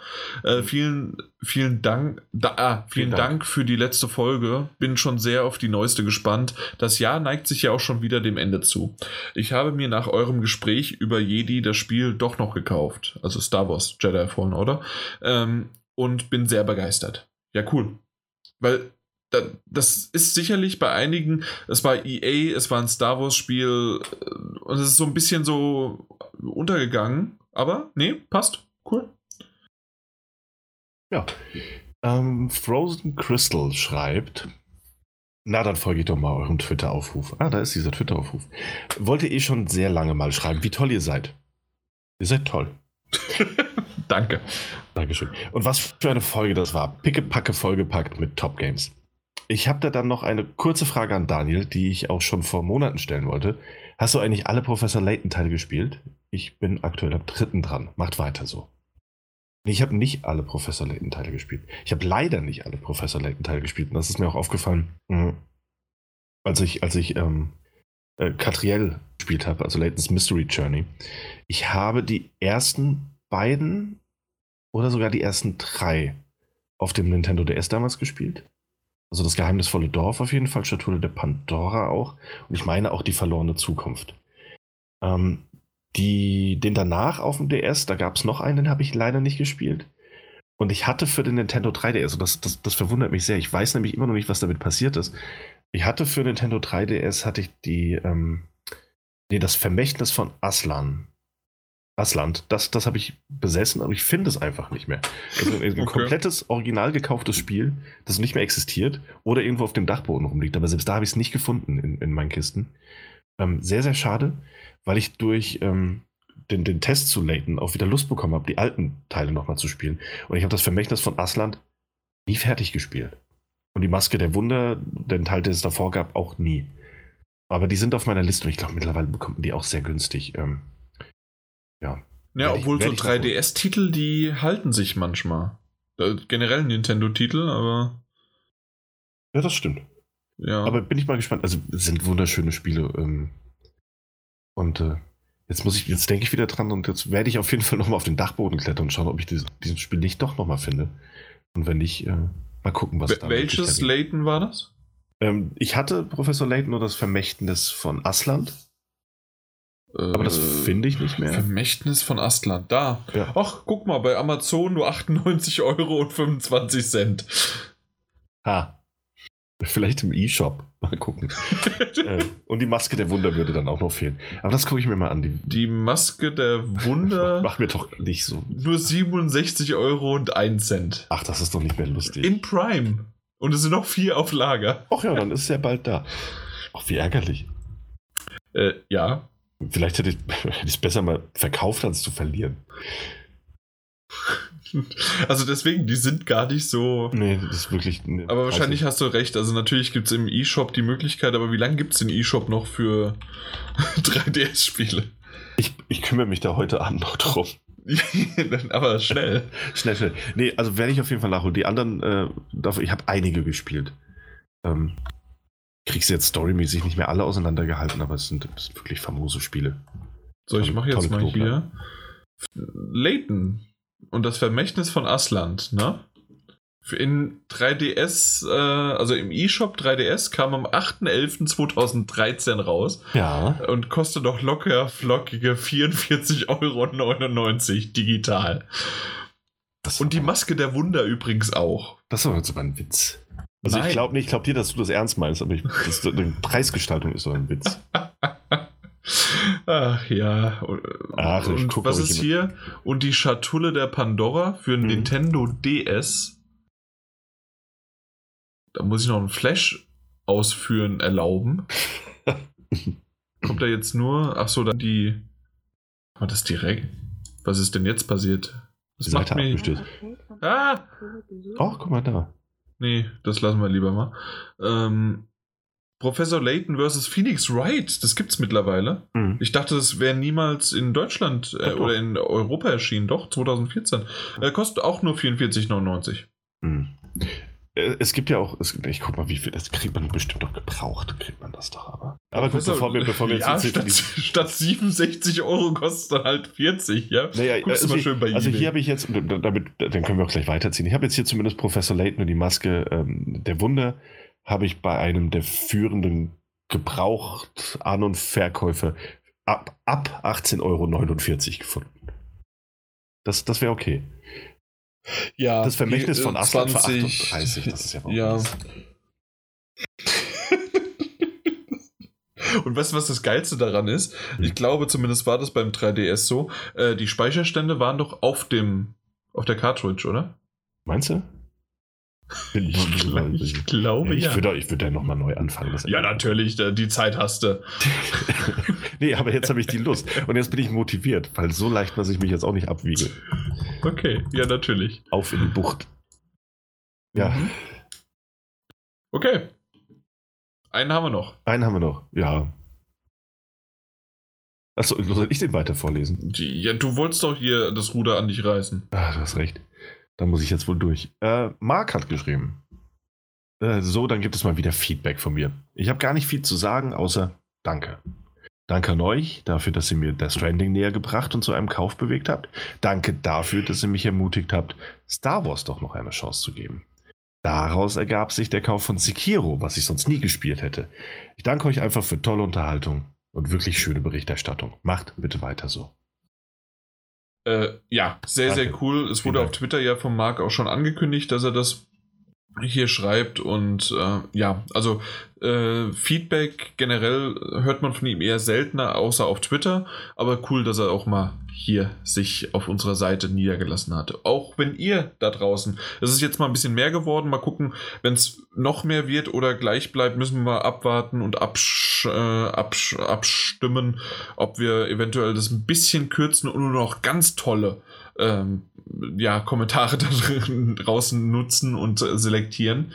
Äh, vielen, vielen Dank. Da, ah, vielen, Vielen Dank. Dank. für die letzte Folge. Bin schon sehr auf die neueste gespannt. Das Jahr neigt sich ja auch schon wieder dem Ende zu. Ich habe mir nach eurem Gespräch über Jedi das Spiel doch noch gekauft. Also Star Wars Jedi Fallen Order. Ähm, und bin sehr begeistert. Ja, cool. Weil da, das ist sicherlich bei einigen, es war EA, es war ein Star Wars-Spiel äh, und es ist so ein bisschen so untergegangen. Aber nee, passt. Cool. Ja. Ähm, Frozen Crystal schreibt. Na, dann folge ich doch mal eurem Twitter-Aufruf. Ah, da ist dieser Twitter-Aufruf. Wollte eh schon sehr lange mal schreiben, wie toll ihr seid. Ihr seid toll. Danke. Dankeschön. Und was für eine Folge das war. Pickepacke vollgepackt mit Top Games. Ich habe da dann noch eine kurze Frage an Daniel, die ich auch schon vor Monaten stellen wollte. Hast du eigentlich alle Professor Layton-Teile gespielt? Ich bin aktuell am dritten dran. Macht weiter so. Ich habe nicht alle Professor Layton-Teile gespielt. Ich habe leider nicht alle Professor Layton-Teile gespielt. Und das ist mir auch aufgefallen, mh, als ich, als ich ähm, äh, Catriel gespielt habe, also Layton's Mystery Journey. Ich habe die ersten beiden oder sogar die ersten drei auf dem Nintendo DS damals gespielt. Also das geheimnisvolle Dorf auf jeden Fall, Statue der Pandora auch. Und ich meine auch die verlorene Zukunft. Ähm, die, den danach auf dem DS, da gab es noch einen, den habe ich leider nicht gespielt. Und ich hatte für den Nintendo 3DS, und das, das, das verwundert mich sehr, ich weiß nämlich immer noch nicht, was damit passiert ist. Ich hatte für Nintendo 3DS, hatte ich die, ähm, nee, das Vermächtnis von Aslan. Asland, das, das habe ich besessen, aber ich finde es einfach nicht mehr. Also ein Okay. komplettes, original gekauftes Spiel, das nicht mehr existiert oder irgendwo auf dem Dachboden rumliegt. Aber selbst da habe ich es nicht gefunden in, in meinen Kisten. Ähm, sehr, sehr schade, weil ich durch ähm, den, den Test zu Layton auch wieder Lust bekommen habe, die alten Teile nochmal zu spielen. Und ich habe das Vermächtnis von Asland nie fertig gespielt. Und die Maske der Wunder, den Teil, den es davor gab, auch nie. Aber die sind auf meiner Liste und ich glaube, mittlerweile bekommt man die auch sehr günstig. Ähm, ja. Ja, ich- obwohl so ich nachholen. 3DS-Titel, die halten sich manchmal. Äh, generell Nintendo-Titel, aber Ja, das stimmt. ja. Aber bin ich mal gespannt. Also, sind wunderschöne Spiele. Ähm, und äh, jetzt muss ich, jetzt denke ich wieder dran und jetzt werde ich auf jeden Fall nochmal auf den Dachboden klettern und schauen, ob ich dieses, dieses Spiel nicht doch nochmal finde. Und wenn nicht, äh, mal gucken, was Wel- da welches. Layton war das? ähm, Ich hatte Professor Layton nur das Vermächtnis von Asland, aber das Äh, finde ich nicht mehr. Vermächtnis von Astland. Da. Ja. Ach, guck mal, bei Amazon nur 98 Euro und 25 Cent. Ha. Vielleicht im E-Shop. Mal gucken. äh, und die Maske der Wunder würde dann auch noch fehlen. Aber das gucke ich mir mal an. Die, Die Maske der Wunder Mach mir doch nicht so. nur 67 Euro und 1 Cent. Ach, das ist doch nicht mehr lustig. In Prime. Und es sind noch vier auf Lager. Ach ja, dann ist es ja bald da. Ach, wie ärgerlich. Äh, ja. Vielleicht hätte ich hätte ich es besser mal verkauft, als zu verlieren. Also deswegen, die sind gar nicht so. Nee, das ist wirklich. nee, Aber wahrscheinlich hast du recht. Also natürlich gibt es im E-Shop die Möglichkeit, aber wie lange gibt es den E-Shop noch für 3DS-Spiele? Ich, ich kümmere mich da heute Abend noch drum. aber schnell. Schnell, schnell. Nee, also werde ich auf jeden Fall nachholen. Die anderen, äh, ich habe einige gespielt. Ähm, kriegst jetzt storymäßig nicht mehr alle auseinandergehalten, aber es sind, es sind wirklich famose Spiele. So, ich mache jetzt mal Knobler. hier. Layton und das Vermächtnis von Asland, ne? Für In 3DS, äh, also im eShop 3DS kam am 8.11.2013 raus Ja. und kostet doch locker flockige 44,99 Euro digital. Das Und die Maske der Wunder übrigens auch. Das war jetzt aber ein Witz. Also Nein. ich glaube nicht, ich glaube dir, dass du das ernst meinst, aber ich, das, die Preisgestaltung ist so ein Witz. Ach ja. Ach, und guck, was ist hier? Und die Schatulle der Pandora für Mhm. Nintendo DS. Da muss ich noch ein Flash ausführen erlauben. Kommt da jetzt nur. Ach so, dann die. War das direkt? Was ist denn jetzt passiert? Die Das macht Seite mir. abgestürzt. Ah! Oh, guck mal da. Nee, das lassen wir lieber mal. Ähm, Professor Layton vs. Phoenix Wright, das gibt's mittlerweile. Mhm. Ich dachte, das wäre niemals in Deutschland äh, oder in Europa erschienen. Doch, 2014. Er kostet auch nur 44,99. Hm. Äh, Es gibt ja auch, es, ich guck mal, wie viel, das kriegt man bestimmt doch gebraucht, kriegt man das doch aber. Aber gut, bevor wir, bevor wir ja, jetzt statt, statt 67 Euro kostet dann halt 40, ja? naja, Guckst du also, mal schön bei also hier habe ich jetzt, damit, dann können wir auch gleich weiterziehen. Ich habe jetzt hier zumindest Professor Layton und die Maske ähm, der Wunder, habe ich bei einem der führenden Gebraucht-An- und Verkäufe ab, ab 18,49 Euro gefunden. Das, das wäre okay. Ja, das Vermächtnis von äh, Aslan 20, für 38, das ist ja, ja. Und weißt du, was das Geilste daran ist? Ich hm. glaube, zumindest war das beim 3DS so. Äh, die Speicherstände waren doch auf dem, auf der Cartridge, oder? Meinst du? Ich, glaub, ich glaube, ich ja. Würde, ich würde ja nochmal neu anfangen. Ja, natürlich, die Zeit hast du. nee, aber jetzt habe ich die Lust. Und jetzt bin ich motiviert, weil so leicht, dass ich mich jetzt auch nicht abwiege. Okay, ja, natürlich. Auf in die Bucht. Ja, Mhm. Okay. Einen haben wir noch. einen haben wir noch. Ja. Achso, soll ich den weiter vorlesen? Ja, du wolltest doch hier das Ruder an dich reißen. Ah, du hast recht. Da muss ich jetzt wohl durch. Äh, Marc hat geschrieben. Äh, so, dann gibt es mal wieder Feedback von mir. Ich habe gar nicht viel zu sagen, außer Danke. Danke an euch dafür, dass ihr mir Death Stranding näher gebracht und zu einem Kauf bewegt habt. Danke dafür, dass ihr mich ermutigt habt, Star Wars doch noch eine Chance zu geben. Daraus ergab sich der Kauf von Sekiro, was ich sonst nie gespielt hätte. Ich danke euch einfach für tolle Unterhaltung und wirklich schöne Berichterstattung. Macht bitte weiter so. Äh, ja, sehr, Danke. sehr cool. Es wurde auf Twitter ja von Marc auch schon angekündigt, dass er das hier schreibt und äh, ja, also äh, Feedback generell hört man von ihm eher seltener, außer auf Twitter, aber cool, dass er auch mal hier sich auf unserer Seite niedergelassen hatte. Auch wenn ihr da draußen, es ist jetzt mal ein bisschen mehr geworden, mal gucken, wenn es noch mehr wird oder gleich bleibt, müssen wir mal abwarten und absch, äh, absch, abstimmen, ob wir eventuell das ein bisschen kürzen und nur noch ganz tolle ähm, ja, Kommentare da draußen nutzen und äh, selektieren.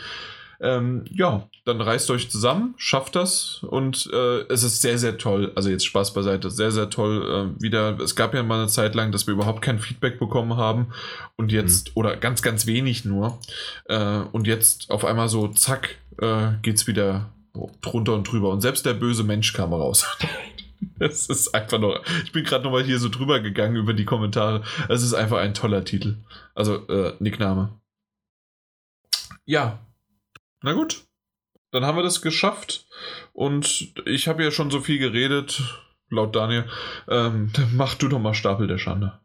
Ähm, ja, dann reißt euch zusammen, schafft das und äh, es ist sehr, sehr toll. Also jetzt Spaß beiseite, sehr, sehr toll. Äh, wieder, es gab ja mal eine Zeit lang, dass wir überhaupt kein Feedback bekommen haben und jetzt, oder ganz, ganz wenig nur. Äh, und jetzt auf einmal so, zack, äh, geht's wieder drunter und drüber. Und selbst der böse Mensch kam raus. Es ist einfach noch. Ich bin gerade nochmal hier so drüber gegangen über die Kommentare. Es ist einfach ein toller Titel. Also, äh, Nickname. Ja. Na gut. Dann haben wir das geschafft. Und ich habe ja schon so viel geredet, laut Daniel. Ähm, mach du doch mal Stapel der Schande.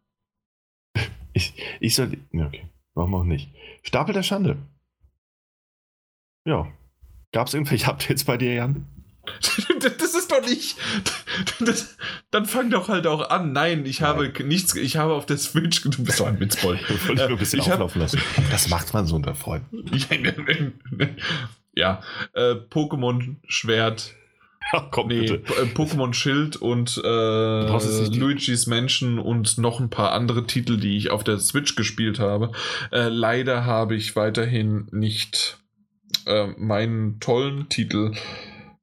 Ich, ich soll. Ja, okay. Warum auch nicht? Stapel der Schande. Ja. Gab es irgendwelche Updates bei dir, Jan? Das ist doch nicht. Das, dann fang doch halt auch an. Nein, ich habe nichts. Ich habe auf der Switch. Du bist doch ein Witzbold. Ich wollte nur ein bisschen Ich hab- auflaufen lassen. Das macht man so unter Freunden. ja, äh, Pokémon Schwert. Ja, komm Nee, äh, Pokémon Schild und äh, Luigi's Mansion und noch ein paar andere Titel, die ich auf der Switch gespielt habe. Äh, leider habe ich weiterhin nicht äh, meinen tollen Titel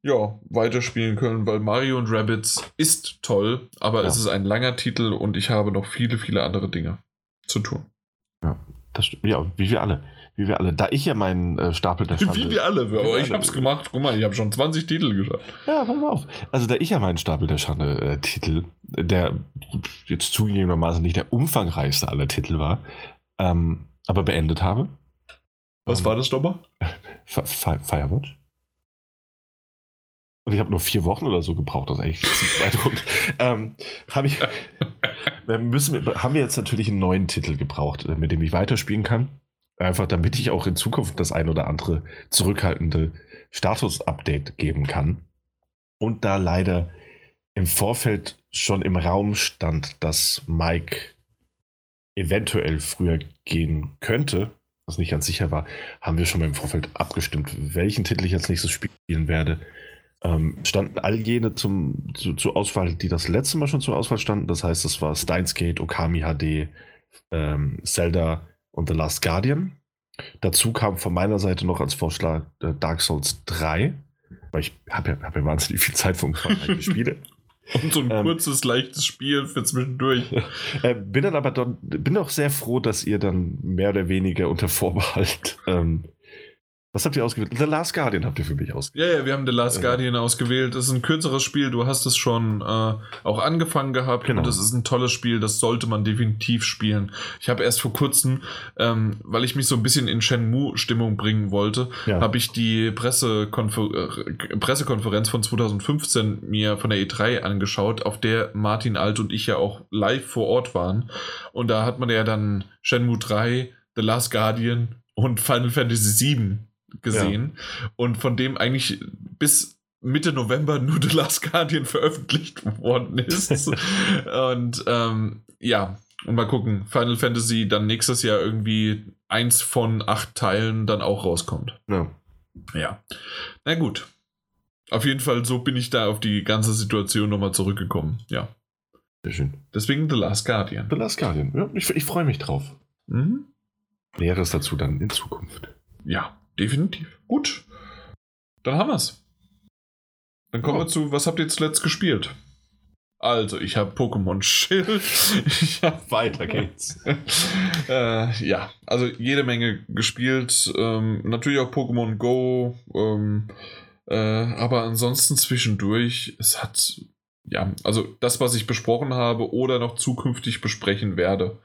ja, weiterspielen können, weil Mario und Rabbids ist toll, aber Ja. es ist ein langer Titel und ich habe noch viele, viele andere Dinge zu tun. Das stimmt. Ja, wie wir alle. Wie wir alle. Da ich ja meinen äh, Stapel der Schande. Wie wir alle. Wie wir Aber ich alle. habe es gemacht. Guck mal, ich habe schon 20 Titel geschafft. Ja, pass mal auf. Also da ich ja meinen Stapel der Schande äh, Titel, der jetzt zugegebenermaßen nicht der umfangreichste aller Titel war, ähm, aber beendet habe. Was Ähm, war das nochmal? Fi- Fi- Firewatch. Und ich habe nur vier Wochen oder so gebraucht, das ist eigentlich beeindruckend. ähm, hab ich, wir müssen, haben wir jetzt natürlich einen neuen Titel gebraucht, äh, mit dem ich weiterspielen kann. Einfach damit ich auch in Zukunft das ein oder andere zurückhaltende Status-Update geben kann. Und da leider im Vorfeld schon im Raum stand, dass Mike eventuell früher gehen könnte, was nicht ganz sicher war, haben wir schon mal im Vorfeld abgestimmt, welchen Titel ich als nächstes spielen werde. Ähm, standen all jene zum, zu, zur Auswahl, die das letzte Mal schon zur Auswahl standen. Das heißt, das war Steins Gate, Okami HD, ähm, Zelda und The Last Guardian. Dazu kam von meiner Seite noch als Vorschlag äh, Dark Souls 3, weil ich habe ja, hab ja wahnsinnig viel Zeit vom umfangreichen Spiele. Und so ein Ähm, kurzes, leichtes Spiel für zwischendurch. Äh, bin dann aber dann, bin auch sehr froh, dass ihr dann mehr oder weniger unter Vorbehalt. Ähm, was habt ihr ausgewählt? The Last Guardian habt ihr für mich ausgewählt. Ja, ja, wir haben The Last Ja. Guardian ausgewählt. Das ist ein kürzeres Spiel. Du hast es schon äh, auch angefangen gehabt. Genau. Und das ist ein tolles Spiel. Das sollte man definitiv spielen. Ich habe erst vor kurzem, ähm, weil ich mich so ein bisschen in Shenmue-Stimmung bringen wollte, Ja. habe ich die Pressekonfer äh, Pressekonferenz von 2015 mir von der E3 angeschaut, auf der Martin Alt und ich ja auch live vor Ort waren. Und da hat man ja dann Shenmue 3, The Last Guardian und Final Fantasy VII gesehen. Und von dem eigentlich bis Mitte November nur The Last Guardian veröffentlicht worden ist. und ähm, ja, und mal gucken, Final Fantasy dann nächstes Jahr irgendwie eins von acht Teilen dann auch rauskommt. Ja. Ja. Na gut. Auf jeden Fall, so bin ich da auf die ganze Situation nochmal zurückgekommen. Ja. Sehr schön. Deswegen The Last Guardian. The Last Guardian. Ja, ich ich freue mich drauf. Mhm. Näheres dazu dann in Zukunft. Ja, definitiv. Gut. Dann haben wir's. Dann kommen Ja. wir zu, was habt ihr zuletzt gespielt? Also, ich habe Pokémon Schild. Ich habe Weiter geht's. äh, ja, also jede Menge gespielt. Ähm, natürlich auch Pokémon Go. Ähm, äh, aber ansonsten zwischendurch, es hat, ja, also das, was ich besprochen habe oder noch zukünftig besprechen werde.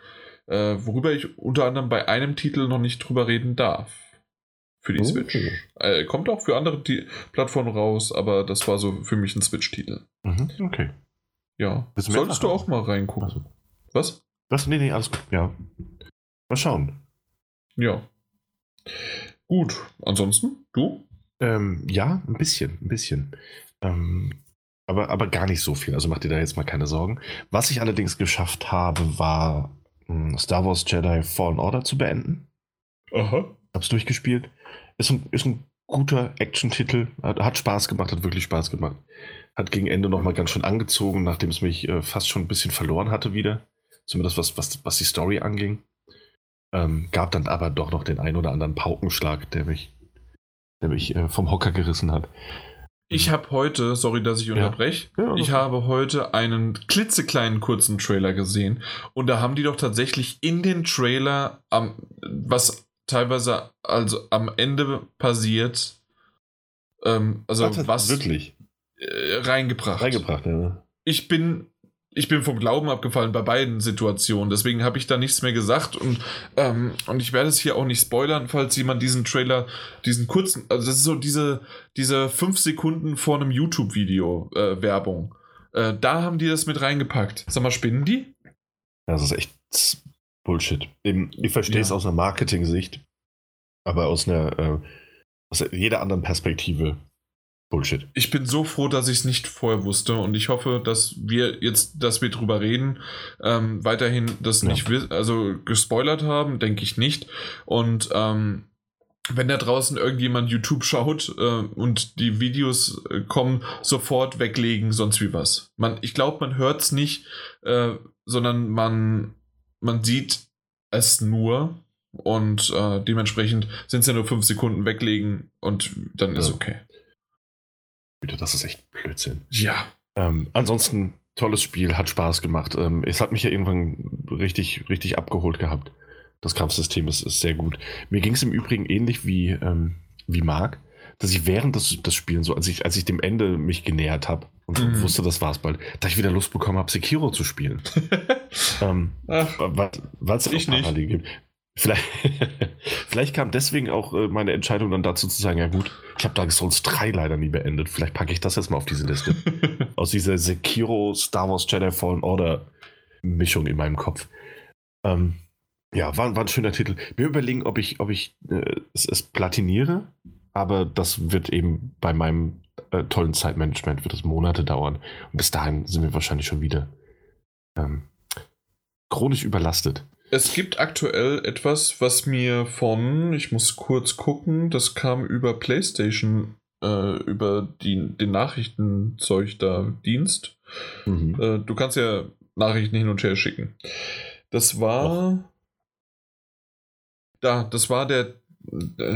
Äh, worüber ich unter anderem bei einem Titel noch nicht drüber reden darf. Für die Oh. Switch. Äh, kommt auch für andere Ti- Plattformen raus, aber das war so für mich ein Switch-Titel. Mhm, okay. Ja. Solltest du auch mal reingucken. Also, Was? was? Nee, nee, alles gut. Ja. Mal schauen. Ja. Gut. Ansonsten, du? Ähm, ja, ein bisschen, ein bisschen. Ähm, aber, aber gar nicht so viel. Also mach dir da jetzt mal keine Sorgen. Was ich allerdings geschafft habe, war mh, Star Wars Jedi Fallen Order zu beenden. Aha. Hab's durchgespielt. Ist ein, ist ein guter Action-Titel. Hat, hat Spaß gemacht, hat wirklich Spaß gemacht. Hat gegen Ende nochmal ganz schön angezogen, nachdem es mich äh, fast schon ein bisschen verloren hatte wieder. Zumindest was, was, was die Story anging. Ähm, gab dann aber doch noch den ein oder anderen Paukenschlag, der mich, der mich äh, vom Hocker gerissen hat. Ich habe heute, sorry, dass ich unterbreche, Ja, ich habe heute einen klitzekleinen kurzen Trailer gesehen und da haben die doch tatsächlich in den Trailer, am, was teilweise also am Ende passiert, ähm, also er was wirklich äh, reingebracht. reingebracht. Ja. ich bin ich bin vom Glauben abgefallen bei beiden Situationen, deswegen habe ich da nichts mehr gesagt und, ähm, und ich werde es hier auch nicht spoilern, falls jemand diesen Trailer, diesen kurzen, also das ist so diese, diese fünf Sekunden vor einem YouTube-Video äh, Werbung. Äh, da haben die das mit reingepackt. Sag mal, spinnen die? Das ist echt Bullshit. Eben, Ich verstehe es Ja. aus einer Marketing-Sicht, aber aus einer äh, aus jeder anderen Perspektive Bullshit. Ich bin so froh, dass ich es nicht vorher wusste und ich hoffe, dass wir jetzt, dass wir drüber reden, ähm, weiterhin das Ja. nicht, also gespoilert haben, denke ich nicht. Und ähm, wenn da draußen irgendjemand YouTube schaut äh, und die Videos äh, kommen, sofort weglegen, sonst wie was. Man, ich glaube, man hört es nicht, äh, sondern man, man sieht es nur und äh, dementsprechend sind es ja nur fünf Sekunden weglegen und dann ist Ja. okay. Bitte, das ist echt Blödsinn. Ja, Ähm, ansonsten, tolles Spiel, hat Spaß gemacht. Ähm, es hat mich ja irgendwann richtig, richtig abgeholt gehabt. Das Kampfsystem ist, ist sehr gut. Mir ging es im Übrigen ähnlich wie, ähm, wie Marc, dass ich während des, des Spielens, so als ich, als ich dem Ende mich genähert habe und Mhm. wusste, das war's bald, da ich wieder Lust bekommen habe, Sekiro zu spielen. ähm, Ach, weil es Ich nicht. Gibt. Vielleicht, vielleicht kam deswegen auch äh, meine Entscheidung dann dazu zu sagen, ja gut, ich habe Dark Souls 3 leider nie beendet. Vielleicht packe ich das jetzt mal auf diese Liste. Aus dieser Sekiro Star Wars Jedi Fallen Order Mischung in meinem Kopf. Ähm, ja, war, war ein schöner Titel. Mir überlegen, ob ich, ob ich äh, es, es platiniere, aber das wird eben bei meinem äh, tollen Zeitmanagement wird es Monate dauern. Und bis dahin sind wir wahrscheinlich schon wieder ähm, chronisch überlastet. Es gibt aktuell etwas, was mir von, ich muss kurz gucken, das kam über PlayStation, äh, über die, den Nachrichtenzeug da, Dienst. Mhm. Äh, du kannst ja Nachrichten hin und her schicken. Das war. Da, das war der. Äh,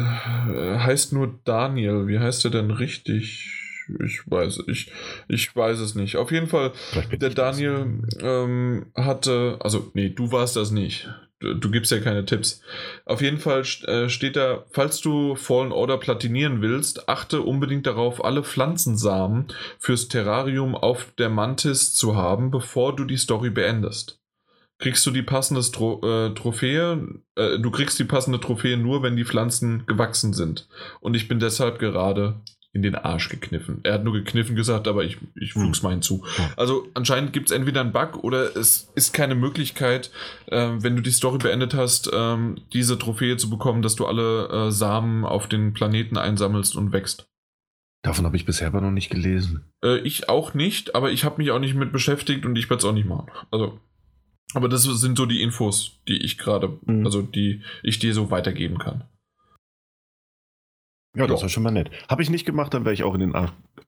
heißt nur Daniel. Wie heißt der denn richtig? Ich weiß, ich, ich weiß es nicht. Auf jeden Fall, der. Daniel ähm, hatte, also nee, du warst das nicht. Du, du gibst ja keine Tipps. Auf jeden Fall äh, steht da, falls du Fallen Order platinieren willst, achte unbedingt darauf, alle Pflanzensamen fürs Terrarium auf der Mantis zu haben, bevor du die Story beendest. Kriegst du die passende Tro äh, Trophäe, äh, du kriegst die passende Trophäe nur, wenn die Pflanzen gewachsen sind. Und ich bin deshalb gerade in den Arsch gekniffen. Er hat nur gekniffen gesagt, aber ich, ich Hm. flug's meinen zu. Ja. Also anscheinend gibt es entweder einen Bug oder es ist keine Möglichkeit, ähm, wenn du die Story beendet hast, ähm, diese Trophäe zu bekommen, dass du alle äh, Samen auf den Planeten einsammelst und wächst. Davon habe ich bisher aber noch nicht gelesen. Äh, ich auch nicht, aber ich habe mich auch nicht mit beschäftigt und ich werde es auch nicht machen. Also, aber das sind so die Infos, die ich gerade, Mhm. also die ich dir so weitergeben kann. Ja, das Ja. ist schon mal nett. Habe ich nicht gemacht, dann wäre ich auch in den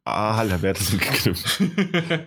allerwertesten geknüpft.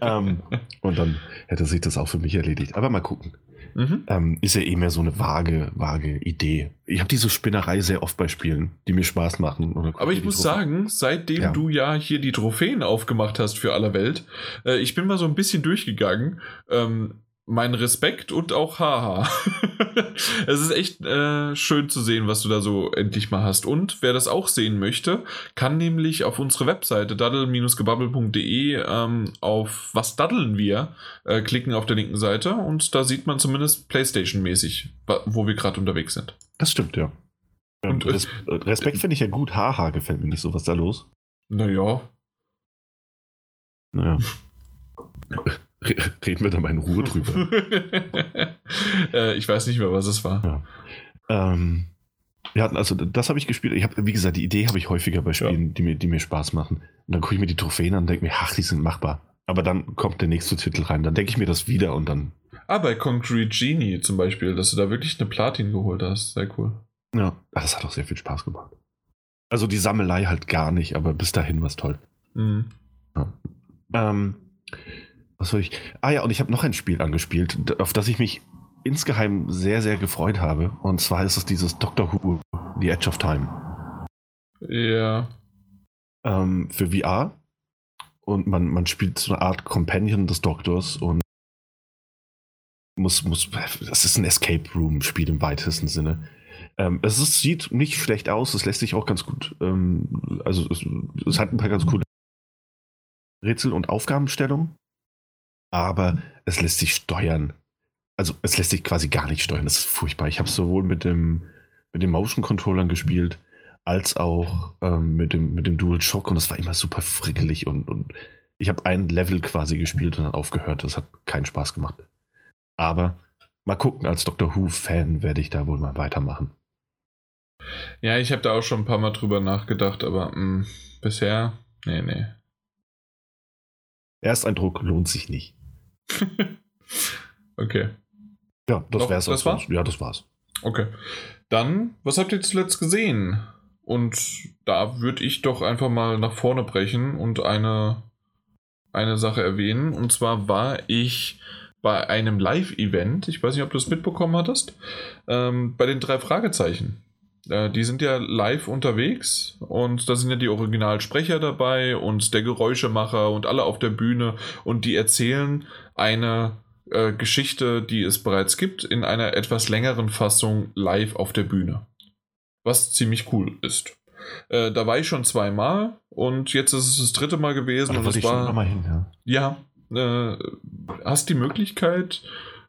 ähm, und dann hätte sich das auch für mich erledigt. Aber mal gucken. mhm. Ähm, ist ja eh mehr so eine vage, vage Idee. Ich habe diese Spinnerei sehr oft bei Spielen, die mir Spaß machen. Aber ich muss sagen, seitdem Ja. du ja hier die Trophäen aufgemacht hast für aller Welt, äh, ich bin mal so ein bisschen durchgegangen. Ähm, mein Respekt und auch Haha. es ist echt äh, schön zu sehen, was du da so endlich mal hast. Und wer das auch sehen möchte, kann nämlich auf unsere Webseite daddel-gebabbel.de ähm, auf Was daddeln wir äh, klicken auf der linken Seite und da sieht man zumindest Playstation-mäßig, wo wir gerade unterwegs sind. Das stimmt, ja. Und, Und Res Respekt finde ich ja gut. Haha, gefällt mir nicht so. Was ist da los? Naja, Naja. Re- Reden wir da mal in Ruhe drüber. äh, ich weiß nicht mehr, was es war. ähm, ja, also das habe ich gespielt. Ich habe, wie gesagt, die Idee habe ich häufiger bei Spielen, die, mir, die mir Spaß machen. Und dann gucke ich mir die Trophäen an und denke mir, ach, die sind machbar. Aber dann kommt der nächste Titel rein. Dann denke ich mir das wieder und dann, Ah, bei Concrete Genie zum Beispiel, dass du da wirklich eine Platin geholt hast. Sehr cool. ja, das hat auch sehr viel Spaß gemacht. Also die Sammelei halt gar nicht, aber bis dahin war es toll. Mhm. Ähm, was soll ich? Ah ja, und ich habe noch ein Spiel angespielt, auf das ich mich insgeheim sehr, sehr gefreut habe. Und zwar ist es dieses Doctor Who, The Edge of Time. Ja. ähm, für VR. Und man, man spielt so eine Art Companion des Doktors und muss, muss, das ist ein Escape Room-Spiel im weitesten Sinne. Ähm, es ist, sieht nicht schlecht aus, es lässt sich auch ganz gut, ähm, also es, es hat ein paar ganz coole Rätsel- und Aufgabenstellungen, aber es lässt sich steuern. Also es lässt sich quasi gar nicht steuern, das ist furchtbar. Ich habe sowohl mit dem, mit den Motion-Controllern gespielt, als auch ähm, mit, dem, mit dem Dual Shock und das war immer super frickelig und, und ich habe ein Level quasi gespielt und dann aufgehört. Das hat keinen Spaß gemacht. Aber mal gucken, als Doctor Who-Fan werde ich da wohl mal weitermachen. Ja, ich habe da auch schon ein paar Mal drüber nachgedacht, aber mh, bisher, nee, nee. Ersteindruck lohnt sich nicht. okay. Ja, das Doch, wär's. das war's? Ja, das war's. Okay. Dann, was habt ihr zuletzt gesehen? Und da würde ich doch einfach mal nach vorne brechen und eine, eine Sache erwähnen. Und zwar war ich bei einem Live-Event, ich weiß nicht, ob du es mitbekommen hattest, ähm, bei den drei Fragezeichen. Äh, die sind ja live unterwegs und da sind ja die Originalsprecher dabei und der Geräuschemacher und alle auf der Bühne und die erzählen eine äh, Geschichte, die es bereits gibt, in einer etwas längeren Fassung live auf der Bühne. Was ziemlich cool ist. Äh, da war ich schon zweimal und jetzt ist es das dritte Mal gewesen Da und es war hin, ja. ja, äh, hast die Möglichkeit,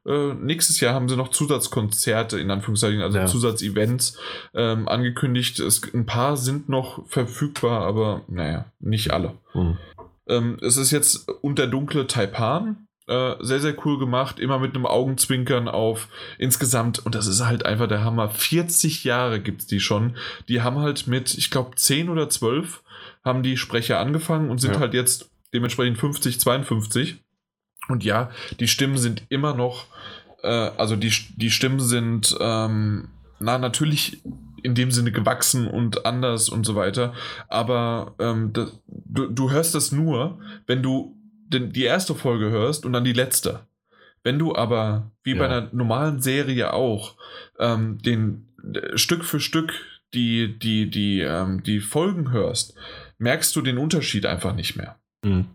äh, nächstes Jahr haben sie noch Zusatzkonzerte, in Anführungszeichen, also Ja. Zusatzevents ähm, angekündigt. Es, ein paar sind noch verfügbar, aber naja, nicht alle. Hm. Ähm, es ist jetzt unter dunkle Taipan. Äh, sehr, sehr cool gemacht, immer mit einem Augenzwinkern auf insgesamt, und das ist halt einfach der Hammer, 40 Jahre gibt es die schon. Die haben halt mit, ich glaube, 10 oder 12 haben die Sprecher angefangen und sind Ja. halt jetzt dementsprechend 50, 52. Und ja, die Stimmen sind immer noch, äh, also die, die Stimmen sind, ähm, na, natürlich in dem Sinne gewachsen und anders und so weiter. Aber ähm, das, du, du hörst das nur, wenn du den, die erste Folge hörst und dann die letzte. Wenn du aber, wie bei Ja. einer normalen Serie auch, ähm, den äh, Stück für Stück die, die, die, ähm, die Folgen hörst, merkst du den Unterschied einfach nicht mehr. Hm.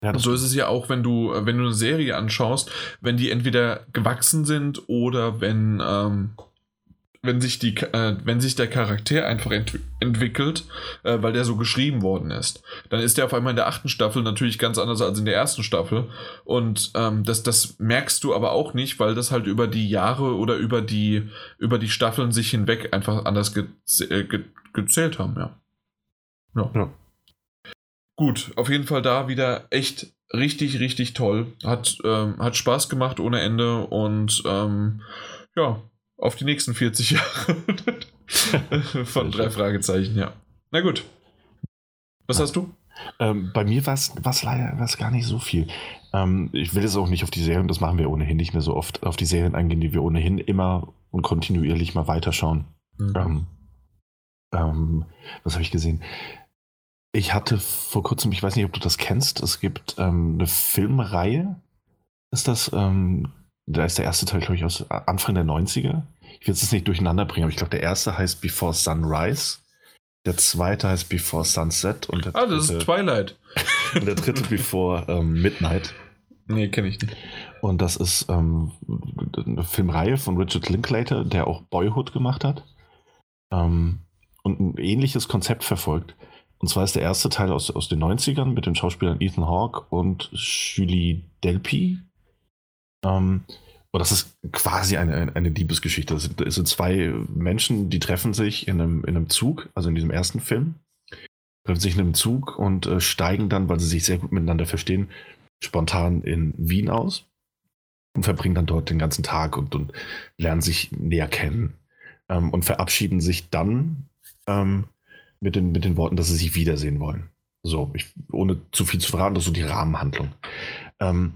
Ja, so ist es ja auch, wenn du, äh, wenn du eine Serie anschaust, wenn die entweder gewachsen sind oder wenn, ähm, wenn sich die, äh, wenn sich der Charakter einfach ent entwickelt, äh, weil der so geschrieben worden ist, dann ist der auf einmal in der achten Staffel natürlich ganz anders als in der ersten Staffel. Und ähm, das, das merkst du aber auch nicht, weil das halt über die Jahre oder über die, über die Staffeln sich hinweg einfach anders ge äh, ge gezählt haben, ja. ja. Ja. Gut, auf jeden Fall da wieder echt richtig, richtig toll. Hat, ähm, hat Spaß gemacht ohne Ende und ähm, ja, auf die nächsten 40 Jahre von drei. Fragezeichen, ja. Na gut. Was hast du? Ähm, bei mir war es leider war's gar nicht so viel. Ähm, ich will jetzt auch nicht auf die Serien, das machen wir ohnehin nicht mehr so oft, auf die Serien eingehen, die wir ohnehin immer und kontinuierlich mal weiterschauen. Mhm. Ähm, ähm, was habe ich gesehen? Ich hatte vor kurzem, ich weiß nicht, ob du das kennst, es gibt ähm, eine Filmreihe. Ist das, ähm, da ist der erste Teil, glaube ich, aus Anfang der 90er. Ich will es jetzt nicht durcheinander bringen, aber ich glaube, der erste heißt Before Sunrise. Der zweite heißt Before Sunset. Und der ah, das dritte, ist Twilight. und der dritte Before ähm, Midnight. Nee, kenne ich nicht. Und das ist ähm, eine Filmreihe von Richard Linklater, der auch Boyhood gemacht hat. Ähm, und ein ähnliches Konzept verfolgt. Und zwar ist der erste Teil aus, aus den 90ern mit den Schauspielern Ethan Hawke und Julie Delpy. Ähm, und das ist quasi eine, eine Liebesgeschichte. Es sind, sind, zwei Menschen, die treffen sich in einem, in einem Zug, also in diesem ersten Film, treffen sich in einem Zug und äh, steigen dann, weil sie sich sehr gut miteinander verstehen, spontan in Wien aus und verbringen dann dort den ganzen Tag und, und lernen sich näher kennen ähm, und verabschieden sich dann ähm, mit, den, mit den Worten, dass sie sich wiedersehen wollen. So, ich, ohne zu viel zu verraten, das ist so die Rahmenhandlung. Ähm,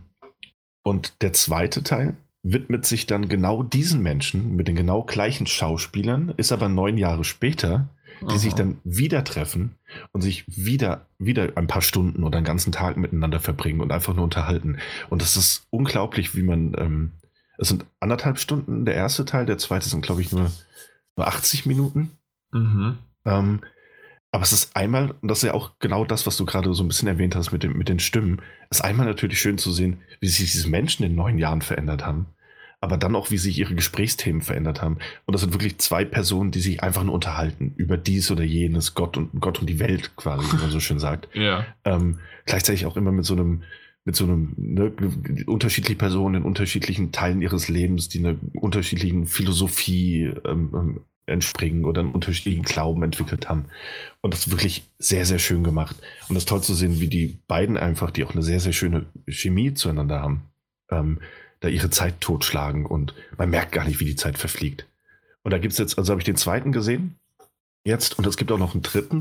und der zweite Teil widmet sich dann genau diesen Menschen mit den genau gleichen Schauspielern, ist aber neun Jahre später, die Aha. sich dann wieder treffen und sich wieder, wieder ein paar Stunden oder einen ganzen Tag miteinander verbringen und einfach nur unterhalten. Und das ist unglaublich, wie man, ähm, es sind anderthalb Stunden der erste Teil, der zweite sind, glaube ich, nur, nur 80 Minuten. Mhm. Ähm, aber es ist einmal, und das ist ja auch genau das, was du gerade so ein bisschen erwähnt hast mit, dem, mit den Stimmen, es ist einmal natürlich schön zu sehen, wie sich diese Menschen in neun Jahren verändert haben, aber dann auch, wie sich ihre Gesprächsthemen verändert haben. Und das sind wirklich zwei Personen, die sich einfach nur unterhalten über dies oder jenes, Gott und Gott und die Welt quasi, wie man so schön sagt. Ja. Ähm, gleichzeitig auch immer mit so einem, mit so einem, ne, unterschiedliche Personen in unterschiedlichen Teilen ihres Lebens, die eine unterschiedlichen Philosophie ähm, ähm entspringen oder einen unterschiedlichen Glauben entwickelt haben. Und das ist wirklich sehr, sehr schön gemacht. Und das ist toll zu sehen, wie die beiden einfach, die auch eine sehr, sehr schöne Chemie zueinander haben, ähm, da ihre Zeit totschlagen und man merkt gar nicht, wie die Zeit verfliegt. Und da gibt es jetzt, also habe ich den zweiten gesehen, jetzt, und es gibt auch noch einen dritten,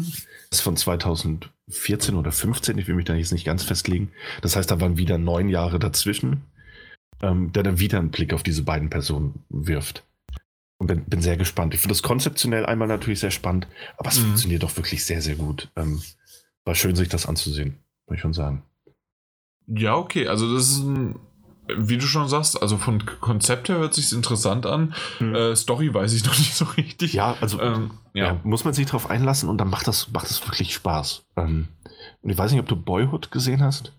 das ist von 2014 oder 15, ich will mich da jetzt nicht ganz festlegen. Das heißt, da waren wieder neun Jahre dazwischen, ähm, der dann wieder einen Blick auf diese beiden Personen wirft. Und bin, bin sehr gespannt. Ich finde das konzeptionell einmal natürlich sehr spannend, aber es mhm. funktioniert doch wirklich sehr, sehr gut. Ähm, war schön, sich das anzusehen, muss ich schon sagen. Ja, okay. Also, das ist ein, wie du schon sagst, also von Konzept her hört sich interessant an. Mhm. Äh, Story weiß ich noch nicht so richtig. Ja, also ähm, ja. ja. muss man sich darauf einlassen und dann macht das, macht das wirklich Spaß. Ähm, und ich weiß nicht, ob du Boyhood gesehen hast.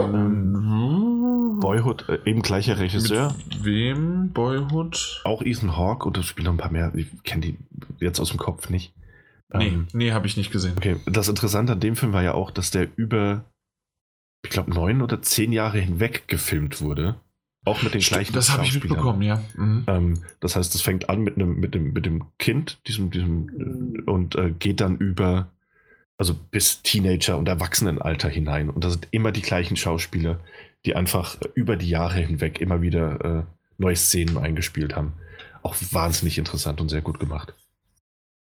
Ähm, Boyhood, äh, eben gleicher Regisseur. Mit wem? Boyhood? Auch Ethan Hawke und es spielen noch ein paar mehr. Ich kenne die jetzt aus dem Kopf nicht. Nee, ähm, nee, habe ich nicht gesehen. Okay, das Interessante an dem Film war ja auch, dass der über, ich glaube, neun oder zehn Jahre hinweg gefilmt wurde. Auch mit den Stimmt, gleichen Das habe ich mitbekommen, ja. Mhm. Ähm, das heißt, es fängt an mit, einem, mit, dem, mit dem Kind, diesem, diesem, und äh, geht dann über also bis Teenager- und Erwachsenenalter hinein. Und da sind immer die gleichen Schauspieler, die einfach äh, über die Jahre hinweg immer wieder äh, neue Szenen eingespielt haben. Auch wahnsinnig interessant und sehr gut gemacht.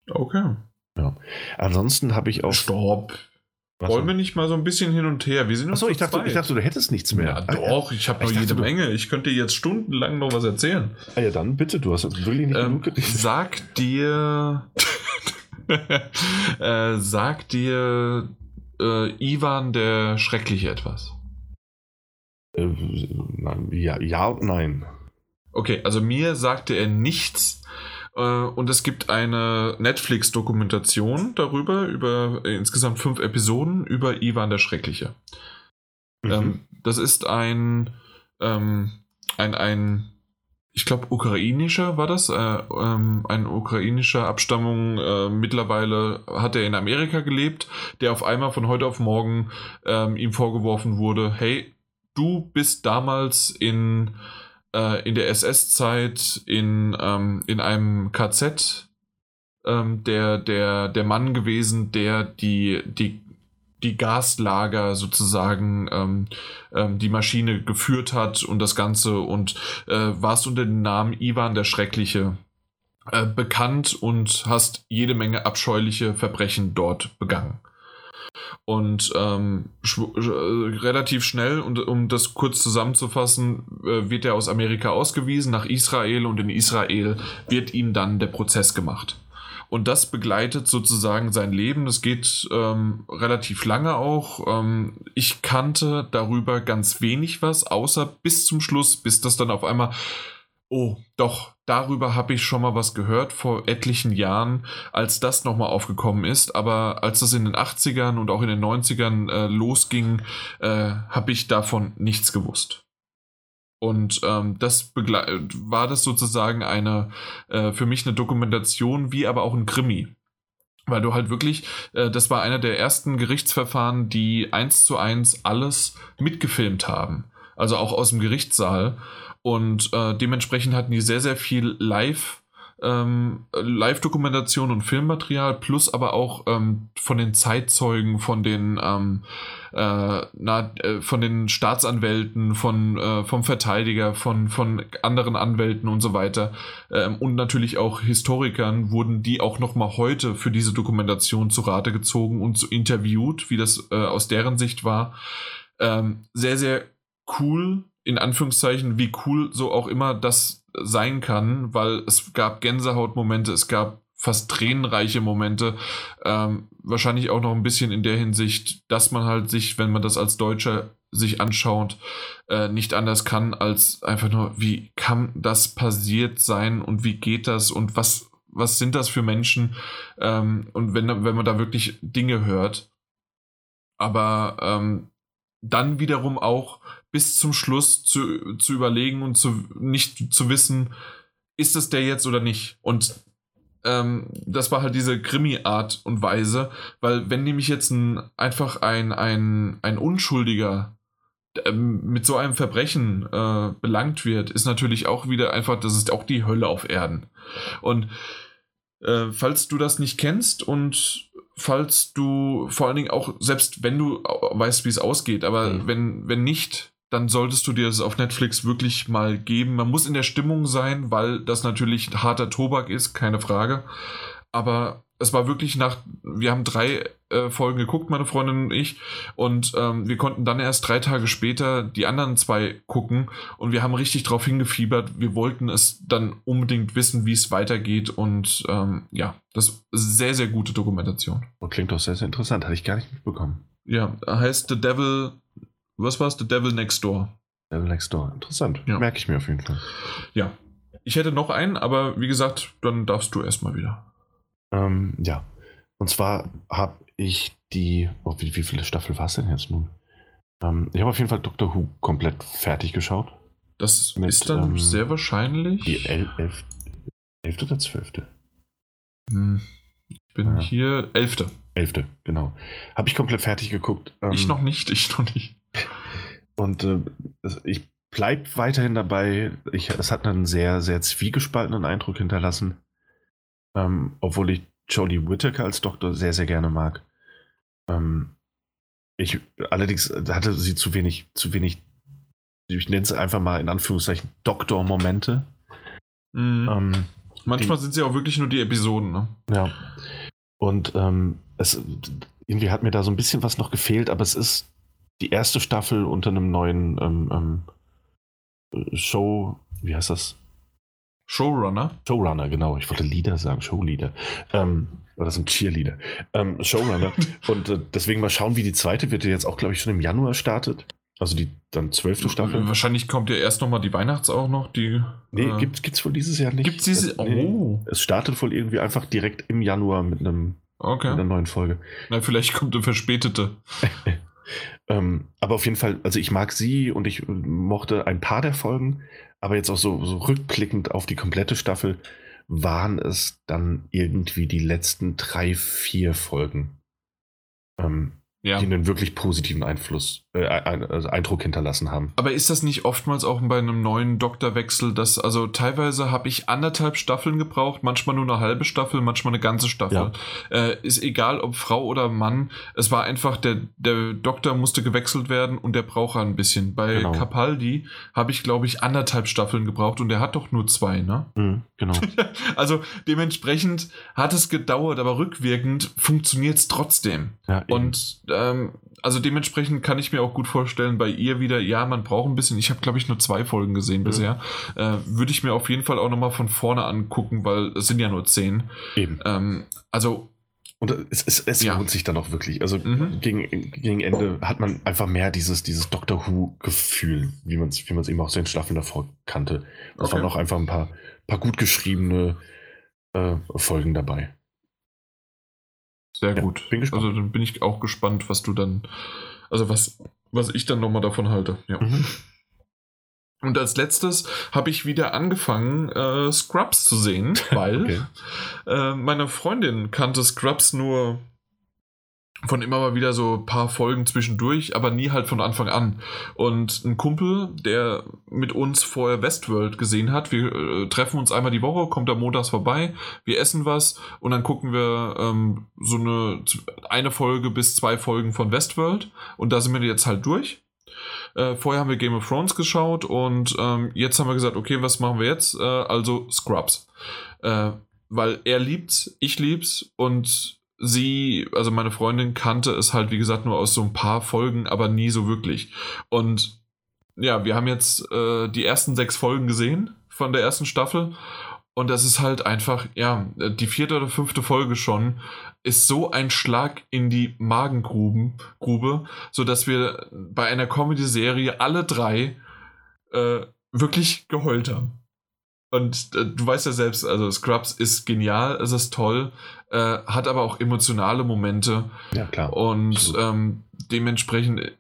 Okay. Ja. Ansonsten habe ich auch. Stopp. Was Wollen wir nicht mal so ein bisschen hin und her? Wir sind Achso, ich dachte, ich dachte, du hättest nichts mehr. Ja, doch, ich habe noch jede dachte, Menge. Ich könnte jetzt stundenlang noch was erzählen. Ah ja, dann bitte, du hast wirklich nicht ähm, genug Sag dir. äh, sagt dir äh, Ivan der Schreckliche etwas? Äh, ja, ja und nein. Okay, also mir sagte er nichts. Äh, und es gibt eine Netflix-Dokumentation darüber, über insgesamt fünf Episoden über Ivan der Schreckliche. Mhm. Ähm, das ist ein, ähm, ein, ein ich glaube, ukrainischer war das, äh, ähm, ein ukrainischer Abstammung. Äh, mittlerweile hat er in Amerika gelebt, der auf einmal von heute auf morgen ähm, ihm vorgeworfen wurde, hey, du bist damals in, äh, in der SS-Zeit in, ähm, in einem KZ ähm, der, der, der Mann gewesen, der die, die die Gaslager sozusagen ähm, ähm, die Maschine geführt hat und das Ganze und äh, warst unter dem Namen Ivan der Schreckliche äh, bekannt und hast jede Menge abscheuliche Verbrechen dort begangen. Und ähm, äh, relativ schnell, und um das kurz zusammenzufassen, äh, wird er aus Amerika ausgewiesen nach Israel und in Israel wird ihm dann der Prozess gemacht. Und das begleitet sozusagen sein Leben. Das geht ähm, relativ lange auch. Ähm, ich kannte darüber ganz wenig was, außer bis zum Schluss, bis das dann auf einmal Oh, doch, darüber habe ich schon mal was gehört vor etlichen Jahren, als das nochmal aufgekommen ist. Aber als das in den 80ern und auch in den 90ern äh, losging, äh, habe ich davon nichts gewusst. Und ähm, das war das sozusagen eine, äh, für mich eine Dokumentation, wie aber auch ein Krimi. Weil du halt wirklich, äh, das war einer der ersten Gerichtsverfahren, die eins zu eins alles mitgefilmt haben. Also auch aus dem Gerichtssaal. Und äh, dementsprechend hatten die sehr, sehr viel Live- ähm, Live-Dokumentation und Filmmaterial, plus aber auch ähm, von den Zeitzeugen, von den, ähm, äh, na, äh, von den Staatsanwälten, von, äh, vom Verteidiger, von, von anderen Anwälten und so weiter ähm, und natürlich auch Historikern wurden die auch nochmal heute für diese Dokumentation zu Rate gezogen und interviewt, wie das äh, aus deren Sicht war. Ähm, sehr, sehr cool in Anführungszeichen, wie cool so auch immer das sein kann, weil es gab Gänsehautmomente, es gab fast tränenreiche Momente. Ähm, wahrscheinlich auch noch ein bisschen in der Hinsicht, dass man halt sich, wenn man das als Deutscher sich anschaut, äh, nicht anders kann, als einfach nur, wie kann das passiert sein und wie geht das und was, was sind das für Menschen? Ähm, und wenn, wenn man da wirklich Dinge hört. Aber ähm, dann wiederum auch bis zum Schluss zu, zu überlegen und zu nicht zu wissen, ist es der jetzt oder nicht. Und ähm, das war halt diese Krimi-Art und Weise, weil wenn nämlich jetzt ein, einfach ein, ein, ein Unschuldiger ähm, mit so einem Verbrechen äh, belangt wird, ist natürlich auch wieder einfach, das ist auch die Hölle auf Erden. Und äh, falls du das nicht kennst und falls du vor allen Dingen auch, selbst wenn du weißt, wie es ausgeht, aber mhm. wenn, wenn nicht, dann solltest du dir das auf Netflix wirklich mal geben. Man muss in der Stimmung sein, weil das natürlich harter Tobak ist, keine Frage. Aber es war wirklich nach, wir haben drei äh, Folgen geguckt, meine Freundin und ich, und ähm, wir konnten dann erst drei Tage später die anderen zwei gucken und wir haben richtig drauf hingefiebert. Wir wollten es dann unbedingt wissen, wie es weitergeht und ähm, ja, das ist sehr, sehr gute Dokumentation. Und klingt doch sehr, sehr interessant, hatte ich gar nicht mitbekommen. Ja, heißt The Devil, was war es? The Devil Next Door. Devil Next Door, interessant. Ja. Merke ich mir auf jeden Fall. Ja. Ich hätte noch einen, aber wie gesagt, dann darfst du erstmal wieder. Ähm, ja. Und zwar habe ich die. Oh, wie, wie viele Staffel war es denn jetzt nun? Ähm, ich habe auf jeden Fall Doctor Who komplett fertig geschaut. Das Mit, ist dann ähm, sehr wahrscheinlich. Die 11. Elf, elfte oder zwölfte? Hm. Ich bin ja. hier elfte. Elfte, genau. Habe ich komplett fertig geguckt. ich ähm, noch nicht, ich noch nicht. Und äh, ich bleibe weiterhin dabei. Ich, es hat einen sehr, sehr zwiegespaltenen Eindruck hinterlassen. Ähm, obwohl ich Jodie Whittaker als Doktor sehr, sehr gerne mag. Ähm, ich allerdings hatte sie zu wenig, zu wenig, ich nenne es einfach mal in Anführungszeichen Doktor-Momente. Mhm. Ähm, Manchmal die, sind sie auch wirklich nur die Episoden, ne? Ja. Und ähm, es irgendwie hat mir da so ein bisschen was noch gefehlt, aber es ist die erste Staffel unter einem neuen ähm, ähm, Show, wie heißt das? Showrunner? Showrunner, genau. Ich wollte Leader sagen, Showleader. Ähm, oder das sind Cheerleader. Ähm, Showrunner. und äh, deswegen mal schauen, wie die zweite wird, die jetzt auch, glaube ich, schon im Januar startet. Also die dann zwölfte Staffel. Wahrscheinlich kommt ja erst nochmal die Weihnachts auch noch. Die, nee, äh, gibt es wohl dieses Jahr nicht. Gibt es dieses Jahr? Oh. Es startet wohl irgendwie einfach direkt im Januar mit einem okay. mit einer neuen Folge. Na, vielleicht kommt eine verspätete. ähm, aber auf jeden Fall, also ich mag sie und ich mochte ein paar der Folgen. Aber jetzt auch so, so rückblickend auf die komplette Staffel waren es dann irgendwie die letzten drei, vier Folgen. Ähm, ja. die einen wirklich positiven Einfluss, äh, also Eindruck hinterlassen haben. Aber ist das nicht oftmals auch bei einem neuen Doktorwechsel, dass, also teilweise habe ich anderthalb Staffeln gebraucht, manchmal nur eine halbe Staffel, manchmal eine ganze Staffel. Ja. Äh, ist egal, ob Frau oder Mann, es war einfach, der, der Doktor musste gewechselt werden und der braucht ein bisschen. Bei genau. Capaldi habe ich, glaube ich, anderthalb Staffeln gebraucht und der hat doch nur zwei, ne? Mhm, genau. also dementsprechend hat es gedauert, aber rückwirkend funktioniert es trotzdem. Ja, und ähm, also dementsprechend kann ich mir auch gut vorstellen, bei ihr wieder, ja, man braucht ein bisschen, ich habe glaube ich nur zwei Folgen gesehen mhm. bisher, äh, würde ich mir auf jeden Fall auch nochmal von vorne angucken, weil es sind ja nur zehn. Eben. Ähm, also und es, es, es ja. lohnt sich dann auch wirklich. Also mhm. gegen, gegen Ende hat man einfach mehr dieses, dieses Doctor Who-Gefühl, wie man es wie eben aus den Staffeln davor kannte. Es okay. waren auch einfach ein paar, paar gut geschriebene äh, Folgen dabei. Sehr ja, gut. Bin gespannt. Also dann bin ich auch gespannt, was du dann, also was, was ich dann nochmal davon halte. Ja. Mhm. Und als letztes habe ich wieder angefangen, äh, Scrubs zu sehen, weil okay. äh, meine Freundin kannte Scrubs nur von immer mal wieder so paar Folgen zwischendurch, aber nie halt von Anfang an. Und ein Kumpel, der mit uns vorher Westworld gesehen hat, wir äh, treffen uns einmal die Woche, kommt da montags vorbei, wir essen was und dann gucken wir ähm, so eine, eine Folge bis zwei Folgen von Westworld und da sind wir jetzt halt durch. Äh, vorher haben wir Game of Thrones geschaut und ähm, jetzt haben wir gesagt, okay, was machen wir jetzt? Äh, also Scrubs. Äh, weil er liebt's, ich lieb's und sie, also meine Freundin kannte es halt, wie gesagt, nur aus so ein paar Folgen, aber nie so wirklich. Und ja, wir haben jetzt äh, die ersten sechs Folgen gesehen von der ersten Staffel. Und das ist halt einfach, ja, die vierte oder fünfte Folge schon ist so ein Schlag in die Magengrube, Grube, sodass wir bei einer Comedy-Serie alle drei äh, wirklich geheult haben. Und äh, du weißt ja selbst, also Scrubs ist genial, es ist toll, äh, hat aber auch emotionale Momente. Ja, klar. Und ähm, dementsprechend, äh,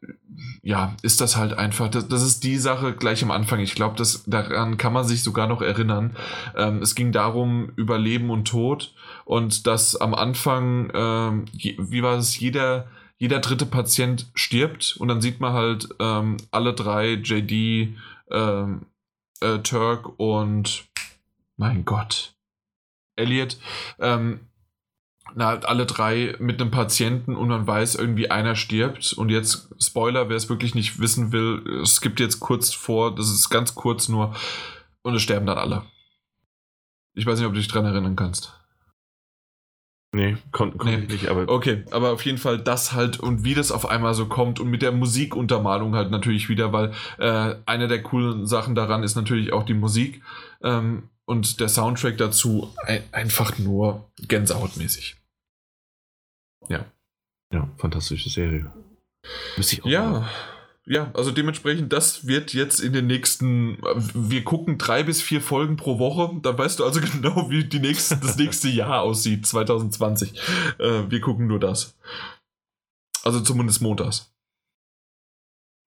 ja, ist das halt einfach, das, das ist die Sache gleich am Anfang. Ich glaube, daran kann man sich sogar noch erinnern. Ähm, es ging darum, über Leben und Tod und dass am Anfang, ähm, je, wie war es, jeder jeder dritte Patient stirbt und dann sieht man halt ähm, alle drei, JD, ähm, äh, Turk und mein Gott, Elliot, ähm, na, alle drei mit einem Patienten und man weiß, irgendwie einer stirbt. Und jetzt, Spoiler, wer es wirklich nicht wissen will, es gibt jetzt kurz vor, das ist ganz kurz nur, und es sterben dann alle. Ich weiß nicht, ob du dich dran erinnern kannst. Nee, konnte kon nee. nicht, aber. Okay, aber auf jeden Fall das halt und wie das auf einmal so kommt und mit der Musikuntermalung halt natürlich wieder, weil äh, eine der coolen Sachen daran ist natürlich auch die Musik ähm, und der Soundtrack dazu ein, einfach nur gänsehautmäßig. Ja. Ja, fantastische Serie. ja. Mal ja, also dementsprechend, das wird jetzt in den nächsten, wir gucken drei bis vier Folgen pro Woche, da weißt du also genau, wie die nächste, das nächste Jahr aussieht, 2020. Äh, wir gucken nur das. Also zumindest montags.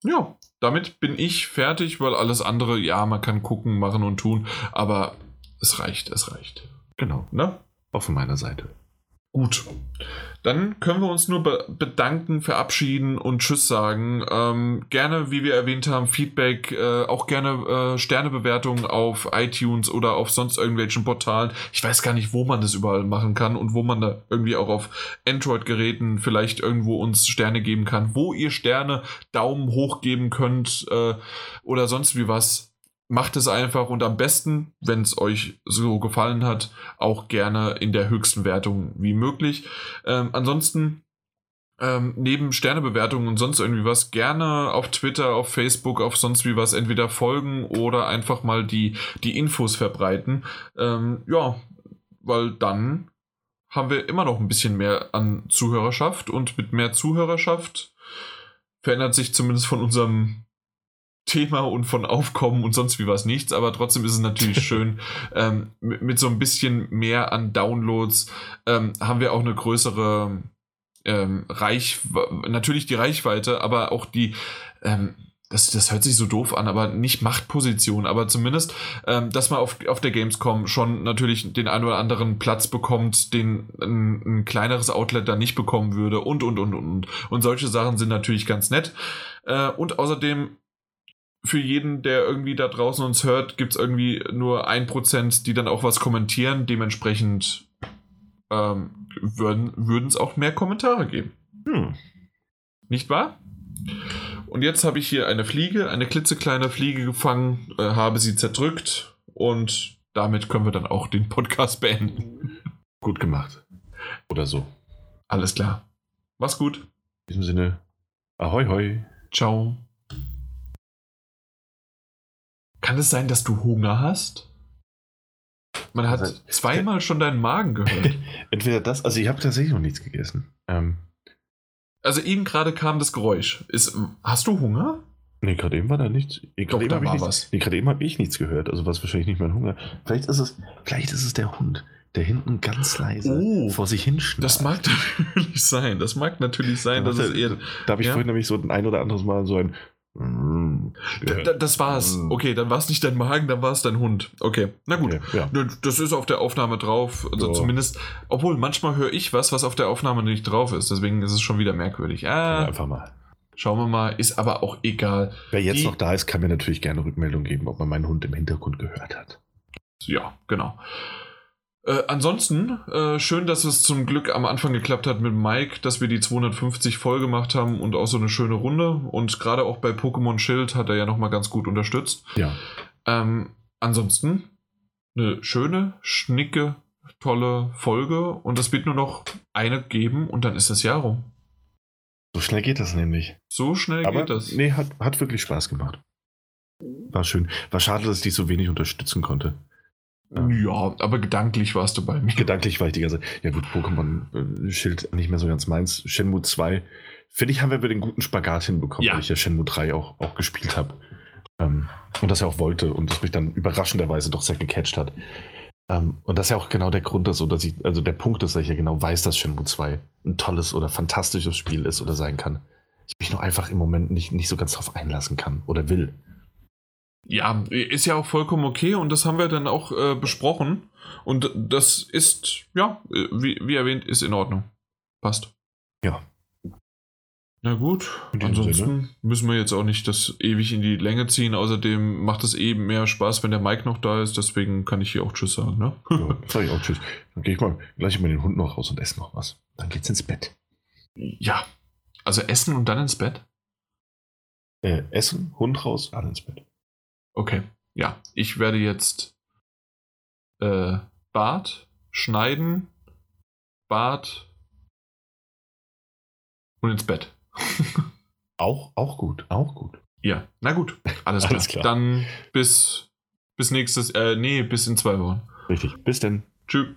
Ja, damit bin ich fertig, weil alles andere, ja, man kann gucken, machen und tun, aber es reicht, es reicht. Genau. Ne? Auch von meiner Seite. Gut. Dann können wir uns nur be bedanken, verabschieden und Tschüss sagen. Ähm, gerne, wie wir erwähnt haben, Feedback, äh, auch gerne äh, Sternebewertungen auf iTunes oder auf sonst irgendwelchen Portalen. Ich weiß gar nicht, wo man das überall machen kann und wo man da irgendwie auch auf Android-Geräten vielleicht irgendwo uns Sterne geben kann, wo ihr Sterne Daumen hoch geben könnt äh, oder sonst wie was macht es einfach und am besten, wenn es euch so gefallen hat, auch gerne in der höchsten Wertung wie möglich. Ähm, ansonsten ähm, neben Sternebewertungen und sonst irgendwie was gerne auf Twitter, auf Facebook, auf sonst wie was entweder folgen oder einfach mal die, die Infos verbreiten. Ähm, ja, weil dann haben wir immer noch ein bisschen mehr an Zuhörerschaft und mit mehr Zuhörerschaft verändert sich zumindest von unserem Thema und von Aufkommen und sonst wie was nichts, aber trotzdem ist es natürlich schön, ähm, mit, mit, so ein bisschen mehr an Downloads ähm, haben wir auch eine größere ähm, Reich, natürlich die Reichweite, aber auch die, ähm, das, das hört sich so doof an, aber nicht Machtposition, aber zumindest, ähm, dass man auf, auf der Gamescom schon natürlich den einen oder anderen Platz bekommt, den ein, ein kleineres Outlet da nicht bekommen würde und, und, und, und. Und solche Sachen sind natürlich ganz nett. Äh, und außerdem für jeden, der irgendwie da draußen uns hört, gibt es irgendwie nur ein Prozent, die dann auch was kommentieren. Dementsprechend ähm, würden es auch mehr Kommentare geben. Hm. Nicht wahr? Und jetzt habe ich hier eine Fliege, eine klitzekleine Fliege gefangen, äh, habe sie zerdrückt und damit können wir dann auch den Podcast beenden. Gut gemacht. Oder so. Alles klar. Mach's gut. In diesem Sinne, ahoi hoi. Ciao. Kann es sein, dass du Hunger hast? Man hat also, zweimal schon deinen Magen gehört. Entweder das, also ich habe tatsächlich noch nichts gegessen. Ähm, also eben gerade kam das Geräusch. Ist, hast du Hunger? Nee, gerade eben war da nichts. Gerade eben, war was. Nee, gerade eben habe ich nichts gehört. Also war es wahrscheinlich nicht mein Hunger. Vielleicht ist es, vielleicht ist es der Hund, der hinten ganz leise oh, vor sich hinschnarrt. Das mag natürlich sein. Das mag natürlich sein, dass es eher. Da habe ich ja? vorhin nämlich so ein oder anderes Mal so ein das war's. Okay, dann war es nicht dein Magen, dann war es dein Hund. Okay, na gut. Okay, ja. Das ist auf der Aufnahme drauf. Also oh. zumindest, obwohl manchmal höre ich was, was auf der Aufnahme nicht drauf ist. Deswegen ist es schon wieder merkwürdig. Ah, einfach mal. Schauen wir mal, ist aber auch egal. Wer jetzt Die, noch da ist, kann mir natürlich gerne Rückmeldung geben, ob man meinen Hund im Hintergrund gehört hat. Ja, genau. Äh, ansonsten, äh, schön, dass es zum Glück am Anfang geklappt hat mit Mike, dass wir die 250 voll gemacht haben und auch so eine schöne Runde. Und gerade auch bei Pokémon Schild hat er ja nochmal ganz gut unterstützt. Ja. Ähm, ansonsten, eine schöne, schnicke, tolle Folge und es wird nur noch eine geben und dann ist das Jahr rum. So schnell geht das nämlich. So schnell Aber, geht das. Nee, hat, hat wirklich Spaß gemacht. War schön. War schade, dass ich dich so wenig unterstützen konnte. Ja, aber gedanklich warst du bei mir. Gedanklich war ich die ganze Ja gut, Pokémon-Schild äh, nicht mehr so ganz meins. Shenmue 2, finde ich, haben wir den guten Spagat hinbekommen, ja. weil ich ja Shenmue 3 auch, auch gespielt habe. Ähm, und das ja auch wollte und das mich dann überraschenderweise doch sehr gecatcht hat. Ähm, und das ist ja auch genau der Grund, dass, dass ich, also der Punkt ist, dass ich ja genau weiß, dass Shenmue 2 ein tolles oder fantastisches Spiel ist oder sein kann. Ich mich nur einfach im Moment nicht, nicht so ganz drauf einlassen kann oder will. Ja, ist ja auch vollkommen okay und das haben wir dann auch äh, besprochen. Und das ist, ja, wie, wie erwähnt, ist in Ordnung. Passt. Ja. Na gut, ansonsten Sinne. müssen wir jetzt auch nicht das ewig in die Länge ziehen. Außerdem macht es eben mehr Spaß, wenn der Mike noch da ist. Deswegen kann ich hier auch Tschüss sagen. Ne? Ja, sag ich auch Tschüss. Dann gehe ich mal gleich mit den Hund noch raus und esse noch was. Dann geht's ins Bett. Ja, also essen und dann ins Bett? Äh, essen, Hund raus, dann ins Bett. Okay, ja. Ich werde jetzt äh, Bart schneiden, Bart und ins Bett. auch, auch gut, auch gut. Ja, na gut, alles, alles klar. klar. Dann bis, bis nächstes, äh, nee, bis in zwei Wochen. Richtig, bis denn. Tschüss.